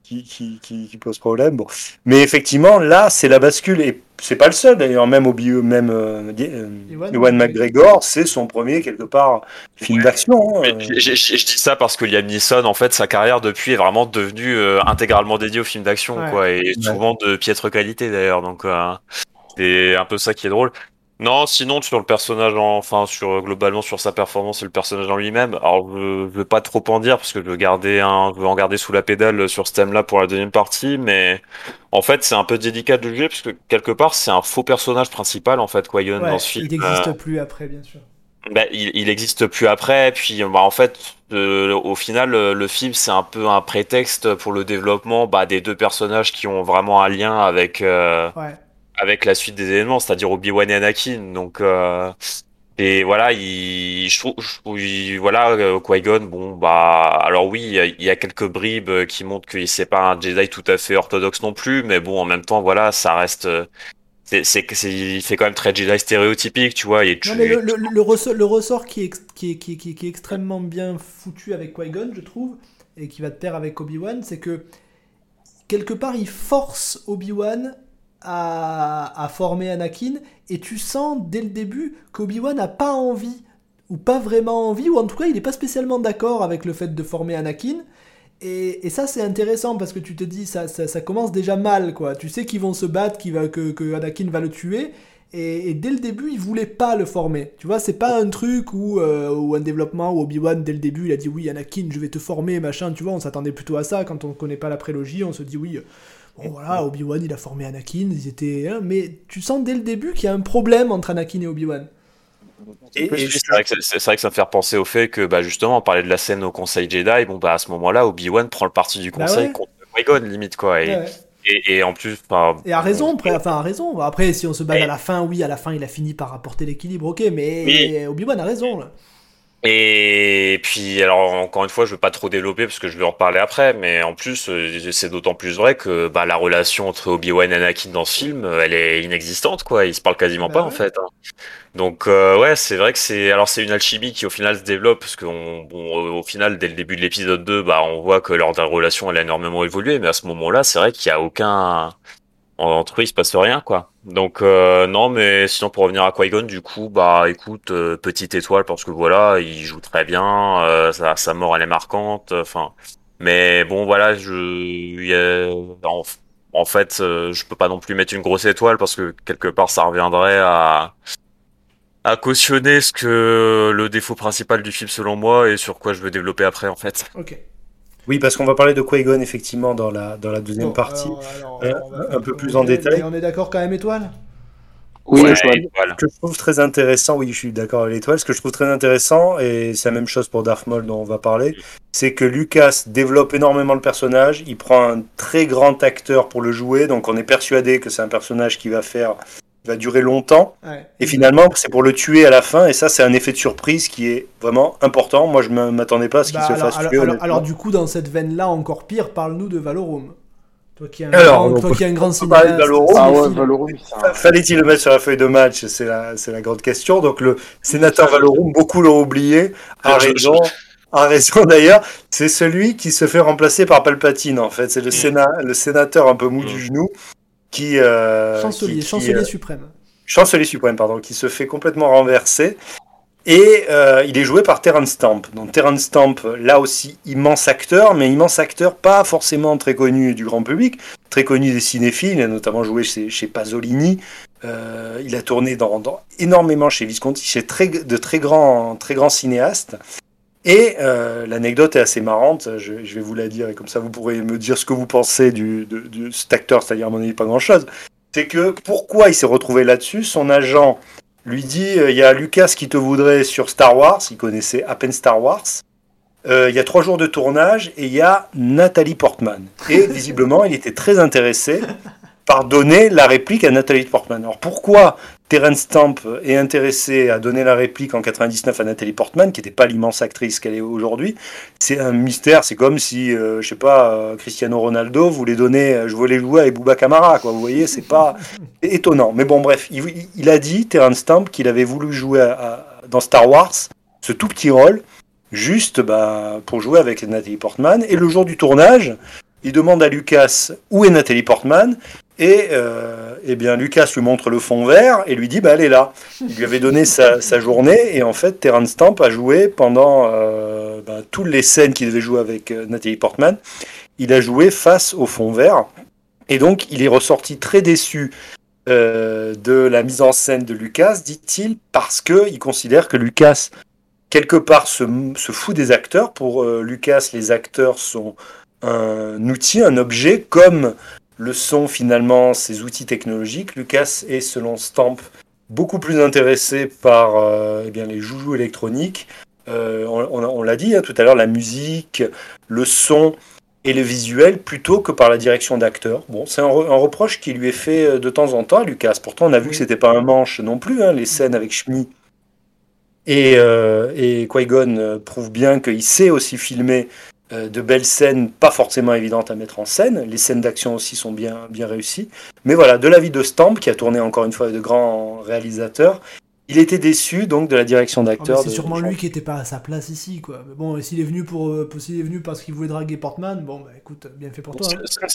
qui, qui, qui, qui pose problème. Bon. Mais effectivement, là, c'est la bascule, et c'est pas le seul d'ailleurs, même au bio, même euh, euh, Ewan Ewan McGregor, c'est son premier, quelque part, film Ouais. d'action. hein, euh. je dis ça parce que Liam Neeson, en fait, sa carrière depuis est vraiment devenue euh, intégralement dédiée aux films d'action, Ouais. quoi, et souvent de piètre qualité d'ailleurs. Donc, euh, c'est un peu ça qui est drôle. Non, sinon sur le personnage, en- enfin sur euh, globalement sur sa performance et le personnage en lui-même. Alors, je, je veux pas trop en dire parce que je veux garder un, je veux en garder sous la pédale sur ce thème-là pour la deuxième partie, mais en fait, c'est un peu délicat de juger parce que quelque part, c'est un faux personnage principal en fait, Ouais, dans ce film. il n'existe Euh, plus après, bien sûr. bah, il, il existe plus après, puis bah, en fait, euh, au final, le, le film c'est un peu un prétexte pour le développement bah, des deux personnages qui ont vraiment un lien avec euh, Ouais. Avec la suite des événements, c'est-à-dire Obi-Wan et Anakin. Donc euh, et voilà, il, je trouve, il- voilà, euh, Qui-Gon, bon bah, alors oui, il y a, quelques bribes qui montrent qu'il c'est pas un Jedi tout à fait orthodoxe non plus, mais bon, en même temps, voilà, ça reste c'est, c'est, c'est- il fait quand même très Jedi stéréotypique, tu vois. Il est Non, mais le, le- le ressort, le ressort qui, est, ex- qui, est, qui, est- qui est- qui est extrêmement bien foutu avec Qui-Gon, je trouve, et qui va de pair avec Obi-Wan, c'est que quelque part il force Obi-Wan à, former Anakin, et tu sens dès le début qu'Obi-Wan n'a pas envie, ou pas vraiment envie, ou en tout cas il n'est pas spécialement d'accord avec le fait de former Anakin. Et, et ça c'est intéressant parce que tu te dis ça, ça, commence déjà mal quoi. Tu sais qu'ils vont se battre, qu'il va, que, que Anakin va le tuer, et, dès le début, il voulait pas le former. Tu vois, c'est pas un truc où, euh, un développement où Obi-Wan, dès le début, il a dit oui, Anakin, je vais te former, machin. Tu vois, on s'attendait plutôt à ça. Quand on connaît pas la prélogie, on se dit oui, bon voilà, Obi-Wan, il a formé Anakin, ils étaient. hein, mais tu sens dès le début qu'il y a un problème entre Anakin et Obi-Wan. Et- et c'est vrai, que vrai ça me fait penser au fait que, bah, justement, on parlait de la scène au Conseil Jedi. Bon, bah, à ce moment-là, Obi-Wan prend le parti du Bah Conseil ouais. contre Qui-Gon, limite, quoi. Et, Ouais, et, et en plus, Et à raison, après, enfin à raison. Après, si on se base Et- à la fin, oui, à la fin, il a fini par apporter l'équilibre, ok, mais Oui. Obi-Wan a raison, là. Et puis, alors encore une fois, je veux pas trop développer parce que je vais en reparler après, mais en plus, euh, c'est d'autant plus vrai que bah, la relation entre Obi-Wan et Anakin dans ce film, euh, elle est inexistante, quoi. Ils se parlent quasiment Bah pas, ouais. en fait. hein. Donc, euh, ouais, c'est vrai que c'est, alors c'est une alchimie qui au final se développe parce qu'on, bon, au au final, dès le début de l'épisode 2, bah, on voit que leur relation, elle a énormément évolué, mais à ce moment-là, c'est vrai qu'il y a aucun, entre eux il se passe rien quoi. Donc euh, non mais sinon pour revenir à Qui-Gon du coup bah écoute euh, petite étoile parce que voilà il joue très bien, euh, sa, mort elle est marquante, enfin mais bon voilà je en, en fait je peux pas non plus mettre une grosse étoile parce que quelque part ça reviendrait à à cautionner ce que le défaut principal du film selon moi et sur quoi je veux développer après en fait. Ok. Oui, parce qu'on va parler de Qui-Gon effectivement dans la, dans la deuxième Bon, partie. alors- alors, Euh, on va- un peu plus en est- détail. mais On est d'accord quand même, étoile? Oui, Ouais, étoile. voilà. Ce que je trouve très intéressant, oui, je suis d'accord avec l'étoile. Ce que je trouve très intéressant, et c'est la même chose pour Darth Maul dont on va parler, c'est que Lucas développe énormément le personnage. Il prend un très grand acteur pour le jouer, donc on est persuadé que c'est un personnage qui va faire, va durer longtemps. Ouais. Et finalement, c'est pour le tuer à la fin, et ça, c'est un effet de surprise qui est vraiment important. Moi, je ne m'attendais pas à ce qu'il Bah, se alors, fasse alors- tuer. alors- alors, du coup, dans cette veine-là, encore pire, parle-nous de Valorum. Toi qui es un, Alors, grand, toi qui un grand cinéaste, Valorum. Ah ouais, cinéphile. Valorum, c'est un- Fallait-il le mettre sur la feuille de match? C'est la, c'est la grande question. Donc, le sénateur Valorum, beaucoup l'ont oublié, a Je- je- raison. A raison d'ailleurs, c'est celui qui se fait remplacer par Palpatine en fait. C'est le, sénat, le sénateur un peu mou du Mm. genou qui. euh, chancelier, qui- qui, chancelier euh, suprême. chancelier suprême, pardon, qui se fait complètement renverser. Et euh, il est joué par Terrence Stamp. Donc Terrence Stamp, là aussi, immense acteur, mais immense acteur pas forcément très connu du grand public, très connu des cinéphiles, il a notamment joué chez, chez Pasolini. Euh, il a tourné dans, dans- énormément chez Visconti, chez très, de très grands, très grands cinéastes. Et euh, l'anecdote est assez marrante, je, je vais vous la dire, et comme ça vous pourrez me dire ce que vous pensez du, de, de cet acteur, c'est-à-dire à mon avis pas grand-chose. C'est que pourquoi il s'est retrouvé là-dessus? Son agent lui dit euh, il y a Lucas qui te voudrait sur Star Wars, il connaissait à peine Star Wars. Euh, il y a trois jours de tournage et il y a Nathalie Portman. Et visiblement, il était très intéressé par donner la réplique à Nathalie Portman. Alors pourquoi Terence Stamp est intéressé à donner la réplique en 99 à Nathalie Portman, qui n'était pas l'immense actrice qu'elle est aujourd'hui C'est un mystère. C'est comme si, euh, je sais pas, euh, Cristiano Ronaldo voulait donner, euh, je voulais jouer avec Bouba Camara, quoi. Vous voyez, c'est pas étonnant. Mais bon, bref, il, il a dit Terence Stamp qu'il avait voulu jouer à- à- dans Star Wars ce tout petit rôle, juste bah, pour jouer avec Nathalie Portman. Et le jour du tournage, il demande à Lucas où est Nathalie Portman? Et euh, eh bien, Lucas lui montre le fond vert et lui dit bah, elle est là. Il lui avait donné sa, journée et en fait, Terence Stamp a joué pendant euh, bah, toutes les scènes qu'il devait jouer avec euh, Nathalie Portman. Il a joué face au fond vert et donc il est ressorti très déçu euh, de la mise en scène de Lucas, dit-il, parce que il considère que Lucas quelque part se, fout des acteurs. Pour Lucas, les acteurs sont un outil, un objet, comme le sont finalement ces outils technologiques. Lucas est, selon Stamp, beaucoup plus intéressé par euh, eh bien, les joujoux électroniques. Euh, on on- on l'a dit hein, tout à l'heure, la musique, le son et le visuel, plutôt que par la direction d'acteur. Bon, c'est un, re- un reproche qui lui est fait euh, de temps en temps à Lucas. Pourtant, on a vu que c'était pas un manche non plus, hein, les scènes avec Shmi et, euh, et Qui-Gon prouve bien qu'il sait aussi filmer de belles scènes, pas forcément évidentes à mettre en scène. Les scènes d'action aussi sont bien, bien réussies. Mais voilà, de l'avis de Stamp, qui a tourné encore une fois avec de grands réalisateurs, il était déçu donc de la direction Oh, mais d'acteur. c'est sûrement de lui qui était pas à sa place ici, quoi. Mais bon, s'il est venu pour, euh, s'il est venu parce qu'il voulait draguer Portman, bon, bah écoute, bien fait pour toi. hein.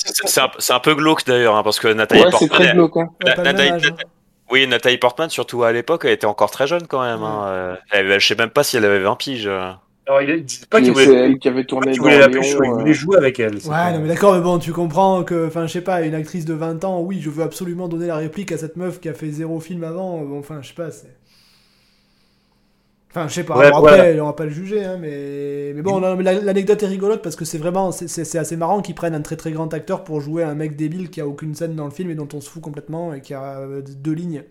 C'est- un, peu glauque d'ailleurs, hein, parce que Nathalie Ouais, c'est Portman. très glauque. hein. Ouais, Nathalie- âge, hein. Oui, Nathalie Portman, surtout à l'époque, elle était encore très jeune quand même. Hein. euh, elle- je sais même pas si elle avait 20 piges. Euh. Alors, il dit pas qu'il C'est voulait, elle qui avait pas tourné voulait Léon, il euh, voulait jouer avec elle. Ouais, pas- non mais d'accord, mais bon, tu comprends que, enfin, je sais pas, une actrice de 20 ans, oui, je veux absolument donner la réplique à cette meuf qui a fait zéro film avant, bon, enfin, je sais pas, c'est... Enfin, je sais pas, Ouais, bon, après, voilà. on va pas le juger, hein, mais... mais bon, non, mais la- l'anecdote est rigolote parce que c'est vraiment, c'est- c'est c'est assez marrant qu'ils prennent un très très grand acteur pour jouer un mec débile qui a aucune scène dans le film et dont on se fout complètement et qui a euh, deux lignes.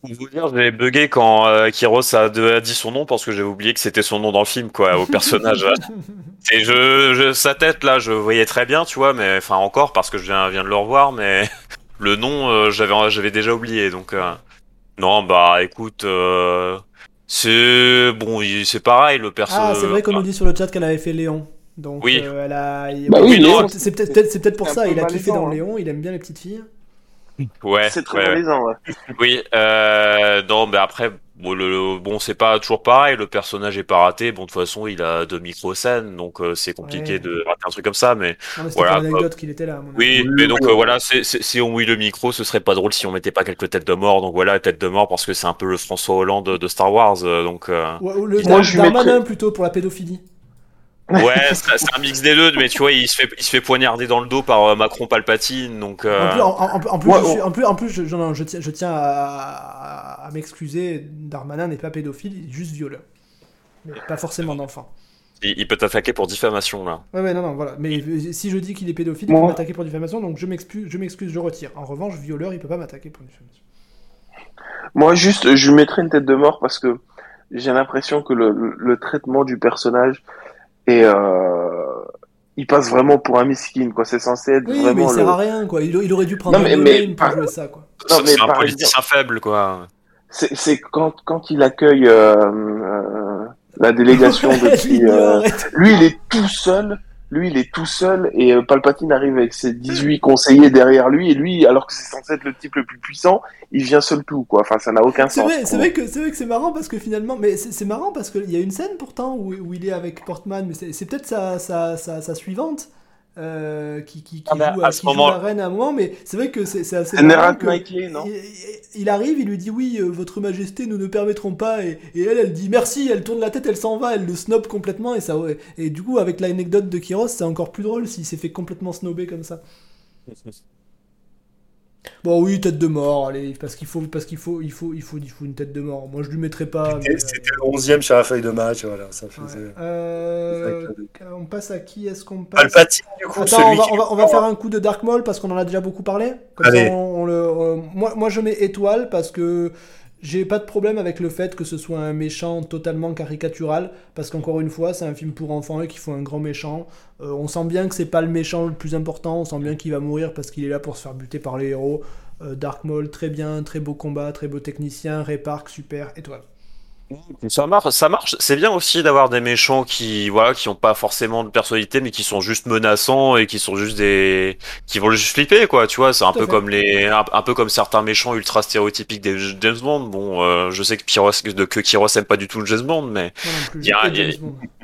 Pour vous dire, j'ai bugué quand euh, Kiros a, de- a dit son nom parce que j'avais oublié que c'était son nom dans le film, quoi, au personnage. Et je, je- sa tête là, je voyais très bien, tu vois, mais enfin encore parce que je viens, viens de le revoir, mais le nom, euh, j'avais, j'avais déjà oublié, donc euh, non, bah écoute, euh, c'est bon, c'est pareil, le perso. Ah, c'est vrai qu'on nous dit sur le chat qu'elle avait fait Léon. Donc, Oui. euh, elle a... Bah oui, c'est- c'est peut-être peut c'est peut-être pour ça, il a kiffé dans hein. Léon, il aime bien les petites filles. Ouais, C'est très ouais. Oui, euh, non, mais après, Bon, le, bon c'est pas toujours pareil, le personnage est pas raté. Bon, de toute façon, il a deux micro-scènes, donc euh, c'est compliqué Ouais. de rater un truc comme ça, mais Non, mais Voilà, pour l'anecdote qu'il était là. à mon avis. oui, Oui, mais oui, donc oui. euh, voilà, c'est- c'est- si on mouille le micro, ce serait pas drôle si on mettait pas quelques têtes de mort. Donc voilà, tête de mort parce que c'est un peu le François Hollande de Star Wars. donc euh, Ouais, ou le Moi, Dar- je lui Darmanin mettrais- plutôt pour la pédophilie. Ouais, c'est un mix des deux, mais tu vois, il se fait, il se fait poignarder dans le dos par euh, Macron Palpatine. Donc euh, En plus, en, en- en plus, Ouais, je, suis- on- en plus, en plus, je, je- non, je tiens, je tiens à, m'excuser. Darmanin n'est pas pédophile, il est juste violeur. Mais pas forcément d'enfant. il, il peut t'attaquer pour diffamation là. Ouais, ouais, non, non, voilà. Mais euh, si je dis qu'il est pédophile, il Moi- peut m'attaquer pour diffamation, donc je m'excuse, je m'excuse, je retire. En revanche, violeur, il peut pas m'attaquer pour diffamation. Moi, juste, je lui mettrais une tête de mort parce que j'ai l'impression que le, le- le traitement du personnage est, euh, il passe vraiment pour un miskin, quoi. C'est censé être Oui, mais vraiment il sert le... à rien, quoi. Il, il aurait dû prendre Non, mais- un mais- no-name pour ah. jouer ça, quoi. Non, C'est mais c'est un par politicien faible, quoi. C'est, c'est quand, quand il accueille euh, euh, la délégation de qui, Junior, euh, lui, il est tout seul. Lui, il est tout seul et euh, Palpatine arrive avec ses 18 conseillers derrière lui et lui, alors que c'est censé être le type le plus puissant, il vient seul tout, quoi. Enfin, ça n'a aucun sens. c'est vrai que c'est vrai que c'est marrant parce que finalement, mais c'est marrant parce qu'il y a une scène pourtant où, où il est avec Portman, mais c'est c'est peut-être sa, sa, sa, sa suivante euh, qui, qui, qui Ah bah, joue, à qui joue moment- la reine à un moment, mais c'est vrai que c'est assez que- Knightley, non il, il arrive, il lui dit oui, euh, votre majesté, nous ne permettrons pas, et, et elle, elle dit merci, elle tourne la tête, elle s'en va, elle le snob complètement, et ça, et du coup, avec l'anecdote de Kiros, c'est encore plus drôle s'il s'est fait complètement snobber comme ça. Bon oui, tête de mort, allez, parce qu'il faut, parce qu'il faut, il faut, il faut, il faut une tête de mort. Moi, je lui mettrais pas. C'était euh, le 11 sur la feuille de match, voilà, ça ouais. faisait. Euh, on passe à qui? Est-ce qu'on passe Palpatine, du coup, Attends, celui on va, qui- on, va, on va faire un coup de Dark Maul parce qu'on en a déjà beaucoup parlé. Comme Allez. ça, on, le, moi, moi, je mets étoile parce que j'ai pas de problème avec le fait que ce soit un méchant totalement caricatural. Parce qu'encore une fois, c'est un film pour enfants et qu'il faut un grand méchant. Euh, on sent bien que c'est pas le méchant le plus important. On sent bien qu'il va mourir parce qu'il est là pour se faire buter par les héros. Euh, Dark Maul, très bien, très beau combat, très beau technicien. Ray Park, super, étoile. Ça marche, ça marche. C'est bien aussi d'avoir des méchants qui, voilà, qui ont pas forcément de personnalité, mais qui sont juste menaçants et qui sont juste des, qui vont juste flipper, quoi. Tu vois, c'est un Tout peu fait. comme les, un, un peu comme certains méchants ultra stéréotypiques des James Bond. Bon, euh, je sais que Pyros, de, que Kyros aime pas du tout le James Bond, mais non plus, y a- y a-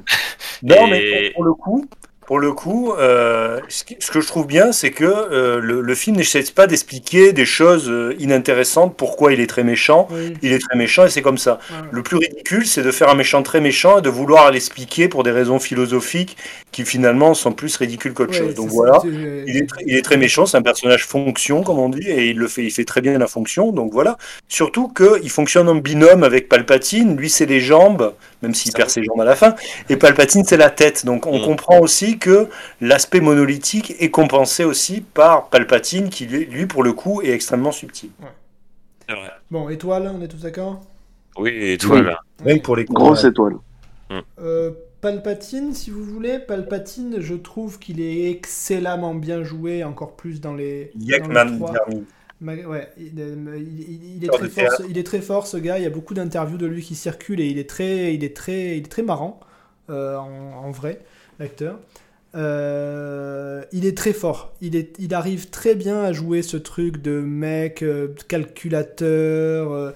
mais pour, pour le coup, pour le coup, euh, ce, que je trouve bien, c'est que euh, le, le film n'essaie pas d'expliquer des choses euh, inintéressantes. Pourquoi il est très méchant Oui, Il est très méchant et c'est comme ça. ouais. Le plus ridicule, c'est de faire un méchant très méchant et de vouloir l'expliquer pour des raisons philosophiques qui finalement sont plus ridicules qu'autre Ouais, chose. Donc voilà. Il est, très, il est très méchant, c'est un personnage fonction, comme on dit, et il le fait, il fait très bien la fonction. Donc voilà. Surtout qu'il fonctionne en binôme avec Palpatine. Lui, c'est les jambes, même s'il perd ses jambes à la fin. Et Palpatine, c'est la tête. Donc on Mm. comprend aussi que l'aspect monolithique est compensé aussi par Palpatine, qui lui, lui, pour le coup, est extrêmement subtil. Bon, étoile, on est tous d'accord? Oui, va Oui. que pour les Grosse combats. étoile. Euh, Palpatine, si vous voulez, Palpatine, je trouve qu'il est excellemment bien joué, encore plus dans les. dans les trois. Ouais, il, est- il- il- il est Acteur très fort, ce- il est très fort ce gars. Il y a beaucoup d'interviews de lui qui circulent et il est très, il est très, il est très marrant euh, en, en vrai, l'acteur. Euh, il est très fort. Il, est, il arrive très bien à jouer ce truc de mec euh, calculateur. euh,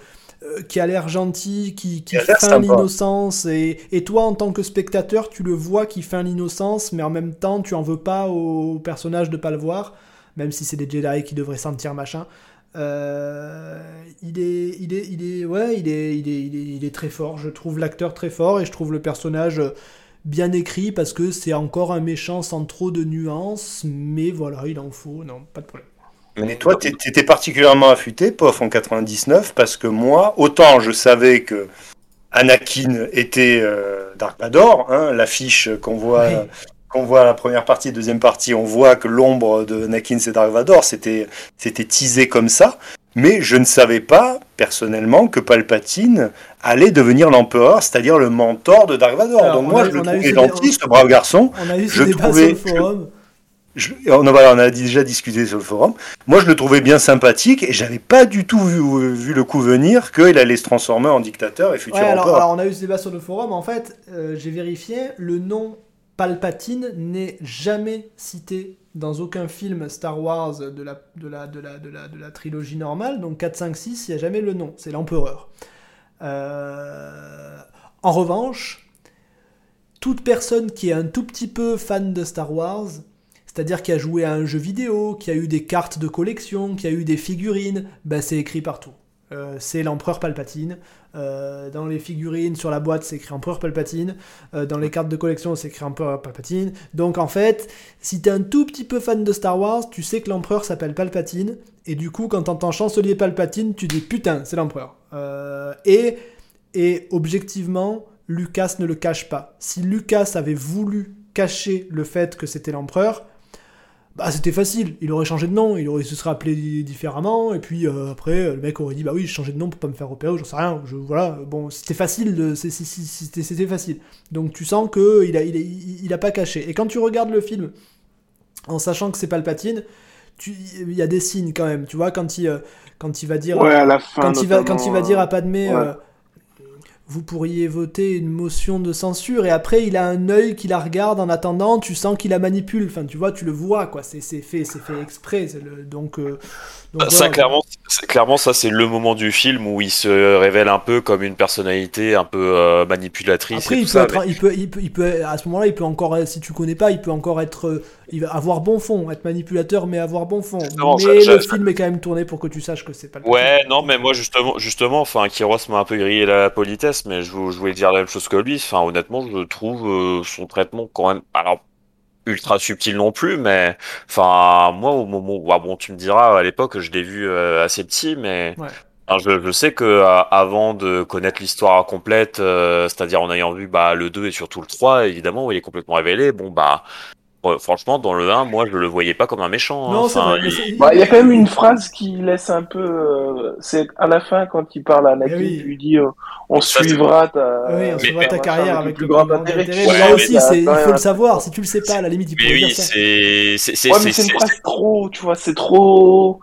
qui a l'air gentil, qui, qui feint l'innocence, et, et toi en tant que spectateur, tu le vois qui feint l'innocence, mais en même temps, tu en veux pas au personnage de pas le voir, même si c'est des Jedi qui devraient sentir machin. Euh, il est, il est, il est, ouais, il est, il est, il est, il est très fort. Je trouve l'acteur très fort et je trouve le personnage bien écrit parce que c'est encore un méchant sans trop de nuances, mais voilà, il en faut, non, pas de problème. Mais toi, t'é- t'étais particulièrement affûté, POF, en 99, parce que moi, autant je savais que Anakin était euh, Dark Vador, hein, l'affiche qu'on voit, Oui. Qu'on voit la première partie, deuxième partie, on voit que l'ombre de Anakin c'est Dark Vador, c'était, c'était teasé comme ça, mais je ne savais pas, personnellement, que Palpatine allait devenir l'empereur, c'est-à-dire le mentor de Dark Vador. Alors, Donc on moi, a- je le trouvais gentil, ce brave garçon, On a eu ce Je débat trouvais sur le forum. je- on, a, on a déjà discuté sur le forum. Moi, je le trouvais bien sympathique et j'avais pas du tout vu, vu le coup venir qu'il allait se transformer en dictateur et futur Ouais, alors, empereur. alors, on a eu ce débat sur le forum. En fait, euh, j'ai vérifié, le nom Palpatine n'est jamais cité dans aucun film Star Wars de la, de la, de la, de la, trilogie normale. Donc 4, 5, 6, il n'y a jamais le nom. C'est l'empereur. Euh, en revanche, toute personne qui est un tout petit peu fan de Star Wars, c'est-à-dire qui a joué à un jeu vidéo, qui a eu des cartes de collection, qui a eu des figurines, ben c'est écrit partout. Euh, c'est l'empereur Palpatine. Euh, dans les figurines, sur la boîte, c'est écrit empereur Palpatine. Euh, dans les cartes de collection, c'est écrit empereur Palpatine. Donc en fait, si t'es un tout petit peu fan de Star Wars, tu sais que l'empereur s'appelle Palpatine. Et du coup, quand t'entends chancelier Palpatine, tu dis putain, c'est l'empereur. et, et objectivement, Lucas ne le cache pas. Si Lucas avait voulu cacher le fait que c'était l'empereur, bah c'était facile, il aurait changé de nom, il aurait se serait appelé différemment, et puis euh, après le mec aurait dit bah oui j'ai changé de nom pour pas me faire repérer, j'en sais rien, je, voilà, bon c'était facile, c'était facile. Donc tu sens que il a, il, a, pas caché. Et quand tu regardes le film en sachant que c'est Palpatine, il y a des signes quand même, tu vois quand il, euh, quand il va dire, ouais, à la fin, quand il va quand il va dire à Padmé euh, vous pourriez voter une motion de censure et après il a un œil qui la regarde en attendant, tu sens qu'il la manipule, enfin tu vois, tu le vois quoi, c'est fait, c'est fait exprès, le, donc, euh, donc ça clairement, clairement ça c'est le moment du film où il se révèle un peu comme une personnalité un peu euh, manipulatrice. Après il, peut être, il, peut, il, peut, il peut, à ce moment-là il peut encore, si tu connais pas, il peut encore être, euh, il va avoir bon fond, être manipulateur mais avoir bon fond. mais le film est quand même tourné pour que tu saches que c'est pas le Ouais, non mais moi justement, justement, enfin Kiros m'a un peu grillé la politesse mais je, voulais dire la même chose que lui. Enfin, honnêtement, je trouve euh, son traitement quand même. Alors, ultra subtil non plus, mais enfin, moi, au moment où, ah bon, tu me diras, à l'époque, je l'ai vu euh, assez petit, mais. je, sais que euh, avant de connaître l'histoire complète, c'est-à-dire en ayant vu bah, le 2 et surtout le 3, évidemment, où il est complètement révélé, bon bah franchement, dans le 1, moi, je le voyais pas comme un méchant. Non, hein. il... Bah, il... y a quand même une phrase qui laisse un peu. Euh, c'est à la fin quand il parle à Anakin, il lui dit euh, on suivra ta. Oui, on suivra ta carrière avec le plus grand intérêt. mais là aussi, il faut le savoir. Si tu le sais pas, à la limite, il pourrait dire ça. c'est. Ouais, une phrase trop, tu vois, c'est trop.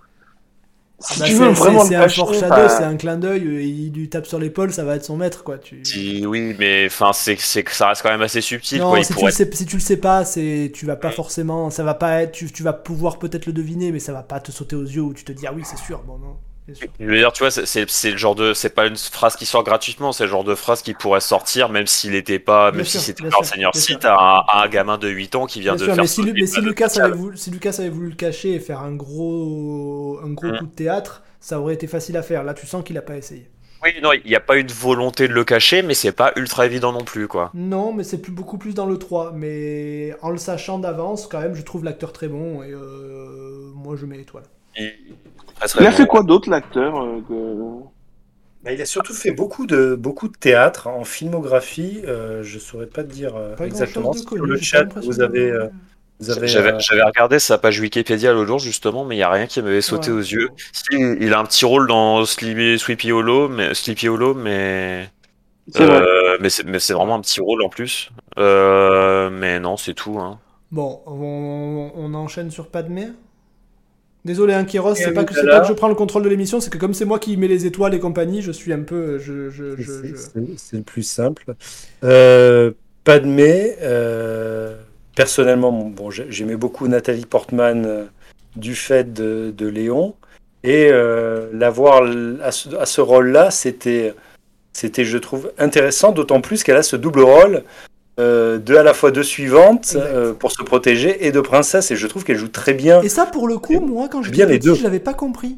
Si bah, tu veux vraiment c'est un foreshadow, c'est un clin d'œil, euh, il lui tape sur l'épaule, ça va être son maître, quoi. Tu... oui, mais enfin, c'est que ça reste quand même assez subtil. Non, quoi. si, tu le sais, si tu le sais pas, c'est tu vas pas forcément, ça va pas être, tu, tu vas pouvoir peut-être le deviner, mais ça va pas te sauter aux yeux ou tu te dis ah oui c'est sûr. Bon non. Je veux dire, tu vois, c'est le genre de, c'est pas une phrase qui sort gratuitement, c'est le genre de phrase qui pourrait sortir même s'il n'était pas, même si c'était pas un seigneur Sith à un, gamin de 8 ans qui vient de faire. Mais si, mais si Lucas avait voulu, si Lucas avait voulu le cacher et faire un gros, un gros mmh. coup de théâtre, ça aurait été facile à faire. Là, tu sens qu'il a pas essayé. Oui, non, il n'y a pas eu de volonté de le cacher, mais c'est pas ultra évident non plus, quoi. Non, mais c'est plus, beaucoup plus dans le 3. Mais en le sachant d'avance, quand même, je trouve l'acteur très bon et euh, moi je mets l'étoile. Il, il a fait quoi d'autre, l'acteur euh, bah, il a surtout fait beaucoup de, beaucoup de théâtre en filmographie. Euh, je saurais pas te dire euh, exactement. Sur le chat, vous avez. Euh, j'avais regardé sa page Wikipédia l'autre jour justement, mais il n'y a rien qui m'avait sauté aux yeux. il a un petit rôle dans Sleepy, Hollow, mais Sleepy Hollow, mais euh, mais c'est vraiment un petit rôle en plus. Euh, mais non, c'est tout. Hein. Bon, on, enchaîne sur Padmé? Désolé, hein, Kiros, c'est pas, que, pas que je prends le contrôle de l'émission, c'est que comme c'est moi qui mets les étoiles et compagnie, je suis un peu. Je, je, c'est le plus simple. Euh, Padmé. Euh personnellement, bon, j'aimais beaucoup Nathalie Portman euh, du fait de, Léon. Et euh, l'avoir à ce, rôle-là, c'était, c'était, je trouve, intéressant, d'autant plus qu'elle a ce double rôle euh, de à la fois de suivante pour se protéger et de princesse. Et je trouve qu'elle joue très bien. Et ça, pour le coup, moi, quand j'étais petit, je l'avais pas compris.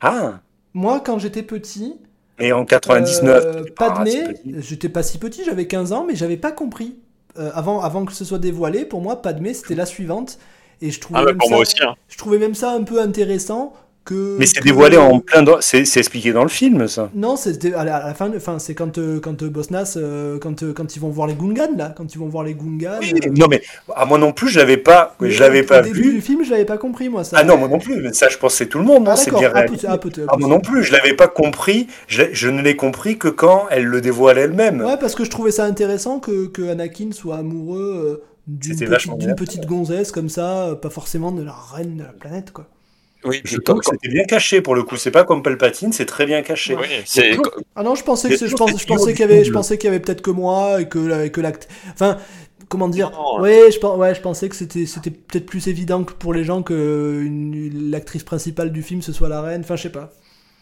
Ah Moi, quand j'étais petit. Et en 99. pas de nez, j'étais pas si petit, j'avais 15 ans, mais j'avais pas compris. Euh, avant, avant que ce soit dévoilé, pour moi, Padmé, c'était la suivante. Et je trouvais, ah même ça, aussi, hein. je trouvais même ça un peu intéressant que. Mais c'est dévoilé en plein. C'est expliqué dans le film, ça. Non, c'est à, la fin. Enfin, c'est quand euh, quand euh, Bosnas, quand quand ils vont voir les Gungans là, quand ils vont voir les Gungans. non mais à moi non plus, je l'avais pas, je l'avais pas vu. Au début du film, je l'avais pas compris moi ça. Ah non, moi non plus. Mais ça, je pensais tout le monde. Ah, c'est bien ah, ah, ah, moi non plus, je l'avais pas compris. Je, je ne l'ai compris que quand elle le dévoile elle-même. Ouais, parce que je trouvais ça intéressant que, que Anakin soit amoureux d'une petite, petite gonzesse comme ça, pas forcément de la reine de la planète quoi. Oui, je trouve que c'était bien caché pour le coup. C'est pas comme Palpatine, c'est très bien caché. ah non, je pensais que je, pensais qu'il y avait, je pensais qu'il y avait peut-être que moi et que, que l'acte. Enfin, comment dire ouais, je, ouais, je pensais que c'était, c'était peut-être plus évident que pour les gens que l'actrice principale du film ce soit la reine. Enfin, je sais pas.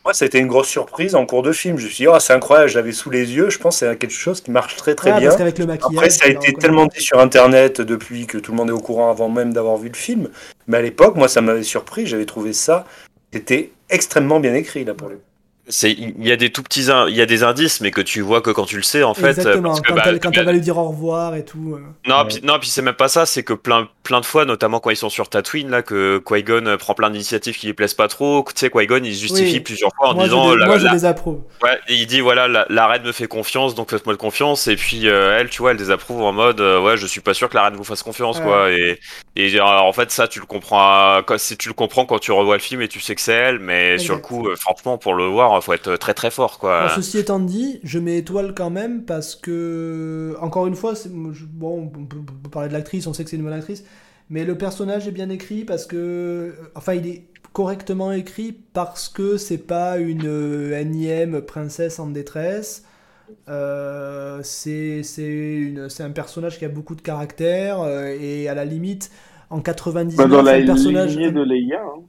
Moi, ça a été une grosse surprise en cours de film. Je me suis dit, oh, c'est incroyable, je l'avais sous les yeux. Je pense que c'est quelque chose qui marche très très Ouais, bien. parce qu'avec le maquillage. Après, ça a été le tellement dit sur Internet depuis que tout le monde est au courant avant même d'avoir vu le film. Mais à l'époque, moi, ça m'avait surpris. J'avais trouvé ça. C'était extrêmement bien écrit, là, pour le coup. Il y a des tout petits, in- il y a des indices, mais que tu vois que quand tu le sais, en fait. Exactement, parce que, quand, bah, elle, quand tu- elle va lui dire au revoir et tout. euh. Non, Ouais. puis, non, puis c'est même pas ça, c'est que plein, plein de fois, notamment quand ils sont sur Tatooine, là, que Qui-Gon euh, prend plein d'initiatives qui lui plaisent pas trop. Tu sais, Qui-Gon, il se justifie Oui. plusieurs fois en moi, disant, je, les- la- moi, je la- les approuve. ouais, et il dit, voilà, la, la reine me fait confiance, donc faites-moi de confiance. Et puis, euh, elle, tu vois, elle désapprouve en mode, euh, ouais, je suis pas sûr que la reine vous fasse confiance, Ouais. quoi. Et, et euh, en fait, ça, tu le comprends, à- quand, si tu le comprends quand tu revois le film et tu sais que c'est elle, mais sur le coup, euh, franchement, pour le voir, faut être très très fort, quoi. Ceci étant dit, je mets étoile quand même parce que, encore une fois, bon, on peut, on peut parler de l'actrice, on sait que c'est une bonne actrice, mais le personnage est bien écrit parce que, enfin, il est correctement écrit parce que c'est pas une euh, énième princesse en détresse. Euh, c'est c'est une- c'est un personnage qui a beaucoup de caractère euh, et à la limite, en 99, Bah, dans la un personnage. lignée de Leia, hein.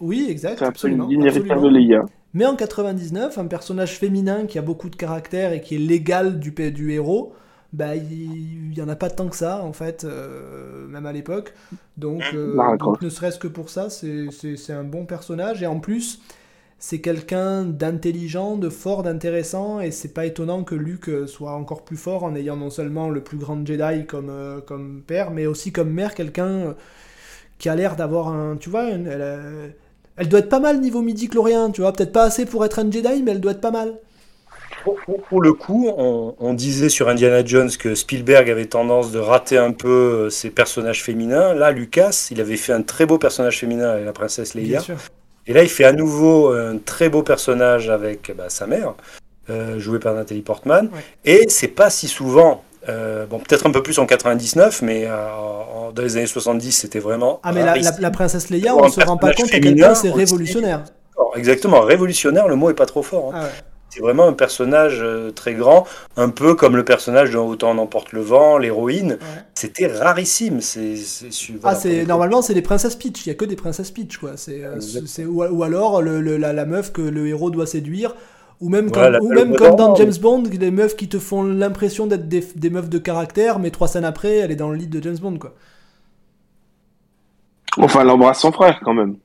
Oui, exact, c'est un peu absolument. une ligne héritière absolument. de Leia. Mais en 99, un personnage féminin qui a beaucoup de caractère et qui est l'égal du, héros, bah, il n'y en a pas tant que ça, en fait, euh, même à l'époque. Donc, euh, donc, raccroche. ne serait-ce que pour ça, c'est un bon personnage. Et en plus, c'est quelqu'un d'intelligent, de fort, d'intéressant. Et c'est pas étonnant que Luke soit encore plus fort en ayant non seulement le plus grand Jedi comme, euh, comme père, mais aussi comme mère, quelqu'un qui a l'air d'avoir un. Tu vois, une- elle, a- elle doit être pas mal niveau midi-chlorien, tu vois. Peut-être pas assez pour être un Jedi, mais elle doit être pas mal. Pour, pour- pour le coup, on, on disait sur Indiana Jones que Spielberg avait tendance de rater un peu euh, ses personnages féminins. Là, Lucas, il avait fait un très beau personnage féminin avec la princesse Bien Leia. sûr. Et là, il fait à nouveau un très beau personnage avec bah, sa mère, euh, jouée par Nathalie Portman. Ouais. Et c'est pas si souvent, euh, bon, peut-être un peu plus en 99, mais euh, en- dans les années 70, c'était vraiment. Ah, mais la, la, rarissime. la princesse Leia, on un se rend pas compte à quel point c'est révolutionnaire. Exactement, révolutionnaire, le mot est pas trop fort. hein. Ah ouais. C'est vraiment un personnage euh, très grand, un peu comme le personnage de Autant n'emporte le vent, l'héroïne. Ouais. C'était rarissime. C'est, Ah, voilà, coup. normalement c'est des princesses Peach. Il y a que des princesses Peach, quoi. C'est, euh, c'est ou, ou alors le, le- la, la meuf que le héros doit séduire, ou même comme, Voilà, ou le même mot comme dans. James Bond, les meufs qui te font l'impression d'être des, des meufs de caractère, mais trois scènes après, elle est dans le lit de James Bond, quoi. Enfin, elle embrasse son frère quand même.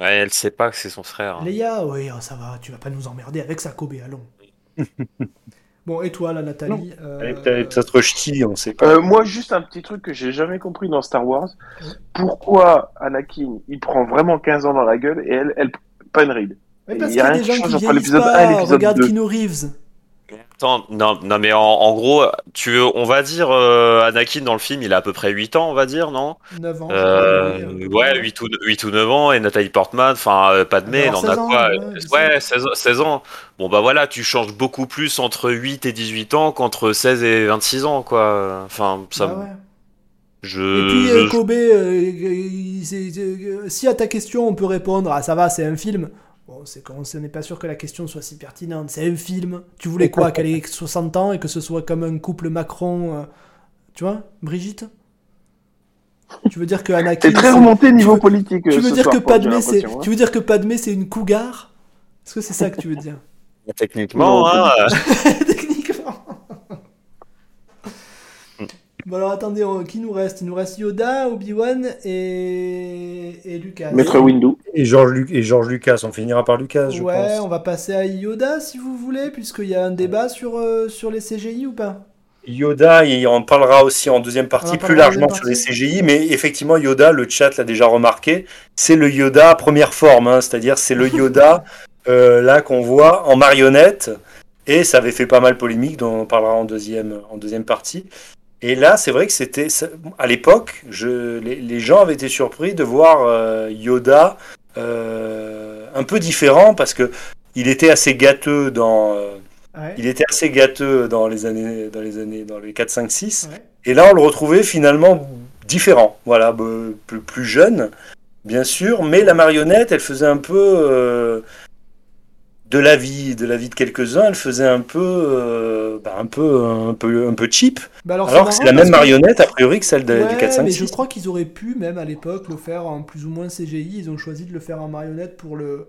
Ouais, elle sait pas que c'est son frère. Leia, oui, oh, ça va, tu vas pas nous emmerder avec ça, Kobe, allons. bon, et toi, là, Nathalie euh, Elle est peut-être peut-être ch'ti, on sait pas. Euh, moi, juste un petit truc que j'ai jamais compris dans Star Wars. Pourquoi Anakin, il prend vraiment 15 ans dans la gueule et elle, elle pas une ride Oui, parce Il qu'il y y a des gens qui vieillissent l'épisode pas. 1 et l'épisode Regarde 2. Keanu Reeves. Attends, non, non, mais en, en gros, tu veux, on va dire, euh, Anakin dans le film, il a à peu près 8 ans, on va dire, non? 9 ans. euh, oui, Ouais, 8 ou, 8 ou 9 ans, et Nathalie Portman, enfin, euh, Padmé, elle Alors, en a 16 ans, quoi? ouais, euh, 16 Ouais, 16, ans- 16 ans. Bon, bah voilà, tu changes beaucoup plus entre 8 et 18 ans qu'entre 16 et 26 ans, quoi. Enfin, ça. Bah ouais. Je. Et puis euh, je- Kobe, si à ta question on peut répondre, ah ça va, c'est un film. Bon, c'est qu'on on n'est pas sûr que la question soit si pertinente. C'est un film. Tu voulais quoi Qu'elle ait 60 ans et que ce soit comme un couple Macron, euh, tu vois, Brigitte? Tu veux dire que Anakin C'est très remonté niveau veux- politique. Tu veux ce dire soir, Padmé hein. Tu veux dire que Padmé c'est une cougar? Est-ce que c'est ça que tu veux dire? Techniquement, hein, euh, Techniquement. Bon alors attendez, on- qui nous reste? Il nous reste Yoda, Obi-Wan et... et Lucas. Maître Windu. Et George, Lu- et George Lucas, on finira par Lucas, je ouais, pense. on va passer à Yoda si vous voulez, puisqu'il y a un débat sur, euh, sur les CGI ou pas? Yoda, il en parlera aussi en deuxième On en partie, parlera plus en largement deuxième sur les. CGI, mais effectivement, Yoda, le chat l'a déjà remarqué, c'est le Yoda première forme, hein, c'est-à-dire c'est le Yoda euh, là qu'on voit en marionnette, et ça avait fait pas mal polémique, dont on parlera en deuxième, en deuxième partie. Et là, c'est vrai que c'était, à l'époque, les, les gens avaient été surpris de voir euh, Yoda euh, un peu différent, parce que il était assez gâteux dans... euh, Ouais. il était assez gâteux dans les années, dans les années, dans les 4, 5, 6. Ouais. Et là, on le retrouvait finalement différent. Voilà, plus, plus jeune, bien sûr, mais la marionnette, elle faisait un peu de la vie, de la vie de quelques-uns. Elle faisait un peu, euh, bah, un peu, un peu, un peu cheap. Bah alors, Alors que c'est la même que- marionnette a priori que celle de- Ouais, du 4, 5, mais je 6. crois qu'ils auraient pu, même à l'époque, le faire en plus ou moins CGI. Ils ont choisi de le faire en marionnette pour le,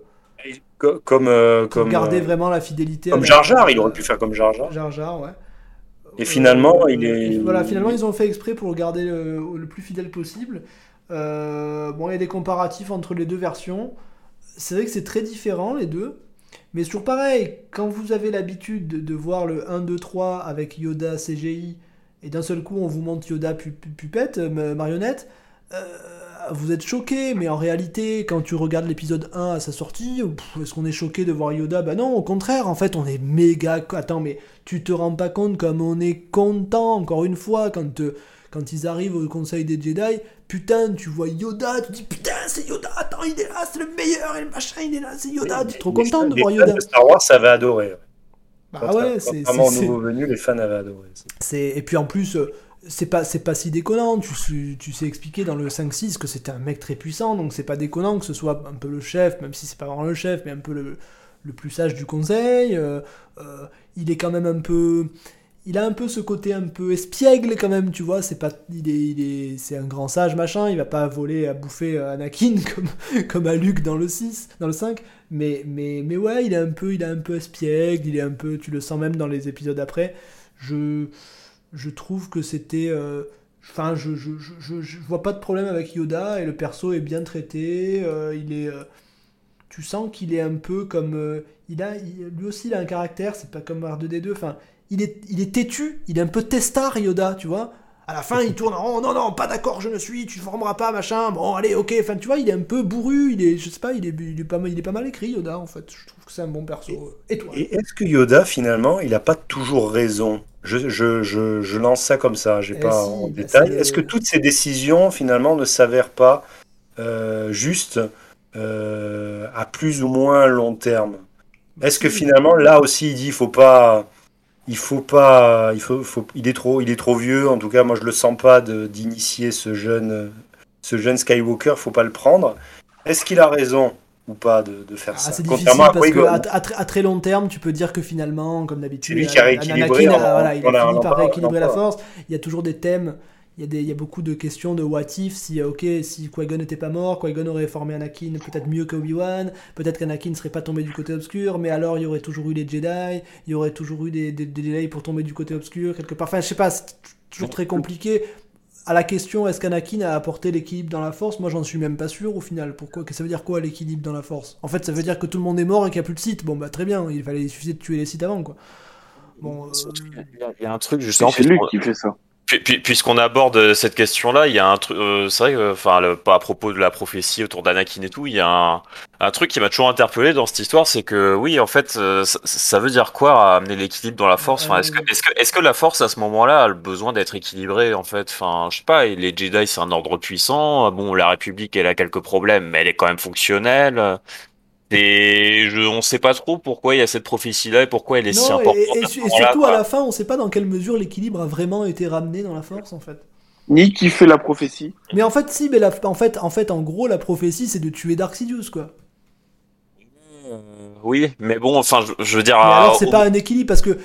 Comme, euh, comme garder euh, vraiment la fidélité. Comme Jar Jar, il aurait pu faire comme Jar Jar. Jar Jar, ouais. Et finalement, il et est. Voilà, finalement, ils ont fait exprès pour le garder le, le plus fidèle possible. Euh, bon, il y a des comparatifs entre les deux versions. C'est vrai que c'est très différent, les deux. Mais toujours pareil, quand vous avez l'habitude de, voir le 1, 2, 3 avec Yoda CGI, et d'un seul coup on vous montre Yoda pu- pu- pupette, euh, marionnette, euh, vous êtes choqué, mais en réalité, quand tu regardes l'épisode 1 à sa sortie, est-ce qu'on est choqué de voir Yoda? Bah non, au contraire, en fait, on est méga. Attends, mais tu te rends pas compte comme on est content, encore une fois, quand, euh, quand ils arrivent au Conseil des Jedi, putain, tu vois Yoda, tu dis putain, c'est Yoda, attends, il est là, c'est le meilleur, et le machin, il est là, c'est Yoda, tu es trop content de voir Yoda. de Star Wars, ça va adorer. Bah ouais, c'est. Vraiment, nouveau venu, les fans avaient adoré. C'est et puis en plus euh, c'est pas c'est pas si déconnant. Tu sais- tu sais expliquer dans le 5-6 que c'était un mec très puissant, donc c'est pas déconnant que ce soit un peu le chef, même si c'est pas vraiment le chef, mais un peu le, le plus sage du conseil. euh, euh, il est quand même un peu il a un peu ce côté un peu espiègle quand même, tu vois, c'est pas il est il est c'est un grand sage machin, il va pas voler à bouffer euh, Anakin comme comme à Luke dans le 6, dans le 5, mais mais mais ouais, il est un peu il est un peu espiègle, il est un peu tu le sens même dans les épisodes après. Je je trouve que c'était euh, enfin je, je, je, vois pas de problème avec Yoda et le perso est bien traité, euh, il est tu sens qu'il est un peu comme il a lui aussi il a un caractère, c'est pas comme R2D2, enfin il est, il est têtu, il est un peu testard Yoda, tu vois. À la fin, il tourne en rond, non, non, pas d'accord, je ne suis, tu formeras pas, machin, bon, allez, ok, enfin, tu vois, il est un peu bourru, il est, je sais pas, il est, il est, pas, mal, il est pas mal écrit, Yoda, en fait, je trouve que c'est un bon perso. Et toi Et est-ce que Yoda, finalement, il n'a pas toujours raison? Je, je, je, je lance ça comme ça, j'ai Eh pas si, en détail. Est-ce que toutes ces décisions, finalement, ne s'avèrent pas euh, juste euh, à plus ou moins long terme? Est-ce que finalement, là aussi, il dit, faut pas, il faut pas, il faut, faut- il est trop, il est trop vieux. En tout cas, moi, je le sens pas d'initier ce jeune, ce jeune Skywalker. Faut pas le prendre. Est-ce qu'il a raison ou pas de, de faire Ah, ça? c'est difficile à parce que à, à tr- à très long terme, tu peux dire que finalement, comme d'habitude, a Anakin en- voilà, il a fini par rééquilibrer la force. Il y a toujours des thèmes, il y a, des, il y a beaucoup de questions de what if, si, euh, ok, si Qui-Gon n'était pas mort, Qui-Gon aurait formé Anakin peut-être mieux que Obi-Wan, peut-être qu'Anakin ne serait pas tombé du côté obscur, mais alors il y aurait toujours eu les Jedi, il y aurait toujours eu des, des, des Jedi pour tomber du côté obscur, quelque part. Enfin, je sais pas, c'est toujours très compliqué. À la question est-ce qu'Anakin a apporté l'équilibre dans la force, moi j'en suis même pas sûr au final. Pourquoi que Ça veut dire quoi l'équilibre dans la force? En fait, ça veut dire que tout le monde est mort et qu'il n'y a plus de site. Bon bah très bien, il fallait il suffisait de tuer les sites avant quoi. Bon, euh, Il y a- il y a un truc justement. C'est lui qui fait ça. Puis- puis- Puisqu'on aborde cette question-là, il y a un truc, euh, c'est vrai enfin, pas à propos de la prophétie autour d'Anakin et tout, il y a un, truc qui m'a toujours interpellé dans cette histoire, c'est que oui, en fait, euh, ça, veut dire quoi amener l'équilibre dans la force? Est-ce que, que, la force à ce moment-là a le besoin d'être équilibrée en fait? Enfin, je sais pas. Les Jedi, c'est un ordre puissant. Bon, la République, elle a quelques problèmes, mais elle est quand même fonctionnelle. Et je, on sait pas trop pourquoi il y a cette prophétie-là et pourquoi elle est si importante. et, surtout à la fin, on sait pas dans quelle mesure l'équilibre a vraiment été ramené dans la force en fait. Ni qui fait la prophétie. Mais en fait, si, mais la- en fait, en fait, en gros, la prophétie c'est de tuer Dark Sidious quoi. Oui, mais bon, enfin, je, je veux dire. Mais alors, c'est au- pas un équilibre, parce que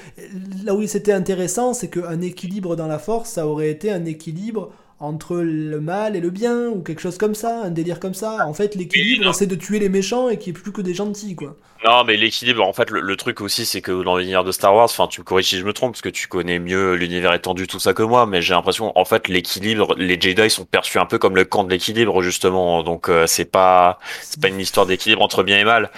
là où c'était intéressant, c'est qu'un équilibre dans la force, ça aurait été un équilibre entre le mal et le bien, ou quelque chose comme ça, un délire comme ça. En fait, l'équilibre, c'est de tuer les méchants et qu'il n'y ait plus que des gentils, quoi. Non, mais l'équilibre, en fait, le, le truc aussi, c'est que dans l'univers de Star Wars, enfin, tu me corriges si je me trompe, parce que tu connais mieux l'univers étendu, tout ça que moi, mais j'ai l'impression, en fait, l'équilibre, les Jedi sont perçus un peu comme le camp de l'équilibre, justement, donc euh, c'est pas, c'est pas une histoire d'équilibre entre bien et mal.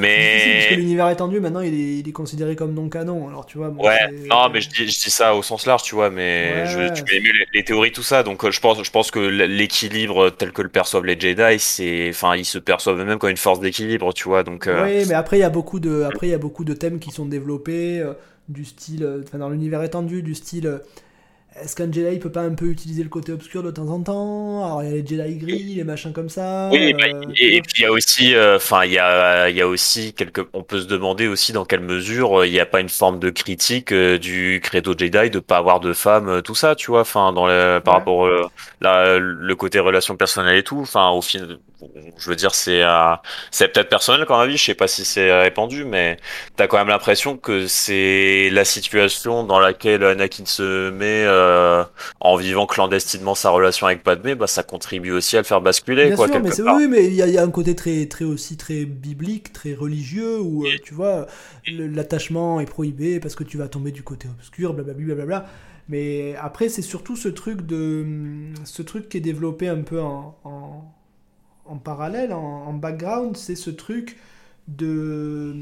Parce que l'univers étendu, maintenant, il est, il est considéré comme non canon. Alors, tu vois, bon, ouais, non, mais je dis, je dis ça au sens large, tu vois, mais Ouais, je, ouais. tu mieux les, les théories, tout ça, donc euh, je pense, je pense que l'équilibre tel que le perçoivent les Jedi, c'est, enfin, ils se perçoivent eux-mêmes comme une force d'équilibre, tu vois, donc. euh, Oui, mais après il y a beaucoup de, après il y a beaucoup de thèmes qui sont développés euh, du style, enfin dans l'univers étendu, du style. Est-ce qu'un Jedi peut pas un peu utiliser le côté obscur de temps en temps? Alors il y a les Jedi gris, les machins comme ça. Oui, euh, bah, et, puis il y a aussi, euh, enfin, il y a, il y a aussi quelque, on peut se demander aussi dans quelle mesure euh, il n'y a pas une forme de critique euh, du credo Jedi de pas avoir de femmes, euh, tout ça, tu vois, enfin, dans le, par Ouais. rapport euh, la- le côté relation personnelle et tout, enfin, au final, je veux dire, c'est euh, c'est peut-être personnel quand même, je sais pas si c'est répandu, mais t'as quand même l'impression que c'est la situation dans laquelle Anakin se met euh, en vivant clandestinement sa relation avec Padmé, bah ça contribue aussi à le faire basculer. Bien quoi, sûr, mais c'est oui, mais il y, a- il y a un côté très, très aussi très biblique, très religieux, où euh, tu vois, l'attachement est prohibé parce que tu vas tomber du côté obscur, blablabla, blablabla. Mais après, c'est surtout ce truc de, ce truc qui est développé un peu en, en, en parallèle, en, en background, c'est ce truc de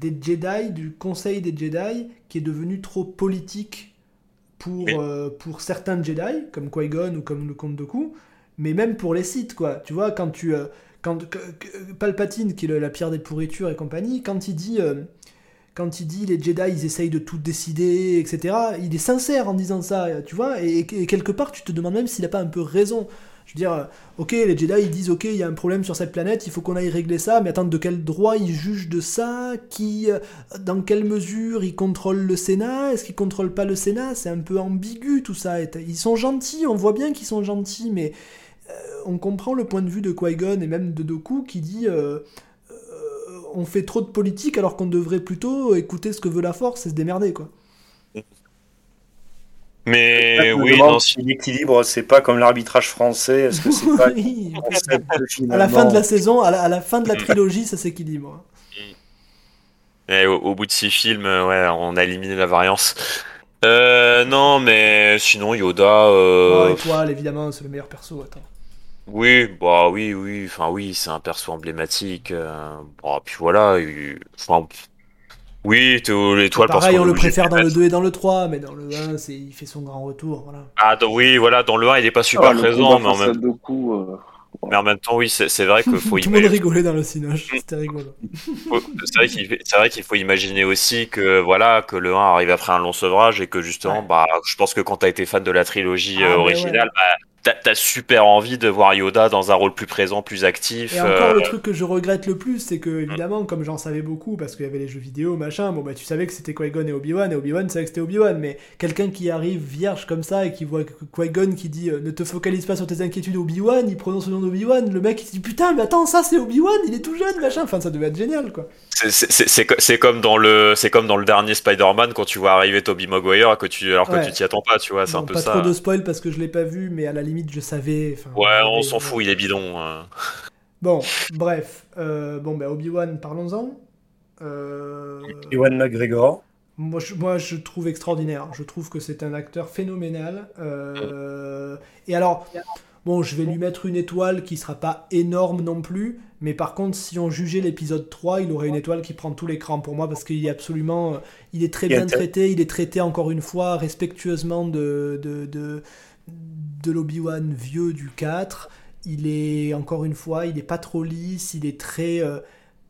des Jedi, du Conseil des Jedi, qui est devenu trop politique pour, Oui. euh, pour certains Jedi, comme Qui-Gon ou comme le Comte Dooku, mais même pour les sites, quoi. Tu vois, quand tu... euh, quand, que- que- Palpatine, qui est le- la pierre des pourritures et compagnie, quand il dit... euh, quand il dit les Jedi, ils essayent de tout décider, etc., il est sincère en disant ça, tu vois, et, et quelque part, tu te demandes même s'il n'a pas un peu raison. Je veux dire, euh, ok, les Jedi, ils disent, ok, il y a un problème sur cette planète, il faut qu'on aille régler ça, mais attends, de quel droit ils jugent de ça? Qui, euh, Dans quelle mesure ils contrôlent le Sénat? Est-ce qu'ils contrôlent pas le Sénat? C'est un peu ambigu tout ça. Ils sont gentils, on voit bien qu'ils sont gentils, mais euh, on comprend le point de vue de Qui-Gon et même de Doku qui dit... on fait trop de politique alors qu'on devrait plutôt écouter ce que veut la force et se démerder quoi. Mais oui, non, si l'équilibre, c'est pas comme l'arbitrage français. Est-ce que c'est pas Oui. un concept de à la fin de la saison, à la, à la fin de la trilogie, ça s'équilibre. Et au, au bout de six films, euh, ouais, on a éliminé la variance. Euh, non, mais sinon Yoda, euh, Oh, étoile, évidemment, c'est le meilleur perso. Attends. oui, bah oui, oui, enfin oui, c'est un perso emblématique. Euh, bon, puis voilà, il- enfin, oui, l'étoile parce Pareil, qu'on on le préfère dans le mettre. 2 et dans le 3, mais dans le 1, c'est, il fait son grand retour. Voilà. Ah dans- oui, voilà, dans le 1, il est pas super Ah, présent, mais en même, euh, mais en même temps, oui, c'est vrai qu'il faut Tout le monde imaginer. rigolait dans le cinoche, c'était rigolo. C'est vrai qu'il faut imaginer aussi que voilà que le 1 arrive après un long sevrage et que justement, Ouais. bah, je pense que quand t'as été fan de la trilogie Ah, euh, originale, bah, t'as super envie de voir Yoda dans un rôle plus présent, plus actif. Et encore, euh, le truc que je regrette le plus, c'est que, évidemment, comme j'en savais beaucoup, parce qu'il y avait les jeux vidéo, machin, bon, bah, tu savais que c'était Qui-Gon et Obi-Wan, et Obi-Wan savait que c'était Obi-Wan, mais quelqu'un qui arrive vierge comme ça et qui voit Qui-Gon qui dit euh, Ne te focalise pas sur tes inquiétudes, Obi-Wan, il prononce le nom d'Obi-Wan, le mec il se dit Putain, mais attends, ça c'est Obi-Wan, il est tout jeune, machin, enfin, ça devait être génial, quoi. C'est- C'est c'est- c'est co- c'est comme dans le c'est comme dans le dernier Spider-Man quand tu vois arriver Tobey Maguire que tu alors que Ouais. tu t'y attends pas, tu vois, c'est un peu pas ça. trop de spoil parce que je l'ai pas vu, mais à la limite, je savais. Ouais, on s'en fout, il est bidon. hein. Bon, bref, euh, bon, bah, Obi-Wan, parlons-en. Euh, Ewan McGregor. Moi je, moi, je trouve extraordinaire. Je trouve que c'est un acteur phénoménal. Euh, Et alors, bon, je vais lui mettre une étoile qui sera pas énorme non plus. Mais par contre, si on jugeait l'épisode 3, il aurait une étoile qui prend tout l'écran pour moi parce qu'il est absolument. euh, Il est très bien traité. Il est traité encore une fois respectueusement de, de, de, de l'Obi-Wan vieux du 4. Il est, encore une fois, il est pas trop lisse. Il est très. euh,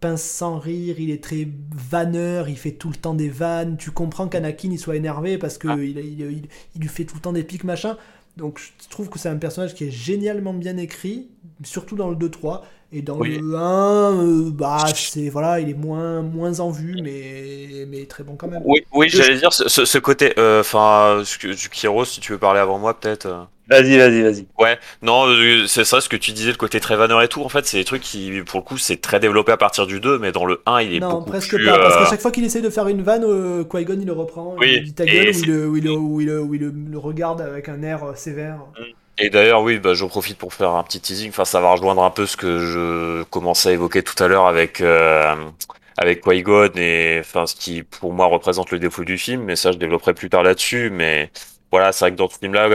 pince sans rire, il est très vanneur, il fait tout le temps des vannes. Tu comprends qu'Anakin il soit énervé parce que Ah. il, il- il- il lui fait tout le temps des pics machin. Donc je trouve que c'est un personnage qui est génialement bien écrit, surtout dans le 2-3. Et dans Oui. le 1, euh, bah c'est voilà, il est moins, moins en vue, mais, mais très bon quand même. Oui, oui, j'allais dire ce, côté euh, enfin du Kiro si tu veux parler avant moi peut-être. euh. Vas-y, vas-y, vas-y. Ouais, non, euh, c'est ça ce que tu disais, le côté très vanneur et tout. En fait, c'est des trucs qui, pour le coup, c'est très développé à partir du 2, mais dans le 1, il est non, beaucoup presque plus. pas, parce euh, qu'à chaque fois qu'il essaie de faire une vanne, euh, Qui-Gon il le reprend, Oui, il dit ta gueule, ou il, le, il il il regarde avec un air euh, sévère. Et d'ailleurs, oui, bah, j'en profite pour faire un petit teasing. Enfin, ça va rejoindre un peu ce que je commençais à évoquer tout à l'heure avec euh, avec Qui-Gon et enfin ce qui pour moi représente le défaut du film. Mais ça, je développerai plus tard là-dessus. Mais voilà, c'est vrai que dans ce film-là,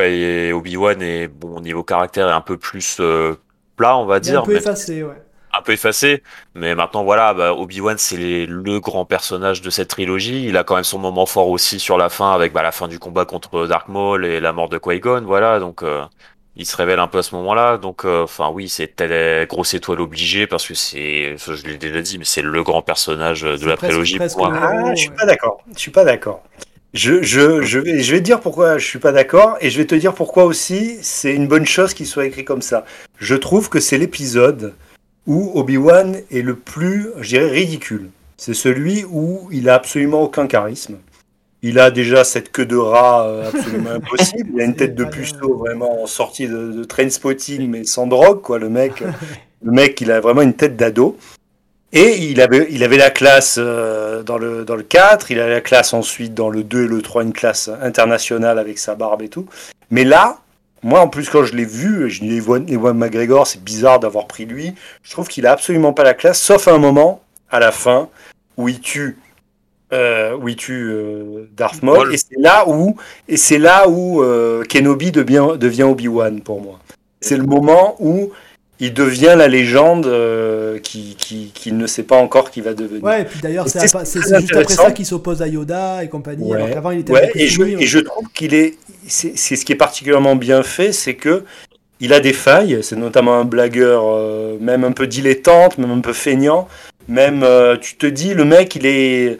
Obi-Wan est bon au niveau caractère est un peu plus euh, plat, on va Il est dire. un peu effacé, ouais. Un peu effacé, mais maintenant voilà, bah, Obi-Wan c'est les- le grand personnage de cette trilogie. Il a quand même son moment fort aussi sur la fin avec bah, la fin du combat contre Dark Maul et la mort de Qui-Gon, voilà. Donc euh, il se révèle un peu à ce moment-là. Donc euh, enfin oui, c'est telle grosse étoile obligée parce que c'est, je l'ai déjà dit, mais c'est le grand personnage de C'est la presque- trilogie presque pour moi. le- Ah, je suis pas d'accord. Je suis pas d'accord. Je, je, je, vais, je vais te dire pourquoi je suis pas d'accord et je vais te dire pourquoi aussi c'est une bonne chose qu'il soit écrit comme ça. Je trouve que c'est l'épisode où Obi-Wan est le plus, je dirais, ridicule. C'est celui où il a absolument aucun charisme. Il a déjà cette queue de rat euh, absolument impossible. Il a une tête de bien. puceau vraiment sortie de, de train spotting mais sans drogue, quoi, le mec. Le mec, il a vraiment une tête d'ado. Et il avait, il avait la classe euh, dans, le, dans le 4, il avait la classe ensuite dans le 2 et le 3, une classe internationale avec sa barbe et tout. Mais là, moi en plus quand je l'ai vu, je les vois McGregor, c'est bizarre d'avoir pris lui. Je trouve qu'il a absolument pas la classe, sauf à un moment, à la fin, où il tue, euh, où il tue euh, Darth Maul. Maul. Et c'est là où, et c'est là où euh, Kenobi devient, devient Obi-Wan pour moi. C'est le moment où il devient la légende euh, qui, qui, qui ne sait pas encore qui va devenir. Ouais, et puis d'ailleurs, c'est juste après ça qu'il s'oppose à Yoda et compagnie, alors qu'avant il était Ouais, et, je, et je trouve qu'il est, c'est c'est ce qui est particulièrement bien fait, c'est que il a des failles. C'est notamment un blagueur, euh, même un peu dilettante, même un peu feignant. Même, euh, tu te dis, le mec, il est,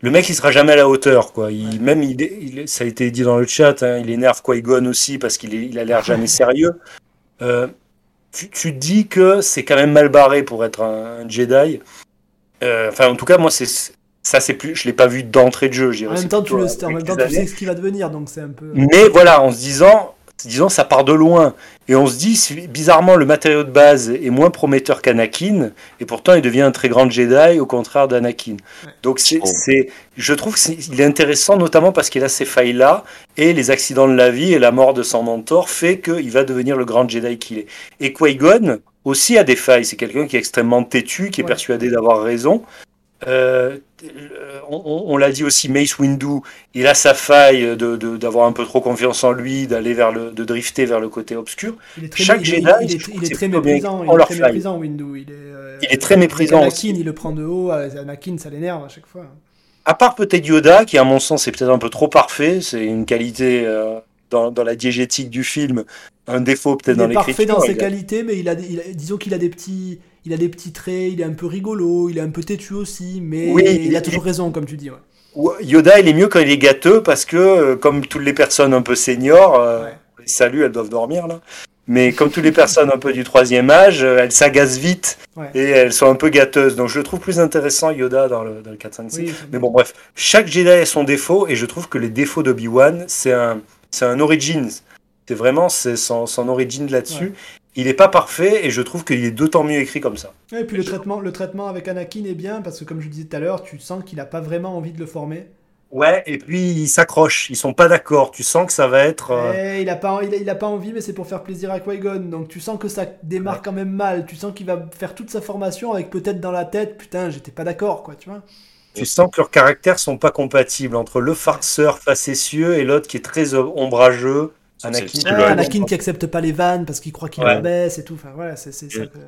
le mec, il sera jamais à la hauteur, quoi. Il, même, il, il ça a été dit dans le chat, hein, il énerve Qui-Gon aussi parce qu'il est- il a l'air jamais sérieux. Tu, dis que c'est quand même mal barré pour être un, un Jedi. Euh, Enfin, en tout cas, moi, c'est ça, c'est plus, je l'ai pas vu d'entrée de jeu. En même temps, tu, le, en même temps, tu sais ce qu'il va devenir, donc c'est un peu. Mais voilà, en se disant, disons, ça part de loin. Et on se dit, bizarrement, le matériau de base est moins prometteur qu'Anakin, et pourtant il devient un très grand Jedi, au contraire d'Anakin. Donc c'est, c'est, je trouve qu'il est intéressant, notamment parce qu'il a ces failles-là, et les accidents de la vie et la mort de son mentor fait qu'il va devenir le grand Jedi qu'il est. Et Qui-Gon aussi a des failles. C'est quelqu'un qui est extrêmement têtu, qui est Ouais. persuadé d'avoir raison. Euh, on, l'a dit aussi, Mace Windu, il a sa faille de, de- d'avoir un peu trop confiance en lui, d'aller vers le, de drifter vers le côté obscur. Il est très, chaque il Jedi, il est, il très méprisant, il est très méprisant, Windu. Il est, euh, Il est très méprisant Anakin, aussi. il le prend de haut, euh, Anakin, ça l'énerve à chaque fois. À part peut-être Yoda, qui à mon sens est peut-être un peu trop parfait, c'est une qualité euh, dans, dans la diégétique du film, un défaut peut-être Il dans est parfait l'écriture. dans ses Il a- qualités, mais il a, il a- disons qu'il a des petits, il a des petits traits, il est un peu rigolo, il est un peu têtu aussi, mais Oui, il, il- a toujours raison, comme tu dis. Ouais. Yoda, il est mieux quand il est gâteux parce que, euh, comme toutes les personnes un peu seniors, euh, Ouais. elles doivent dormir là. Mais comme toutes les personnes un peu du troisième âge, euh, elles s'agacent vite Ouais. et elles sont un peu gâteuses. Donc je le trouve plus intéressant Yoda dans le, dans le 4, 5, 6. Oui, Mais bon, bref, chaque Jedi a son défaut et je trouve que les défauts d'Obi-Wan, c'est un, c'est un origins. C'est vraiment c'est son, son origin là-dessus. Ouais. Il n'est pas parfait et je trouve qu'il est d'autant mieux écrit comme ça. Et puis le traitement, le traitement avec Anakin est bien parce que comme je disais tout à l'heure, tu sens qu'il a pas vraiment envie de le former. Ouais, et puis ils s'accrochent, ils sont pas d'accord. Tu sens que ça va être. euh, il a pas, il a, il a pas envie, mais c'est pour faire plaisir à Qui-Gon. Donc tu sens que ça démarre quand même mal. Tu sens qu'il va faire toute sa formation avec peut-être dans la tête, putain, j'étais pas d'accord, quoi, tu vois. Tu sens que leurs caractères sont pas compatibles entre le farceur facétieux et l'autre qui est très ombrageux. Anakin. le qui accepte pas les vannes parce qu'il croit qu'il Ouais. rabaisse et tout. Enfin voilà, c'est c'est ça. Mm. que-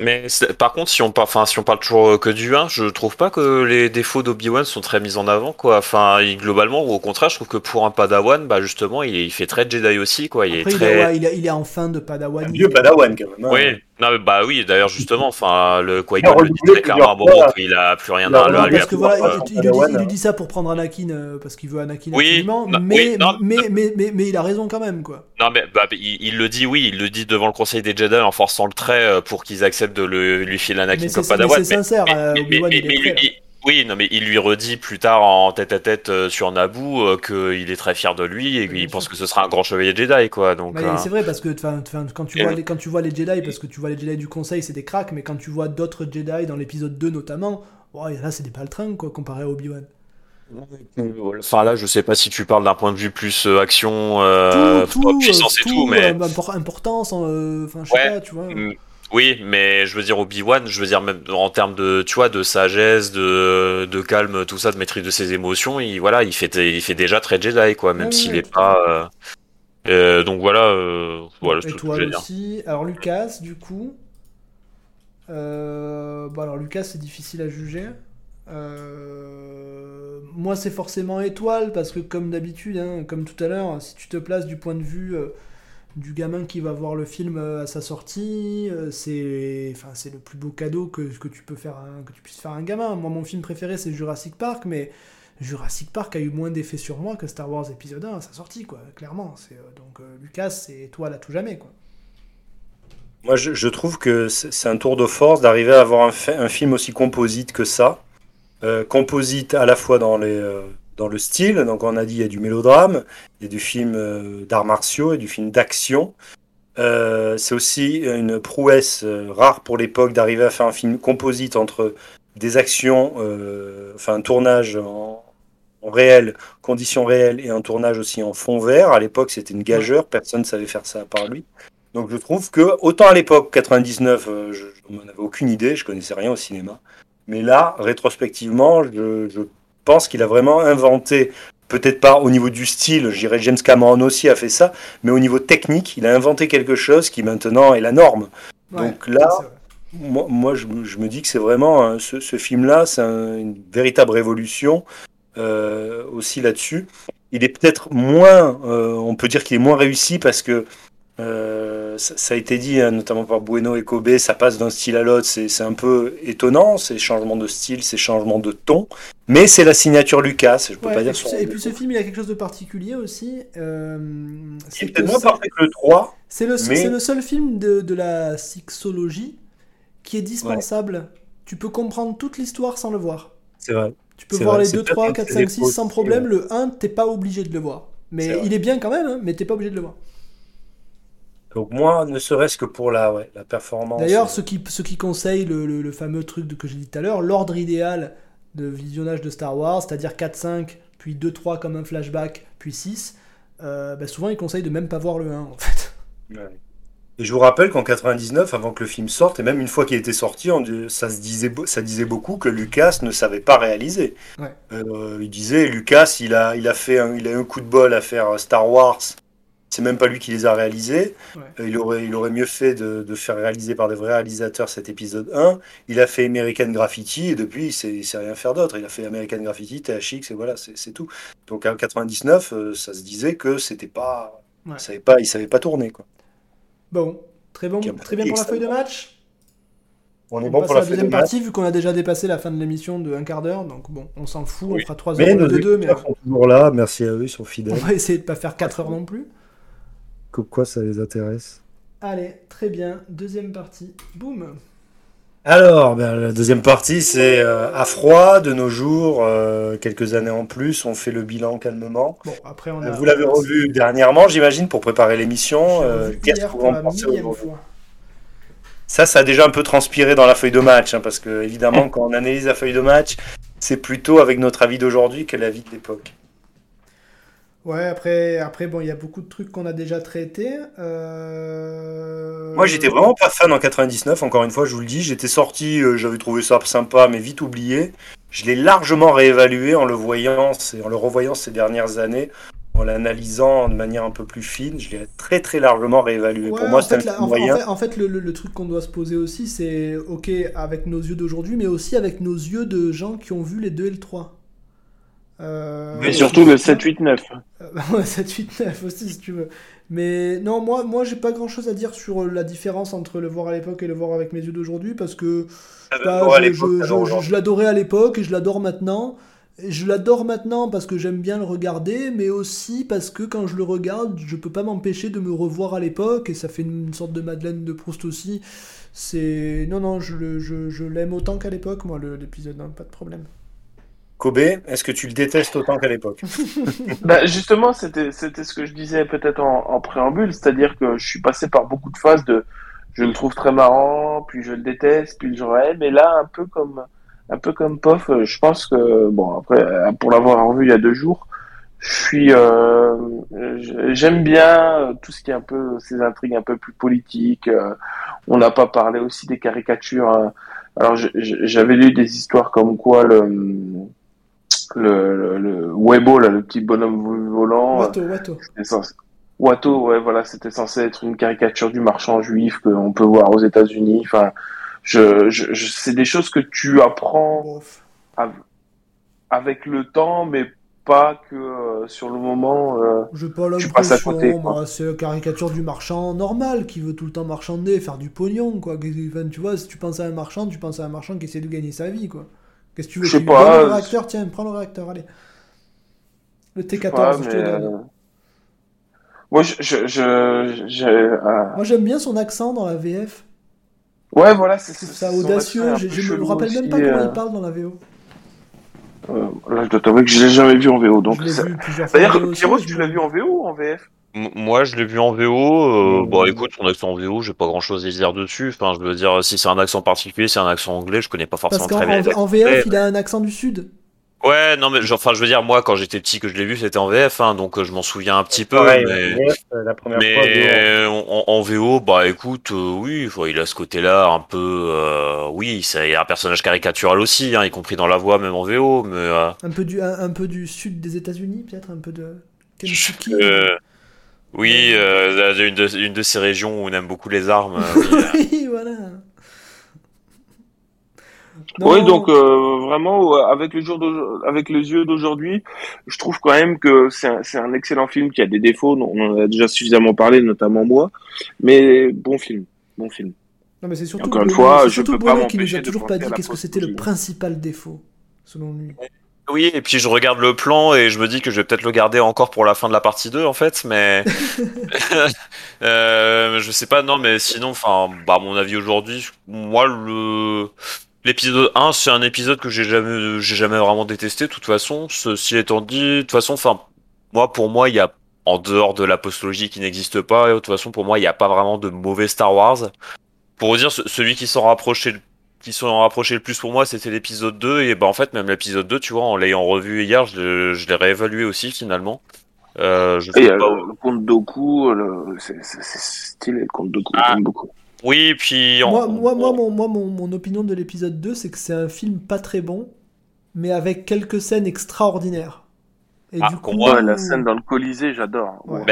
Mais par contre, si on, par- enfin, si on parle toujours euh, que du 1, je trouve pas que les défauts d'Obi-Wan sont très mis en avant, quoi. Enfin, il- globalement, ou au contraire, je trouve que pour un Padawan, bah justement, il, est- il fait très Jedi aussi, quoi. Il Après, est il, très. il, est, il est en fin de Padawan. Un vieux Padawan quand même. hein. Oui, non, mais bah oui, d'ailleurs, justement, enfin, le Il a Qui-Gon le dit très clairement à qu'il a plus rien Il à, Non, à lui parce que apprendre, voilà, il, il lui dit, Padawan, il lui dit ça pour prendre Anakin euh, parce qu'il veut Anakin Oui, absolument, non, mais, oui, non, mais, mais, mais, mais il a raison quand même quoi. Non, mais bah, il, il le dit, oui, il le dit devant le Conseil des Jedi en forçant le trait euh, pour qu'ils acceptent de le, lui filer Anakin Mais comme c'est mais Padawan. c'est sincère, euh, Obi-Wan il mais est prêt. lui- il- oui, non, mais il lui redit plus tard en tête à tête euh, sur Naboo euh, qu'il est très fier de lui et qu'il pense sûr. que ce sera un grand chevalier Jedi, quoi. Donc, euh, c'est vrai parce que 'fin, 'fin, quand, tu vois le- les, quand tu vois les Jedi, parce que tu vois les Jedi du Conseil, c'est des cracks, mais quand tu vois d'autres Jedi dans l'épisode 2 notamment, là c'est des baltringues quoi comparé à Obi-Wan. Enfin là, je sais pas si tu parles d'un point de vue plus action, tout, tout, puissance et tout, mais importance, enfin je sais Ouais. pas, tu vois. Oui, mais je veux dire Obi-Wan, je veux dire même en termes de, tu vois, de sagesse, de, de calme, tout ça, de maîtrise de ses émotions, il voilà, il fait, il fait déjà très Jedi quoi, même s'il ouais, est pas. euh, euh, donc voilà, euh, voilà, Et tout ce toi que je vais dire. aussi. Alors Lucas, du coup. Euh, bon, alors Lucas, c'est difficile à juger. Moi, c'est forcément étoile parce que, comme d'habitude, hein, comme tout à l'heure, si tu te places du point de vue du gamin qui va voir le film euh, à sa sortie, euh, c'est, enfin, c'est le plus beau cadeau que, que tu peux faire, que tu puisses faire à un gamin. Moi, mon film préféré, c'est Jurassic Park, mais Jurassic Park a eu moins d'effet sur moi que Star Wars épisode 1 à sa sortie, quoi. Clairement. C'est, euh, donc, Lucas, c'est étoile à tout jamais, quoi. Moi, je, trouve que c'est un tour de force d'arriver à avoir un, fi- un film aussi composite que ça. Composite à la fois dans, les, dans le style, donc on a dit il y a du mélodrame, il y a du film euh, d'arts martiaux et du film d'action. Euh, c'est aussi une prouesse euh, rare pour l'époque d'arriver à faire un film composite entre des actions, enfin un tournage en, réel, conditions réelles et un tournage aussi en fond vert. À l'époque, c'était une gageure, personne ne savait faire ça à part lui. Donc je trouve que, autant à l'époque, 99, euh, je n'en avais aucune idée, je connaissais rien au cinéma. Mais là, rétrospectivement, je, je pense qu'il a vraiment inventé, peut-être pas au niveau du style, je dirais James Cameron aussi a fait ça, mais au niveau technique, il a inventé quelque chose qui maintenant est la norme. Ouais, Donc là, moi, moi, je, me- je me dis que c'est vraiment ce, ce film-là, c'est un- une véritable révolution euh, aussi là-dessus. Il est peut-être moins, euh, on peut dire qu'il est moins réussi parce que euh, ça, a été dit, hein, notamment par Bueno et Kobe, ça passe d'un style à l'autre, c'est un peu étonnant, ces changements de style, ces changements de ton, mais c'est la signature Lucas, je peux Ouais, pas et, dire puis, son- et puis ce film, il a quelque chose de particulier aussi. euh, C'est peut-être moins parfait que le 3, c'est le, mais- le seul film de, de la sixologie qui est dispensable. Tu peux comprendre toute l'histoire sans le voir. c'est vrai. Tu peux voir vrai, les c'est 2, peut-être 3, un 4, de 5, ses 6 sans problème. ouais. Le 1, t'es pas obligé de le voir. Mais vrai. il est bien quand même, hein, mais t'es pas obligé de le voir. Donc moi, ne serait-ce que pour la, ouais, la performance. D'ailleurs, euh, ceux qui, ceux qui conseillent le, le- le fameux truc que j'ai dit tout à l'heure, l'ordre idéal de visionnage de Star Wars, c'est-à-dire 4, 5, puis 2, 3 comme un flashback, puis 6, euh, bah, souvent ils conseillent de même pas voir le 1 en fait. Ouais. Et je vous rappelle qu'en 99, avant que le film sorte, et même une fois qu'il était sorti, on ça, se disait, beau- ça disait beaucoup que Lucas ne savait pas réaliser. Ouais. Euh, il disait, Lucas, il a, il, a fait un, il a eu un coup de bol à faire Star Wars. C'est même pas lui qui les a réalisés. Ouais. Euh, il, aurait, il aurait mieux fait de, de faire réaliser par des vrais réalisateurs cet épisode 1. Il a fait American Graffiti et depuis, il sait, il sait rien faire d'autre. Il a fait American Graffiti, THX et voilà, c'est tout. Donc en 99, euh, ça se disait que c'était pas, Ouais. il savait pas, il savait pas tourner quoi. Bon, très, bon, très bien pour la feuille de match. On est On bon pour la la feuille de deuxième partie, vu qu'on a déjà dépassé la fin de l'émission de un quart d'heure, donc bon, on s'en fout, on fera 3 Mais heures de 2, mais sont toujours là, merci à eux, ils sont on fidèles. va essayer de pas faire 4 heures non plus. Comme quoi ça les intéresse. Allez, très bien, deuxième partie, boum Alors, ben, la deuxième partie, c'est euh, à froid de nos jours, euh, quelques années en plus, on fait le bilan calmement. Bon, après on Euh, a... Vous l'avez revu dernièrement, j'imagine, pour préparer l'émission. Euh, Qu'est-ce que vous en pensez aujourd'hui. Ça, ça a déjà un peu transpiré dans la feuille de match, hein, parce que évidemment, quand on analyse la feuille de match, c'est plutôt avec notre avis d'aujourd'hui que l'avis de l'époque. Ouais, après, après bon, il y a beaucoup de trucs qu'on a déjà traités. euh, Moi, j'étais vraiment pas fan en 99, encore une fois, je vous le dis. J'étais sorti, euh, j'avais trouvé ça sympa, mais vite oublié. Je l'ai largement réévalué en le voyant, c'est- en le revoyant ces dernières années, en l'analysant de manière un peu plus fine. Je l'ai très très largement réévalué. Ouais, Pour moi, film en, moyen. en fait, en fait, le, le- le truc qu'on doit se poser aussi, c'est ok avec nos yeux d'aujourd'hui, mais aussi avec nos yeux de gens qui ont vu les 2 et le 3. Euh, Et surtout le 7, 8, 9. Euh, ouais, 7, 8, 9 aussi, si tu veux. Mais non, moi, moi j'ai pas grand chose à dire sur la différence entre le voir à l'époque et le voir avec mes yeux d'aujourd'hui, parce que bah, Bon, à je, l'époque, je- alors, je- je l'adorais à l'époque et je l'adore maintenant. Et je l'adore maintenant parce que j'aime bien le regarder, mais aussi parce que quand je le regarde, je peux pas m'empêcher de me revoir à l'époque et ça fait une sorte de Madeleine de Proust aussi. C'est non non, je, le- je, je l'aime autant qu'à l'époque, moi l'épisode, hein, pas de problème. Kobe, est-ce que tu le détestes autant qu'à l'époque? Bah, justement, c'était ce que je disais peut-être en, préambule, c'est-à-dire que je suis passé par beaucoup de phases de je le trouve très marrant, puis je le déteste, puis je aime, et là un peu comme un peu comme Pof, euh, je pense que bon après euh, pour l'avoir revu il y a deux jours, je suis euh, j'aime bien tout ce qui est un peu ces intrigues un peu plus politiques. on n'a pas parlé aussi des caricatures. hein. Alors j'avais lu des histoires comme quoi le le, le, le Weibo, là, le petit bonhomme volant, Watto, Watto. c'était censé... Watto, ouais, voilà, c'était censé être une caricature du marchand juif qu'on peut voir aux États-Unis. Enfin, je, je, je- c'est des choses que tu apprends av- avec le temps, mais pas que euh, sur le moment. euh, J'ai pas Tu passes à côté, moi, c'est la caricature du marchand normal qui veut tout le temps marchander, faire du pognon, quoi. Enfin, tu vois, si tu penses à un marchand, tu penses à un marchand qui essaie de gagner sa vie, quoi. Qu'est-ce que tu veux Je sais pas, donne le réacteur Tiens, prends le réacteur, allez. Le je sais T14, pas, je te le donne. euh, Moi, je, je, je, euh, Moi, j'aime bien son accent dans la VF. ouais, voilà, c'est ça audacieux. Je, me rappelle même pas comment euh, il parle dans la VO. euh, là, je dois t'avouer que je l'ai jamais vu en VO, donc. D'ailleurs, je tu l'as vu en VO ou en VF Moi, je l'ai vu en VO. Euh, bon, écoute, son accent en VO, j'ai pas grand chose à dire dessus. Enfin, je veux dire, si c'est un accent particulier, c'est un accent anglais, je connais pas forcément Parce très bien. en VF, il a un accent du sud. Ouais, non, mais enfin, je veux dire, moi, quand j'étais petit, que je l'ai vu, c'était en VF, hein, donc euh, je m'en souviens un petit peu. Pareil, mais VF, euh, la première fois, mais en, en VO, bah écoute, euh, oui, il a ce côté-là un peu, euh, oui, ça, il y a un personnage caricatural aussi, hein, y compris dans la voix, même en VO, mais euh, Un peu du, un, un peu du sud des États-Unis, peut-être Un peu de. Kentucky euh, oui, euh, une, de, une de ces régions où on aime beaucoup les armes. euh, oui, Oui, voilà. Oui, donc euh, vraiment, euh, avec le jour d'aujourd'hui- avec les yeux d'aujourd'hui, je trouve quand même que c'est un, excellent film qui a des défauts, dont on en a déjà suffisamment parlé, notamment moi, mais bon film, bon film. Non, mais c'est surtout, Encore une fois, je peux pas qui nous m'empêcher a de toujours pas dit qu'est-ce que c'était le principal défaut, selon lui. Oui, et puis je regarde le plan et je me dis que je vais peut-être le garder encore pour la fin de la partie 2 en fait, mais euh, je sais pas, non, mais sinon, enfin, bah, à mon avis aujourd'hui, moi le l'épisode 1, c'est un épisode que j'ai jamais j'ai jamais vraiment détesté de toute façon. Ceci étant dit, de toute façon, enfin, moi pour moi, il y a en dehors de la postologie qui n'existe pas, et de toute façon pour moi, il n'y a pas vraiment de mauvais Star Wars. Pour vous dire, ce- celui qui s'en rapprochait le qui s'en rapprochait le plus pour moi, c'était l'épisode 2. Et bah, en fait, même l'épisode 2, tu vois, en l'ayant revu hier, je, l'ai- je l'ai réévalué aussi, finalement. Euh, je Et sais euh, pas. le conte Doku, le... c'est stylé le conte Doku, Ah. j'aime beaucoup. Oui, puis. en- Moi, moi, moi, mon, moi mon, mon opinion de l'épisode 2, c'est que c'est un film pas très bon, mais avec quelques scènes extraordinaires. Et Ah, du pour coup, moi, la scène dans le Colisée, j'adore. Ouais.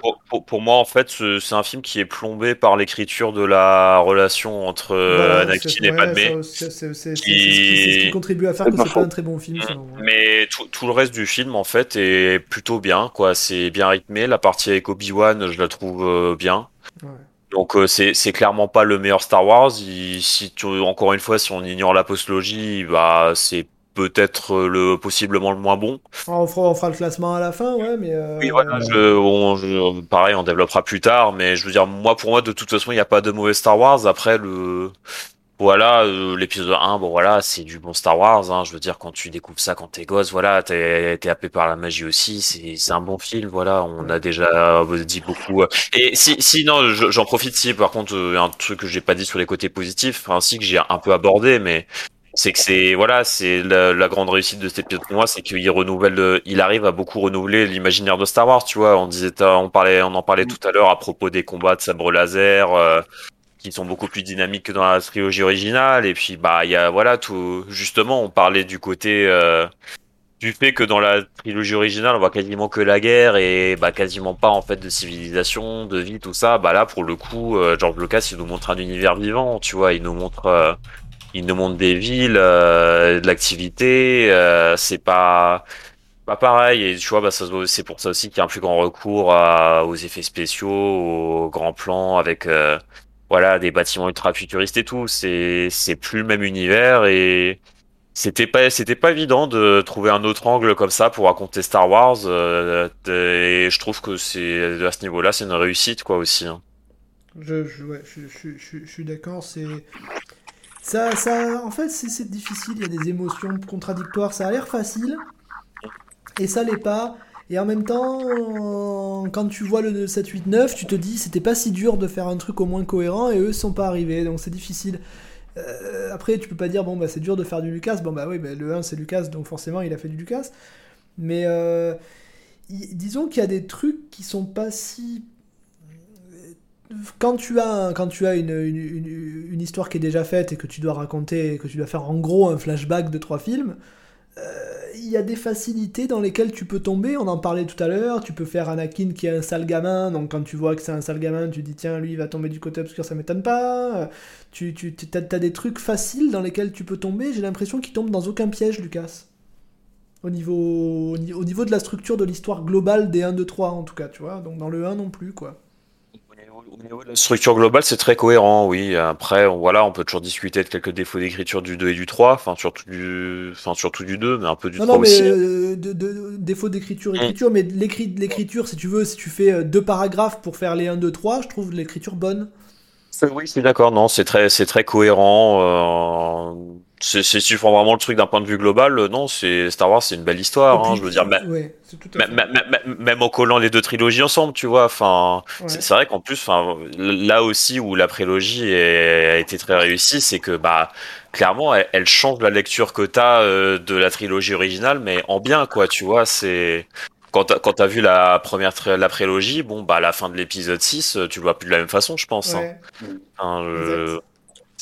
Pour, pour, pour moi, en fait, ce- c'est un film qui est plombé par l'écriture de la relation entre euh, voilà, Anakin et Padmé. ça, c'est- ce qui- contribue à faire que c'est pas un très bon film, moi. Mais tout, tout le reste du film, en fait, est plutôt bien, quoi. C'est bien rythmé. La partie avec Obi-Wan, je la trouve euh, bien. Ouais. Donc euh, c'est clairement pas le meilleur Star Wars. Il- si tu, encore une fois, si on ignore la postologie, bah c'est peut-être euh, le possiblement le moins bon. On fera, on fera le classement à la fin, ouais, mais. euh, Oui, voilà. Je, on- je- pareil, on développera plus tard, mais je veux dire, moi pour moi, de toute façon, il n'y a pas de mauvais Star Wars. Après le voilà, euh, l'épisode 1, bon voilà, c'est du bon Star Wars. Hein, je veux dire, quand tu découvres ça quand t'es gosse, voilà, t'es t'es happé par la magie aussi. C'est c'est un bon film, voilà. On a déjà euh, dit beaucoup. euh. Et si, si non, je- j'en profite si par contre euh, un truc que j'ai pas dit sur les côtés positifs, enfin si que j'ai un peu abordé, mais c'est que c'est voilà, c'est la, la grande réussite de cet épisode pour moi, c'est qu'il renouvelle, euh, il arrive à beaucoup renouveler l'imaginaire de Star Wars. Tu vois, on disait, on parlait, on en parlait tout à l'heure à propos des combats de sabre laser. euh, qui sont beaucoup plus dynamiques que dans la trilogie originale et puis bah il y a voilà tout justement on parlait du côté euh, du fait que dans la trilogie originale on voit quasiment que la guerre et bah quasiment pas en fait de civilisation de vie tout ça bah là pour le coup euh, George Lucas il nous montre un univers vivant tu vois il nous montre euh, il nous montre des villes euh, de l'activité euh, c'est pas pas pareil et tu vois bah c'est pour ça aussi qu'il y a un plus grand recours aux effets spéciaux aux grands plans avec euh, voilà, des bâtiments ultra futuristes et tout. C'est, c'est plus le même univers et c'était pas, c'était pas évident de trouver un autre angle comme ça pour raconter Star Wars. et je trouve que c'est, à ce niveau-là, c'est une réussite, quoi, aussi. hein. Je, je suis d'accord, c'est. Ça, ça, en fait, c'est difficile, il y a des émotions contradictoires. Ça a l'air facile, et ça l'est pas. Et en même temps, quand tu vois le 7, 8, 9, tu te dis c'était pas si dur de faire un truc au moins cohérent, et eux sont pas arrivés, donc c'est difficile. Euh, après, tu peux pas dire bon, bah c'est dur de faire du Lucas. Bon, bah oui, le 1 c'est Lucas, donc forcément il a fait du Lucas. Mais euh, disons qu'il y a des trucs qui sont pas si quand tu as, quand tu as une, une, une- histoire qui est déjà faite et que tu dois raconter, que tu dois faire en gros un flashback de trois films, euh, il y a des facilités dans lesquelles tu peux tomber. On en parlait tout à l'heure. Tu peux faire Anakin qui est un sale gamin. Donc quand tu vois que c'est un sale gamin, tu dis tiens, lui il va tomber du côté obscur, ça m'étonne pas. Tu, tu as, des trucs faciles dans lesquels tu peux tomber. J'ai l'impression qu'il tombe dans aucun piège, Lucas. Au niveau, au ni- au niveau de la structure de l'histoire globale des 1, 2, 3 en tout cas, tu vois. Donc dans le 1 non plus, quoi. Au niveau- au niveau de la structure globale, c'est très cohérent, oui. Après, on, voilà, on peut toujours discuter de quelques défauts d'écriture du 2 et du 3, enfin, surtout du, enfin, surtout du 2, mais un peu du Non, 3 non, mais aussi. euh, de, de- défaut d'écriture, Mm. écriture, mais l'écriture, si tu veux, si tu fais euh, deux paragraphes pour faire les 1, 2, 3, je trouve l'écriture bonne. Oui, je suis d'accord. Non, c'est très, c'est très cohérent. euh, c'est, si tu prends vraiment le truc d'un point de vue global, euh, non, c'est Star Wars, c'est une belle histoire. Hein, je veux dire, même, ouais, même, en collant les deux trilogies ensemble, tu vois. Enfin, Ouais. c'est, vrai qu'en plus, là aussi où la prélogie est- a été très réussie, c'est que bah clairement, elle, elle change la lecture que t'as euh, de la trilogie originale, mais en bien, quoi. Tu vois, c'est quand t'as, vu la première la prélogie, bon bah à la fin de l'épisode 6, euh, tu le vois plus de la même façon, je pense. hein. Enfin, je...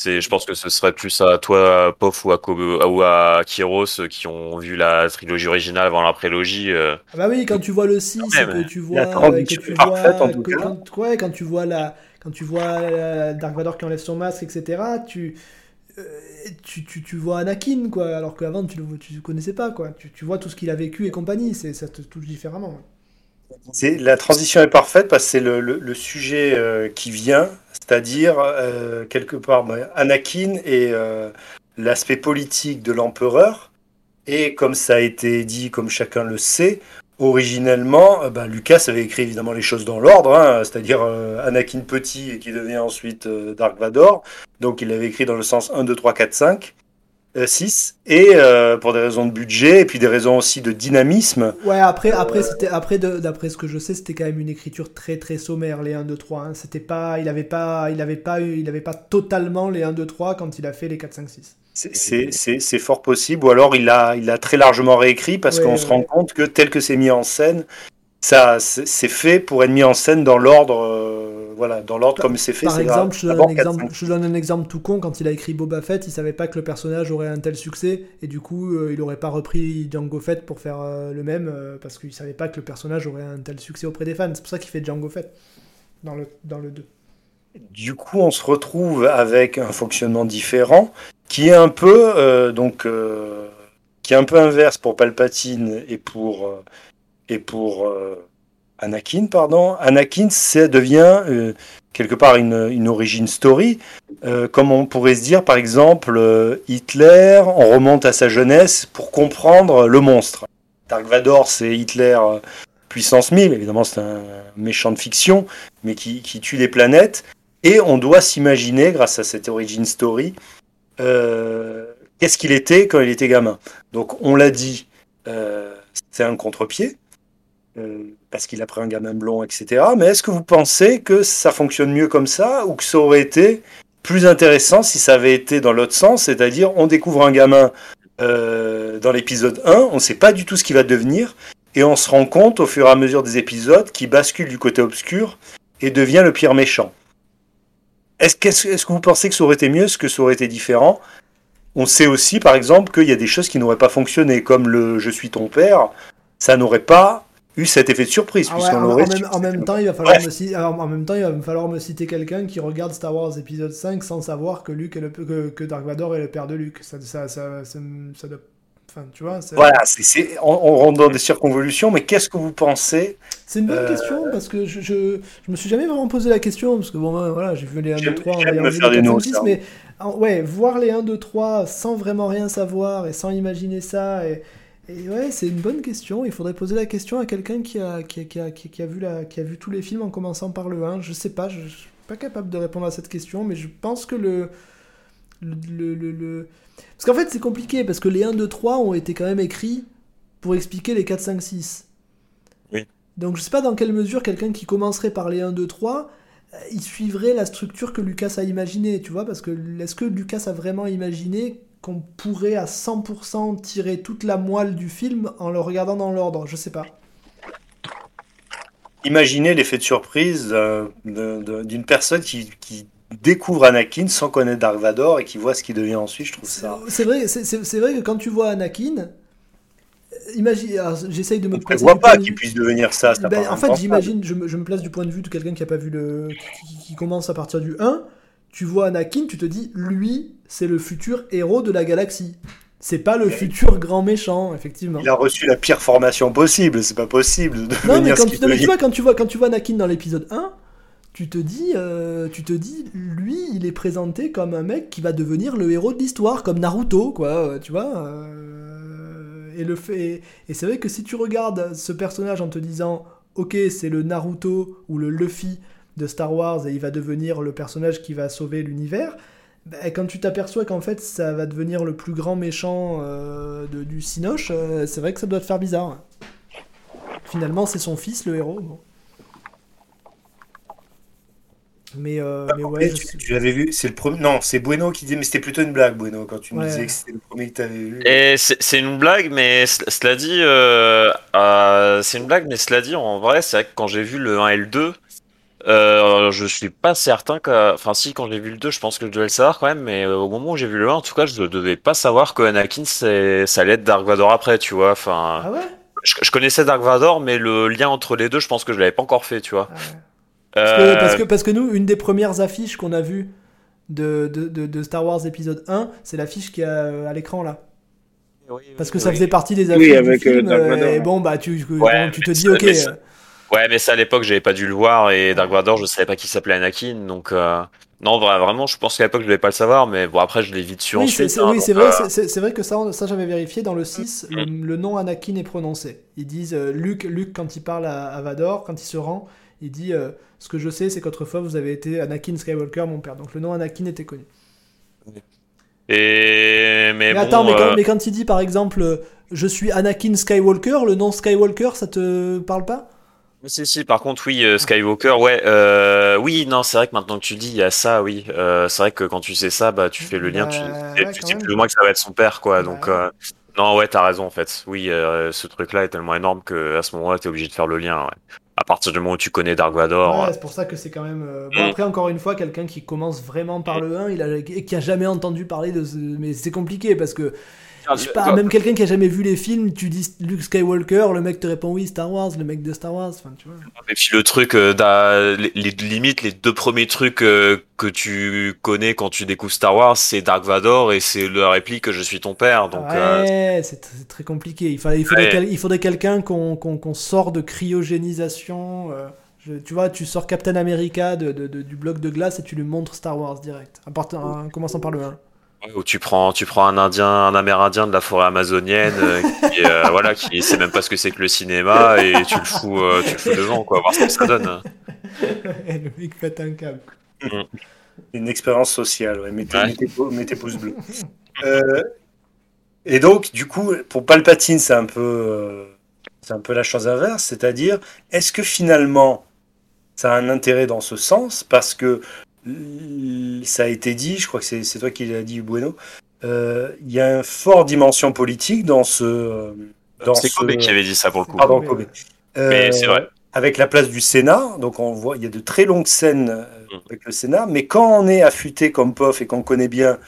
C'est, je pense que ce serait plus à toi, Pof, ou à, Kobe- ou à Kyros, euh, qui ont vu la trilogie originale avant la prélogie. euh. Ah bah oui, quand tu vois le 6, Ouais, que tu vois, que tu est parfaite, vois, en tout que- cas. quand, ouais, quand tu vois la, quand tu vois euh, Dark Vador qui enlève son masque, etc. Tu, euh, tu, tu, tu vois Anakin quoi, alors qu'avant tu le tu connaissais pas quoi. Tu, tu vois tout ce qu'il a vécu et compagnie, c'est ça te touche différemment. La transition est parfaite parce que c'est le, le- le sujet euh, qui vient, c'est-à-dire euh, quelque part bah, Anakin et euh, l'aspect politique de l'empereur. Et comme ça a été dit, comme chacun le sait, originellement, euh, bah, Lucas avait écrit évidemment les choses dans l'ordre, hein, c'est-à-dire euh, Anakin petit et qui devient ensuite euh, Dark Vador. Donc il l'avait écrit dans le sens 1, 2, 3, 4, 5. 6 et euh, pour des raisons de budget et puis des raisons aussi de dynamisme Ouais, après, après, c'était, après, d'après ce que je sais, c'était quand même une écriture très très sommaire les 1, 2, 3. hein. C'était pas, il avait pas, il avait pas, eu- il avait pas totalement les 1, 2, 3 quand il a fait les 4, 5, 6. C'est- fort possible, ou alors il l'a il a très largement réécrit parce Ouais, qu'on ouais, se rend compte que tel que c'est mis en scène, ça c'est fait pour être mis en scène dans l'ordre, euh, voilà, dans l'ordre comme c'est fait. Par exemple, je donne un 4, exemple, 5. je donne un exemple tout con. Quand il a écrit Boba Fett, il savait pas que le personnage aurait un tel succès et du coup, euh, il aurait pas repris Django Fett pour faire euh, le même parce qu'il savait pas que le personnage aurait un tel succès auprès des fans. C'est pour ça qu'il fait Django Fett dans le, dans le 2. Du coup, on se retrouve avec un fonctionnement différent qui est un peu donc qui est un peu inverse pour Palpatine et pour et pour euh, Anakin, pardon. Anakin, ça devient euh, quelque part une, une origin story, euh, comme on pourrait se dire par exemple Hitler, on remonte à sa jeunesse pour comprendre le monstre. Dark Vador, c'est Hitler puissance 1000, évidemment c'est un méchant de fiction, mais qui, qui tue des planètes. Et on doit s'imaginer, grâce à cette origin story, qu'est-ce qu'il était quand il était gamin. Donc on l'a dit, c'est un contre-pied, euh, parce qu'il a pris un gamin blond, etc. Mais est-ce que vous pensez que ça fonctionne mieux comme ça, ou que ça aurait été plus intéressant si ça avait été dans l'autre sens, c'est-à-dire on découvre un gamin euh, dans l'épisode 1, on ne sait pas du tout ce qu'il va devenir, et on se rend compte au fur et à mesure des épisodes qu'il bascule du côté obscur et devient le pire méchant. Est-ce que, vous pensez que ça aurait été mieux, est-ce que ça aurait été différent? On sait aussi, par exemple, qu'il y a des choses qui n'auraient pas fonctionné, comme le Je suis ton père, ça n'aurait pas eu cet effet de surprise. Ah ouais, en, aurait en même, su- en même temps, il va falloir me citer, en même temps, il va me falloir me citer quelqu'un qui regarde Star Wars épisode 5 sans savoir que Luke est le, que, que Dark Vador est le père de Luke. Ça, ça, ça, ça, ça doit- Enfin, tu vois, Voilà, c'est- on, on rentre dans des circonvolutions, mais qu'est-ce que vous pensez c'est une bonne Euh, question parce que je, je, je me suis jamais vraiment posé la question parce que bon, ben, voilà, j'ai vu les 1, 2, J'aime- 3 en j'aime ayant me vu faire les des 4, 5, notes, 6, hein. mais ouais, voir les 1, 2, 3 sans vraiment rien savoir et sans imaginer ça et, et ouais, c'est une bonne question. Il faudrait poser la question à quelqu'un qui a, qui, a, qui, a, qui a vu la, qui a vu tous les films en commençant par le 1. Je sais pas, je, je suis pas capable de répondre à cette question, mais je pense que le. le, le, le- Parce qu'en fait, c'est compliqué, parce que les 1, 2, 3 ont été quand même écrits pour expliquer les 4, 5, 6. Oui. Donc je sais pas dans quelle mesure quelqu'un qui commencerait par les 1, 2, 3, euh, il suivrait la structure que Lucas a imaginée, tu vois, parce que est-ce que Lucas a vraiment imaginé qu'on pourrait à 100% tirer toute la moelle du film en le regardant dans l'ordre Je sais pas. Imaginez l'effet de surprise euh, d'une personne qui, qui découvre Anakin sans connaître Dark Vador et qui voit ce qu'il devient ensuite. Je trouve ça. C'est vrai, c'est- vrai que quand tu vois Anakin, euh, imagine, j'essaye de me prévoit du pas qu'il puisse devenir ça. ça Ben, en fait, j'imagine, je, me- je me place du point de vue de quelqu'un qui a pas vu le. Qui, qui- qui commence à partir du 1. Tu vois Anakin, tu te dis, lui, c'est le futur héros de la galaxie. C'est pas le futur grand méchant, effectivement. Il a reçu la pire formation possible. C'est pas possible de Non, mais quand tu, non, mais tu vois, quand tu vois, quand tu vois Anakin dans l'épisode 1, tu te dis, euh, tu te dis, lui, il est présenté comme un mec qui va devenir le héros de l'histoire, comme Naruto, quoi, euh, tu vois. euh, et le fait, et c'est vrai que si tu regardes ce personnage en te disant, ok, c'est le Naruto ou le Luffy de Star Wars et il va devenir le personnage qui va sauver l'univers. Bah, quand tu t'aperçois qu'en fait ça va devenir le plus grand méchant euh, de, du Cinoche, euh, c'est vrai que ça doit te faire bizarre. Finalement, c'est son fils, le héros. Bon. Mais, euh, mais ouais. tu, tu l'avais vu, c'est le premier. Non, c'est Bueno qui disait, mais c'était plutôt une blague, Bueno, quand tu me Ouais. disais que c'était le premier que tu avais vu. Et c'est une blague, mais cela dit, euh, euh, c'est une blague, mais cela dit, en vrai, c'est vrai que quand j'ai vu le 1 et le 2, euh, je suis pas certain que. Enfin, si, quand j'ai vu le 2, je pense que je devais le savoir quand même, mais euh, au moment où j'ai vu le 1, en tout cas, je devais pas savoir que Anakin, c'est- ça allait être Dark Vador après, tu vois. Enfin, Ah ouais, je, je connaissais Dark Vador, mais le lien entre les deux, je pense que je l'avais pas encore fait, tu vois. Ah ouais. Parce que, Euh, parce, que, parce que nous, une des premières affiches qu'on a vues de, de, de, de Star Wars épisode 1, c'est l'affiche qui est à, à l'écran là. Parce que ça oui. faisait partie des Oui, affiches avec, du euh, film. Dark Vador, et bon, bah tu, Ouais, bon, tu te dis, ok. ça- Ouais, mais ça à l'époque, j'avais pas dû le voir et Dark Vador, je savais pas qui s'appelait Anakin, donc euh, non, vra- vraiment, je pense qu'à l'époque, je devais pas le savoir, mais bon, après, je l'ai vite su Oui, c'est ensuite. c'est- hein, oui, c'est vrai, euh, c'est- vrai que ça, ça j'avais vérifié dans le 6, le, le nom Anakin est prononcé. Ils disent, euh, Luke, Luke, quand il parle à, à Vador, quand il se rend, il dit euh, Ce que je sais, c'est qu'autrefois vous avez été Anakin Skywalker, mon père. Donc le nom Anakin était connu. Et mais, Mais, bon, attends, mais, quand, euh, mais quand il dit par exemple euh, Je suis Anakin Skywalker, le nom Skywalker, ça te parle pas? Si, si, par contre, oui, euh, Skywalker, ouais, euh, oui, non, c'est vrai que maintenant que tu dis, il y a ça, oui, euh, c'est vrai que quand tu sais ça, bah, tu fais le lien, tu, Bah, tu sais plus ou moins que ça va être son père, quoi, Bah, donc, euh, non, ouais, t'as raison, en fait, oui, euh, ce truc-là est tellement énorme que à ce moment-là, t'es obligé de faire le lien, ouais. À partir du moment où tu connais Dark Vador, Ouais, c'est pour ça que c'est quand même. Bon, Mm. après, encore une fois, quelqu'un qui commence vraiment par le 1 il a, et qui a jamais entendu parler de ce. Mais c'est compliqué parce que. Je sais pas, même quelqu'un qui a jamais vu les films, tu dis Luke Skywalker, le mec te répond oui, Star Wars, le mec de Star Wars, enfin, tu vois. Et puis le truc, euh, les, les limites, les deux premiers trucs euh, que tu connais quand tu découvres Star Wars, c'est Dark Vador et c'est la réplique que je suis ton père. Donc, euh, ouais, c'est tr- c'est très compliqué. Il, fallait, il faudrait, Ouais. quel- il faudrait quelqu'un qu'on qu'on sort de cryogénisation. je- tu vois, tu sors Captain America de, de- de- du bloc de glace et tu lui montres Star Wars direct. En, partant- en commençant par le 1. Où tu prends, tu prends un Indien, un Amérindien de la forêt amazonienne, euh, qui, euh, voilà, qui sait même pas ce que c'est que le cinéma et tu le fous, euh, tu le fous devant, quoi, voir ce que ça donne. le mec pète un câble. Une expérience sociale, ouais. Mettez, Ouais. mettez pou- mettez pouce bleu. Euh, et donc, du coup, pour Palpatine, c'est un peu, euh, c'est un peu la chose inverse, c'est-à-dire, est-ce que finalement, ça a un intérêt dans ce sens? Parce que ça a été dit, je crois que c'est c'est toi qui l'as dit, Bueno. euh, Il y a une forte dimension politique dans ce. euh, Dans C'est ce... Kobe qui avait dit ça pour le coup. Pardon, Kobe. Mais Euh, c'est vrai. avec la place du Sénat, donc on voit, il y a de très longues scènes Mm. avec le Sénat, mais quand on est affûté comme POF et qu'on connaît bien,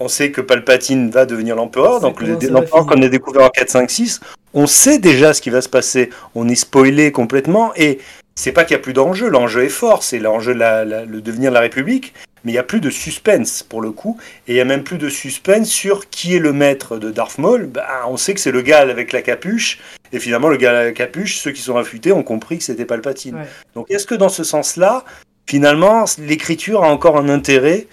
on sait que Palpatine va devenir l'empereur, donc l'empereur qu'on a découvert en 4, 5, 6, on sait déjà ce qui va se passer, on est spoilé complètement, et c'est pas qu'il n'y a plus d'enjeu, l'enjeu est fort, c'est l'enjeu de la- la- le devenir de la République, mais il n'y a plus de suspense pour le coup, et il n'y a même plus de suspense sur qui est le maître de Darth Maul, Ben, on sait que c'est le gars avec la capuche, et finalement, le gars à la capuche, ceux qui sont affûtés ont compris que c'était Palpatine. Ouais. Donc, est-ce que dans ce sens-là, finalement, l'écriture a encore un intérêt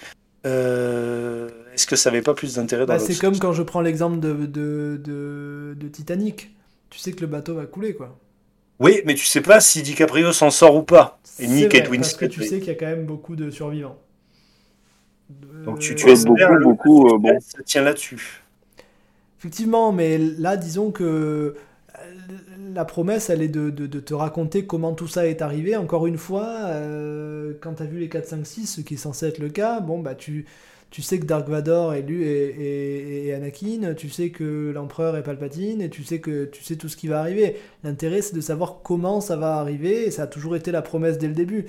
euh, Est-ce que ça n'avait pas plus d'intérêt dans Bah, c'est comme quand je prends l'exemple de, de, de, de Titanic. Tu sais que le bateau va couler, quoi. Oui, mais tu sais pas si DiCaprio s'en sort ou pas. Et ni C'est Kate vrai, Parce que tu oui. sais qu'il y a quand même beaucoup de survivants. Donc, tu, Euh, tu Ouais, espères beaucoup, beaucoup, euh, bon. Ça tient là-dessus. Effectivement, mais là, disons que euh, la promesse, elle est de, de- de te raconter comment tout ça est arrivé. Encore une fois, euh, quand tu as vu les 4, 5, 6, ce qui est censé être le cas, bon, bah, tu, tu sais que Dark Vador est lui et, et- et Anakin, tu sais que l'empereur est Palpatine, et tu sais que tu sais tout ce qui va arriver. L'intérêt, c'est de savoir comment ça va arriver, et ça a toujours été la promesse dès le début.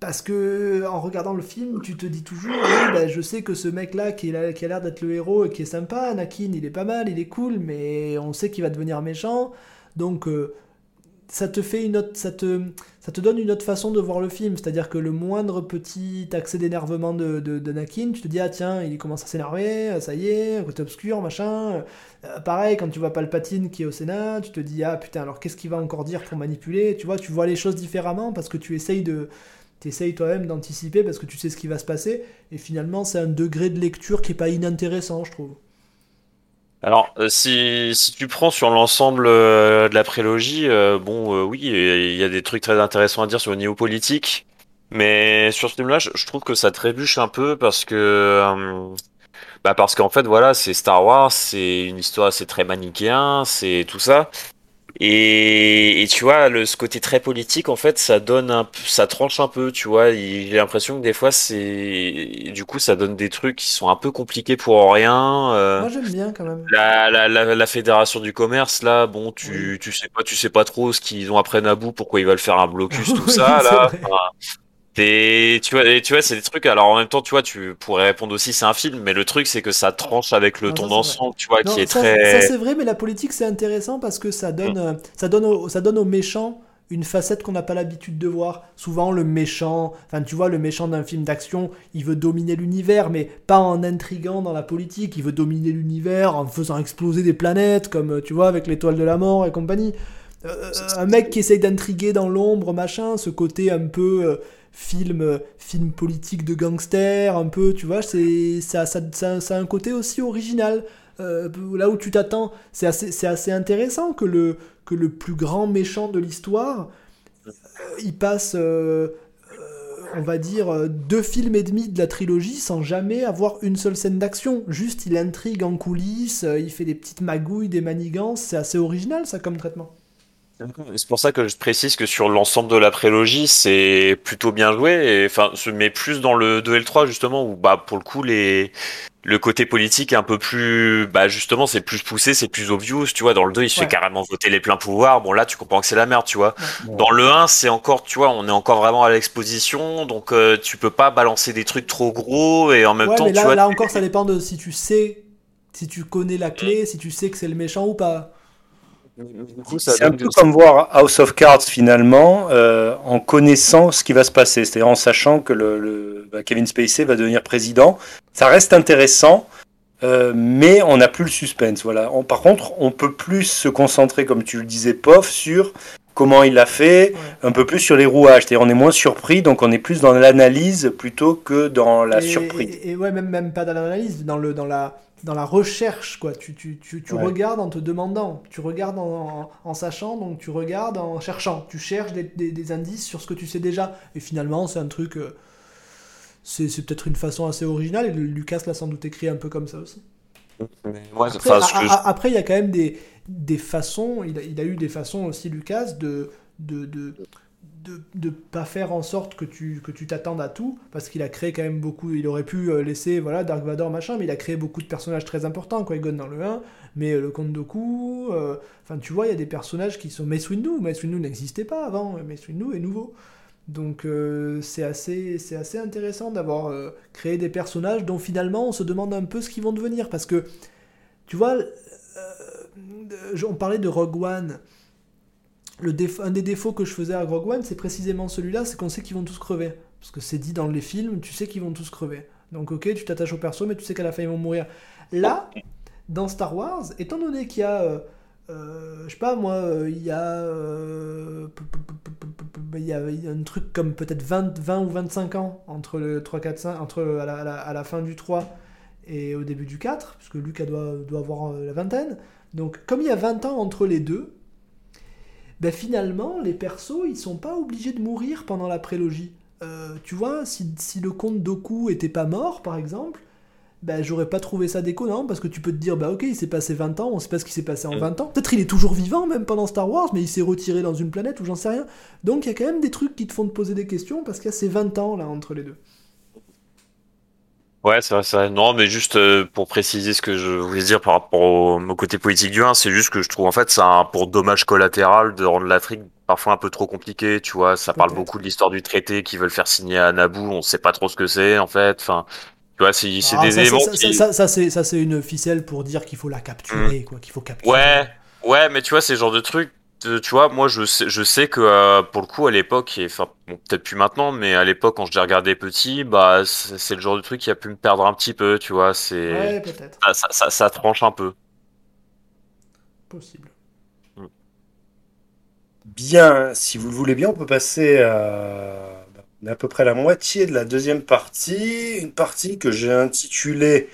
Parce que en regardant le film, tu te dis toujours, oui, bah, je sais que ce mec-là qui a l'air d'être le héros et qui est sympa, Anakin, il est pas mal, il est cool, mais on sait qu'il va devenir méchant. Donc euh, ça te fait une autre, ça te, ça te donne une autre façon de voir le film. C'est-à-dire que le moindre petit accès d'énervement de, de, tu te dis ah tiens, il commence à s'énerver, ça y est, côté obscur, machin. Euh, pareil, quand tu vois Palpatine qui est au Sénat, tu te dis ah putain, alors qu'est-ce qu'il va encore dire pour manipuler? Tu vois, tu vois les choses différemment parce que tu essayes de T'essayes toi-même d'anticiper parce que tu sais ce qui va se passer, et finalement c'est un degré de lecture qui est pas inintéressant, je trouve. Alors, euh, si, si tu prends sur l'ensemble euh, de la prélogie, euh, bon, oui, il y a des trucs très intéressants à dire sur le niveau politique, Mais sur ce film-là, je, trouve que ça trébuche un peu parce que, bah parce qu'en fait, voilà, c'est Star Wars, c'est une histoire, c'est très manichéen, c'est tout ça. Et, et tu vois, le, ce côté très politique, en fait, ça donne un, ça tranche un peu, tu vois. J'ai l'impression que des fois, c'est, du coup, ça donne des trucs qui sont un peu compliqués pour rien. euh. Moi j'aime bien quand même. La, la, la, la fédération du commerce, là, bon, Oui. tu, tu sais pas, tu sais pas trop ce qu'ils ont après Naboo, pourquoi ils veulent faire un blocus, tout ça, là. Enfin, t'es- tu vois, et tu vois, c'est des trucs. Alors en même temps, tu vois, tu pourrais répondre aussi, c'est un film, mais le truc, c'est que ça tranche avec le Non, ça, ton d'ensemble, tu vois, Non, qui est ça, très. ça, c'est vrai, mais la politique c'est intéressant parce que ça donne, euh, ça donne, au- ça donne aux méchants une facette qu'on n'a pas l'habitude de voir. Souvent le méchant, enfin tu vois, le méchant d'un film d'action, il veut dominer l'univers, mais pas en intriguant dans la politique. Il veut dominer l'univers en faisant exploser des planètes, comme euh, tu vois avec l'étoile de la mort et compagnie. Euh, un mec qui essaye d'intriguer dans l'ombre, machin, ce côté un peu euh, film, film politique de gangster, un peu, tu vois, c'est ça, ça, ça, ça a un côté aussi original. Euh, là où tu t'attends, c'est assez, assez intéressant que le, que le plus grand méchant de l'histoire, euh, il passe, euh, on va dire, deux films et demi de la trilogie sans jamais avoir une seule scène d'action. Juste, il intrigue en coulisses, il fait des petites magouilles, des manigances, c'est assez original ça comme traitement. C'est pour ça que je précise que sur l'ensemble de la prélogie, c'est plutôt bien joué. Et, enfin, mets plus dans le 2 et le 3, justement, où, bah, pour le coup, les, le côté politique est un peu plus, bah, justement, c'est plus poussé, c'est plus obvious, tu vois. Dans le 2, il se Ouais. fait carrément voter les pleins pouvoirs. Bon, là, tu comprends que c'est la merde, tu vois. Dans le 1, c'est encore, tu vois, on est encore vraiment à l'exposition, donc euh, tu peux pas balancer des trucs trop gros et en même ouais, temps, mais tu là, vois. là encore, ça dépend de si tu sais, si tu connais la clé, si tu sais que c'est le méchant ou pas. C'est un peu comme voir House of Cards finalement, euh, en connaissant ce qui va se passer, c'est-à-dire en sachant que le, le- bah, Kevin Spacey va devenir président. Ça reste intéressant, euh, mais on n'a plus le suspense. Voilà. On- par contre, on peut plus se concentrer, comme tu le disais, Pof, sur comment il l'a fait, Ouais. un peu plus sur les rouages. C'est-à-dire on est moins surpris, donc on est plus dans l'analyse plutôt que dans la et, surprise. Et, et ouais, même, même pas dans l'analyse, dans, le, dans, la, dans la recherche, quoi. Tu, tu, tu, tu Ouais. regardes en te demandant, tu regardes en, en, en sachant, donc tu regardes en cherchant. Tu cherches des, des, des indices sur ce que tu sais déjà. Et finalement, c'est un truc. euh, c'est c'est peut-être une façon assez originale, et Lucas l'a sans doute écrit un peu comme ça aussi. Mais moi, Après, enfin, ce a- que a- après, il y a quand même des, des façons, il a, il a eu des façons aussi, Lucas, de de, de, de, de pas faire en sorte que tu que tu t'attendes à tout, parce qu'il a créé quand même beaucoup, il aurait pu euh, laisser, voilà, Dark Vador, machin, mais il a créé beaucoup de personnages très importants, Qui-Gon dans le 1, mais euh, le Comte Dooku, euh, enfin, tu vois, il y a des personnages qui sont... Mace Windu, Mace Windu n'existait pas avant, Mace Windu est nouveau. Donc c'est assez, c'est assez intéressant d'avoir créé des personnages dont finalement on se demande un peu ce qu'ils vont devenir. Parce que, tu vois, on parlait de Rogue One. Un des défauts que je faisais à Rogue One, c'est précisément celui-là, c'est qu'on sait qu'ils vont tous crever. Parce que c'est dit dans les films, tu sais qu'ils vont tous crever. Donc ok, tu t'attaches au perso, mais tu sais qu'à la fin ils vont mourir. Là, dans Star Wars, étant donné qu'il y a... euh, euh, je sais pas moi, euh, il y a, euh, il y a il y a un truc comme peut-être 20, 20 ou 25 ans entre le 3, 4, 5, entre à la, à la- fin du 3 et au début du 4, puisque Lucas doit, avoir euh, la vingtaine. Donc comme il y a 20 ans entre les deux, ben finalement les persos ils sont pas obligés de mourir pendant la prélogie. Euh, tu vois, si, si le comte Doku était pas mort par exemple, ben, j'aurais pas trouvé ça déconnant parce que tu peux te dire bah ok il s'est passé 20 ans on sait pas ce qui s'est passé en Mm. 20 ans peut-être il est toujours vivant même pendant Star Wars mais il s'est retiré dans une planète ou j'en sais rien donc il y a quand même des trucs qui te font te poser des questions parce qu'il y a ces 20 ans là entre les deux Ouais, c'est vrai, c'est vrai. Non, mais juste euh, pour préciser ce que je voulais dire par rapport au, au côté politique du 1, c'est juste que je trouve en fait c'est un pour dommage collatéral de rendre l'Afrique parfois un peu trop compliquée, tu vois, ça parle beaucoup de l'histoire du traité qu'ils veulent faire signer à Naboo, on sait pas trop ce que c'est en fait, enfin, tu vois, c'est c'est Ah, des ça, éléments ça, qui... ça, ça, c'est ça c'est une ficelle pour dire qu'il faut la capturer quoi qu'il faut capturer. Ouais, ouais, mais tu vois, c'est le genre de truc, tu vois, moi je sais, je sais que euh, pour le coup à l'époque, et enfin bon, peut-être plus maintenant, mais à l'époque quand je les regardais petit, bah c'est le genre de truc qui a pu me perdre un petit peu, tu vois, c'est ouais peut-être. ça, ça, ça, ça tranche un peu. possible. Bien, si vous le voulez bien, on peut passer à, on est à peu près la moitié de la deuxième partie, une partie que j'ai intitulée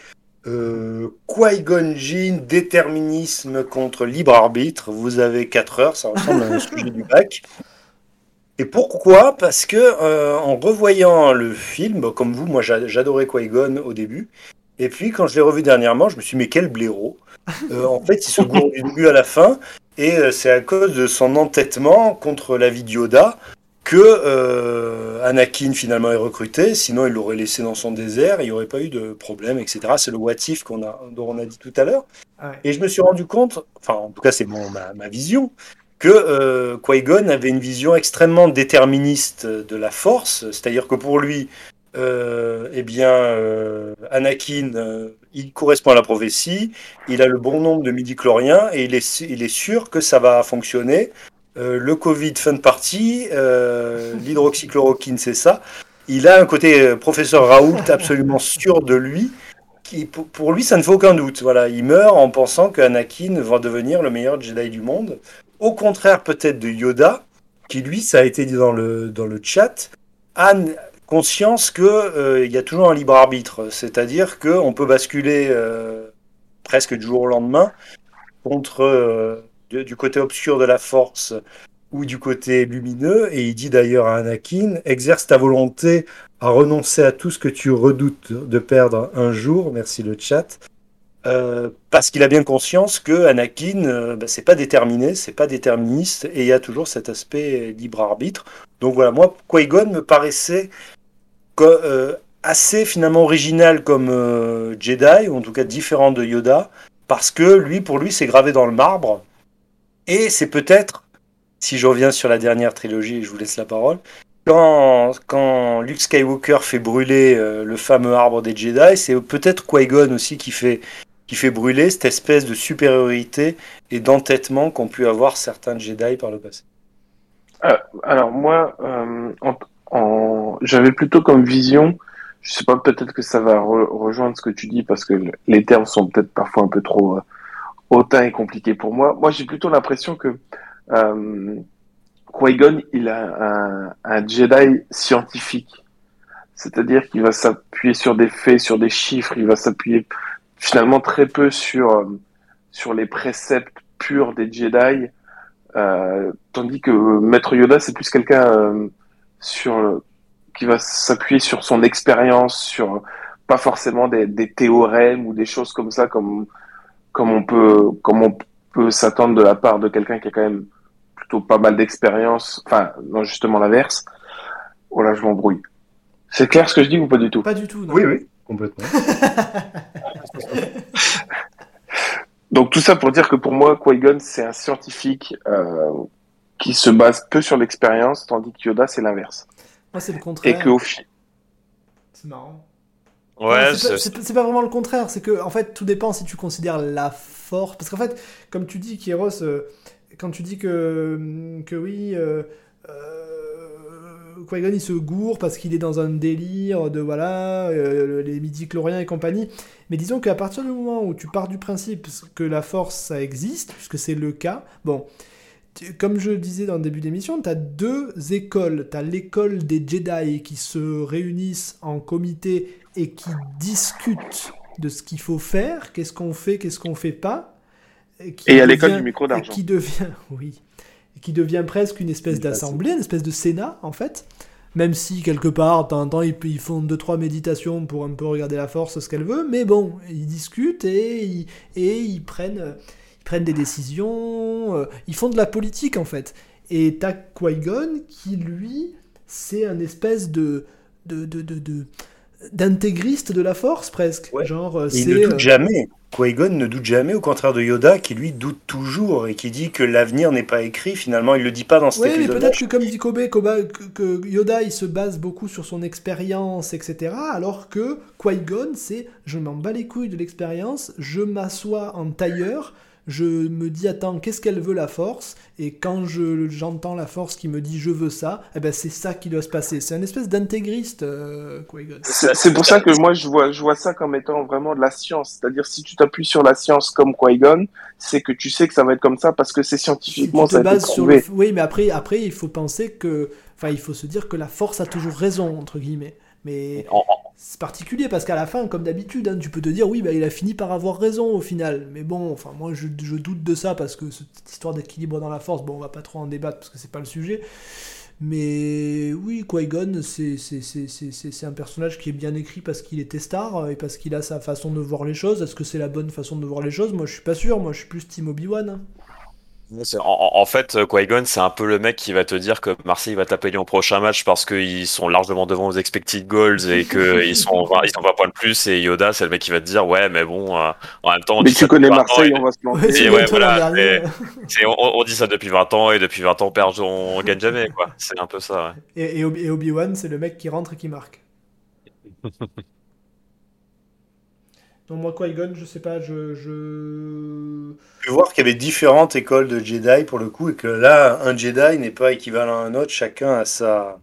euh, Qui-Gon Jinn, déterminisme contre libre arbitre. Vous avez 4 heures, ça ressemble à un sujet du bac. Et pourquoi? Parce que euh, en revoyant le film, comme vous, moi j'adorais Qui-Gon au début. Et puis quand je l'ai revu dernièrement, je me suis dit mais quel blaireau euh, En fait, il se gourde du à la fin. Et euh, c'est à cause de son entêtement contre la vie de Que Anakin finalement est recruté. Sinon, il l'aurait laissé dans son désert. Il n'y aurait pas eu de problème, etc. C'est le what if qu'on a, dont on a dit tout à l'heure. Et je me suis rendu compte, enfin en tout cas c'est ma, ma vision, que euh, Qui-Gon avait une vision extrêmement déterministe de la force, c'est-à-dire que pour lui, euh, eh bien, euh, Anakin, euh, il correspond à la prophétie, il a le bon nombre de midi-chloriens et il est, il est sûr que ça va fonctionner. Le Covid, fin de partie, l'hydroxychloroquine, c'est ça. Il a un côté professeur Raoult absolument sûr de lui. Qui, pour lui, ça ne fait aucun doute. Voilà, il meurt en pensant qu'Anakin va devenir le meilleur Jedi du monde. Au contraire peut-être de Yoda, qui lui, ça a été dit dans le, dans le chat, a conscience qu'il euh, y a toujours un libre arbitre. C'est-à-dire qu'on peut basculer euh, presque du jour au lendemain contre euh, du côté obscur de la force ou du côté lumineux. Et il dit d'ailleurs à Anakin, exerce ta volonté à renoncer à tout ce que tu redoutes de perdre un jour. Merci le chat. Euh, parce qu'il a bien conscience que Anakin, euh, bah, c'est pas déterminé, c'est pas déterministe, et il y a toujours cet aspect libre arbitre. Donc voilà, moi, Qui-Gon me paraissait euh, assez finalement original comme Jedi, ou en tout cas différent de Yoda, parce que lui, pour lui, c'est gravé dans le marbre, et c'est peut-être, si je reviens sur la dernière trilogie, je vous laisse la parole, quand, Luke Skywalker fait brûler le fameux arbre des Jedi, c'est peut-être Qui-Gon aussi qui fait qui fait brûler cette espèce de supériorité et d'entêtement qu'ont pu avoir certains Jedi par le passé. Euh, alors moi, euh, j'avais plutôt comme vision, je sais pas, peut-être que ça va rejoindre ce que tu dis parce que les termes sont peut-être parfois un peu trop euh, hautains et compliqués pour moi. Moi, j'ai plutôt l'impression que euh, Qui-Gon, il a un, Jedi scientifique. C'est-à-dire qu'il va s'appuyer sur des faits, sur des chiffres, il va s'appuyer finalement très peu sur, euh, sur les préceptes purs des Jedi, euh, tandis que Maître Yoda, c'est plus quelqu'un euh, qui va s'appuyer sur son expérience, sur pas forcément des, des, théorèmes ou des choses comme ça, comme, comme on peut, comme on peut s'attendre de la part de quelqu'un qui a quand même plutôt pas mal d'expérience. Enfin, non, justement l'inverse. Oh là, je m'embrouille. C'est clair ce que je dis ou pas du tout? Pas du tout. Non. Oui, oui, complètement. Donc tout ça pour dire que pour moi, Qui-Gon, c'est un scientifique euh, qui se base peu sur l'expérience, tandis que Yoda, c'est l'inverse. Moi, c'est le contraire. Et que au fi... C'est marrant. Ouais, c'est pas, vraiment le contraire. C'est que, en fait, tout dépend si tu considères la force. Parce qu'en fait, comme tu dis, Kieros, euh, quand tu dis que, que oui, euh, Qui-Gon il se gourre parce qu'il est dans un délire de voilà, euh, les midi-chloriens et compagnie. Mais disons qu'à partir du moment où tu pars du principe que la force ça existe, puisque c'est le cas, bon, comme je disais dans le début d'émission, tu as deux écoles. Tu as l'école des Jedi qui se réunissent en comité et qui discutent de ce qu'il faut faire, qu'est-ce qu'on fait, qu'est-ce qu'on fait pas. Et a l'école du micro d'argent. Qui devient, oui, qui devient presque une espèce d'assemblée, une espèce de sénat en fait. Même si quelque part, de temps en temps, ils, font deux trois méditations pour un peu regarder la force, ce qu'elle veut, mais bon, ils discutent et ils, et ils prennent, ils prennent des décisions, euh, ils font de la politique en fait. Et t'as Qui-Gon qui lui, c'est un espèce de, de, de, de d'intégriste de la force presque. Genre, euh, il ne doute euh, jamais. Qui-Gon ne doute jamais, au contraire de Yoda, qui lui doute toujours et qui dit que l'avenir n'est pas écrit. Finalement, il le dit pas dans cet oui, épisode. mais peut-être que comme dit Kobe, que, Yoda il se base beaucoup sur son expérience, etc. Alors que Qui-Gon, c'est je m'en bats les couilles de l'expérience, je m'assois en tailleur, je me dis attends qu'est-ce qu'elle veut la force? Et quand je j'entends la force qui me dit je veux ça eh ben c'est ça qui doit se passer. C'est un espèce d'intégriste euh, c'est pour ça que moi je vois je vois ça comme étant vraiment de la science. C'est-à-dire si tu t'appuies sur la science comme Qui-Gon c'est que tu sais que ça va être comme ça parce que c'est scientifiquement ça a été prouvé. oui mais après après il faut penser que enfin il faut se dire que la force a toujours raison entre guillemets mais c'est particulier parce qu'à la fin, comme d'habitude, hein, tu peux te dire oui, bah, il a fini par avoir raison au final. Mais bon, enfin moi je, doute de ça parce que cette histoire d'équilibre dans la force, bon, on va pas trop en débattre parce que c'est pas le sujet. Mais oui, Qui-Gon, c'est un personnage qui est bien écrit parce qu'il est star et parce qu'il a sa façon de voir les choses. Est-ce que c'est la bonne façon de voir les choses? Moi, je suis pas sûr. Moi, je suis plus Team Obi-Wan. Hein. En, en, fait, Qui-Gon, c'est un peu le mec qui va te dire que Marseille va taper au prochain match parce qu'ils sont largement devant aux expected goals et qu'ils sont 20, ils sont 20 points de plus. Et Yoda, c'est le mec qui va te dire Ouais, mais bon, euh, en même temps. On mais tu connais Marseille, on va se planter. Ouais, voilà, on, on, dit ça depuis 20 ans et depuis 20 ans, on, perd, on, gagne jamais. quoi. C'est un peu ça. Ouais. Et, et Obi-Wan, c'est le mec qui rentre et qui marque. Donc moi, Qui-Gon, je sais pas, je... Je, peux voir qu'il y avait différentes écoles de Jedi pour le coup, et que là, un Jedi n'est pas équivalent à un autre, chacun a sa...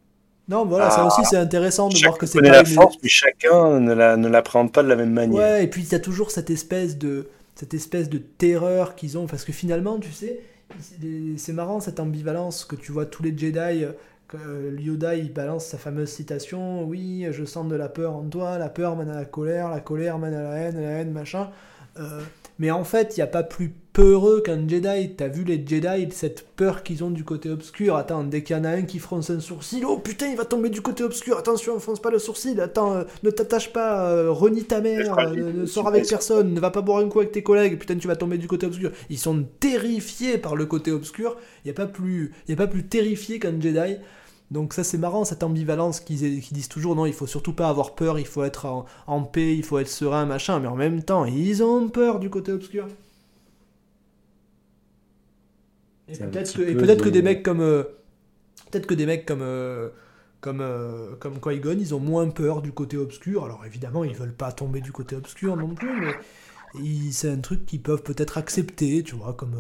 Non, voilà, ça ah. aussi c'est intéressant de voir que c'est pas... la force, mais chacun ne la, ne l'appréhende pas de la même manière. Ouais, et puis il y a toujours cette espèce de, cette espèce de terreur qu'ils ont, parce que finalement, tu sais, c'est marrant cette ambivalence que tu vois tous les Jedi Yoda il balance sa fameuse citation Oui, je sens de la peur en toi, la peur mène à la colère, la colère mène à la haine, la haine, machin. Euh, mais en fait, il n'y a pas plus peureux qu'un Jedi. T'as vu les Jedi, cette peur qu'ils ont du côté obscur. Attends, dès qu'il y en a un qui fronce un sourcil, oh putain, il va tomber du côté obscur. Attention, fonce pas le sourcil. Attends, euh, ne t'attache pas, renie ta mère, ne, sors avec personne, ne va pas boire un coup avec tes collègues. Putain, tu vas tomber du côté obscur. Ils sont terrifiés par le côté obscur. Il n'y a, pas plus, y a pas plus terrifié qu'un Jedi. Donc ça c'est marrant cette ambivalence qu'ils disent toujours non il faut surtout pas avoir peur, il faut être en, paix, il faut être serein, machin, mais en même temps ils ont peur du côté obscur. Et peut-être que, des mecs comme euh, peut-être que des mecs comme euh, comme euh, comme Qui-Gon ils ont moins peur du côté obscur. Alors évidemment ils veulent pas tomber du côté obscur non plus, mais c'est un truc qu'ils peuvent peut-être accepter, tu vois, comme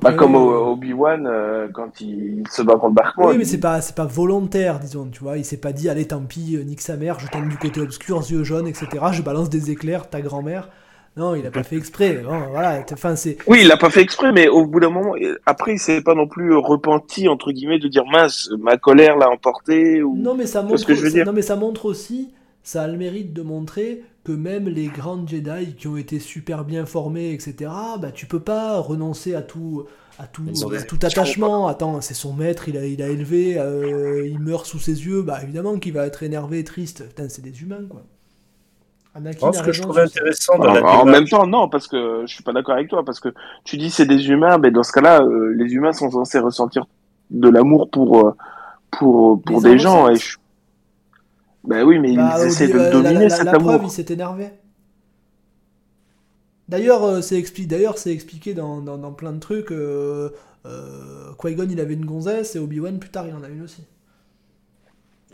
bah, comme Obi-Wan euh, quand il se bat contre Dark Oui, mais c'est pas, c'est pas volontaire, disons, tu vois. Il s'est pas dit, allez, tant pis, euh, nique sa mère, je tombe du côté obscur, yeux jaunes, etc. Je balance des éclairs, ta grand-mère. Non, il a pas fait exprès. voilà, enfin, c'est... Oui, il a pas fait exprès, mais au bout d'un moment, après, il s'est pas non plus repenti, entre guillemets, de dire, mince, ma colère l'a emporté. Ou... Non, mais ça montre, ce que je veux dire? Non, mais ça montre aussi, ça a le mérite de montrer que même les grandes Jedi qui ont été super bien formés, etc., bah, tu peux pas renoncer à tout, à tout, tout attachement. Attends, c'est son maître, il a, il a élevé, euh, il meurt sous ses yeux, bah évidemment qu'il va être énervé et triste. Putain, c'est des humains, quoi. Anakin ce que je trouve intéressant dans la En même temps, non, parce que je suis pas d'accord avec toi, parce que tu dis c'est des humains, mais dans ce cas-là, euh, les humains sont censés ressentir de l'amour pour, euh, pour, pour des gens. Et je... Ben oui, mais bah, ils essaient de dominer cet la amour. Preuve, il s'est énervé. D'ailleurs, euh, c'est expliqué dans, dans, plein de trucs. Euh, euh, Qui-Gon, il avait une gonzesse, et Obi-Wan, plus tard, il en a une aussi.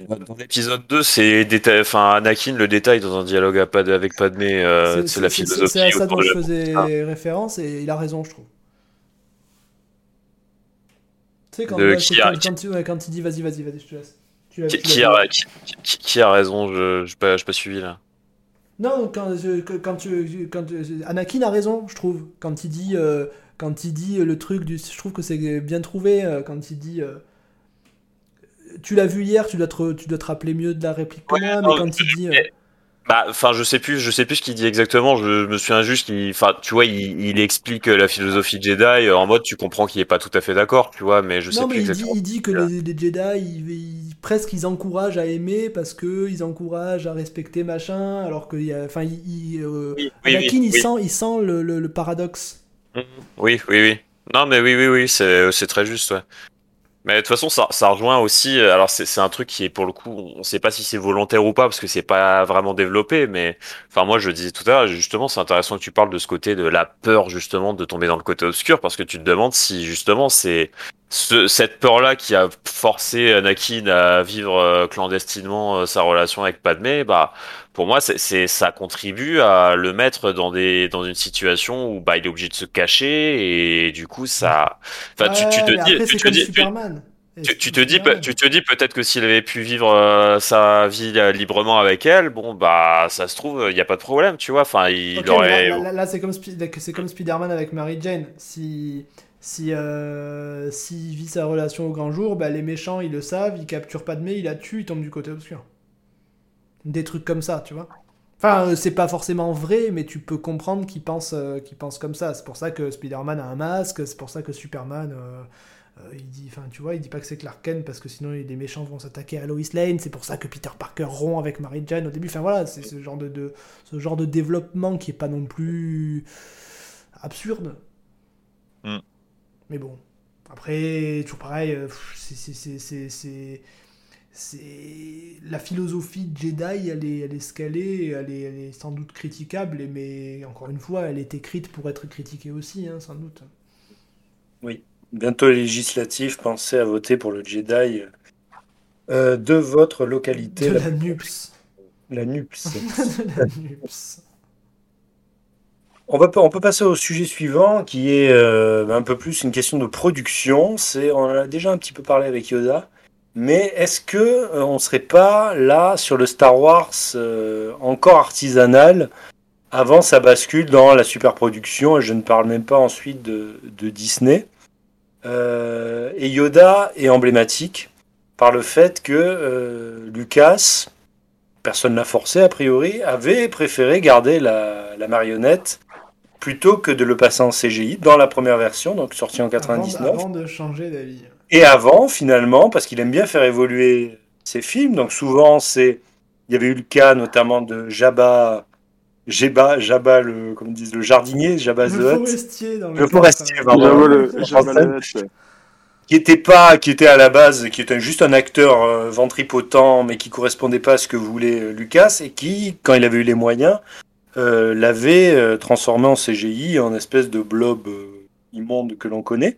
Dans l'épisode 2, c'est enfin, Anakin le détail dans un dialogue avec Padmé, c'est la philosophie. C'est à ça dont je faisais référence, et il a raison, je trouve. Tu sais, quand, quand, il dit vas-y, vas-y, vas-y, je te laisse. Qui, a, qui, a, raison Je n'ai pas, pas suivi là. Non, quand, quand, tu, quand Anakin a raison, je trouve, quand il dit, euh, quand il dit le truc du, je trouve que c'est bien trouvé euh, quand il dit. Euh, tu l'as vu hier, tu dois te, tu dois te rappeler mieux de la réplique que moi, mais quand il dit. Bah, enfin, je sais plus, je sais plus ce qu'il dit exactement. Je, me souviens juste qu'il, enfin, tu vois, il, explique la philosophie Jedi en mode, tu comprends qu'il est pas tout à fait d'accord, tu vois, mais je sais plus il exactement. Dit, il dit que les, Jedi, ils, presque, ils encouragent à aimer parce que ils encouragent à respecter machin, alors que, enfin, il, euh, Anakin, il sent, il sent le, le, paradoxe. Mmh. Oui, oui, oui. Non, mais oui, oui, oui, c'est, c'est très juste, ouais. Mais de toute façon, ça, ça rejoint aussi. Euh, alors, c'est un truc qui est pour le coup, on ne sait pas si c'est volontaire ou pas parce que c'est pas vraiment développé. Mais enfin, moi, je disais tout à l'heure, justement, c'est intéressant que tu parles de ce côté de la peur justement de tomber dans le côté obscur parce que tu te demandes si justement c'est ce, cette peur-là qui a forcé Anakin à vivre euh, clandestinement euh, sa relation avec Padmé, bah pour moi c'est ça contribue à le mettre dans des dans une situation où bah il est obligé de se cacher et du coup ça enfin tu, tu, te dis tu te dis tu, te dis tu te dis peut-être que s'il avait pu vivre euh, sa vie librement avec elle bon bah ça se trouve il n'y a pas de problème tu vois. Enfin il aurait là, là c'est comme c'est comme Spider-Man avec Mary Jane. Si si euh, s'il vit sa relation au grand jour, bah, les méchants ils le savent, ils capturent pas de Padmé, ils la tuent, ils tombent du côté obscur. Des trucs comme ça, tu vois. Enfin, euh, c'est pas forcément vrai, mais tu peux comprendre qu'ils pensent, euh, pensent comme ça. C'est pour ça que Spider-Man a un masque, c'est pour ça que Superman Euh, il dit, enfin, tu vois, il dit pas que c'est Clark Kent parce que sinon les méchants vont s'attaquer à Lois Lane. C'est pour ça que Peter Parker rompt avec Mary Jane au début. Enfin voilà, c'est ce genre de, ce genre de développement qui est pas non plus absurde. Mm. Mais bon, après toujours pareil, c'est c'est la philosophie de Jedi, elle est, elle est scalée, elle est, elle est sans doute critiquable, mais encore une fois, elle est écrite pour être critiquée aussi, hein, sans doute. Oui bientôt les législatives, pensez à voter pour le Jedi euh, de votre localité. De la, NUPS. La NUPS. la NUPS. On, va, on peut passer au sujet suivant qui est euh, un peu plus une question de production. C'est, on en a déjà un petit peu parlé avec Yoda. Mais est-ce que euh, on serait pas là sur le Star Wars encore artisanal avant sa bascule dans la superproduction Et je ne parle même pas ensuite de, de Disney. Euh, et Yoda est emblématique par le fait que euh, Lucas, personne n'a forcé a priori, avait préféré garder la, marionnette plutôt que de le passer en CGI dans la première version, donc sortie en 99. Avant, de changer d'avis. Et avant, finalement, parce qu'il aime bien faire évoluer ses films, donc souvent c'est, il y avait eu le cas notamment de Jabba Jabba, Jabba le, comme disent, le jardinier, Jabba le forestier, dans le, forestier, pardon, le, qui était pas, qui était à la base, qui était juste un acteur euh, ventripotent, mais qui correspondait pas à ce que voulait euh, Lucas, et qui, quand il avait eu les moyens, euh, l'avait transformé en CGI, en espèce de blob immonde que l'on connaît.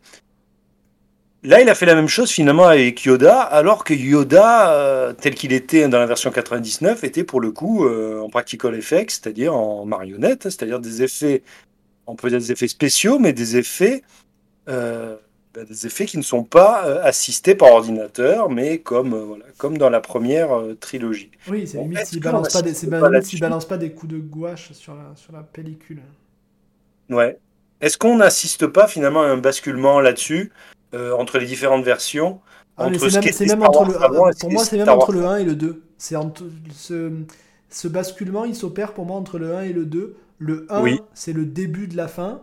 Là, il a fait la même chose finalement avec Yoda, alors que Yoda, euh, tel qu'il était dans la version 99, était pour le coup euh, en practical effects, c'est-à-dire en marionnette, c'est-à-dire des effets, on peut dire des effets spéciaux, mais des effets, euh, ben, des effets qui ne sont pas assistés par ordinateur, mais comme, voilà, comme dans la première trilogie. Oui, c'est limite s'il balance, pas des, balance pas des coups de gouache sur la, sur la pellicule. Ouais. Est-ce qu'on n'assiste pas finalement à un basculement là-dessus? Euh, entre les différentes versions. Ah, entre ce même, entre le, pour moi, c'est même entre le 1 et le 2. C'est ce, ce, basculement, il s'opère pour moi entre le 1 et le 2. Le 1, c'est le début de la fin.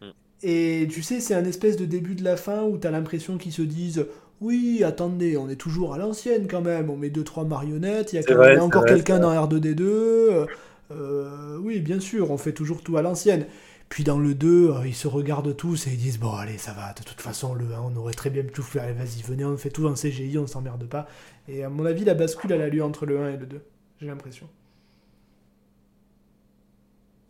Hmm. Et tu sais, c'est un espèce de début de la fin où tu as l'impression qu'ils se disent Oui, attendez, on est toujours à l'ancienne quand même. On met 2-3 marionnettes, il y a, encore quelqu'un dans R2D2. Euh, oui, bien sûr, on fait toujours tout à l'ancienne. Puis dans le 2, euh, ils se regardent tous et ils disent Bon, allez, ça va, de toute façon, le 1, on aurait très bien pu tout faire. Allez, vas-y, venez, on fait tout en CGI, on s'emmerde pas. Et à mon avis, la bascule, elle a lieu entre le 1 et le 2. J'ai l'impression.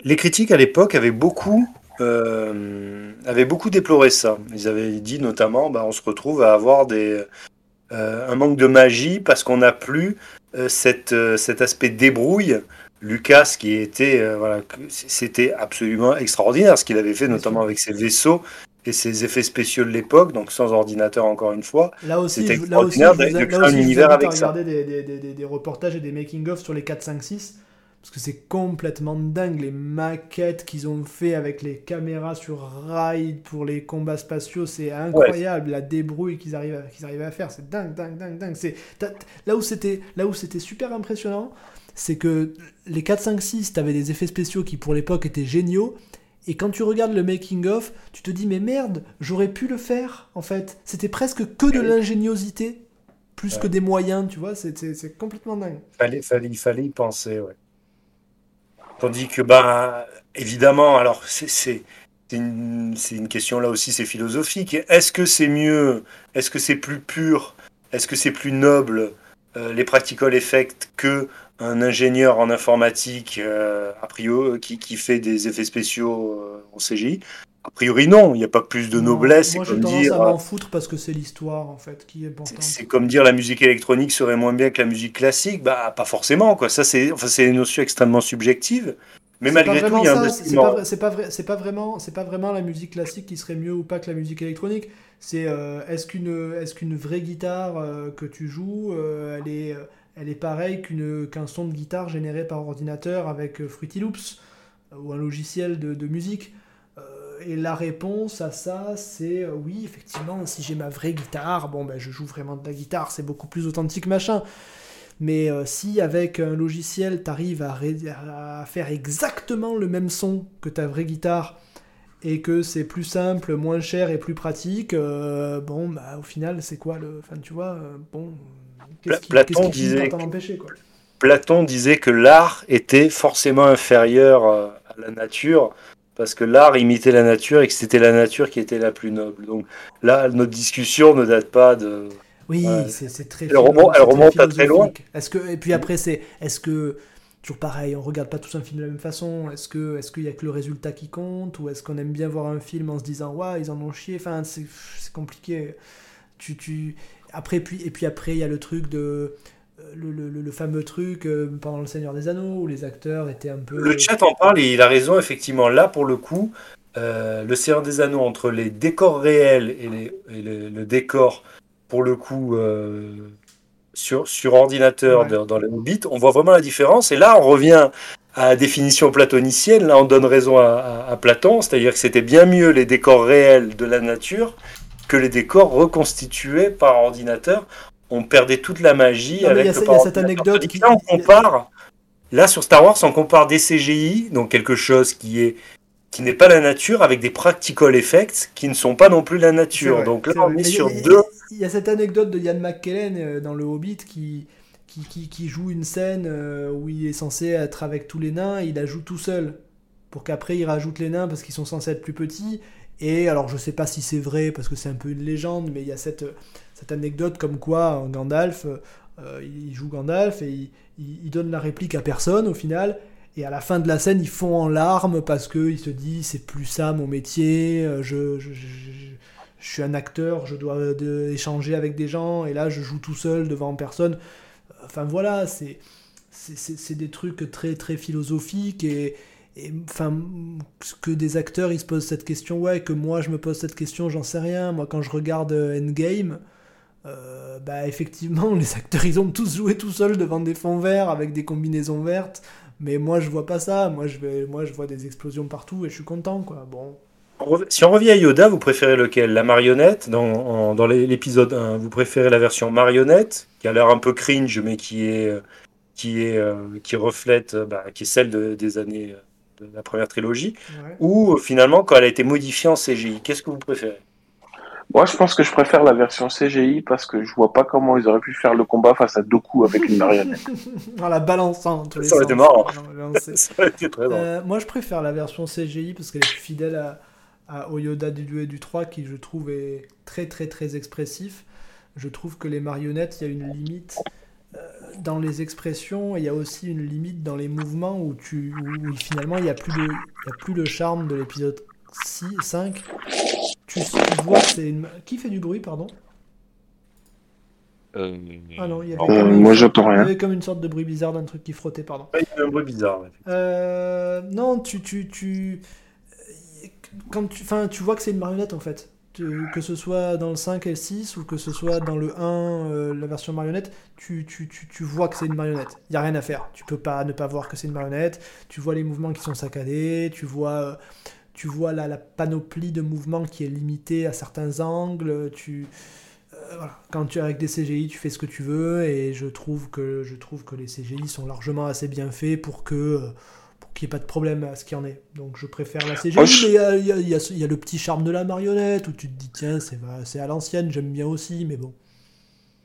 Les critiques à l'époque avaient beaucoup, euh, avaient beaucoup déploré ça. Ils avaient dit notamment bah, on se retrouve à avoir des, euh, un manque de magie parce qu'on n'a plus cet aspect débrouille Lucas qui était euh, voilà c'était absolument extraordinaire ce qu'il avait fait notamment avec ses vaisseaux et ses effets spéciaux de l'époque donc sans ordinateur encore une fois. Là aussi c'était extraordinaire de, créer un univers avec ça. regarder des, des, des, des, reportages et des making of sur les 4 5 6 parce que c'est complètement dingue les maquettes qu'ils ont fait avec les caméras sur rail pour les combats spatiaux c'est incroyable la débrouille qu'ils arrivent qu'ils arrivaient à faire c'est dingue dingue dingue dingue c'est là où c'était là où c'était super impressionnant c'est que les 4, 5, 6, t'avais des effets spéciaux qui pour l'époque étaient géniaux, et quand tu regardes le making of, tu te dis mais merde, j'aurais pu le faire en fait. C'était presque que de l'ingéniosité plus que des moyens, tu vois. C'est complètement dingue. Fallait, fallait, il fallait y penser, ouais. Tandis que bah évidemment, alors c'est une, une, question là aussi, c'est philosophique. Est-ce que c'est mieux? Est-ce que c'est plus pur? Est-ce que c'est plus noble euh, les practical effects que un ingénieur en informatique euh, a priori qui, qui, fait des effets spéciaux euh, en CGI. A priori, non, il n'y a pas plus de noblesse. Moi, j'ai tendance dire, à m'en foutre parce que c'est l'histoire, en fait, qui est importante. C'est comme dire la musique électronique serait moins bien que la musique classique. Bah, pas forcément, quoi. Ça, c'est enfin, une notion extrêmement subjective. Mais malgré tout, il y a un C'est pas, c'est pas, vrai, pas vraiment, c'est pas vraiment la musique classique qui serait mieux ou pas que la musique électronique. C'est euh, est-ce qu'une, est-ce qu'une vraie guitare que tu joues, elle est elle est pareille qu'un son de guitare généré par ordinateur avec euh, Fruity Loops euh, ou un logiciel de, musique. Euh, et la réponse à ça, c'est oui, effectivement, si j'ai ma vraie guitare, bon, ben, je joue vraiment de la guitare, c'est beaucoup plus authentique, machin. Mais si avec un logiciel, tu arrives à, faire exactement le même son que ta vraie guitare, et que c'est plus simple, moins cher et plus pratique, bon, bah, au final, c'est quoi le. Enfin, tu vois, bon. Pla- Qu'est-ce qui, Platon disait empêcher, quoi Platon disait que l'art était forcément inférieur euh, à la nature parce que l'art imitait la nature et que c'était la nature qui était la plus noble. Donc là, notre discussion ne date pas de. Oui, Ouais. c'est très. Elle remonte- elle remonte à très loin. Est-ce que et puis après c'est est-ce que toujours pareil, on regarde pas tous un film de la même façon. Est-ce que est-ce qu'il y a que le résultat qui compte ou est-ce qu'on aime bien voir un film en se disant waouh ils en ont chié. Enfin c'est c'est compliqué. Tu tu après puis et puis après il y a le truc de euh, le, le- le- le fameux truc euh, pendant le Seigneur des Anneaux où les acteurs étaient un peu Le chat en parle et il a raison, effectivement. Là, pour le coup, euh, le Seigneur des Anneaux, entre les décors réels et, les- et le, le décor, pour le coup, euh, sur, sur ordinateur Ouais. dans, dans les Hobbits, on voit vraiment la différence. Et là, on revient à la définition platonicienne. Là, on donne raison à, à- à Platon, c'est-à-dire que c'était bien mieux les décors réels de la nature que les décors reconstitués par ordinateur. On perdait toute la magie Non, avec il y a le y cette anecdote qui- Là, on compare. Là, sur Star Wars, on compare des CGI, donc quelque chose qui est qui n'est pas la nature, avec des practical effects qui ne sont pas non plus la nature. vrai, donc là, on vrai. est Mais sur il y a- deux. Il y a cette anecdote de Ian McKellen euh, dans Le Hobbit qui, qui, qui, qui joue une scène euh, où il est censé être avec tous les nains et il la joue tout seul. Pour qu'après il rajoute les nains parce qu'ils sont censés être plus petits. Et alors je sais pas si c'est vrai parce que c'est un peu une légende, mais il y a cette, cette anecdote comme quoi euh, Gandalf, euh, il joue Gandalf et il, donne la réplique à personne au final. Et à la fin de la scène, ils font en larmes parce qu'il se dit c'est plus ça mon métier, euh, je, je, je- je- suis un acteur, je dois échanger avec des gens, et là je joue tout seul devant personne. Enfin voilà, c'est c'est des trucs très très philosophiques et, et, enfin que des acteurs ils se posent cette question, ouais, que moi je me pose cette question, j'en sais rien. Moi quand je regarde euh, Endgame, euh, bah effectivement les acteurs ils ont tous joué tout seuls devant des fonds verts avec des combinaisons vertes. Mais moi je vois pas ça, moi je, vais, moi je vois des explosions partout et je suis content quoi. Bon, Si on revient à Yoda, vous préférez lequel? La marionnette? Dans, dans l'é- l'épisode 1 Vous préférez la version marionnette, qui a l'air un peu cringe, mais qui est qui est euh, qui reflète, bah, qui est celle de- des années la première trilogie, ouais. ou euh, finalement quand elle a été modifiée en CGI Qu'est-ce que vous préférez? Moi, je pense que je préfère la version CGI parce que je vois pas comment ils auraient pu faire le combat face à Doku avec une marionnette. en la balançant dans tous les Ça aurait été marrant. Ça aurait été très. Euh, moi, je préfère la version CGI parce qu'elle est plus fidèle à, à- au Yoda du 2 et du 3 qui, je trouve, est très très très expressif. Je trouve que les marionnettes, il y a une limite euh, dans les expressions il y a aussi une limite dans les mouvements où, tu, où, où finalement il n'y a, plus de- il y a plus le charme de l'épisode 6, 5. Tu, tu vois que c'est une... Qui fait du bruit, pardon? Euh, Ah non, il y avait, bon, comme Euh, une il y avait comme une sorte de bruit bizarre d'un truc qui frottait, pardon. Ouais, Il y a un bruit bizarre. Euh, non, tu, tu, tu, quand tu, enfin, tu vois que c'est une marionnette en fait. Tu- que ce soit dans le 5 et le 6 ou que ce soit dans le 1, euh, la version marionnette, tu, tu, tu, tu vois que c'est une marionnette. Il n'y a rien à faire. Tu peux pas ne pas voir que c'est une marionnette. Tu vois les mouvements qui sont saccadés. Tu vois, euh, tu vois la, la panoplie de mouvements qui est limitée à certains angles. Tu, euh, voilà. Quand tu es avec des CGI, tu fais ce que tu veux et je trouve que, je trouve que les CGI sont largement assez bien faits pour que euh, qu'il n'y ait pas de problème à ce qu'il y en ait. Donc je préfère la CGI, Moi, je- mais il y a, il y y a y le petit charme de la marionnette où tu te dis tiens, c'est c'est à l'ancienne, j'aime bien aussi, mais bon.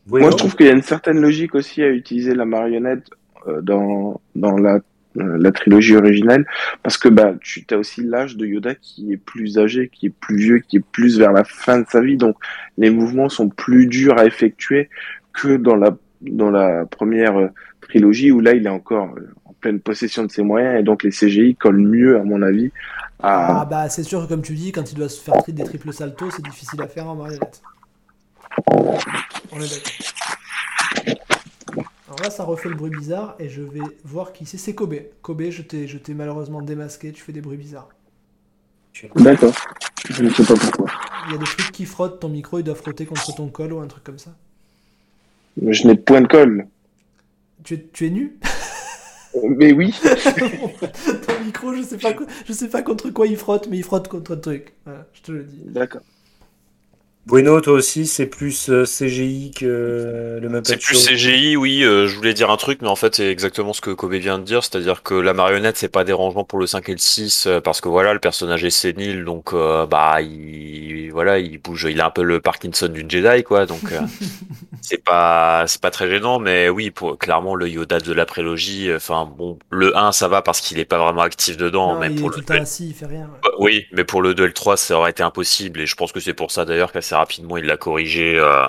Oui, Moi, non je trouve qu'il y a une certaine logique aussi à utiliser la marionnette euh, dans, dans la, euh, la trilogie originelle, parce que bah, tu as aussi l'âge de Yoda qui est plus âgé, qui est plus vieux, qui est plus vers la fin de sa vie, donc les mouvements sont plus durs à effectuer que dans la, dans la première euh, trilogie, où là, il est encore euh, en pleine possession de ses moyens, et donc les CGI collent mieux, à mon avis, Ah bah c'est sûr que comme tu dis, quand il doit se faire des triples saltos, c'est difficile à faire en marionnette. On est d'accord. Alors là, ça refait le bruit bizarre et je vais voir qui c'est. C'est Kobe. Kobe, je t'ai je t'ai malheureusement démasqué, tu fais des bruits bizarres. D'accord. Je ne sais pas pourquoi. Il y a des trucs qui frottent, ton micro il doit frotter contre ton col ou un truc comme ça. Je n'ai point de colle. Tu es, tu es nu? Mais oui, Ton micro, je sais pas, je sais pas contre quoi il frotte, mais il frotte contre un truc. Voilà, je te le dis. d'accord. Bueno, toi aussi, c'est plus euh, CGI que euh, le même C'est plus CGI, oui. euh, je voulais dire un truc, mais en fait, c'est exactement ce que Kobe vient de dire, c'est-à-dire que la marionnette, c'est pas dérangeant pour le 5 et le 6, euh, parce que voilà, le personnage est sénile, donc euh, bah, il, voilà, il bouge, il a un peu le Parkinson d'une Jedi, quoi, donc euh, c'est pas, c'est pas très gênant, mais oui, pour clairement le Yoda de la prélogie, enfin bon, le 1, ça va parce qu'il est pas vraiment actif dedans, Non, mais il est pour tout le temps assis, il fait rien. ouais. Oui, mais pour le 2 et le 3, ça aurait été impossible. Et je pense que c'est pour ça d'ailleurs qu'assez rapidement, il l'a corrigé, euh,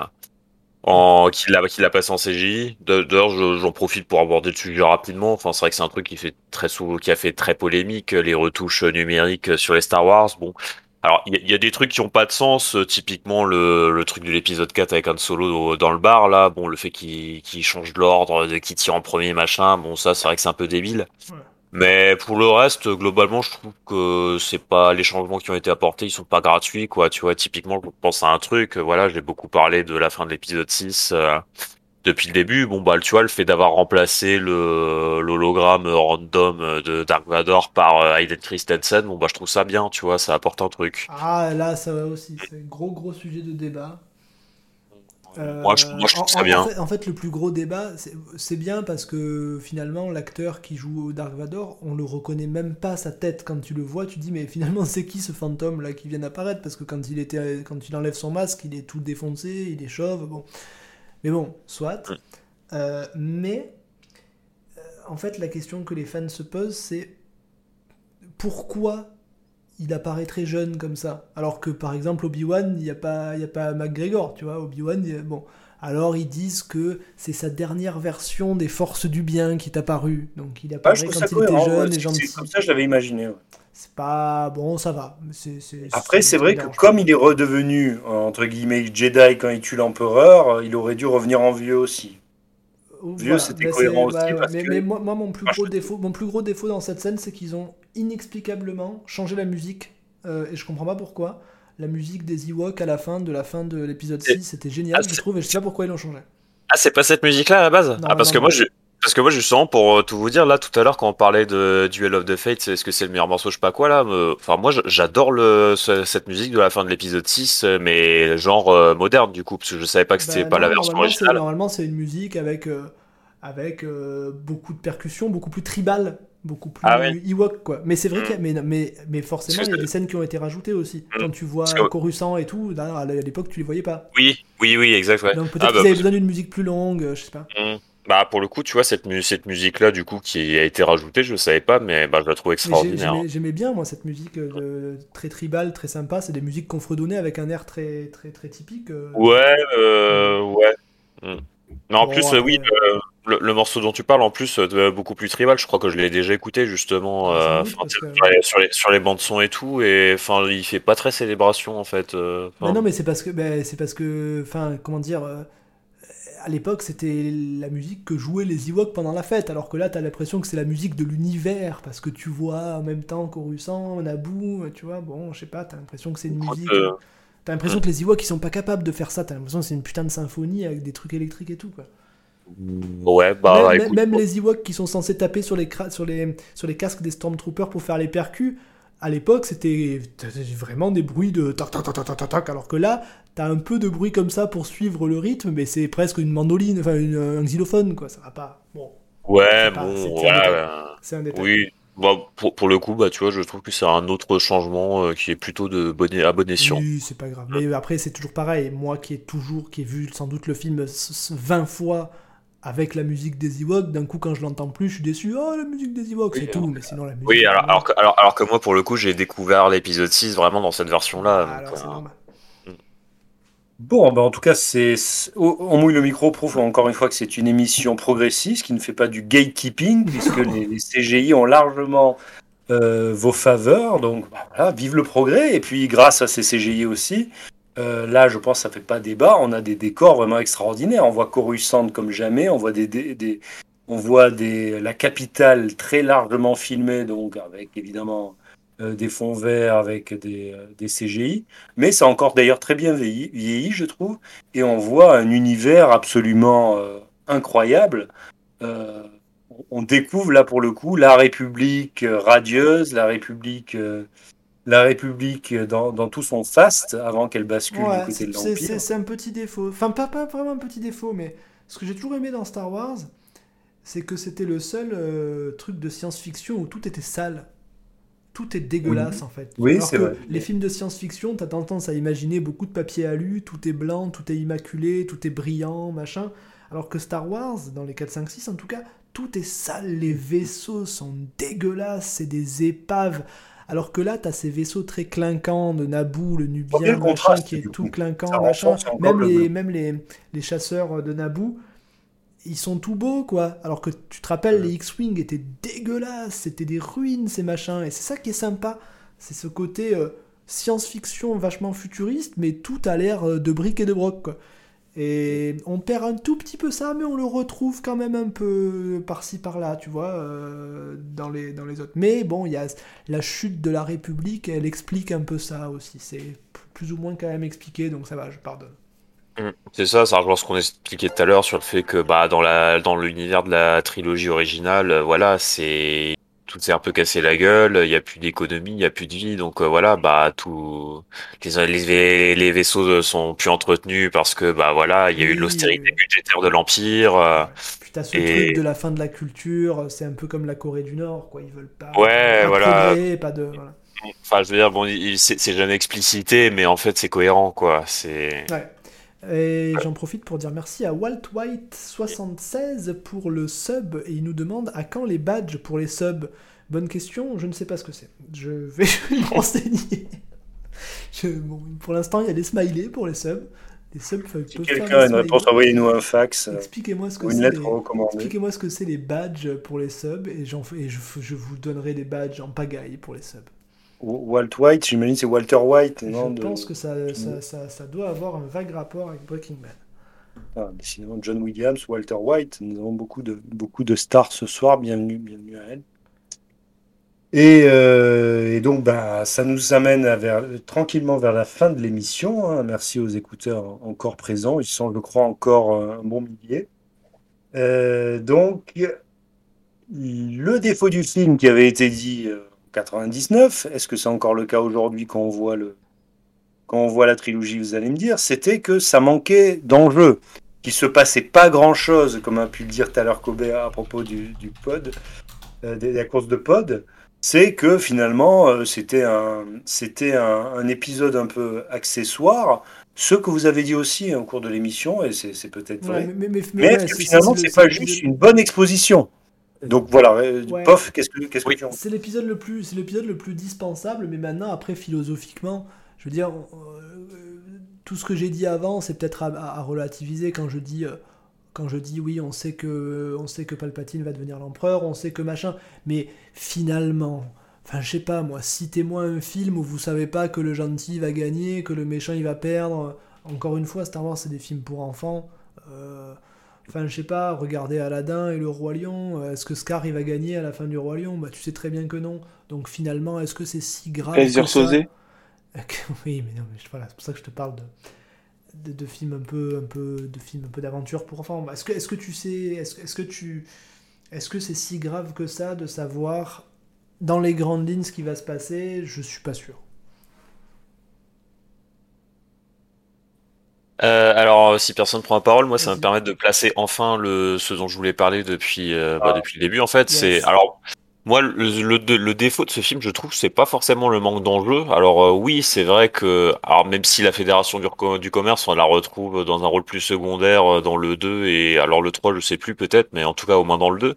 en, qu'il l'a, qu'il l'a passé en CGI. D'ailleurs, je- j'en profite pour aborder le sujet rapidement. Enfin, c'est vrai que c'est un truc qui fait très souvent, qui a fait très polémique, les retouches numériques sur les Star Wars. Bon. Alors, il y, a- des trucs qui ont pas de sens, euh, typiquement le, le truc de l'épisode 4 avec Han Solo dans le bar, là, bon, le fait qu'il qu'il change de l'ordre, de qui tire en premier, machin, bon, ça, c'est vrai que c'est un peu débile. Ouais. Mais pour le reste, globalement, je trouve que c'est pas les changements qui ont été apportés, ils sont pas gratuits, quoi. Tu vois, typiquement, je pense à un truc, voilà, j'ai beaucoup parlé de la fin de l'épisode 6 euh, depuis le début. Bon, bah, tu vois, le fait d'avoir remplacé le l'hologramme random de Dark Vador par euh, Hayden Christensen, bon, bah, je trouve ça bien, tu vois, ça apporte un truc. Ah, là, ça va aussi. C'est un gros, gros sujet de débat. Euh, Moi, je, moi, je trouve en- ça en- bien. En fait, en fait, le plus gros débat, c'est- bien parce que finalement, l'acteur qui joue au Dark Vador, on le reconnaît même pas sa tête. Quand tu le vois, tu dis, mais finalement, c'est qui ce fantôme là qui vient d'apparaître? Parce que quand il, était, quand il enlève son masque, il est tout défoncé, il est chauve. Bon. Mais bon, soit. Mm. Euh, mais euh, en fait, la question que les fans se posent, c'est pourquoi il apparaît très jeune comme ça Alors que par exemple, Obi-Wan, il n'y a, pas- y a pas McGregor, tu vois. Obi-Wan, a- bon. Alors ils disent que c'est sa dernière version des forces du bien qui est apparue. Donc il Ah, apparaît trouve quand il était cohérent. jeune ouais, et gentil. comme ça, je l'avais imaginé. ouais. C'est pas bon, ça va. Après, c'est vrai que comme pas. il est redevenu, entre guillemets, Jedi quand il tue l'empereur, il aurait dû revenir en vieux aussi. Vieux, c'était mais cohérent aussi, parce mais, que- mais moi, moi, mon plus gros défaut, mon plus gros défaut dans cette scène, c'est qu'ils ont inexplicablement changé la musique euh, et je comprends pas pourquoi. La musique des Ewoks à la fin de la fin de l'épisode Et- 6, c'était génial, Ah, je trouve, et je sais pas pourquoi ils l'ont changé. Ah, c'est pas cette musique-là à la base? Non, Ah, parce non, que non. moi, je, parce que moi, justement, pour euh, tout vous dire, là, tout à l'heure, quand on parlait de Duel of the Fates, est-ce que c'est le meilleur morceau, je sais pas quoi, là, me- enfin, moi, j'adore le, ce- cette musique de la fin de l'épisode 6, euh, mais genre euh, moderne, du coup, parce que je savais pas que c'était Bah, pas la version originale. Normalement, c'est une musique avec, euh, avec euh, beaucoup de percussions, beaucoup plus tribal, beaucoup plus Ah. Ewok, quoi. Mais c'est vrai Mm. qu'il y a- mais, mais, mais forcément, il y a des scènes qui ont été rajoutées aussi. Mm. Quand tu vois Coruscant et tout, là, à l'époque, tu les voyais pas. Oui, oui, oui, exact, ouais. Donc peut-être Ah, qu'ils bah, avaient besoin d'une musique plus longue, euh, je sais pas. Hmm. Bah, pour le coup, tu vois, cette, mu- cette musique-là, du coup, qui a été rajoutée, je savais pas, mais bah, je la trouve extraordinaire. J'aimais j'aimais bien, moi, cette musique euh, très tribale, très sympa. C'est des musiques qu'on fredonnait avec un air très, très, très typique. euh. Ouais, euh, ouais. Mais en Bon, plus, euh, oui, le, le- le morceau dont tu parles, en plus, euh, beaucoup plus tribal, je crois que je l'ai déjà écouté, justement, Ah, euh, doute, sur, que- les, sur les, sur les bandes son et tout, et enfin, il fait pas très célébration, en fait. euh, Mais non, mais c'est parce que, ben, c'est parce que, enfin, comment dire, euh, à l'époque, c'était la musique que jouaient les Ewoks pendant la fête, alors que là, t'as l'impression que c'est la musique de l'univers, parce que tu vois en même temps Coruscant, Naboo, tu vois, bon, je sais pas, t'as l'impression que c'est une musique. T'as l'impression que les Ewoks ils sont pas capables de faire ça, t'as l'impression que c'est une putain de symphonie avec des trucs électriques et tout, quoi. Ouais, bah, même, écoute, même les Ewoks qui sont censés taper sur les, sur les, sur les casques des Stormtroopers pour faire les percus, à l'époque c'était vraiment des bruits de tac tac tac tac tac tac alors que là t'as un peu de bruit comme ça pour suivre le rythme, mais c'est presque une mandoline, enfin une- un xylophone quoi, ça va pas. Bon, ouais, pas- bon, voilà, euh, c'est un détail. oui. Bah, pour, pour le coup, bah, tu vois, je trouve que c'est un autre changement euh, qui est plutôt de bon, à bon escient. Oui, c'est pas grave. Mais après, c'est toujours pareil. Moi qui ai toujours, qui ai vu sans doute le film s- s- 20 fois avec la musique des Ewoks, d'un coup, quand je l'entends plus, je suis déçu. Oh, la musique des Ewoks, Oui, c'est tout. Mais sinon, la musique. Oui, alors, alors, que, alors, alors que moi, pour le coup, j'ai découvert l'épisode 6 vraiment dans cette version-là. Ah, donc, alors, c'est euh, normal. Bon, ben en tout cas, c'est c'est- on on mouille le micro prouve encore une fois que c'est une émission progressiste qui ne fait pas du gatekeeping puisque les, les CGI ont largement euh, vos faveurs. Donc bah, voilà, vive le progrès. Et puis grâce à ces CGI aussi, euh, là, je pense que ça fait pas débat. On a des décors vraiment extraordinaires. On voit Coruscant comme jamais. On voit des, on voit la capitale très largement filmée, donc avec évidemment euh, des fonds verts avec des, euh, CGI. Mais c'est encore d'ailleurs très bien vieilli, je trouve. Et on voit un univers absolument incroyable. On découvre là pour le coup la République radieuse, la République la République dans, dans tout son faste avant qu'elle bascule du côté de l'Empire. C'est un petit défaut. Enfin, pas, pas vraiment un petit défaut, mais ce que j'ai toujours aimé dans Star Wars, c'est que c'était le seul euh, truc de science-fiction où tout était sale. Tout est dégueulasse en fait. Oui, c'est vrai. Les films de science-fiction, t'as tendance à imaginer beaucoup de papier alu, tout est blanc, tout est immaculé, tout est brillant, machin. Alors que Star Wars, dans les 4, 5, 6 en tout cas, tout est sale, les vaisseaux sont dégueulasses, c'est des épaves. Alors que là, tu as ces vaisseaux très clinquants de Naboo, le Nubien, machin, qui est tout clinquant, machin. Même, les, même les, les, chasseurs de Naboo, ils sont tout beaux, quoi. Alors que tu te rappelles, les X-Wing étaient dégueulasses, c'était des ruines, ces machins. Et c'est ça qui est sympa. C'est ce côté euh, science-fiction vachement futuriste, mais tout a l'air euh, de briques et de broc, quoi. Et on perd un tout petit peu ça, mais on le retrouve quand même un peu par-ci par-là, tu vois, euh, dans, les, dans les autres. Mais bon, il y a la chute de la République, elle explique un peu ça aussi. C'est plus ou moins quand même expliqué, donc ça va, je pardonne. Mmh. C'est ça, ça rejoint ce qu'on expliquait tout à l'heure sur le fait que bah dans dans l'univers de la trilogie originale, euh, voilà, c'est tout s'est un peu cassé la gueule, il y a plus d'économie, il y a plus de vie, donc euh, voilà, bah tout les, les, les vaisseaux sont plus entretenus parce que bah voilà, il y a eu l'austérité budgétaire de l'empire. Euh, Puis t'as ce truc de la fin de la culture, c'est un peu comme la Corée du Nord, quoi, ils veulent pas. Ouais, pas voilà. pas de. Voilà. Enfin, je veux dire, bon, c'est jamais explicité, mais en fait, c'est cohérent, quoi. C'est. Ouais. Et j'en profite pour dire merci à Walt White 76 pour le sub et il nous demande à quand les badges pour les subs. Bonne question, je ne sais pas ce que c'est. Je vais me renseigner. bon, pour l'instant, il y a des smileys pour les subs. Les subs si quelqu'un a une réponse, envoyez-nous un fax. Expliquez-moi ce que c'est. Expliquez-moi ce que c'est les badges pour les subs et, et je, je vous donnerai des badges en pagaille pour les subs. Walt White, j'imagine c'est Walter White, non Je pense que ça, ça, ça, ça, doit avoir un vague rapport avec Breaking Bad. Ah, sinon, John Williams, Walter White, nous avons beaucoup de, beaucoup de stars ce soir, bienvenue, bienvenue à elle. Et, euh, et donc, bah, ça nous amène à vers, tranquillement vers la fin de l'émission. Hein. Merci aux écouteurs encore présents. Ils sont, je crois, encore un bon millier. Euh, donc, le défaut du film qui avait été dit euh, 99, est-ce que c'est encore le cas aujourd'hui quand on voit le quand on voit la trilogie, vous allez me dire, c'était que ça manquait d'enjeu, qu'il se passait pas grand-chose, comme a pu le dire tout à l'heure Kobe à propos du, pod, euh, de la course de pod, c'est que finalement euh, c'était un c'était un, épisode un peu accessoire, ce que vous avez dit aussi au cours de l'émission, et c'est peut-être vrai. mais, mais, mais, est-ce que finalement c'est pas juste une bonne exposition? Donc voilà, euh, Pof, qu'est-ce que, qu'est-ce que tu en C'est l'épisode le plus, c'est l'épisode le plus dispensable, mais maintenant après philosophiquement, je veux dire, euh, tout ce que j'ai dit avant, c'est peut-être à, relativiser quand je dis, euh, quand je dis oui, on sait que, on sait que Palpatine va devenir l'empereur, on sait que machin, mais finalement, enfin je sais pas moi, citez-moi un film où vous savez pas que le gentil va gagner, que le méchant il va perdre. Encore une fois, Star Wars c'est des films pour enfants. Enfin, je sais pas, regardez Aladdin et le Roi Lion. Euh, est-ce que Scar il va gagner à la fin du Roi Lion? Bah, tu sais très bien que non. Donc finalement, est-ce que c'est si grave Plaisir que ça Oui, mais non, mais voilà, c'est pour ça que je te parle de, de, films un peu, un peu, de films un peu d'aventure pour enfants. Est-ce que, est-ce que tu sais, est-ce, est-ce que tu, est-ce que c'est si grave que ça de savoir dans les grandes lignes ce qui va se passer? Je suis pas sûr. Euh, alors, si personne ne prend la parole, moi, ça va me permettre de placer enfin le ce dont je voulais parler depuis euh, bah, ah. depuis le début. En fait, c'est alors moi le, le, défaut de ce film, je trouve, c'est pas forcément le manque d'enjeu. Alors euh, oui, c'est vrai que alors même si la Fédération du, du, commerce, on la retrouve dans un rôle plus secondaire dans le 2 et alors le 3, je sais plus peut-être, mais en tout cas au moins dans le 2.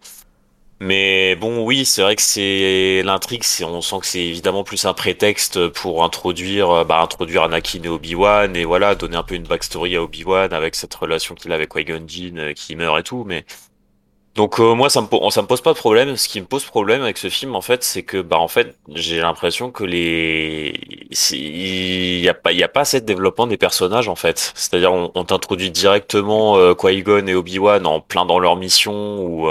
Mais bon, oui, c'est vrai que c'est l'intrigue, on sent que c'est évidemment plus un prétexte pour introduire, euh, bah, introduire Anakin et Obi-Wan et voilà, donner un peu une backstory à Obi-Wan avec cette relation qu'il a avec Qui-Gon Jinn euh, qui meurt et tout. Mais donc euh, moi, ça me ça me pose pas de problème. Ce qui me pose problème avec ce film, en fait, c'est que bah en fait, j'ai l'impression que les il y a pas il y a pas assez de développement des personnages en fait. C'est-à-dire on, on t'introduit directement Qui-Gon et Obi-Wan en plein dans leur mission ou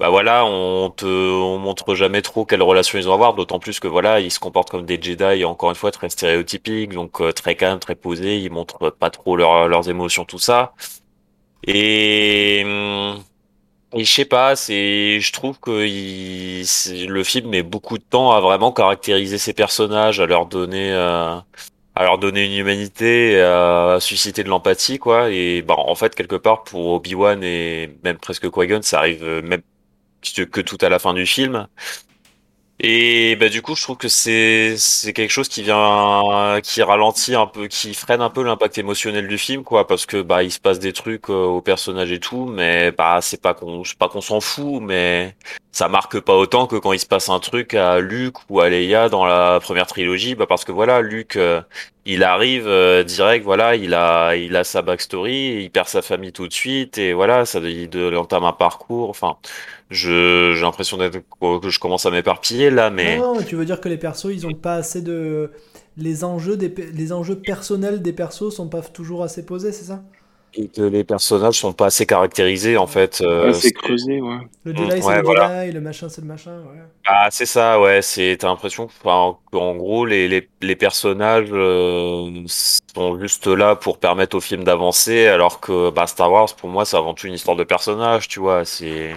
bah voilà, on te on montre jamais trop quelle relation ils ont à avoir, d'autant plus que voilà, ils se comportent comme des Jedi, encore une fois très stéréotypiques, donc euh, très calme, très posés, ils montrent pas trop leurs émotions, tout ça. Et Et je sais pas, c'est, je trouve que il, le film met beaucoup de temps à vraiment caractériser ces personnages, à leur donner, euh, à leur donner une humanité, à susciter de l'empathie, quoi. Et bah, en fait, quelque part, pour Obi-Wan et même presque Qui-Gon, ça arrive même que tout à la fin du film. Et bah du coup, je trouve que c'est c'est quelque chose qui vient qui ralentit un peu, qui freine un peu l'impact émotionnel du film, quoi, parce que bah il se passe des trucs euh, aux personnages et tout, mais bah c'est pas qu'on c'est pas qu'on s'en fout, mais ça marque pas autant que quand il se passe un truc à Luke ou à Leia dans la première trilogie, bah parce que voilà, Luke euh, il arrive euh, direct, voilà, il a il a sa backstory, il perd sa famille tout de suite et voilà, ça il, il entame un parcours, enfin. Je, j'ai l'impression d'être, que je commence à m'éparpiller là, mais Non, non, tu veux dire que les persos, ils ont pas assez de. Les enjeux, des... les enjeux personnels des persos sont pas toujours assez posés, c'est ça? Et que les personnages sont pas assez caractérisés en fait. euh, Ouais, c'est c'est- creusé, ouais. Le Mm, Jedi, c'est ouais, le voilà. Jedi, le machin, c'est le machin, ouais. Ah, c'est ça, ouais. C'est, t'as l'impression qu'en gros, les, les, les personnages euh, sont juste là pour permettre au film d'avancer, alors que bah, Star Wars, pour moi, c'est avant tout une histoire de personnages, tu vois. C'est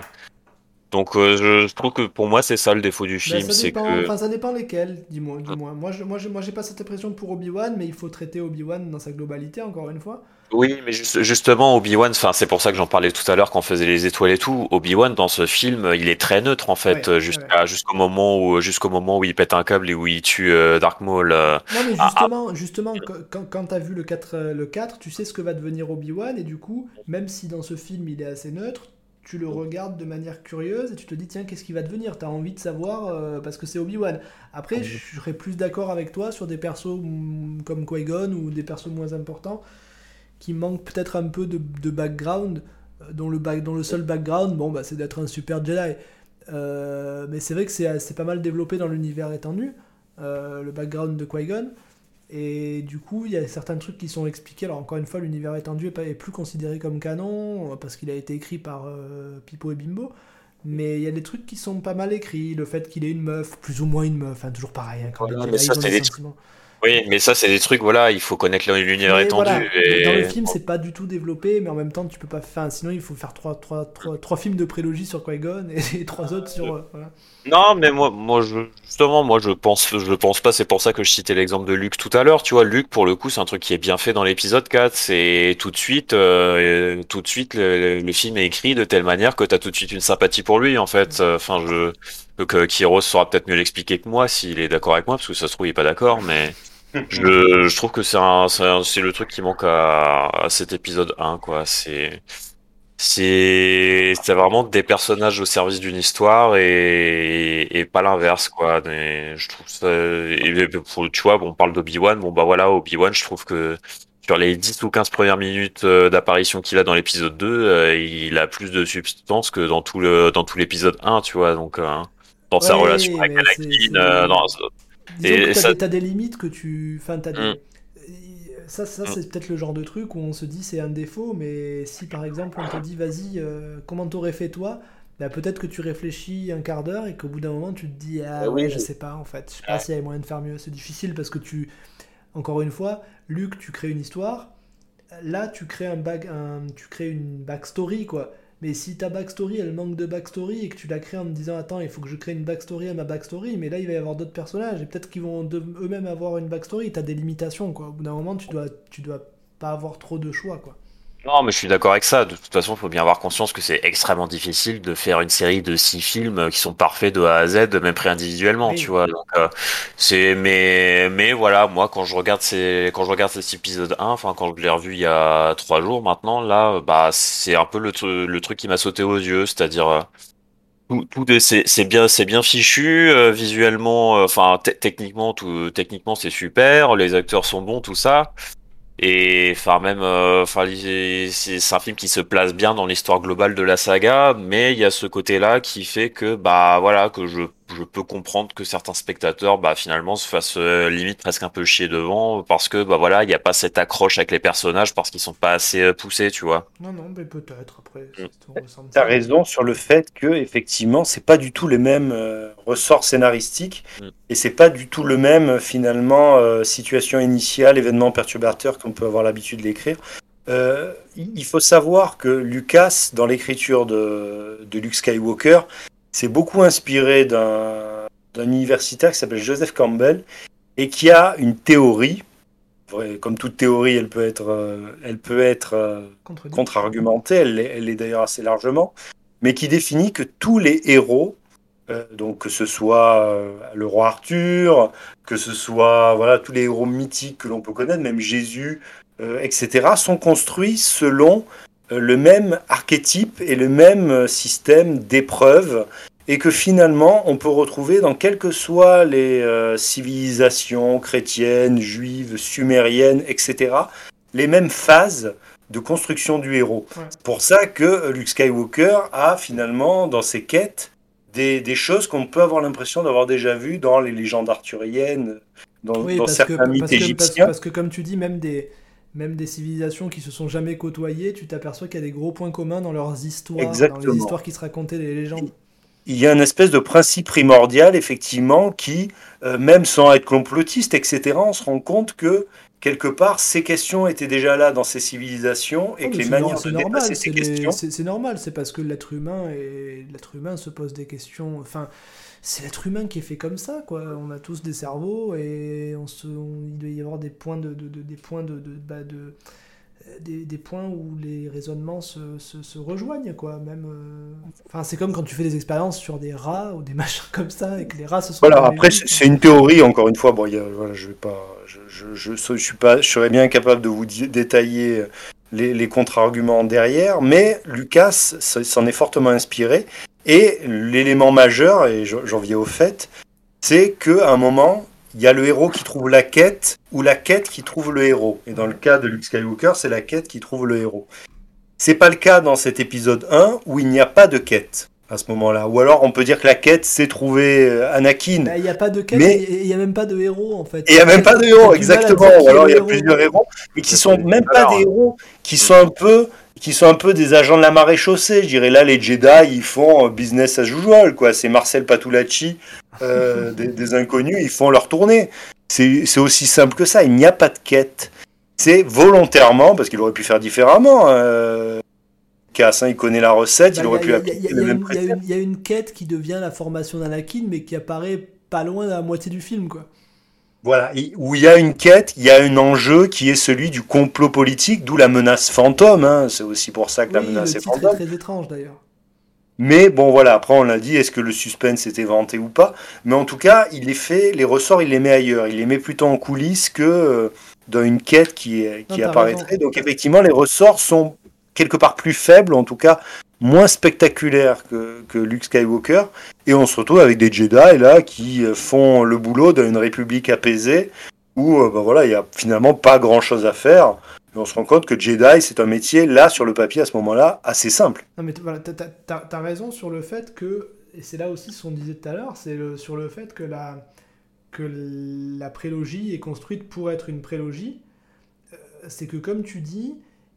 donc, euh, je, je trouve que pour moi, c'est ça le défaut du Ben, film, ça c'est dépend, que enfin ça dépend lesquels, dis-moi, dis-moi. Moi, je, moi, j'ai pas cette impression pour Obi-Wan, mais il faut traiter Obi-Wan dans sa globalité, encore une fois. Oui, mais juste- justement, Obi-Wan, enfin, c'est pour ça que j'en parlais tout à l'heure quand on faisait les étoiles et tout. Obi-Wan, dans ce film, il est très neutre, en fait, Ouais, jusqu'au moment où, jusqu'au moment où il pète un câble et où il tue euh, Dark Maul. euh. Non, mais Ah, justement, justement quand, quand, quand t'as vu le 4, euh, le 4, tu sais ce que va devenir Obi-Wan, et du coup, même si dans ce film il est assez neutre, tu le regardes de manière curieuse et tu te dis, tiens, qu'est-ce qu'il va devenir? T'as envie de savoir euh, parce que c'est Obi-Wan. Après, je serais plus d'accord avec toi sur des persos mm, comme Qui-Gon ou des persos moins importants qui manquent peut-être un peu de, de background, euh, dont le, back, dont le seul background, bon, bah, c'est d'être un super Jedi. Euh, mais c'est vrai que c'est pas mal développé dans l'univers étendu, le background de Qui-Gon. Et du coup, il y a certains trucs qui sont expliqués. Alors, encore une fois, l'univers étendu est, plus considéré comme canon euh, parce qu'il a été écrit par euh, Pipo et Bimbo. Mais il y a des trucs qui sont pas mal écrits. Le fait qu'il ait une meuf, plus ou moins une meuf, hein, toujours pareil. hein, quand Voilà, les mais Jedi, ça, ils ont c'est des des trucs- sentiments. Oui, mais ça, c'est des trucs, voilà, il faut connaître l'univers étendu. voilà, et... Dans le film, c'est pas du tout développé, mais en même temps, tu peux pas faire. Sinon, il faut faire trois, trois, trois, trois films de prélogie sur Qui-Gon et, et trois autres sur. euh, voilà. Non, mais moi, moi, je, justement, moi, je pense, je pense pas. C'est pour ça que je citais l'exemple de Luke tout à l'heure. Tu vois, Luke, pour le coup, c'est un truc qui est bien fait dans l'épisode 4. C'est tout de suite, euh, tout de suite, le, le film est écrit de telle manière que t'as tout de suite une sympathie pour lui, en fait. Enfin, je, que Kiros saura peut-être mieux l'expliquer que moi s'il est d'accord avec moi, parce que ça se trouve, il est pas d'accord, mais je, je trouve que c'est le truc qui manque à, à cet épisode 1, quoi. C'est, c'est, c'est vraiment des personnages au service d'une histoire et, et pas l'inverse, quoi. Et je trouve ça, et pour, tu vois, on parle d'Obi-Wan, bon, bah voilà, Obi-Wan, je trouve que sur les 10 ou 15 premières minutes euh, d'apparition qu'il a dans l'épisode 2, euh, il a plus de substance que dans tout le, dans tout l'épisode 1, tu vois, donc, euh, dans sa relation avec Anakin, dans, Disons Et que t'as ça- des, limites que tu. Enfin, t'as des- Mm. Ça, ça c'est peut-être le genre de truc où on se dit c'est un défaut, mais si par exemple on te dit vas-y, euh, comment t'aurais fait toi? Bah, Peut-être que tu réfléchis un quart d'heure et qu'au bout d'un moment tu te dis ah Ah oui. ouais, je sais pas en fait, je sais pas s'il y avait moyen de faire mieux. C'est difficile parce que tu. Encore une fois, Luc, tu crées une histoire. Là, tu crées, un back, un, tu crées une backstory quoi. Mais si ta backstory elle manque de backstory et que tu la crées en te disant attends il faut que je crée une backstory à ma backstory mais là il va y avoir d'autres personnages et peut-être qu'ils vont eux-mêmes avoir une backstory t'as des limitations quoi. Au bout d'un moment tu dois tu dois pas avoir trop de choix quoi Non, mais je suis d'accord avec ça. De toute façon, il faut bien avoir conscience que c'est extrêmement difficile de faire une série de six films qui sont parfaits de A à Z, même pris individuellement, Oui. tu vois. Donc, euh, c'est, mais, mais voilà, moi, quand je regarde ces, quand je regarde cet épisode 1, enfin, quand je l'ai revu il y a trois jours maintenant, là, bah, c'est un peu le, tru- le truc qui m'a sauté aux yeux, c'est-à-dire, euh, tout, tout est- c'est c'est bien, c'est bien fichu, euh, visuellement, euh, enfin, te- techniquement, tout, techniquement, c'est super, les acteurs sont bons, tout ça. Et enfin même, euh, enfin c'est un film qui se place bien dans l'histoire globale de la saga, mais il y a ce côté-là qui fait que bah voilà que je je peux comprendre que certains spectateurs bah finalement se fassent euh, limite presque un peu chier devant parce que bah voilà il n'y a pas cette accroche avec les personnages parce qu'ils sont pas assez euh, poussés, tu vois. non non mais peut-être après Mm. T'as raison sur le fait que effectivement c'est pas du tout les mêmes euh, ressorts scénaristiques Mm. et c'est pas du tout le même finalement euh, situation initiale, événement perturbateur qu'on peut avoir l'habitude d'écrire. euh, il faut savoir que Lucas, dans l'écriture de, de Luke Skywalker, s'est beaucoup inspiré d'un universitaire qui s'appelle Joseph Campbell et qui a une théorie. Comme toute théorie, elle peut être, euh, elle peut être euh, contre-argumentée, elle l'est d'ailleurs assez largement, mais qui définit que tous les héros donc que ce soit le roi Arthur, que ce soit voilà tous les héros mythiques que l'on peut connaître, même Jésus, euh, etc., sont construits selon euh, le même archétype et le même euh, système d'épreuves et que finalement on peut retrouver dans quelles que soient les civilisations chrétiennes, juives, sumériennes, etc., les mêmes phases de construction du héros. C'est pour ça que Luke Skywalker a finalement dans ses quêtes des, choses qu'on peut avoir l'impression d'avoir déjà vues dans les légendes arthuriennes, dans, certains mythes égyptiens. parce que comme tu dis, même des, même des civilisations qui se sont jamais côtoyées, tu t'aperçois qu'il y a des gros points communs dans leurs histoires, dans les histoires qui se racontaient, les légendes. Il y a une espèce de principe primordial, effectivement, qui, euh, même sans être complotiste, etc., on se rend compte que quelque part, ces questions étaient déjà là dans ces civilisations et que les manières de dépasser ces questions. C'est normal, c'est parce que l'être humain et humain se pose des questions. Enfin, c'est l'être humain qui est fait comme ça, quoi. On a tous des cerveaux et on se, il doit y avoir des points de, des points de, de, bah, de des, des, points où les raisonnements se, se, rejoignent, quoi. Même, euh, enfin, c'est comme quand tu fais des expériences sur des rats ou des machins comme ça et que les rats se sont. Voilà. Après, c'est une théorie. Encore une fois, bon, voilà, je vais pas, je, je, je, je, suis pas, je serais bien capable de vous détailler les, les contre-arguments derrière, mais Lucas s'en est fortement inspiré et l'élément majeur, et j'en viens au fait, c'est qu'à un moment, il y a le héros qui trouve la quête ou la quête qui trouve le héros. Et dans le cas de Luke Skywalker, c'est la quête qui trouve le héros. C'est pas le cas dans cet épisode 1 où il n'y a pas de quête à ce moment-là. Ou alors on peut dire que la quête c'est trouver euh, Anakin. Bah, il n'y a pas de quête mais... et il n'y a même pas de héros en fait. Et il n'y a même pas de héros, exactement. Ou alors il y a plusieurs héros, mais qui sont même pas des héros, qui sont un peu qui sont un peu des agents de la marée chaussée. Je dirais là, les Jedi, ils font euh, business as usual, quoi. C'est Marcel Patulacci, euh, des, inconnus, ils font leur tournée. C'est aussi simple que ça. Il n'y a pas de quête. C'est volontairement, parce qu'il aurait pu faire différemment. Euh, Cass, il connaît la recette, il aurait pu appliquer le même Il y a une quête qui devient la formation d'Anakin, mais qui apparaît pas loin de la moitié du film, quoi. Voilà, où il y a une quête, il y a un enjeu qui est celui du complot politique, d'où la menace fantôme. Hein. C'est aussi pour ça que la menace est fantôme. C'est très étrange d'ailleurs. Mais bon, voilà, après on l'a dit, est-ce que le suspense était vanté ou pas? Mais en tout cas, il les fait, les ressorts, il les met ailleurs. Il les met plutôt en coulisses que euh, dans une quête qui, qui apparaîtrait. Donc effectivement, les ressorts sont quelque part plus faibles, en tout cas moins spectaculaire que, que Luke Skywalker, et on se retrouve avec des Jedi là qui euh, font le boulot d'une république apaisée où ben voilà, il n'y a finalement pas grand chose à faire. Et on se rend compte que Jedi, c'est un métier, là, sur le papier, à ce moment-là, assez simple. Non, mais voilà, t'as as, raison sur le fait que, et c'est là aussi ce qu'on disait tout à l'heure, c'est sur le fait que la, que la prélogie est construite pour être une prélogie. Euh, c'est que, comme tu dis,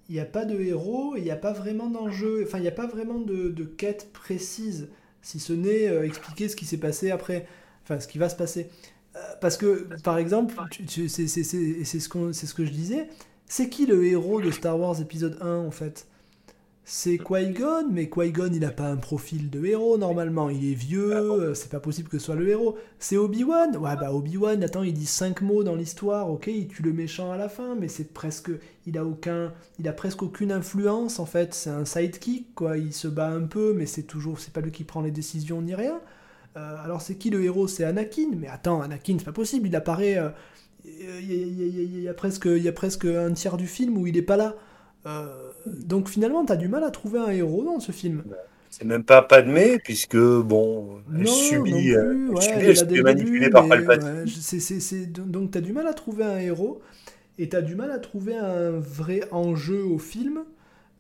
il n'y a pas de héros, il n'y a pas vraiment d'enjeu, enfin il n'y a pas vraiment de, de, quête précise, si ce n'est euh, expliquer ce qui s'est passé après, enfin ce qui va se passer. Euh, parce que, par exemple, c'est ce, ce que je disais, c'est qui le héros de Star Wars épisode 1 en fait? C'est Qui-Gon, mais Qui-Gon il a pas un profil de héros normalement, il est vieux, ah euh, c'est pas possible que ce soit le héros. C'est Obi-Wan, ouais bah Obi-Wan, attends, il dit 5 mots dans l'histoire, ok, il tue le méchant à la fin, mais c'est presque, il a aucun, il a presque aucune influence en fait, c'est un sidekick quoi, il se bat un peu, mais c'est toujours, c'est pas lui qui prend les décisions ni rien. Euh, alors c'est qui le héros? C'est Anakin, mais attends, Anakin c'est pas possible, il apparaît, euh, il y, a presque, y a presque un tiers du film où il est pas là. Euh, donc finalement, tu as du mal à trouver un héros dans ce film. C'est même pas Padmé, puisque, bon, elle subit, euh, elle, subit, manipulée par Palpatine. donc tu as du mal à trouver un héros, et tu as du mal à trouver un vrai enjeu au film,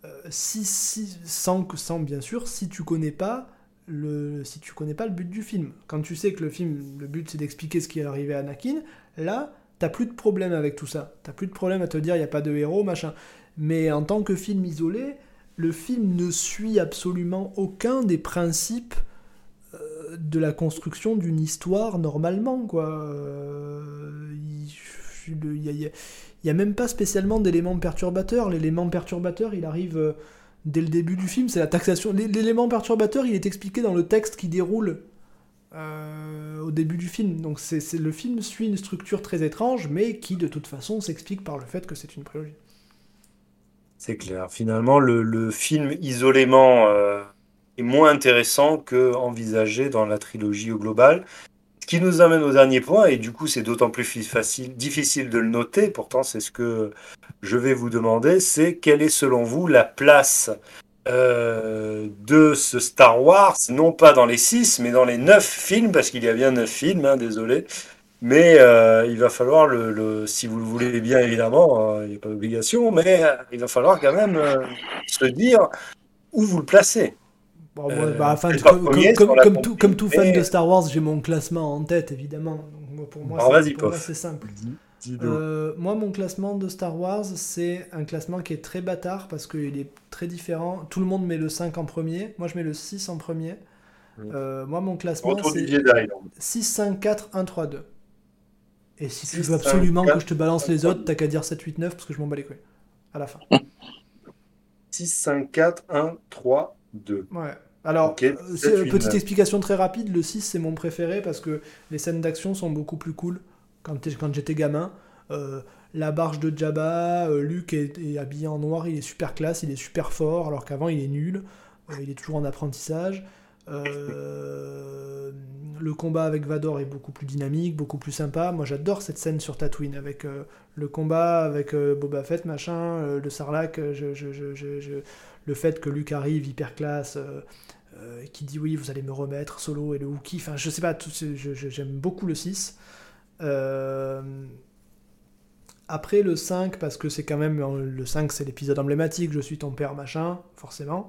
euh, si, si, sans, sans, bien sûr, si tu connais pas le, si tu connais pas le but du film. Quand tu sais que le film, le but c'est d'expliquer ce qui est arrivé à Anakin, là, t'as plus de problème avec tout ça. T'as plus de problème à te dire il n'y a pas de héros, machin. Mais en tant que film isolé, le film ne suit absolument aucun des principes euh, de la construction d'une histoire normalement. Euh, il n'y a, même pas spécialement d'éléments perturbateurs. L'élément perturbateur, il arrive euh, dès le début du film, c'est la taxation. L'élément perturbateur, il est expliqué dans le texte qui déroule au début du film. Donc le film suit une structure très étrange, mais qui de toute façon s'explique par le fait que c'est une prélogie. C'est clair. Finalement, le, film isolément euh, est moins intéressant que envisagé dans la trilogie au global. Ce qui nous amène au dernier point, et du coup c'est d'autant plus facile, difficile de le noter, pourtant c'est ce que je vais vous demander, c'est quelle est selon vous la place euh, de ce Star Wars, non pas dans les six, mais dans les neuf films, parce qu'il y a bien neuf films, hein, désolé. Mais euh, il va falloir, le, si vous le voulez bien évidemment, hein, il n'y a pas d'obligation, mais il va falloir quand même se dire où vous le placez. Bon, bah, comme, tout, comme, tout, fan de Star Wars, j'ai mon classement en tête, évidemment. Donc, pour moi, c'est simple. Euh, moi, mon classement de Star Wars, c'est un classement qui est très bâtard parce qu'il est très différent. Tout le monde met le 5 en premier. Moi, je mets le 6 en premier. Euh, moi, mon classement, c'est 6, 5, 4, 1, 3, 2. Et si tu veux absolument que je te balance les autres, t'as qu'à dire 7, 8, 9 parce que je m'en bats les couilles. À la fin. 6, 5, 4, 1, 3, 2. Ouais. Alors, euh, euh, petite explication très rapide, le 6 c'est mon préféré parce que les scènes d'action sont beaucoup plus cool quand, quand j'étais gamin. Euh, la barge de Jabba, Luke est, habillé en noir, il est super classe, il est super fort, alors qu'avant il est nul, il est toujours en apprentissage. Le combat avec Vador est beaucoup plus dynamique, beaucoup plus sympa. Moi j'adore cette scène sur Tatooine avec le combat avec Boba Fett, machin, le Sarlacc, le fait que Luke arrive hyper classe, euh, qui dit oui, vous allez me remettre, Solo et le Wookie. Enfin, je sais pas, j'aime beaucoup le 6. Euh, après le 5, parce que c'est quand même. Le 5, c'est l'épisode emblématique, je suis ton père, machin, forcément.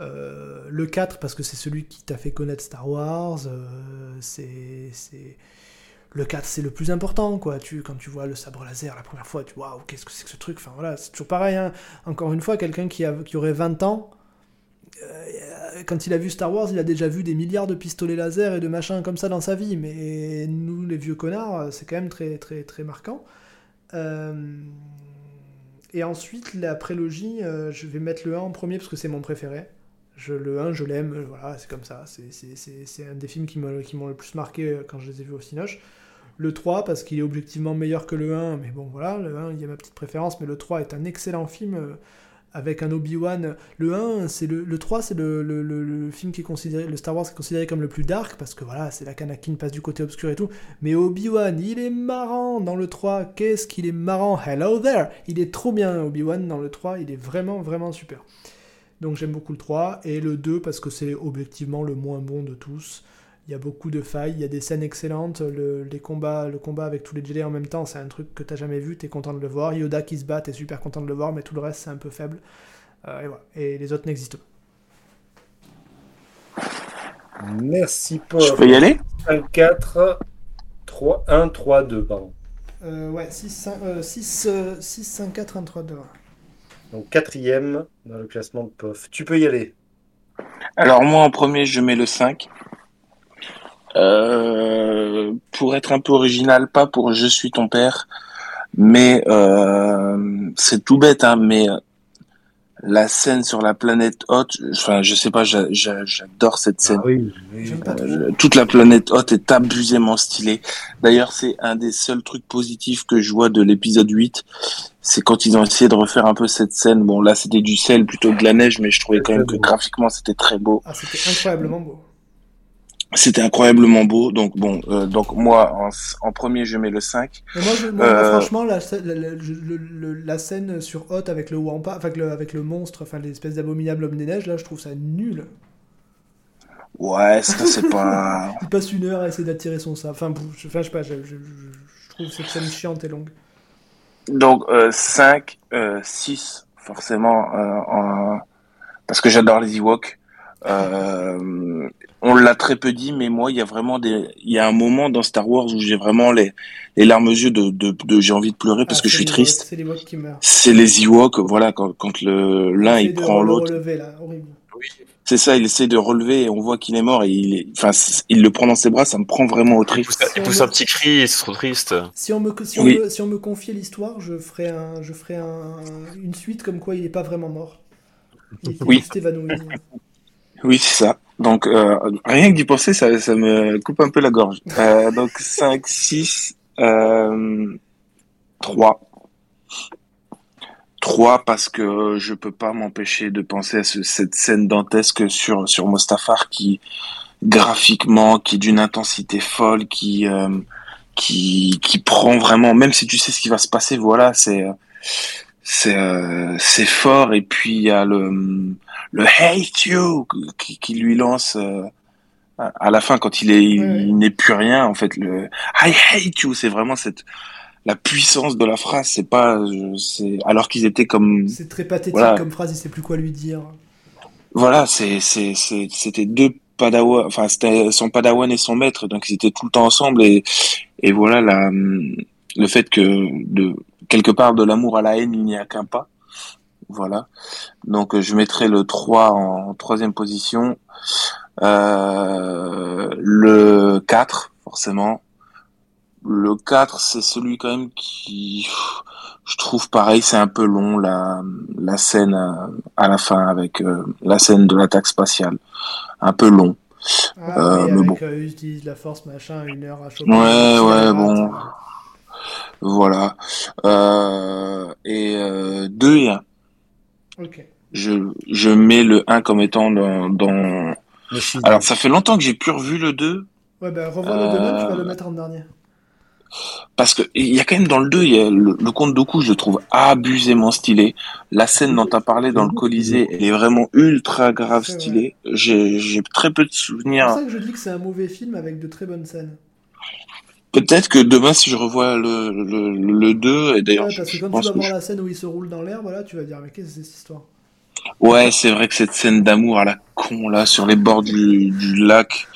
Euh, le 4, parce que c'est celui qui t'a fait connaître Star Wars. c'est. Le 4, c'est le plus important, quoi. Tu, quand tu vois le sabre laser la première fois, tu vois, waouh, qu'est-ce que c'est que ce truc? Enfin voilà, c'est toujours pareil. Hein. Encore une fois, quelqu'un qui, qui aurait 20 ans euh, quand il a vu Star Wars, il a déjà vu des milliards de pistolets laser et de machins comme ça dans sa vie. Mais nous, les vieux connards, c'est quand même très, très, très marquant. Euh, et ensuite, la prélogie, euh, je vais mettre le 1 en premier parce que c'est mon préféré. Je, le 1, je l'aime, voilà, c'est comme ça. C'est un des films qui m'ont le plus marqué quand je les ai vus au Cinoche. Le 3, parce qu'il est objectivement meilleur que le 1, mais bon, voilà, le 1, il y a ma petite préférence, mais le 3 est un excellent film avec un Obi-Wan. Le 1, c'est le, le 3, c'est le, le, le, film qui est considéré, le Star Wars est considéré comme le plus dark, parce que voilà, c'est la qu'Anakin passe du côté obscur et tout. Mais Obi-Wan, il est marrant dans le 3. Qu'est-ce qu'il est marrant? Hello there Il est trop bien, Obi-Wan, dans le 3. Il est vraiment, vraiment super. Donc j'aime beaucoup le 3. Et le 2, parce que c'est objectivement le moins bon de tous. Il y a beaucoup de failles, il y a des scènes excellentes, le, les combats, le combat avec tous les Jedi en même temps, c'est un truc que t'as jamais vu, t'es content de le voir. Yoda qui se bat, t'es super content de le voir, mais tout le reste c'est un peu faible. Euh, et, voilà. et les autres n'existent pas. Merci Paul. Je peux y aller 5, 4, 3, 1, 3, 2, pardon. Euh, ouais, 6, 5, euh, 6, 6, 5, 4, 1, 3, 2. Donc quatrième dans le classement de POF. Tu peux y aller. Alors moi en premier je mets le 5. Euh, pour être un peu original, pas pour Je suis ton père, mais euh, c'est tout bête, hein, mais la scène sur la planète haute, enfin je sais pas, j'adore cette ah scène. oui, euh, toute la planète haute est abusément stylée. D'ailleurs, c'est un des seuls trucs positifs que je vois de l'épisode 8, c'est quand ils ont essayé de refaire un peu cette scène. Bon là, c'était du sel plutôt que de la neige, mais je trouvais quand même que graphiquement c'était très beau. Ah, c'était incroyablement beau. C'était incroyablement beau. Donc bon, euh, donc moi en, en, premier je mets le 5. moi, moi euh, franchement la, la, la, scène sur Hot avec le Wampa, enfin, avec le, avec le monstre, enfin l'espèce d'abominable homme des neiges, là je trouve ça nul. Ouais, ça c'est pas. Il passe une heure à essayer d'attirer son sabre. Enfin, je, enfin, je sais pas, je, je, trouve cette scène chiante et longue. Donc euh, 5, 6 euh, forcément en... parce que j'adore les Ewoks. Euh, on l'a très peu dit, mais moi, il y a vraiment des, il y a un moment dans Star Wars où j'ai vraiment les, les larmes aux yeux de, de, de j'ai envie de pleurer parce ah, que je suis triste. C'est les Ewoks qui meurent. C'est les Ewoks, voilà, quand, quand le l'un il prend l'autre. C'est ça, il essaie de relever et on voit qu'il est mort et il, est... enfin, il le prend dans ses bras, ça me prend vraiment au triste. Il pousse, un petit cri, c'est trop triste. Si on me, si on me, si on me confiait l'histoire, je ferais, un, je ferais un, une suite comme quoi il n'est pas vraiment mort. Il était Oui. juste évanoui. Oui, c'est ça. Donc, euh, rien que d'y penser, ça, ça me coupe un peu la gorge. Euh, donc, 5, 6, euh, 3. 3 parce que je peux pas m'empêcher de penser à ce- cette scène dantesque sur, sur Mustafar qui, graphiquement, qui est d'une intensité folle, qui, euh, qui, qui prend vraiment, même si tu sais ce qui va se passer, voilà, c'est, c'est fort. Et puis, il y a le, le hate you qui, qui lui lance euh, à la fin quand il est il, n'est plus rien en fait le I hate you c'est vraiment cette la puissance de la phrase c'est pas c'est alors qu'ils étaient comme C'est très pathétique Voilà. comme phrase, il sait plus quoi lui dire. voilà c'est c'est c'était deux padawan enfin c'était son padawan et son maître donc ils étaient tout le temps ensemble et et voilà la le fait que de quelque part de l'amour à la haine il n'y a qu'un pas voilà donc euh, je mettrai le 3 en troisième position Euh, le 4 forcément le 4 c'est celui quand même qui je trouve pareil c'est un peu long la la scène à, à la fin avec euh, la scène de l'attaque spatiale un peu long Ah, Euh, mais avec bon. euh, ils utilisent la force, machin, une heure à choper. Ouais, ouais, bon. Voilà. Euh, et euh, 2 et 1. Je, je mets le 1 comme étant dans, dans... Alors, ça fait longtemps que j'ai plus revu le 2. Ouais, bah revois le demain, tu vas Euh, le mettre en dernier. Parce que il y a quand même dans le 2, il y a le, le conte Doku, je le trouve abusément stylé. La scène dont tu as parlé dans le Colisée, elle est vraiment ultra grave C'est stylée. J'ai j'ai très peu de C'est souvenirs. pour ça que je dis que c'est un mauvais film avec de très bonnes scènes. Peut-être que demain, si je revois le, le, le 2, et d'ailleurs, Ouais, je, parce que je quand tu pense vas que voir je- la scène où il se roule dans l'air, voilà, tu vas dire, mais qu'est-ce que c'est cette histoire? Ouais, c'est vrai que cette scène d'amour à la con, là, sur les bords du, du lac.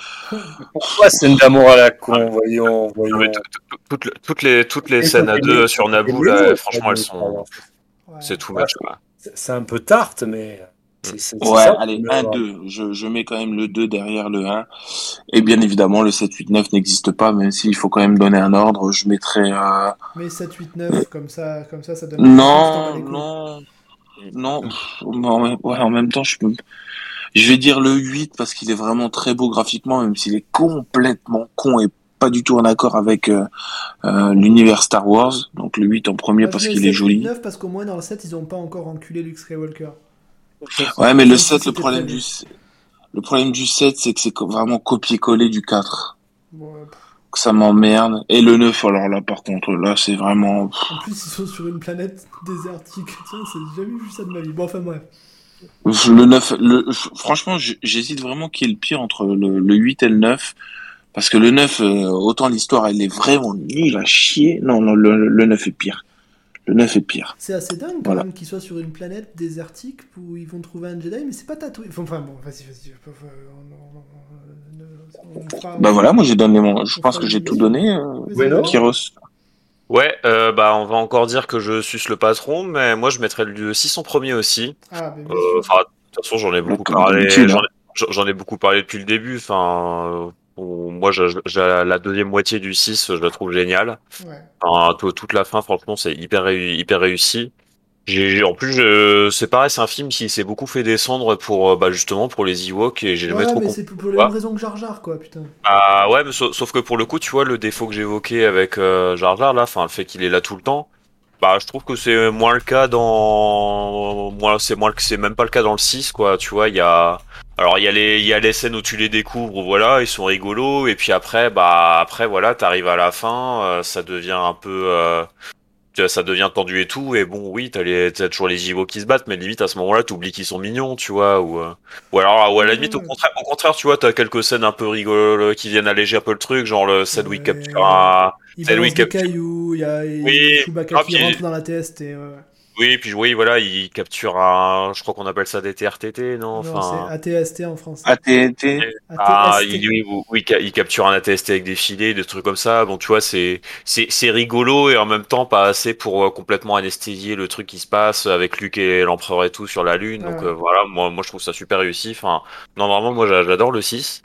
Pourquoi scène d'amour à la con Voyons, voyons. T- toutes, les- toutes les, toutes les scènes à deux sur Naboo, là, franchement, elles sont. Ouais. C'est tout much, quoi. C'est un peu tarte, mais. C'est- c'est- c'est Ouais, ça, allez, mais, 1-2. Je, je mets quand même le 2 derrière le 1. Et bien évidemment, le 7, 8, 9 n'existe pas, même s'il faut quand même donner un ordre. Je mettrais... Euh... Mais 7, 8, 9, comme ça, comme ça, ça donne. Non, non, non. pff, en- ouais, en même temps, je peux... Je vais dire le 8 parce qu'il est vraiment très beau graphiquement, même s'il est complètement con et pas du tout en accord avec euh, euh, l'univers Star Wars. Donc le 8 en premier Moi, parce qu'il 7, est joli. 9 parce qu'au moins dans le 7, ils ont pas encore enculé Luke Skywalker. Ouais, mais le Ça, 7, le problème du le problème du 7, c'est que c'est vraiment copier-coller du 4. Bon, euh, pff. Que ça m'emmerde. Et le 9, alors là, par contre, là, c'est vraiment... en plus, ils sont sur une planète désertique. Tiens, j'ai jamais vu ça de ma vie. Bon, enfin bref. Le 9, le... franchement, j'hésite vraiment qui est le pire entre le, le 8 et le 9. Parce que le 9, euh, autant l'histoire, elle est vraiment nulle à chier. Non, non, le, le 9 est pire. Le 9 est pire. C'est assez dingue quand Voilà. même qu'ils soient sur une planète désertique où ils vont trouver un Jedi, mais c'est pas Tatooine. Enfin bon, vas-y, vas-y. fera- Bah voilà, moi j'ai donné mon... Je On pense que j'ai tout donné, euh. Kyros. Ouais, euh, bah, on va encore dire que je suce le patron, mais moi, je mettrais le 6 en premier aussi. Ah, mais Euh, de toute façon, j'en ai beaucoup parlé. J'en hein. ai, j'en ai beaucoup parlé depuis le début. Enfin, bon, moi, je- je- la deuxième moitié du 6, je la trouve géniale. Ouais. Enfin, tout- toute la fin, franchement, c'est hyper, hyper réussi. J'ai, en plus, c'est pareil, c'est un film qui s'est beaucoup fait descendre pour, euh, bah, justement, pour les Ewoks et j'ai jamais Ouais, trop mais c'est pour Ouais. mêmes raisons que Jar Jar, quoi, putain. Ah ouais, mais sauf, sauf que pour le coup, tu vois, le défaut que j'évoquais avec euh, Jar Jar, là, enfin, le fait qu'il est là tout le temps, bah, je trouve que c'est moins le cas dans, moi, c'est moins, c'est même pas le cas dans le 6, quoi, tu vois, il y a, alors, il y a les, il y a les scènes où tu les découvres, voilà, ils sont rigolos, et puis après, bah, après, voilà, t'arrives à la fin, euh, ça devient un peu, euh, ça devient tendu et tout, et bon, oui, t'as les, t'as toujours les Ewoks qui se battent, mais limite, à ce moment-là, t'oublies qu'ils sont mignons, tu vois, ou, euh, ou alors, ou à la limite, au contraire, au contraire, tu vois, t'as quelques scènes un peu rigolo qui viennent alléger un peu le truc, genre le scène où il capture un... Il balance des cailloux, il y a Oui. Chewbacca Ah, qui rentre dans la test et... ouais. Oui, puis oui, voilà, il capture un. Je crois qu'on appelle ça des TRTT, non, Non, Enfin. c'est ATST en français. AT&T. Ah, il, oui, oui, il capture un ATST avec des filets, des trucs comme ça. Bon, tu vois, c'est rigolo et en même temps pas assez pour euh, complètement anesthésier le truc qui se passe avec Luke et l'empereur et tout sur la lune. Donc Ouais. euh, voilà, moi moi je trouve ça super réussi. Enfin, non vraiment moi j'a- j'adore le 6.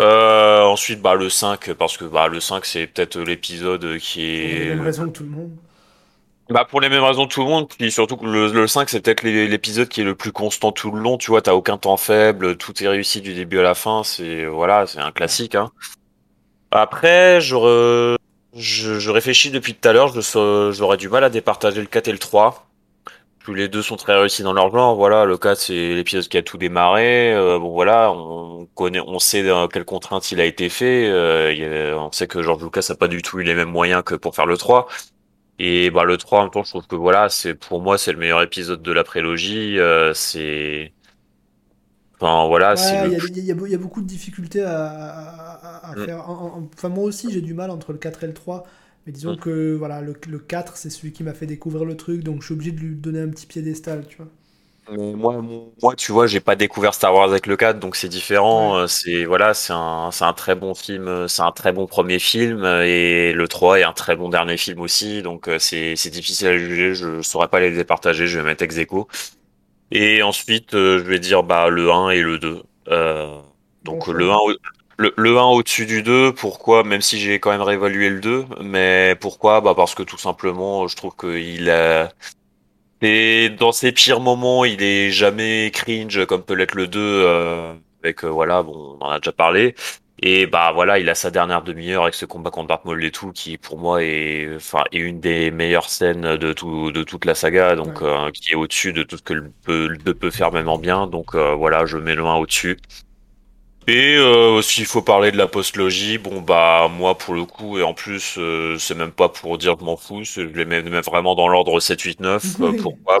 Euh, ensuite bah le 5 parce que bah le 5 c'est peut-être l'épisode qui Pour est les mêmes raisons que tout le monde. Bah pour les mêmes raisons que tout le monde, puis surtout que le, le 5 c'est peut-être l'é- l'épisode qui est le plus constant tout le long, tu vois, t'as aucun temps faible, tout est réussi du début à la fin, c'est voilà, c'est un classique hein. Après, je, re- je, je réfléchis depuis tout à l'heure, j'aurais du mal à départager le 4 et le 3. Tous les deux sont très réussis dans leur genre, voilà, le 4 c'est l'épisode qui a tout démarré, euh, bon voilà, on connaît, on sait dans quelles contraintes il a été fait, euh, on sait que George Lucas a pas du tout eu les mêmes moyens que pour faire le 3. Et bah le 3 en même temps je trouve que voilà c'est pour moi c'est le meilleur épisode de la prélogie euh, c'est enfin voilà c'est Ouais, il le y, a- y y beaucoup de difficultés à, à- à Mm. faire. en- en- Enfin, moi aussi, j'ai du mal entre le 4 et le 3. Mais disons Mm. que voilà, le, le 4, c'est celui qui m'a fait découvrir le truc, donc je suis obligé de lui donner un petit piédestal, tu vois. Mais moi, moi, tu vois, j'ai pas découvert Star Wars avec le 4, donc c'est différent. Ouais. Euh, C'est voilà, c'est un, c'est un très bon film, euh, c'est un très bon premier film, euh, et le 3 est un très bon dernier film aussi. Donc c'est c'est difficile à juger. Je saurais pas les départager. Je vais mettre ex aequo. Et ensuite, je vais dire bah le 1 et le 2. Euh, donc le 1 au- le, le 1 au-dessus du 2, pourquoi Même si j'ai quand même réévalué le 2, mais pourquoi? Bah parce que tout simplement, je trouve qu'il a et dans ses pires moments, il est jamais cringe comme peut l'être le 2 euh, avec euh, voilà, bon, on en a déjà parlé. Et bah voilà, il a sa dernière demi-heure avec ce combat contre Darth Maul et tout, qui pour moi est enfin est une des meilleures scènes de tout de toute la saga, donc euh, qui est au-dessus de tout ce que le 2 le deux peut faire même en bien. Donc euh, voilà, je mets le 1 au-dessus. Et euh, s'il faut parler de la postlogie, bon bah moi pour le coup et en plus euh, c'est même pas pour dire que je m'en fous, je les mets vraiment dans l'ordre 7 8 9 euh, Oui. pourquoi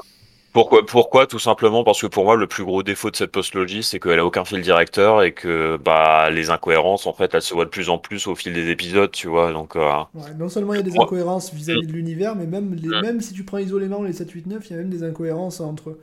pourquoi pourquoi tout simplement? Parce que pour moi le plus gros défaut de cette postlogie c'est qu'elle a aucun fil directeur et que bah les incohérences en fait elles se voient de plus en plus au fil des épisodes, tu vois. Donc euh, Ouais, non seulement il y a des incohérences vis-à-vis de l'univers, mais même, les, même si tu prends isolément les 7, 8, 9, il y a même des incohérences entre eux.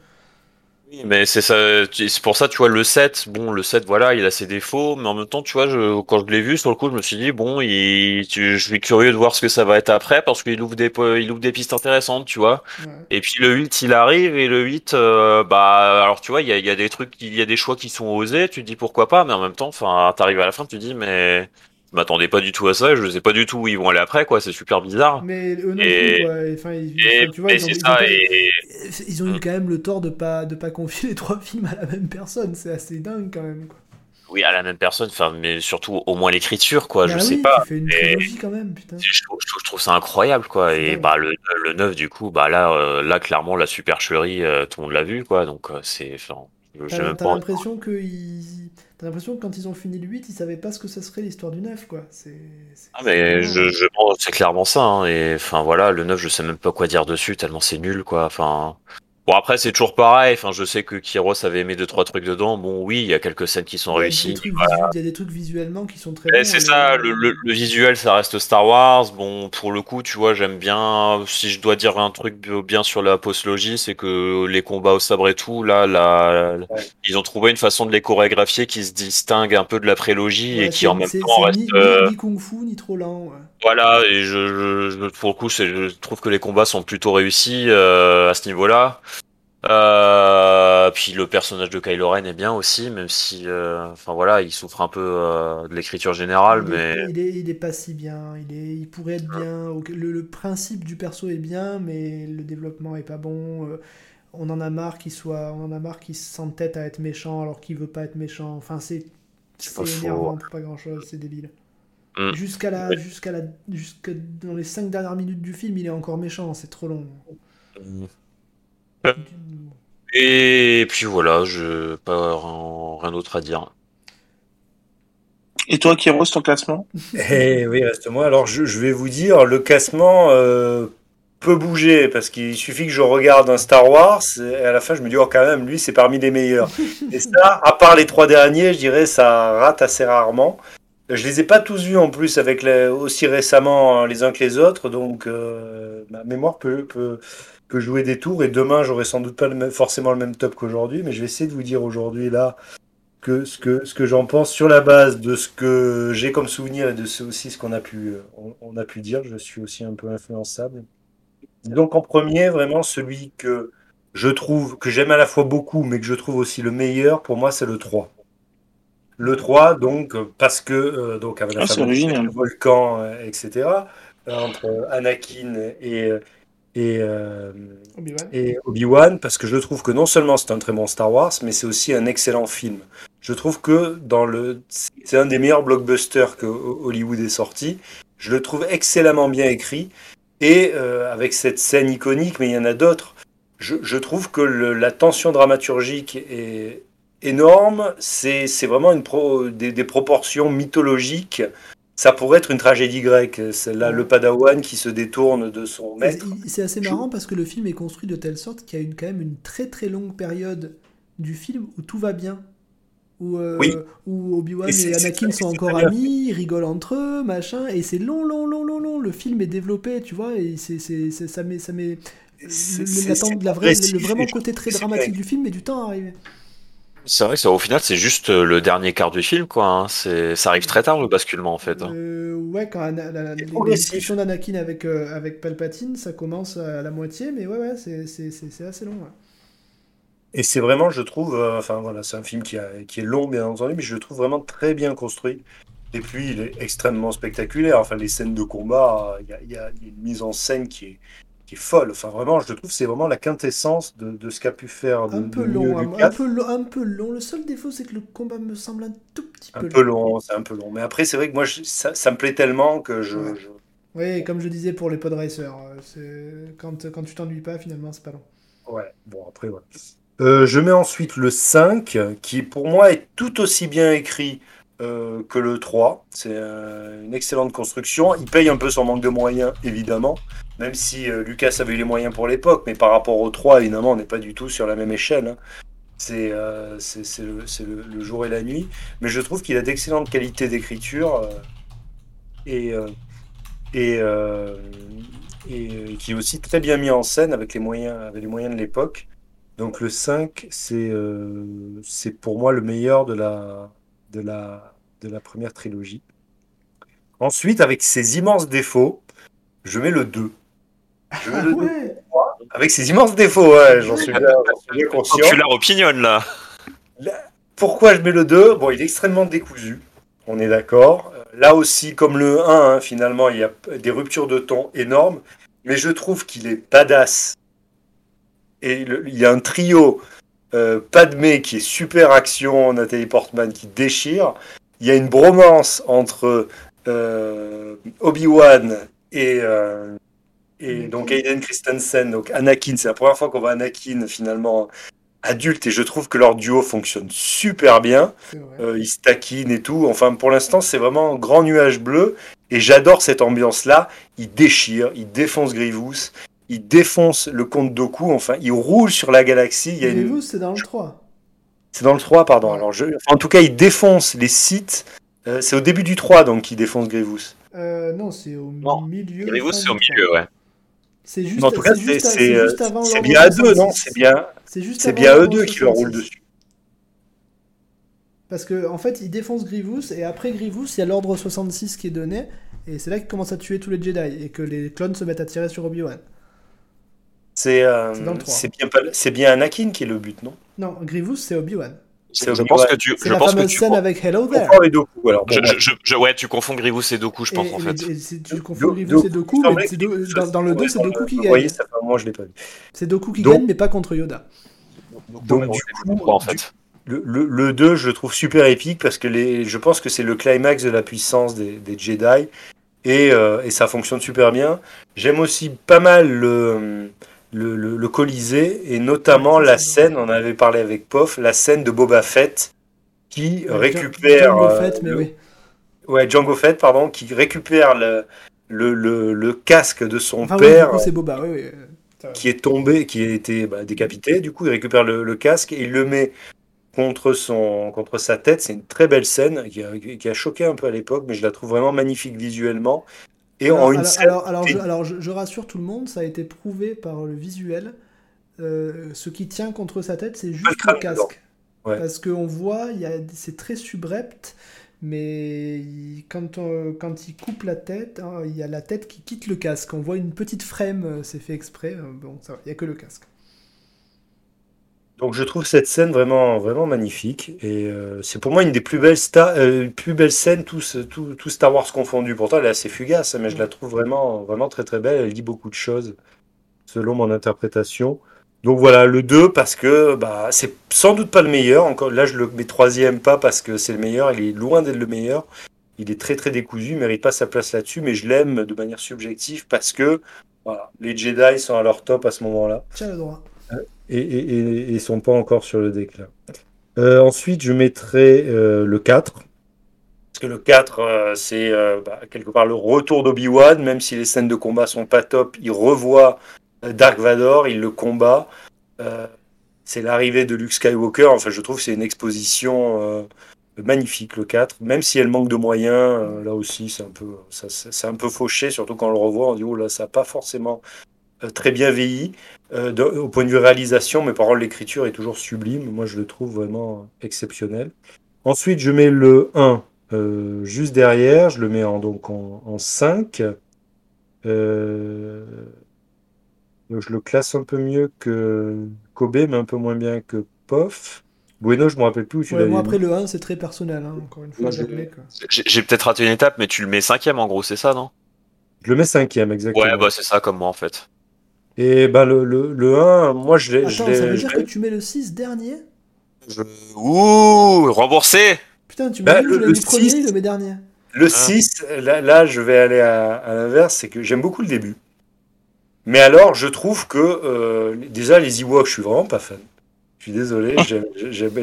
Mais c'est ça, c'est pour ça, tu vois, le 7, bon, le 7, voilà, il a ses défauts, mais en même temps, tu vois, je, quand je l'ai vu, sur le coup, je me suis dit, bon, il, tu- je suis curieux de voir ce que ça va être après, parce qu'il ouvre des, il ouvre des pistes intéressantes, tu vois. Ouais. Et puis le 8, il arrive, et le 8, euh, bah, alors, tu vois, il y a, il y a des trucs, il y a des choix qui sont osés, tu te dis pourquoi pas, mais en même temps, enfin, t'arrives à la fin, tu te dis, mais, je m'attendais pas du tout à ça, je sais pas du tout où ils vont aller après, quoi, c'est super bizarre. Mais eux non Et- plus, quoi. Enfin, ils, Et, tu vois, et ils ont, pas- ils eu Mm. quand même le tort de pas, de pas confier les trois films à la même personne. C'est assez dingue quand même. Quoi. oui, à la même personne, enfin, mais surtout, au moins l'écriture, quoi, Bah je oui, sais pas. Tu fais une mais- trilogie quand même, putain. Je trouve, je trouve- je trouve ça incroyable quoi et bah le, le 9 du coup bah là euh, là clairement la supercherie euh, tout le monde l'a vu quoi donc euh, c'est enfin j'ai même pas l'impression que T'as l'impression que quand ils ont fini le 8, ils savaient pas ce que ça serait l'histoire du 9, quoi. C'est. c'est- ah, mais je, je c'est clairement ça hein, et enfin voilà le 9 je sais même pas quoi dire dessus tellement c'est nul quoi enfin bon après c'est toujours pareil enfin je sais que Kiros avait aimé deux trois trucs dedans bon oui il y a quelques scènes qui sont réussies voilà. Il y a des trucs visuellement qui sont très bons. c'est ça, le, le, le visuel, ça reste Star Wars. Bon, pour le coup, tu vois, j'aime bien. Si je dois dire un truc bi- bien sur la postlogie, c'est que les combats au sabre et tout, là, là, ils ont trouvé une façon de les chorégraphier qui se distingue un peu de la prélogie Ouais, et qui en même temps c'est reste. ni, euh, ni, ni kung fu, ni trop lent. Voilà, et je, pour le coup, je trouve que les combats sont plutôt réussis euh, à ce niveau-là. Euh, puis le personnage de Kylo Ren est bien aussi, même si, euh, enfin voilà, il souffre un peu de l'écriture générale, il, mais est, il, est, il est pas si bien. Il, est, il pourrait être bien. Ok, Le, le principe du perso est bien, mais le développement est pas bon. On en a marre qu'il soit, on en a marre qu'il s'entête à être méchant alors qu'il veut pas être méchant. Enfin, c'est C'est énervant pour pas grand chose. C'est débile. Mm. Jusqu'à la, jusqu'à la, jusqu'à dans les cinq dernières minutes du film, il est encore méchant. C'est trop long. Et puis voilà, je pas rien, rien d'autre à dire. Et toi, Kiros, ton classement? Eh oui, reste moi. Alors, je, je vais vous dire, le classement euh, peut bouger parce qu'il suffit que je regarde un Star Wars et à la fin, je me dis, oh, quand même, lui, c'est parmi les meilleurs. Et ça, à part les trois derniers, je dirais, ça rate assez rarement. Je les ai pas tous vus en plus avec les- aussi récemment hein, les uns que les autres, donc euh, ma mémoire peut, peut, que jouer des tours. Et demain, j'aurai sans doute pas forcément le même top qu'aujourd'hui, mais je vais essayer de vous dire aujourd'hui là que ce que, ce que j'en pense sur la base de ce que j'ai comme souvenir et de ce aussi ce qu'on a pu, euh, on, on a pu dire. Je suis aussi un peu influençable. Donc en premier, vraiment celui que je trouve, que j'aime à la fois beaucoup, mais que je trouve aussi le meilleur, pour moi, c'est le 3. Le 3, donc, parce que, euh, donc, avec la Ah, scène du volcan, euh, etc., euh, entre Anakin et, et, euh, Obi-Wan. et Obi-Wan, parce que je trouve que non seulement c'est un très bon Star Wars, mais c'est aussi un excellent film. Je trouve que dans le, c'est un des meilleurs blockbusters que Ho- Hollywood ait sorti. Je le trouve excellemment bien écrit et euh, avec cette scène iconique, mais il y en a d'autres. Je, je trouve que le- la tension dramaturgique est énorme. C'est vraiment une pro- des, des proportions mythologiques. Ça pourrait être une tragédie grecque. C'est là le Padawan qui se détourne de son maître. c'est assez marrant parce que le film est construit de telle sorte qu'il y a une, quand même une très très longue période du film où tout va bien. Où, euh, Oui. où Obi-Wan Et Anakin sont encore amis, ils rigolent entre eux, machin, et c'est long, long, long, long, long. Le film est développé, tu vois, et c'est, ça met, ça met le, la vraie- le, vraiment côté très dramatique du film met du temps à arriver. C'est vrai que ça, au final, c'est juste euh, le dernier quart du film, quoi. hein. C'est, ça arrive très tard le basculement, en fait. hein. Euh, ouais, quand la, la- les discussions d'Anakin avec, euh, avec Palpatine, ça commence à la moitié, mais ouais, ouais, c'est, c'est, c'est, c'est assez long. ouais. Et c'est vraiment, je trouve, euh, enfin voilà, c'est un film qui, a- qui est long, bien entendu, mais je le trouve vraiment très bien construit. Et puis, il est extrêmement spectaculaire. Enfin, les scènes de combat, y y il y a une mise en scène qui est, qui est folle. Enfin, vraiment, je trouve c'est vraiment la quintessence de, de ce qu'a pu faire de, Un peu long, un, peu long, un peu long. Le seul défaut, c'est que le combat me semble un tout petit Un peu peu long, c'est un peu long. Mais après, c'est vrai que moi, je- ça, ça me plaît tellement que je, Ouais. je- Oui, comme je disais pour les pod racers, euh, quand, quand tu t'ennuies pas, finalement, c'est pas long. Ouais, bon, après, voilà. Euh, je mets ensuite le 5, qui pour moi est tout aussi bien écrit euh, que le 3. C'est euh, une excellente construction. Il paye un peu son manque de moyens, évidemment, même si euh, Lucas avait eu les moyens pour l'époque, mais par rapport au 3, évidemment, on n'est pas du tout sur la même échelle. hein. C'est le, jour et la nuit. Mais je trouve qu'il a d'excellentes qualités d'écriture et, et, qui est aussi très bien mis en scène avec les moyens, avec les moyens de l'époque. Donc le 5, c'est euh, c'est pour moi le meilleur de la, de, la, de la première trilogie. Ensuite, avec ses immenses défauts, je mets le 2. Je mets Ah le 2. ouais Avec ses immenses défauts, ouais, j'en suis bien, bien conscient. Populaire opinion, là. Pourquoi je mets le 2 Bon, il est extrêmement décousu, on est d'accord. Euh, Là aussi, comme le 1, hein, finalement, il y a des ruptures de ton énormes, mais je trouve qu'il est badass. Et le- il y a un trio euh, Padmé qui est super action, Nathalie Portman qui déchire. Il y a une bromance entre euh, Obi-Wan et, euh, et donc Hayden Christensen, donc Anakin. C'est la première fois qu'on voit Anakin finalement adulte et je trouve que leur duo fonctionne super bien. Euh, ils se taquinent et tout. Enfin, pour l'instant, c'est vraiment un grand nuage bleu. Et j'adore cette ambiance-là. Ils déchirent, ils défoncent Grievous, ils défoncent le comte Doku. Enfin, ils roulent sur la galaxie. Il y a une... C'est dans le 3. C'est dans le 3, pardon. Alors, je... enfin, en tout cas, ils défoncent les sites. Euh, c'est au début du 3, donc, qu'ils défoncent Grievous. Euh, non, c'est au Non, milieu. Grievous, c'est au milieu, ouais. C'est juste, en tout cas, c'est c'est juste, c'est, c'est euh, bien à deux, 66. non C'est bien, C'est juste eux l'Ordre deux qui leur 66. roulent dessus. Parce que en fait, ils défoncent Grievous et après Grievous, il y a l'ordre 66 qui est donné et c'est là qu'ils commencent à tuer tous les Jedi et que les clones se mettent à tirer sur Obi-Wan. C'est euh, C'est dans le 3. c'est bien, pas- c'est bien Anakin qui est le but, non? Non, Grievous, c'est Obi-Wan. C'est Je Obi-Wan. pense que tu, C'est je la pense que fameuse tu, scène avec Hello There. les Doku, alors. Bon, je, je, je- ouais, tu confonds Grievous et Doku, je pense, Et- en et- fait. et tu confonds Do- Grievous et Doku, mais Do- dans, dans le 2, ouais, c'est Doku qui Vous gagne. voyez, ça moment, je l'ai pas vu. C'est Doku qui gagne, mais pas contre Yoda. Donc, du coup, en fait. Le, le, le 2, je le trouve super épique parce que les, je pense que c'est le climax de la puissance des, des Jedi et, euh, et ça fonctionne super bien. J'aime aussi pas mal le, le, le- le Colisée et notamment la scène, on avait parlé avec Pof, la scène de Boba Fett qui Ouais, récupère. Django euh, Fett, mais le- oui. Ouais, Django Fett, pardon, qui récupère le, le, le, le casque de son Enfin, père c'est Boba, oui, oui. euh, qui est tombé, qui a été bah, décapité. Du coup, il récupère le, le casque et il le met contre, son, contre sa tête. C'est une très belle scène qui a, qui a choqué un peu à l'époque, mais je la trouve vraiment magnifique visuellement. Et alors, en une alors, scène. alors, alors, je, alors, je- je rassure tout le monde, ça a été prouvé par le visuel. Euh, ce qui tient contre sa tête, c'est juste le casque. Ouais. Parce qu'on voit, c'est très subrepte, mais il- quand, on- quand il coupe la tête, hein, il y a la tête qui quitte le casque. On voit une petite frame, euh, c'est fait exprès. euh, Bon, ça va, il n'y a que le casque. Donc je trouve cette scène vraiment, vraiment magnifique. Et euh, c'est pour moi une des plus belles, euh, plus belles scènes, tous, tout, tout Star Wars confondu. Pourtant, elle est assez fugace, mais je la trouve vraiment, vraiment très très belle. Elle dit beaucoup de choses, selon mon interprétation. Donc voilà, le 2, parce que bah, c'est sans doute pas le meilleur. Encore, là, je le mets troisième pas parce que c'est le meilleur. Il est loin d'être le meilleur. Il est très très décousu, il mérite pas sa place là-dessus, mais je l'aime de manière subjective parce que voilà, les Jedi sont à leur top à ce moment-là Tiens le droit. Et, et sont pas encore sur le déclin. Euh, ensuite, je mettrai euh, le 4. Parce que le 4, euh, c'est bah, quelque part le retour d'Obi-Wan, même si les scènes de combat sont pas top, il revoit Dark Vador, il le combat. C'est l'arrivée de Luke Skywalker. Enfin, je trouve que c'est une exposition magnifique, le 4. Même si elle manque de moyens, là aussi, c'est un, c'est un peu fauché, surtout quand on le revoit, on dit, oh là, ça n'a pas forcément très bien vieilli. Euh, de- au point de vue réalisation, mais par contre, l'écriture est toujours sublime. Moi, je le trouve vraiment exceptionnel. Ensuite, je mets le 1 euh, juste derrière. Je le mets en, donc en, en 5. Euh, donc, je le classe un peu mieux que Kobe, mais un peu moins bien que Pof. Bueno, je me rappelle plus où tu Ouais, l'avais moi, après le 1, c'est très personnel. hein, Encore une fois, j'ai peut-être raté une étape, mais tu le mets cinquième en gros, c'est ça, non? Je le mets cinquième, exactement. Ouais, bah c'est ça comme moi en fait. Et ben le, le, le 1, moi, je l'ai. je Attends, ça veut je dire l'ai- que tu mets le 6 dernier? Je... Ouh, remboursé Putain, tu Bah, dit, le- le premier, 6. il le met dernier. Le 6, là, là, je vais aller à, à l'inverse, c'est que j'aime beaucoup le début. Mais alors, je trouve que euh, déjà les Ewoks, je suis vraiment pas fan. Je suis désolé, j'aime-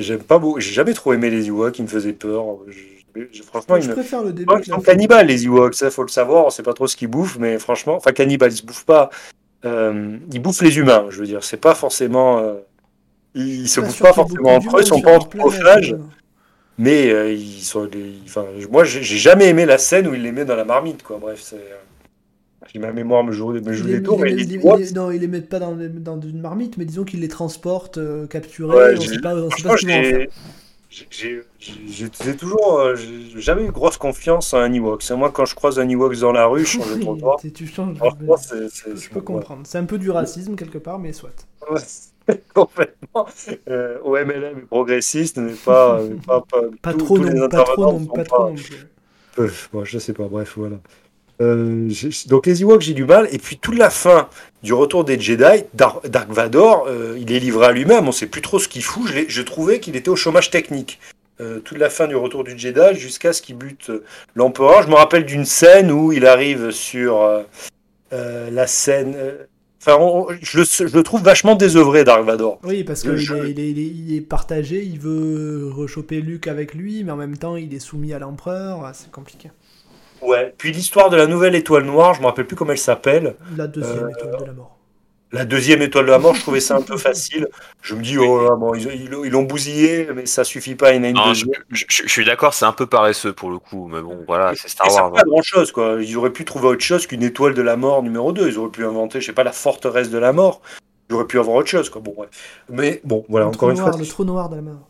j'aime pas beaucoup. J'ai jamais trop aimé les Ewoks, ils me faisaient peur. Je- je- franchement, ils je me. préfère le début. Ils sont cannibales, les Ewoks, ça faut le savoir, on sait pas trop ce qu'ils bouffent, mais franchement, enfin cannibales, ils se bouffent pas. Euh, ils bouffent les humains, je veux dire, c'est pas forcément. euh, ils, se Pas bouffent pas forcément entre eux, ils sont pas anthropophages. euh. Mais euh, ils sont enfin, moi, j'ai jamais aimé la scène où il les met dans la marmite, quoi. Bref, c'est. ma mémoire me joue, me joue Il des les- tours, il mais les- les les- les- non, ils les mettent pas dans, une marmite, mais disons qu'ils les transportent, capturés. Ouais, on sait pas, on sait pas ce qu'ils vont en faire. J'ai toujours, euh, j'ai jamais eu grosse confiance en un Ewok. C'est moi quand je croise un Ewok dans la rue, je change de trottoir. tu- changes. Franchement, c'est, c'est- Je c'est- peux ouais. comprendre. C'est un peu du racisme quelque part, mais soit. Ouais, complètement. Euh, au MLM est progressiste, mais pas, mais pas, pas, Pas tous- trop non, pas trop non, pas trop. Bon, je sais pas, bref, voilà. Euh, donc les Ewoks, j'ai du mal. Et puis toute la fin du retour des Jedi, Dar- Dark Vador, euh, il est livré à lui-même. On sait plus trop ce qu'il fout. Je, trouvais qu'il était au chômage technique. Euh, toute la fin du retour du Jedi jusqu'à ce qu'il bute l'empereur. Je me rappelle d'une scène où il arrive sur la scène. Enfin, on- je, le, je le trouve vachement désœuvré, Dark Vador. Oui, parce qu'il est, il est, il est- il est partagé, il veut rechoper Luke avec lui, mais en même temps, il est soumis à l'empereur. ah, C'est compliqué. Ouais. Puis l'histoire de la nouvelle étoile noire, je me rappelle plus comment elle s'appelle. La deuxième Euh, étoile de la mort. La deuxième étoile de la mort, je trouvais ça un peu facile. Je me dis, oh là, bon, ils ils- ils l'ont bousillé, mais ça suffit pas, il y en a une Non, je, suis d'accord, c'est un peu paresseux pour le coup, mais bon, voilà, c'est Star Wars. pas grand chose, quoi. Ils auraient pu trouver autre chose qu'une étoile de la mort numéro 2. Ils auraient pu inventer, je sais pas, la forteresse de la mort. Ils auraient pu avoir autre chose, quoi. Bon. Mais bon, voilà, le, encore trou une noir, fois, le trou noir de la mort.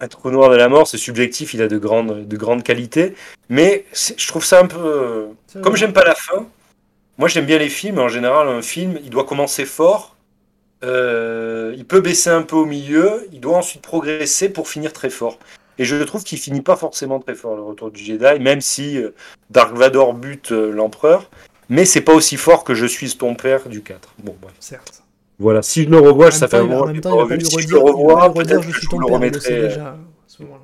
Un trou noir de la mort, c'est subjectif, il a de grandes, de grandes qualités. Mais je trouve ça un peu. Comme j'aime pas la fin, moi j'aime bien les films. En général, un film, il doit commencer fort. euh, il peut baisser un peu au milieu. Il doit ensuite progresser pour finir très fort. Et je trouve qu'il finit pas forcément très fort le retour du Jedi, même si euh, Dark Vador bute euh, l'empereur. Mais c'est pas aussi fort que je suis ton père du 4. Bon, bref. Certes. Voilà, si je le revois, ça fait un moment en que même je temps, l'ai il va pas pas revu. lui Si je redire, le revois, peut-être je suis ton père, remettrai. déjà à ce moment-là.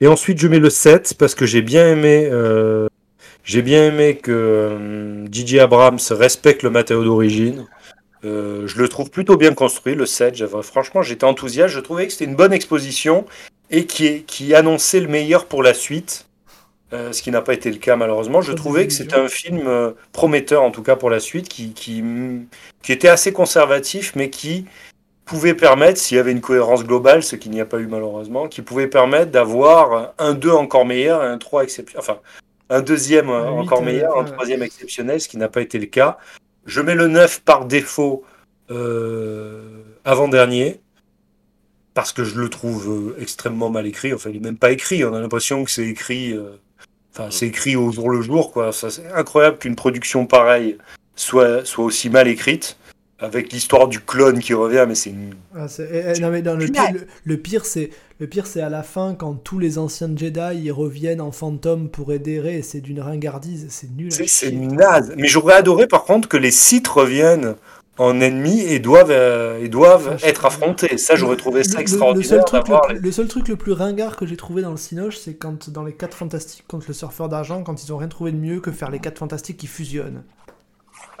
Et ensuite, je mets le 7 parce que j'ai bien aimé, euh, j'ai bien aimé que euh, J.J. Abrams respecte le matériau d'origine. Euh, je le trouve plutôt bien construit, le 7. J'avais- Franchement, j'étais enthousiaste. Je trouvais que c'était une bonne exposition et qui annonçait le meilleur pour la suite. Euh, ce qui n'a pas été le cas malheureusement. Je trouvais que c'était un film euh, prometteur en tout cas pour la suite, qui, qui, qui était assez conservatif, mais qui pouvait permettre, s'il y avait une cohérence globale, ce qu'il n'y a pas eu malheureusement, qui pouvait permettre d'avoir un 2 encore meilleur et un 3 exceptionnel. Enfin, un deuxième encore euh, meilleur, un troisième exceptionnel, ce qui n'a pas été le cas. Je mets le 9 par défaut euh, avant-dernier, parce que je le trouve extrêmement mal écrit. Enfin, il n'est même pas écrit, on a l'impression que c'est écrit, enfin, c'est écrit au jour le jour. quoi. C'est incroyable qu'une production pareille soit, soit aussi mal écrite, avec l'histoire du clone qui revient, mais c'est une Ah, eh, eh, non, mais dans le, pire, le, le pire, c'est le pire, c'est à la fin quand tous les anciens Jedi ils reviennent en fantôme pour aider Rey, et c'est d'une ringardise, c'est nul. C'est naze. Mais j'aurais adoré par contre que les Sith reviennent en ennemis et doivent, euh, et doivent être affrontés. Ça, j'aurais trouvé ça extraordinaire. Le seul, truc les- le seul truc le plus ringard que j'ai trouvé dans le Cinoche, c'est quand dans les 4 fantastiques contre le surfeur d'argent, quand ils ont rien trouvé de mieux que faire les 4 fantastiques qui fusionnent.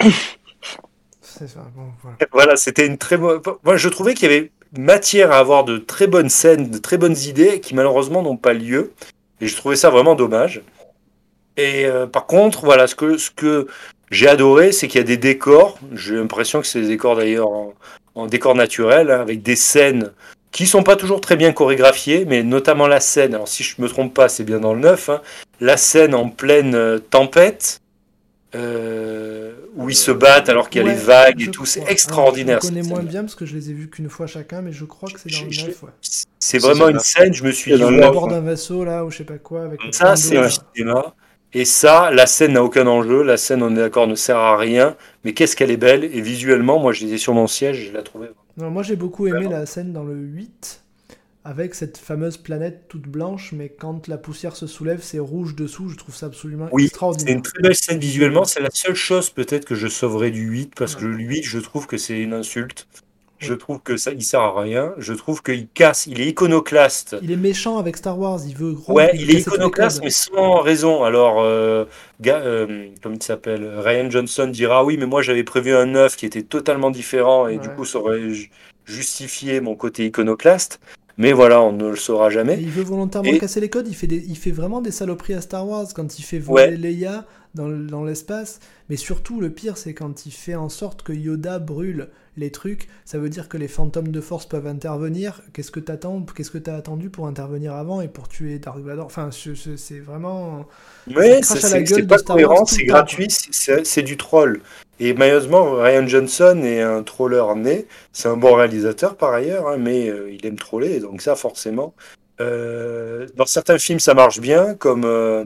c'est ça, bon, voilà. Voilà, c'était une très bonne. Moi, je trouvais qu'il y avait matière à avoir de très bonnes scènes, de très bonnes idées qui malheureusement n'ont pas lieu. Et je trouvais ça vraiment dommage. Et euh, par contre, voilà, ce que, ce que j'ai adoré, c'est qu'il y a des décors. J'ai l'impression que c'est des décors d'ailleurs en, en décor naturel, hein, avec des scènes qui sont pas toujours très bien chorégraphiées, mais notamment la scène. Alors si je me trompe pas, c'est bien dans le 9. hein, la scène en pleine euh, tempête. euh, où ils se battent alors qu'il y a Ouais, les vagues et tout, c'est crois. extraordinaire. Je connais moins bien parce que je les ai vus qu'une fois chacun, mais je crois que c'est dans le Je- je- 9. Ouais. C'est vraiment une scène, je me suis dit, neuf, bord d'un vaisseau là, ou je sais pas quoi. Avec ça c'est un cinéma. Et ça, la scène n'a aucun enjeu, la scène, on est d'accord, ne sert à rien, mais qu'est-ce qu'elle est belle, et visuellement, moi j'étais sur mon siège, je la trouvais. Non, moi j'ai beaucoup aimé Vraiment. la scène dans le 8 avec cette fameuse planète toute blanche, mais quand la poussière se soulève, c'est rouge dessous. Je trouve ça absolument Oui, C'est extraordinaire. une très belle scène visuellement, c'est la seule chose peut-être que je sauverais du 8, parce que le 8, je trouve que c'est une insulte. Je trouve que ça, il sert à rien. Je trouve qu'il casse, il est iconoclaste. Il est méchant avec Star Wars, il veut rompre, Ouais, il est iconoclaste, mais sans raison. Alors, euh, gars, euh, comme il s'appelle, Ryan Johnson dira oui, mais moi j'avais prévu un 9 qui était totalement différent et du coup ça aurait ju- justifié mon côté iconoclaste. Mais voilà, on ne le saura Et jamais. il veut volontairement Et- casser les codes, il fait, des, il fait vraiment des saloperies à Star Wars quand il fait voler Ouais. Leia dans l'espace. Mais surtout, le pire, c'est quand il fait en sorte que Yoda brûle les trucs. Ça veut dire que les fantômes de force peuvent intervenir. Qu'est-ce que t'attends Qu'est-ce que t'as attendu pour intervenir avant et pour tuer Dark Vador? Enfin, c'est vraiment. La c'est pas cohérent, c'est gratuit, c'est c'est du troll. Et malheureusement, Ryan Johnson est un troller né. C'est un bon réalisateur par ailleurs, hein, mais euh, il aime troller, donc ça forcément. Euh, dans certains films, ça marche bien, comme euh,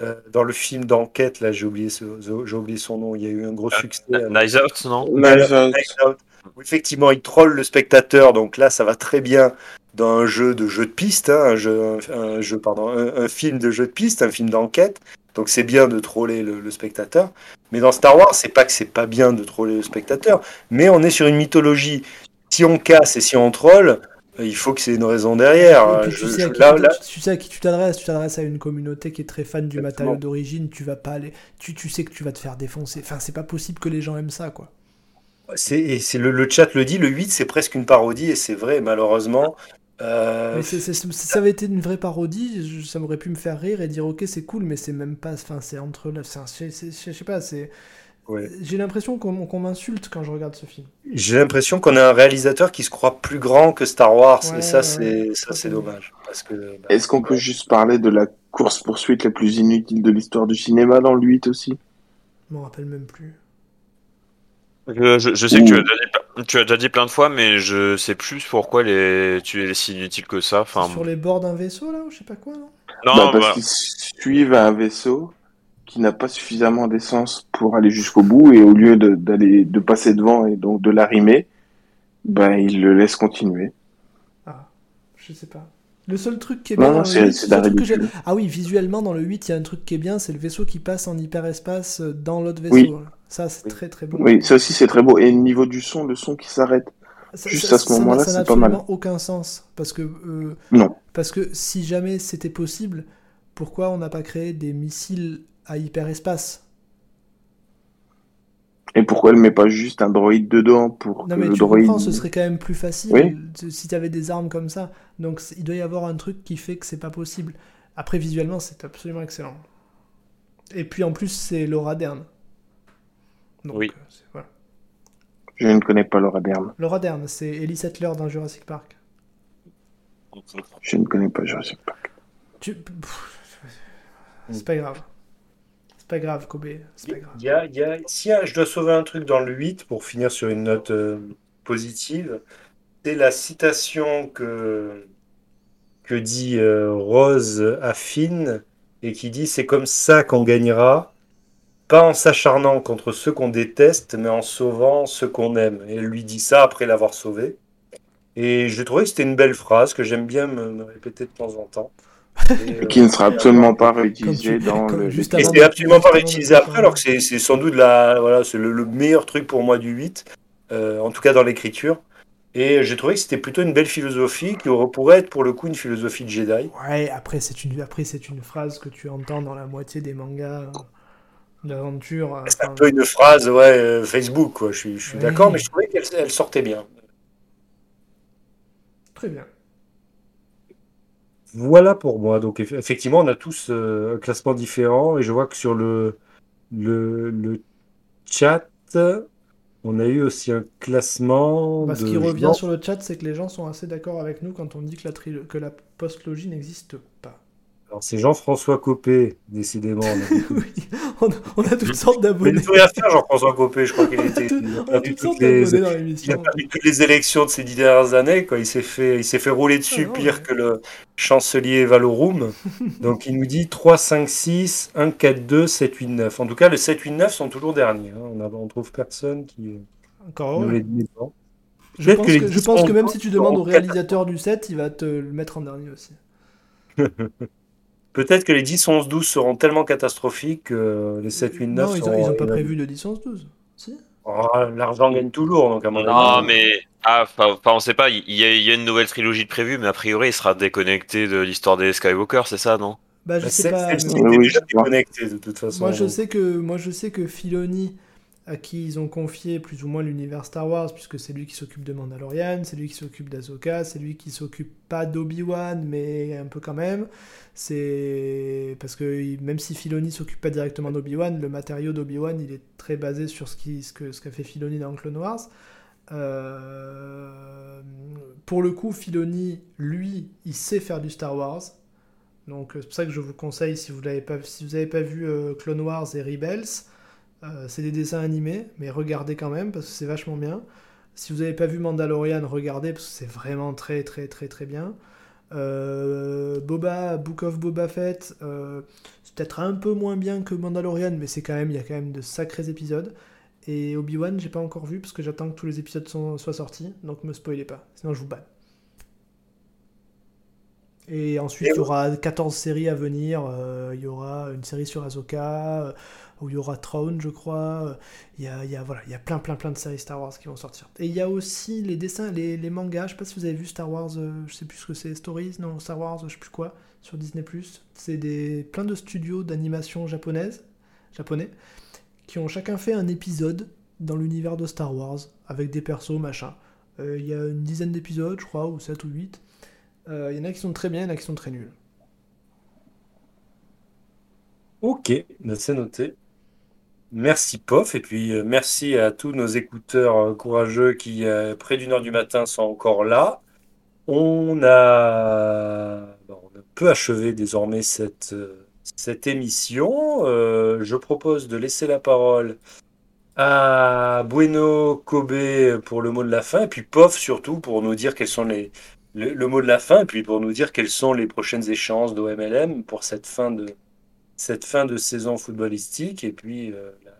euh, dans le film d'enquête, là, j'ai oublié, ce- j'ai oublié son nom, il y a eu un gros succès. euh, Nice Out, non Knives Out. Out, où effectivement, il troll le spectateur, donc là, ça va très bien dans un jeu de jeu de piste, hein, un, jeu, un, un jeu, pardon, un, un film de jeu de piste, un film d'enquête. Donc c'est bien de troller le, le spectateur. Mais dans Star Wars, c'est pas que c'est pas bien de troller le spectateur, mais on est sur une mythologie. Si on casse et si on troll, euh, il faut que c'est une raison derrière. Je- tu, sais je- à qui là- tu- là- tu sais à qui tu t'adresses, tu t'adresses à une communauté qui est très fan du Exactement. matériau d'origine, tu vas pas aller, tu, tu sais que tu vas te faire défoncer. Enfin, c'est pas possible que les gens aiment ça, quoi. c'est le, le chat le dit, le 8 c'est presque une parodie et c'est vrai malheureusement. Euh, Mais ça avait été une vraie parodie, je- ça m'aurait pu me faire rire et dire ok c'est cool, mais c'est même pas, enfin c'est entre je sais pas, c'est, ouais. j'ai l'impression qu'on m'insulte quand je regarde ce film. J'ai l'impression qu'on a un réalisateur qui se croit plus grand que Star Wars Ouais, et ça ouais, c'est dommage parce que bah, Est-ce qu'on peut juste parler de la course-poursuite la plus inutile de l'histoire du cinéma dans le 8 aussi? Je m'en rappelle même plus. Je, je- je sais que tu Ouh. as, déjà dit, ple- tu as déjà dit plein de fois, mais je sais plus pourquoi les, tu es si inutile que ça. Enfin, Sur les bords d'un vaisseau là, ou je sais pas quoi. Non? Non, Bah, Parce bah, qu'ils suivent un vaisseau qui n'a pas suffisamment d'essence pour aller jusqu'au bout et au lieu d'aller de passer devant et donc de l'arrimer, ben ils le laissent continuer. Ah, je sais pas. Le seul truc qui est Non, bien non, c'est 8, c'est le d'un seul truc que j'ai- ridicule. Ah oui, visuellement dans le 8, il y a un truc qui est bien, c'est le vaisseau qui passe en hyperespace euh, dans l'autre vaisseau. Oui. Ça c'est Oui. très très beau. Oui, ça aussi c'est très beau. Et au niveau du son, le son qui s'arrête. Ça- Juste ça- à ce ça n'a- moment-là, ça n'a c'est pas mal. absolument aucun sens. Parce que, euh, Non. parce que si jamais c'était possible, pourquoi on n'a pas créé des missiles à hyperespace Et pourquoi elle met pas juste un droïde dedans pour Non que mais le tu droïde... comprends, ce serait quand même plus facile Oui. si tu avais des armes comme ça. Donc c'est- il doit y avoir un truc qui fait que c'est pas possible. Après visuellement c'est absolument excellent. Et puis en plus c'est Laura Dern. Donc, Oui. euh, voilà. Je ne connais pas Laura Dern. Laura Dern, c'est Ellie Sattler dans Jurassic Park. Je ne connais pas Jurassic Park. Tu... C'est pas grave. C'est pas grave, Kobe. C'est y a, y a- si je dois sauver un truc dans le 8 pour finir sur une note euh, positive, c'est la citation que, que dit euh, Rose à Finn et qui dit c'est comme ça qu'on gagnera, pas en s'acharnant contre ceux qu'on déteste, mais en sauvant ceux qu'on aime. Et elle lui dit ça après l'avoir sauvé. Et je trouvais que c'était une belle phrase que j'aime bien me répéter de temps en temps. Et, euh, Qui ne sera absolument pas réutilisé tu- dans comme le juste et c'est absolument pas réutilisé après, alors que c'est c'est sans doute la, voilà, c'est le, le meilleur truc pour moi du 8, euh, en tout cas dans l'écriture. Et j'ai trouvé que c'était plutôt une belle philosophie qui pourrait être pour le coup une philosophie de Jedi. Ouais, après c'est une après c'est une phrase que tu entends dans la moitié des mangas euh, d'aventure. euh, C'est un peu une phrase ouais, euh, Facebook, quoi. je suis, je suis Oui. d'accord, mais je trouvais qu'elle elle sortait bien. Très bien. Voilà pour moi. Donc eff- effectivement, on a tous euh, un classement différent et je vois que sur le, le, le chat, on a eu aussi un classement Bah, ce de qui revient sur le chat, c'est que les gens sont assez d'accord avec nous quand on dit que la, trilo- que la post-logie n'existe pas. Alors, c'est Jean-François Copé, décidément. on a oui, on, on a toutes sortes il d'abonnés. ne faut rien faire, Jean-François Copé. Je crois qu'il était. Il a a perdu toutes les, dans il a perdu toutes les élections de ces dix dernières années. Quoi. Il s'est fait, il s'est fait rouler dessus Ah pire que le chancelier Valorum. Donc il nous dit 3, 5, 6, 1, 4, 2, 7, 8, 9. En tout cas, le 7, 8, 9 sont toujours derniers. hein. On ne trouve personne qui Encore nous les. Je pense que que, les je pense que même si tu demandes au réalisateur du set, il va te le mettre en dernier aussi. Peut-être que les 10, 11, 12 seront tellement catastrophiques que les 7, 8, 9 non, ils ont, seront. ils ont pas prévu de licence 12. Si Oh, L'argent gagne toujours, donc à mon Non, avis. mais ah, enfin, enfin, on sait pas. Il y, a, il y a une nouvelle trilogie de prévue, mais a priori, il sera déconnecté de l'histoire des Skywalker, c'est ça, non? Bah, je Bah, sais c'est- pas. mais Oui, déjà déconnectée de toute façon. Moi je sais que moi je sais que Filoni à qui ils ont confié plus ou moins l'univers Star Wars puisque c'est lui qui s'occupe de Mandalorian, c'est lui qui s'occupe d'Ahsoka, c'est lui qui s'occupe pas d'Obi-Wan mais un peu quand même. C'est parce que même si Filoni s'occupe pas directement d'Obi-Wan, le matériau d'Obi-Wan il est très basé sur ce qui ce que qu'a fait Filoni dans Clone Wars. Euh, pour le coup, Filoni, lui, il sait faire du Star Wars. Donc euh, c'est pour ça que je vous conseille, si vous n'avez pas, si pas vu euh, Clone Wars et Rebels, euh, c'est des dessins animés, mais regardez quand même parce que c'est vachement bien. Si vous n'avez pas vu Mandalorian, regardez parce que c'est vraiment très très très très bien. Euh, Boba, Book of Boba Fett, euh, c'est peut-être un peu moins bien que Mandalorian, mais c'est quand même, il y a quand même de sacrés épisodes. Et Obi-Wan, j'ai pas encore vu parce que j'attends que tous les épisodes sont- soient sortis, donc me spoilez pas, sinon je vous banne. Et ensuite, il y aura 14 séries à venir. euh, il y aura une série sur Ahsoka, où il y aura Throne, je crois. euh, Il y a, voilà, il y a plein, plein, plein de séries Star Wars qui vont sortir. Et il y a aussi les dessins, les, mangas. Je sais pas si vous avez vu Star Wars, euh, je sais plus ce que c'est, Stories, non, Star Wars, je sais plus quoi, sur Disney+. C'est des, plein de studios d'animation japonaise, japonais, qui ont chacun fait un épisode dans l'univers de Star Wars, avec des persos, machin. Euh, Il y a une dizaine d'épisodes, je crois, ou 7 ou 8. Euh, Il y en a qui sont très bien, il y en a qui sont très nuls. Ok, ben, c'est noté. Merci Pof, et puis euh, merci à tous nos écouteurs euh, courageux qui, euh, près d'une heure du matin, sont encore là. On a, on achever désormais cette, émission. Je propose de laisser la parole à Bueno Kobe pour le mot de la fin, et puis Pof surtout pour nous dire quels sont les, le, de la fin, et puis pour nous dire quelles sont les prochaines échéances d'OMLM pour cette fin de, cette fin de saison footballistique et puis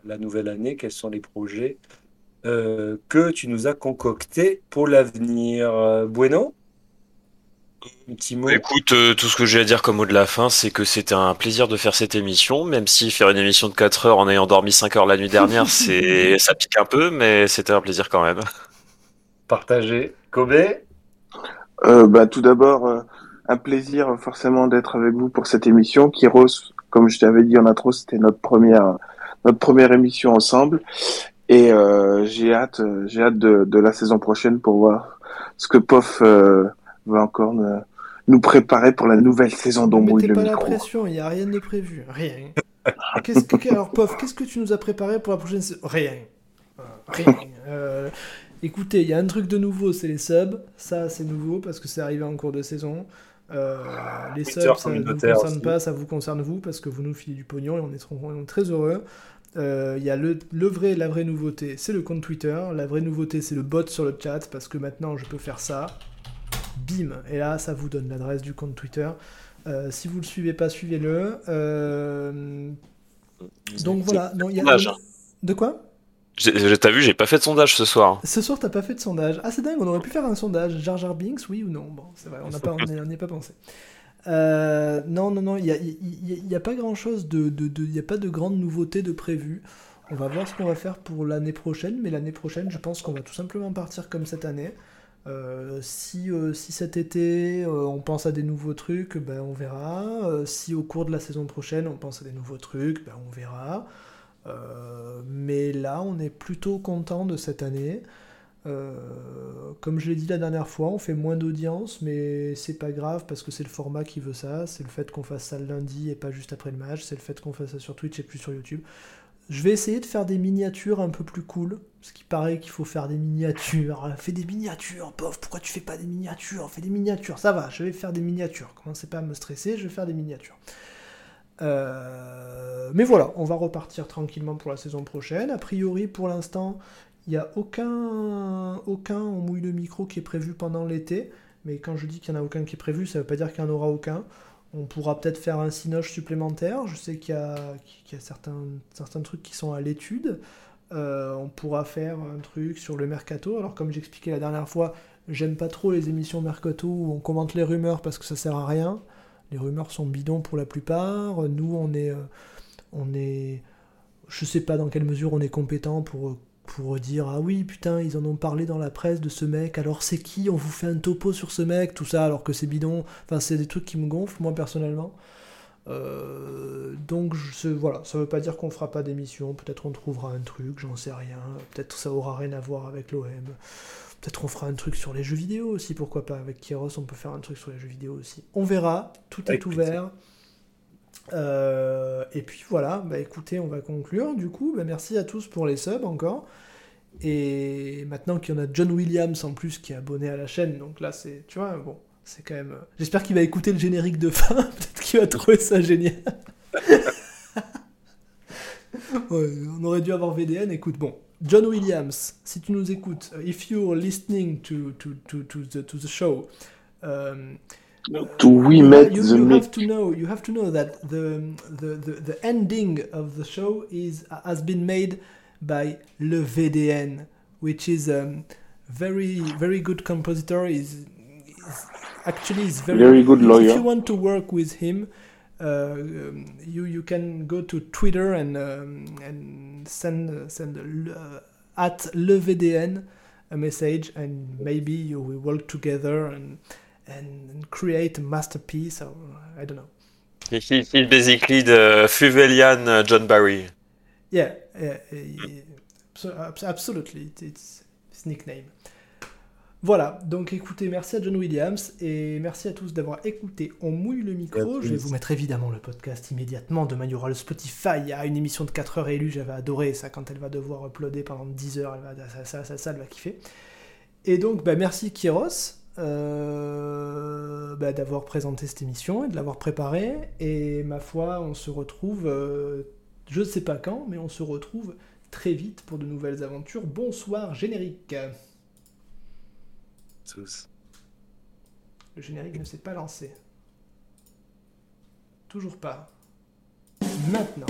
la, nouvelle année, quels sont les projets euh, que tu nous as concoctés pour l'avenir. Euh, bueno Un petit mot Écoute, euh, tout ce que j'ai à dire comme mot de la fin, c'est que c'était un plaisir de faire cette émission, même si faire une émission de 4 heures en ayant dormi 5 heures la nuit dernière, c'est ça pique un peu, mais c'était un plaisir quand même. partagé. Kobe Euh, bah, tout d'abord, euh, un plaisir forcément d'être avec vous pour cette émission. Kiros, comme je t'avais dit en intro, c'était notre première notre première émission ensemble, et euh, j'ai hâte j'ai hâte de, de la saison prochaine pour voir ce que Pof euh, va encore ne- nous préparer pour la nouvelle saison d'Ombrouille mettez le pas la pression, il n'y a rien de prévu. Rien. Qu'est-ce que, alors, Pof, qu'est-ce que tu nous as préparé pour la prochaine saison Rien. Euh, Rien. Euh, écoutez, il y a un truc de nouveau, c'est les subs. Ça, c'est nouveau parce que c'est arrivé en cours de saison. Euh, les Twitter subs, ça ne nous concerne aussi. pas, ça vous concerne vous, parce que vous nous filez du pognon et on est, trop- on est très heureux. Euh, Il y a le, le vrai, la vraie nouveauté, c'est le compte Twitter. La vraie nouveauté, c'est le bot sur le chat, parce que maintenant, je peux faire ça. Bim Et là, ça vous donne l'adresse du compte Twitter. Euh, si vous le suivez pas, suivez-le. Euh, donc voilà. Non, il y a- Sondage, hein. De quoi? T'as vu, j'ai pas fait de sondage ce soir. Ce soir, t'as pas fait de sondage. Ah, c'est dingue, on aurait pu faire un sondage. Jar Jar Binks, oui ou non? Bon, c'est vrai, on n'a pas, on n'y on n'y a pas pensé. Euh, non, non, non, il n'y a, y a- y pas grand chose de. de- de- n'y a pas de grandes nouveautés de prévues. On va voir ce qu'on va faire pour l'année prochaine, mais l'année prochaine, je pense qu'on va tout simplement partir comme cette année. Euh, si, euh, si cet été on pense à des nouveaux trucs, ben, on verra. Si au cours de la saison prochaine on pense à des nouveaux trucs, ben, on verra. Mais là, on est plutôt content de cette année. Euh, comme je l'ai dit la dernière fois, on fait moins d'audience, mais c'est pas grave parce que c'est le format qui veut ça. C'est le fait qu'on fasse ça le lundi et pas juste après le match. C'est le fait qu'on fasse ça sur Twitch et plus sur YouTube. Je vais essayer de faire des miniatures un peu plus cool. Parce qu'il paraît qu'il faut faire des miniatures. Fais des miniatures, pauvre. Pourquoi tu fais pas des miniatures? Fais des miniatures. Ça va, je vais faire des miniatures. Commencez pas à me stresser, je vais faire des miniatures. Euh, mais voilà, on va repartir tranquillement pour la saison prochaine. A priori, pour l'instant, il n'y a aucun, aucun on mouille le micro qui est prévu pendant l'été. Mais quand je dis qu'il n'y en a aucun qui est prévu, ça ne veut pas dire qu'il n'y en aura aucun. On pourra peut-être faire un cinoche supplémentaire. Je sais qu'il y a, qu'il y a certains, certains trucs qui sont à l'étude. Euh, on pourra faire un truc sur le mercato. Alors, comme j'expliquais la dernière fois, j'aime pas trop les émissions mercato où on commente les rumeurs parce que ça sert à rien. Les rumeurs sont bidons pour la plupart. Nous, on est, euh, on est, je sais pas dans quelle mesure on est compétent pour pour dire ah oui putain ils en ont parlé dans la presse de ce mec alors c'est qui on vous fait un topo sur ce mec tout ça alors que c'est bidon. Enfin c'est des trucs qui me gonflent moi personnellement. Euh, donc je, voilà ça veut pas dire qu'on fera pas d'émission peut-être on trouvera un truc j'en sais rien peut-être ça aura rien à voir avec l'OM peut-être on fera un truc sur les jeux vidéo aussi pourquoi pas avec Kieros on peut faire un truc sur les jeux vidéo aussi. On verra tout Avec est ouvert euh, et puis voilà, bah écoutez, on va conclure. Du coup, bah merci à tous pour les subs encore. Et maintenant qu'il y en a John Williams en plus qui est abonné à la chaîne, donc là c'est, tu vois, bon, c'est quand même. euh, J'espère qu'il va écouter le générique de fin. Peut-être qu'il va trouver ça génial. On aurait dû avoir VDN. Écoute, bon, John Williams, si tu nous écoutes, if you're listening to to to to the to the show. um, You, the you have to know you have to know that the, the, the, the ending of the show is has been made by Le VDN, which is um, very very good compositor. is is actually is very, Very good lawyer. If you want to work with him, uh, um, you you can go to Twitter and um, and send uh, send uh, at Le VDN a message, and maybe you will work together and and create a masterpiece. Or I don't know. He, he, he's basically the Fuvelian uh, John Barry. Yeah, yeah, yeah, abso- abs- absolutely. It's, it's his nickname. Voilà, donc écoutez, merci à John Williams et merci à tous d'avoir écouté On mouille le micro. Je vais vous mettre évidemment le podcast immédiatement. Demain, il y aura le Spotify. Il y a une émission de 4 heures élue. J'avais adoré ça quand elle va devoir uploader pendant 10 heures. Elle va, ça, ça, ça, ça, elle va kiffer. Et donc, bah, merci Kieros euh, bah, d'avoir présenté cette émission et de l'avoir préparée. Et ma foi, on se retrouve, euh, je ne sais pas quand, mais on se retrouve très vite pour de nouvelles aventures. Bonsoir, générique. Tous. Le générique ne s'est pas lancé. Toujours pas. Maintenant.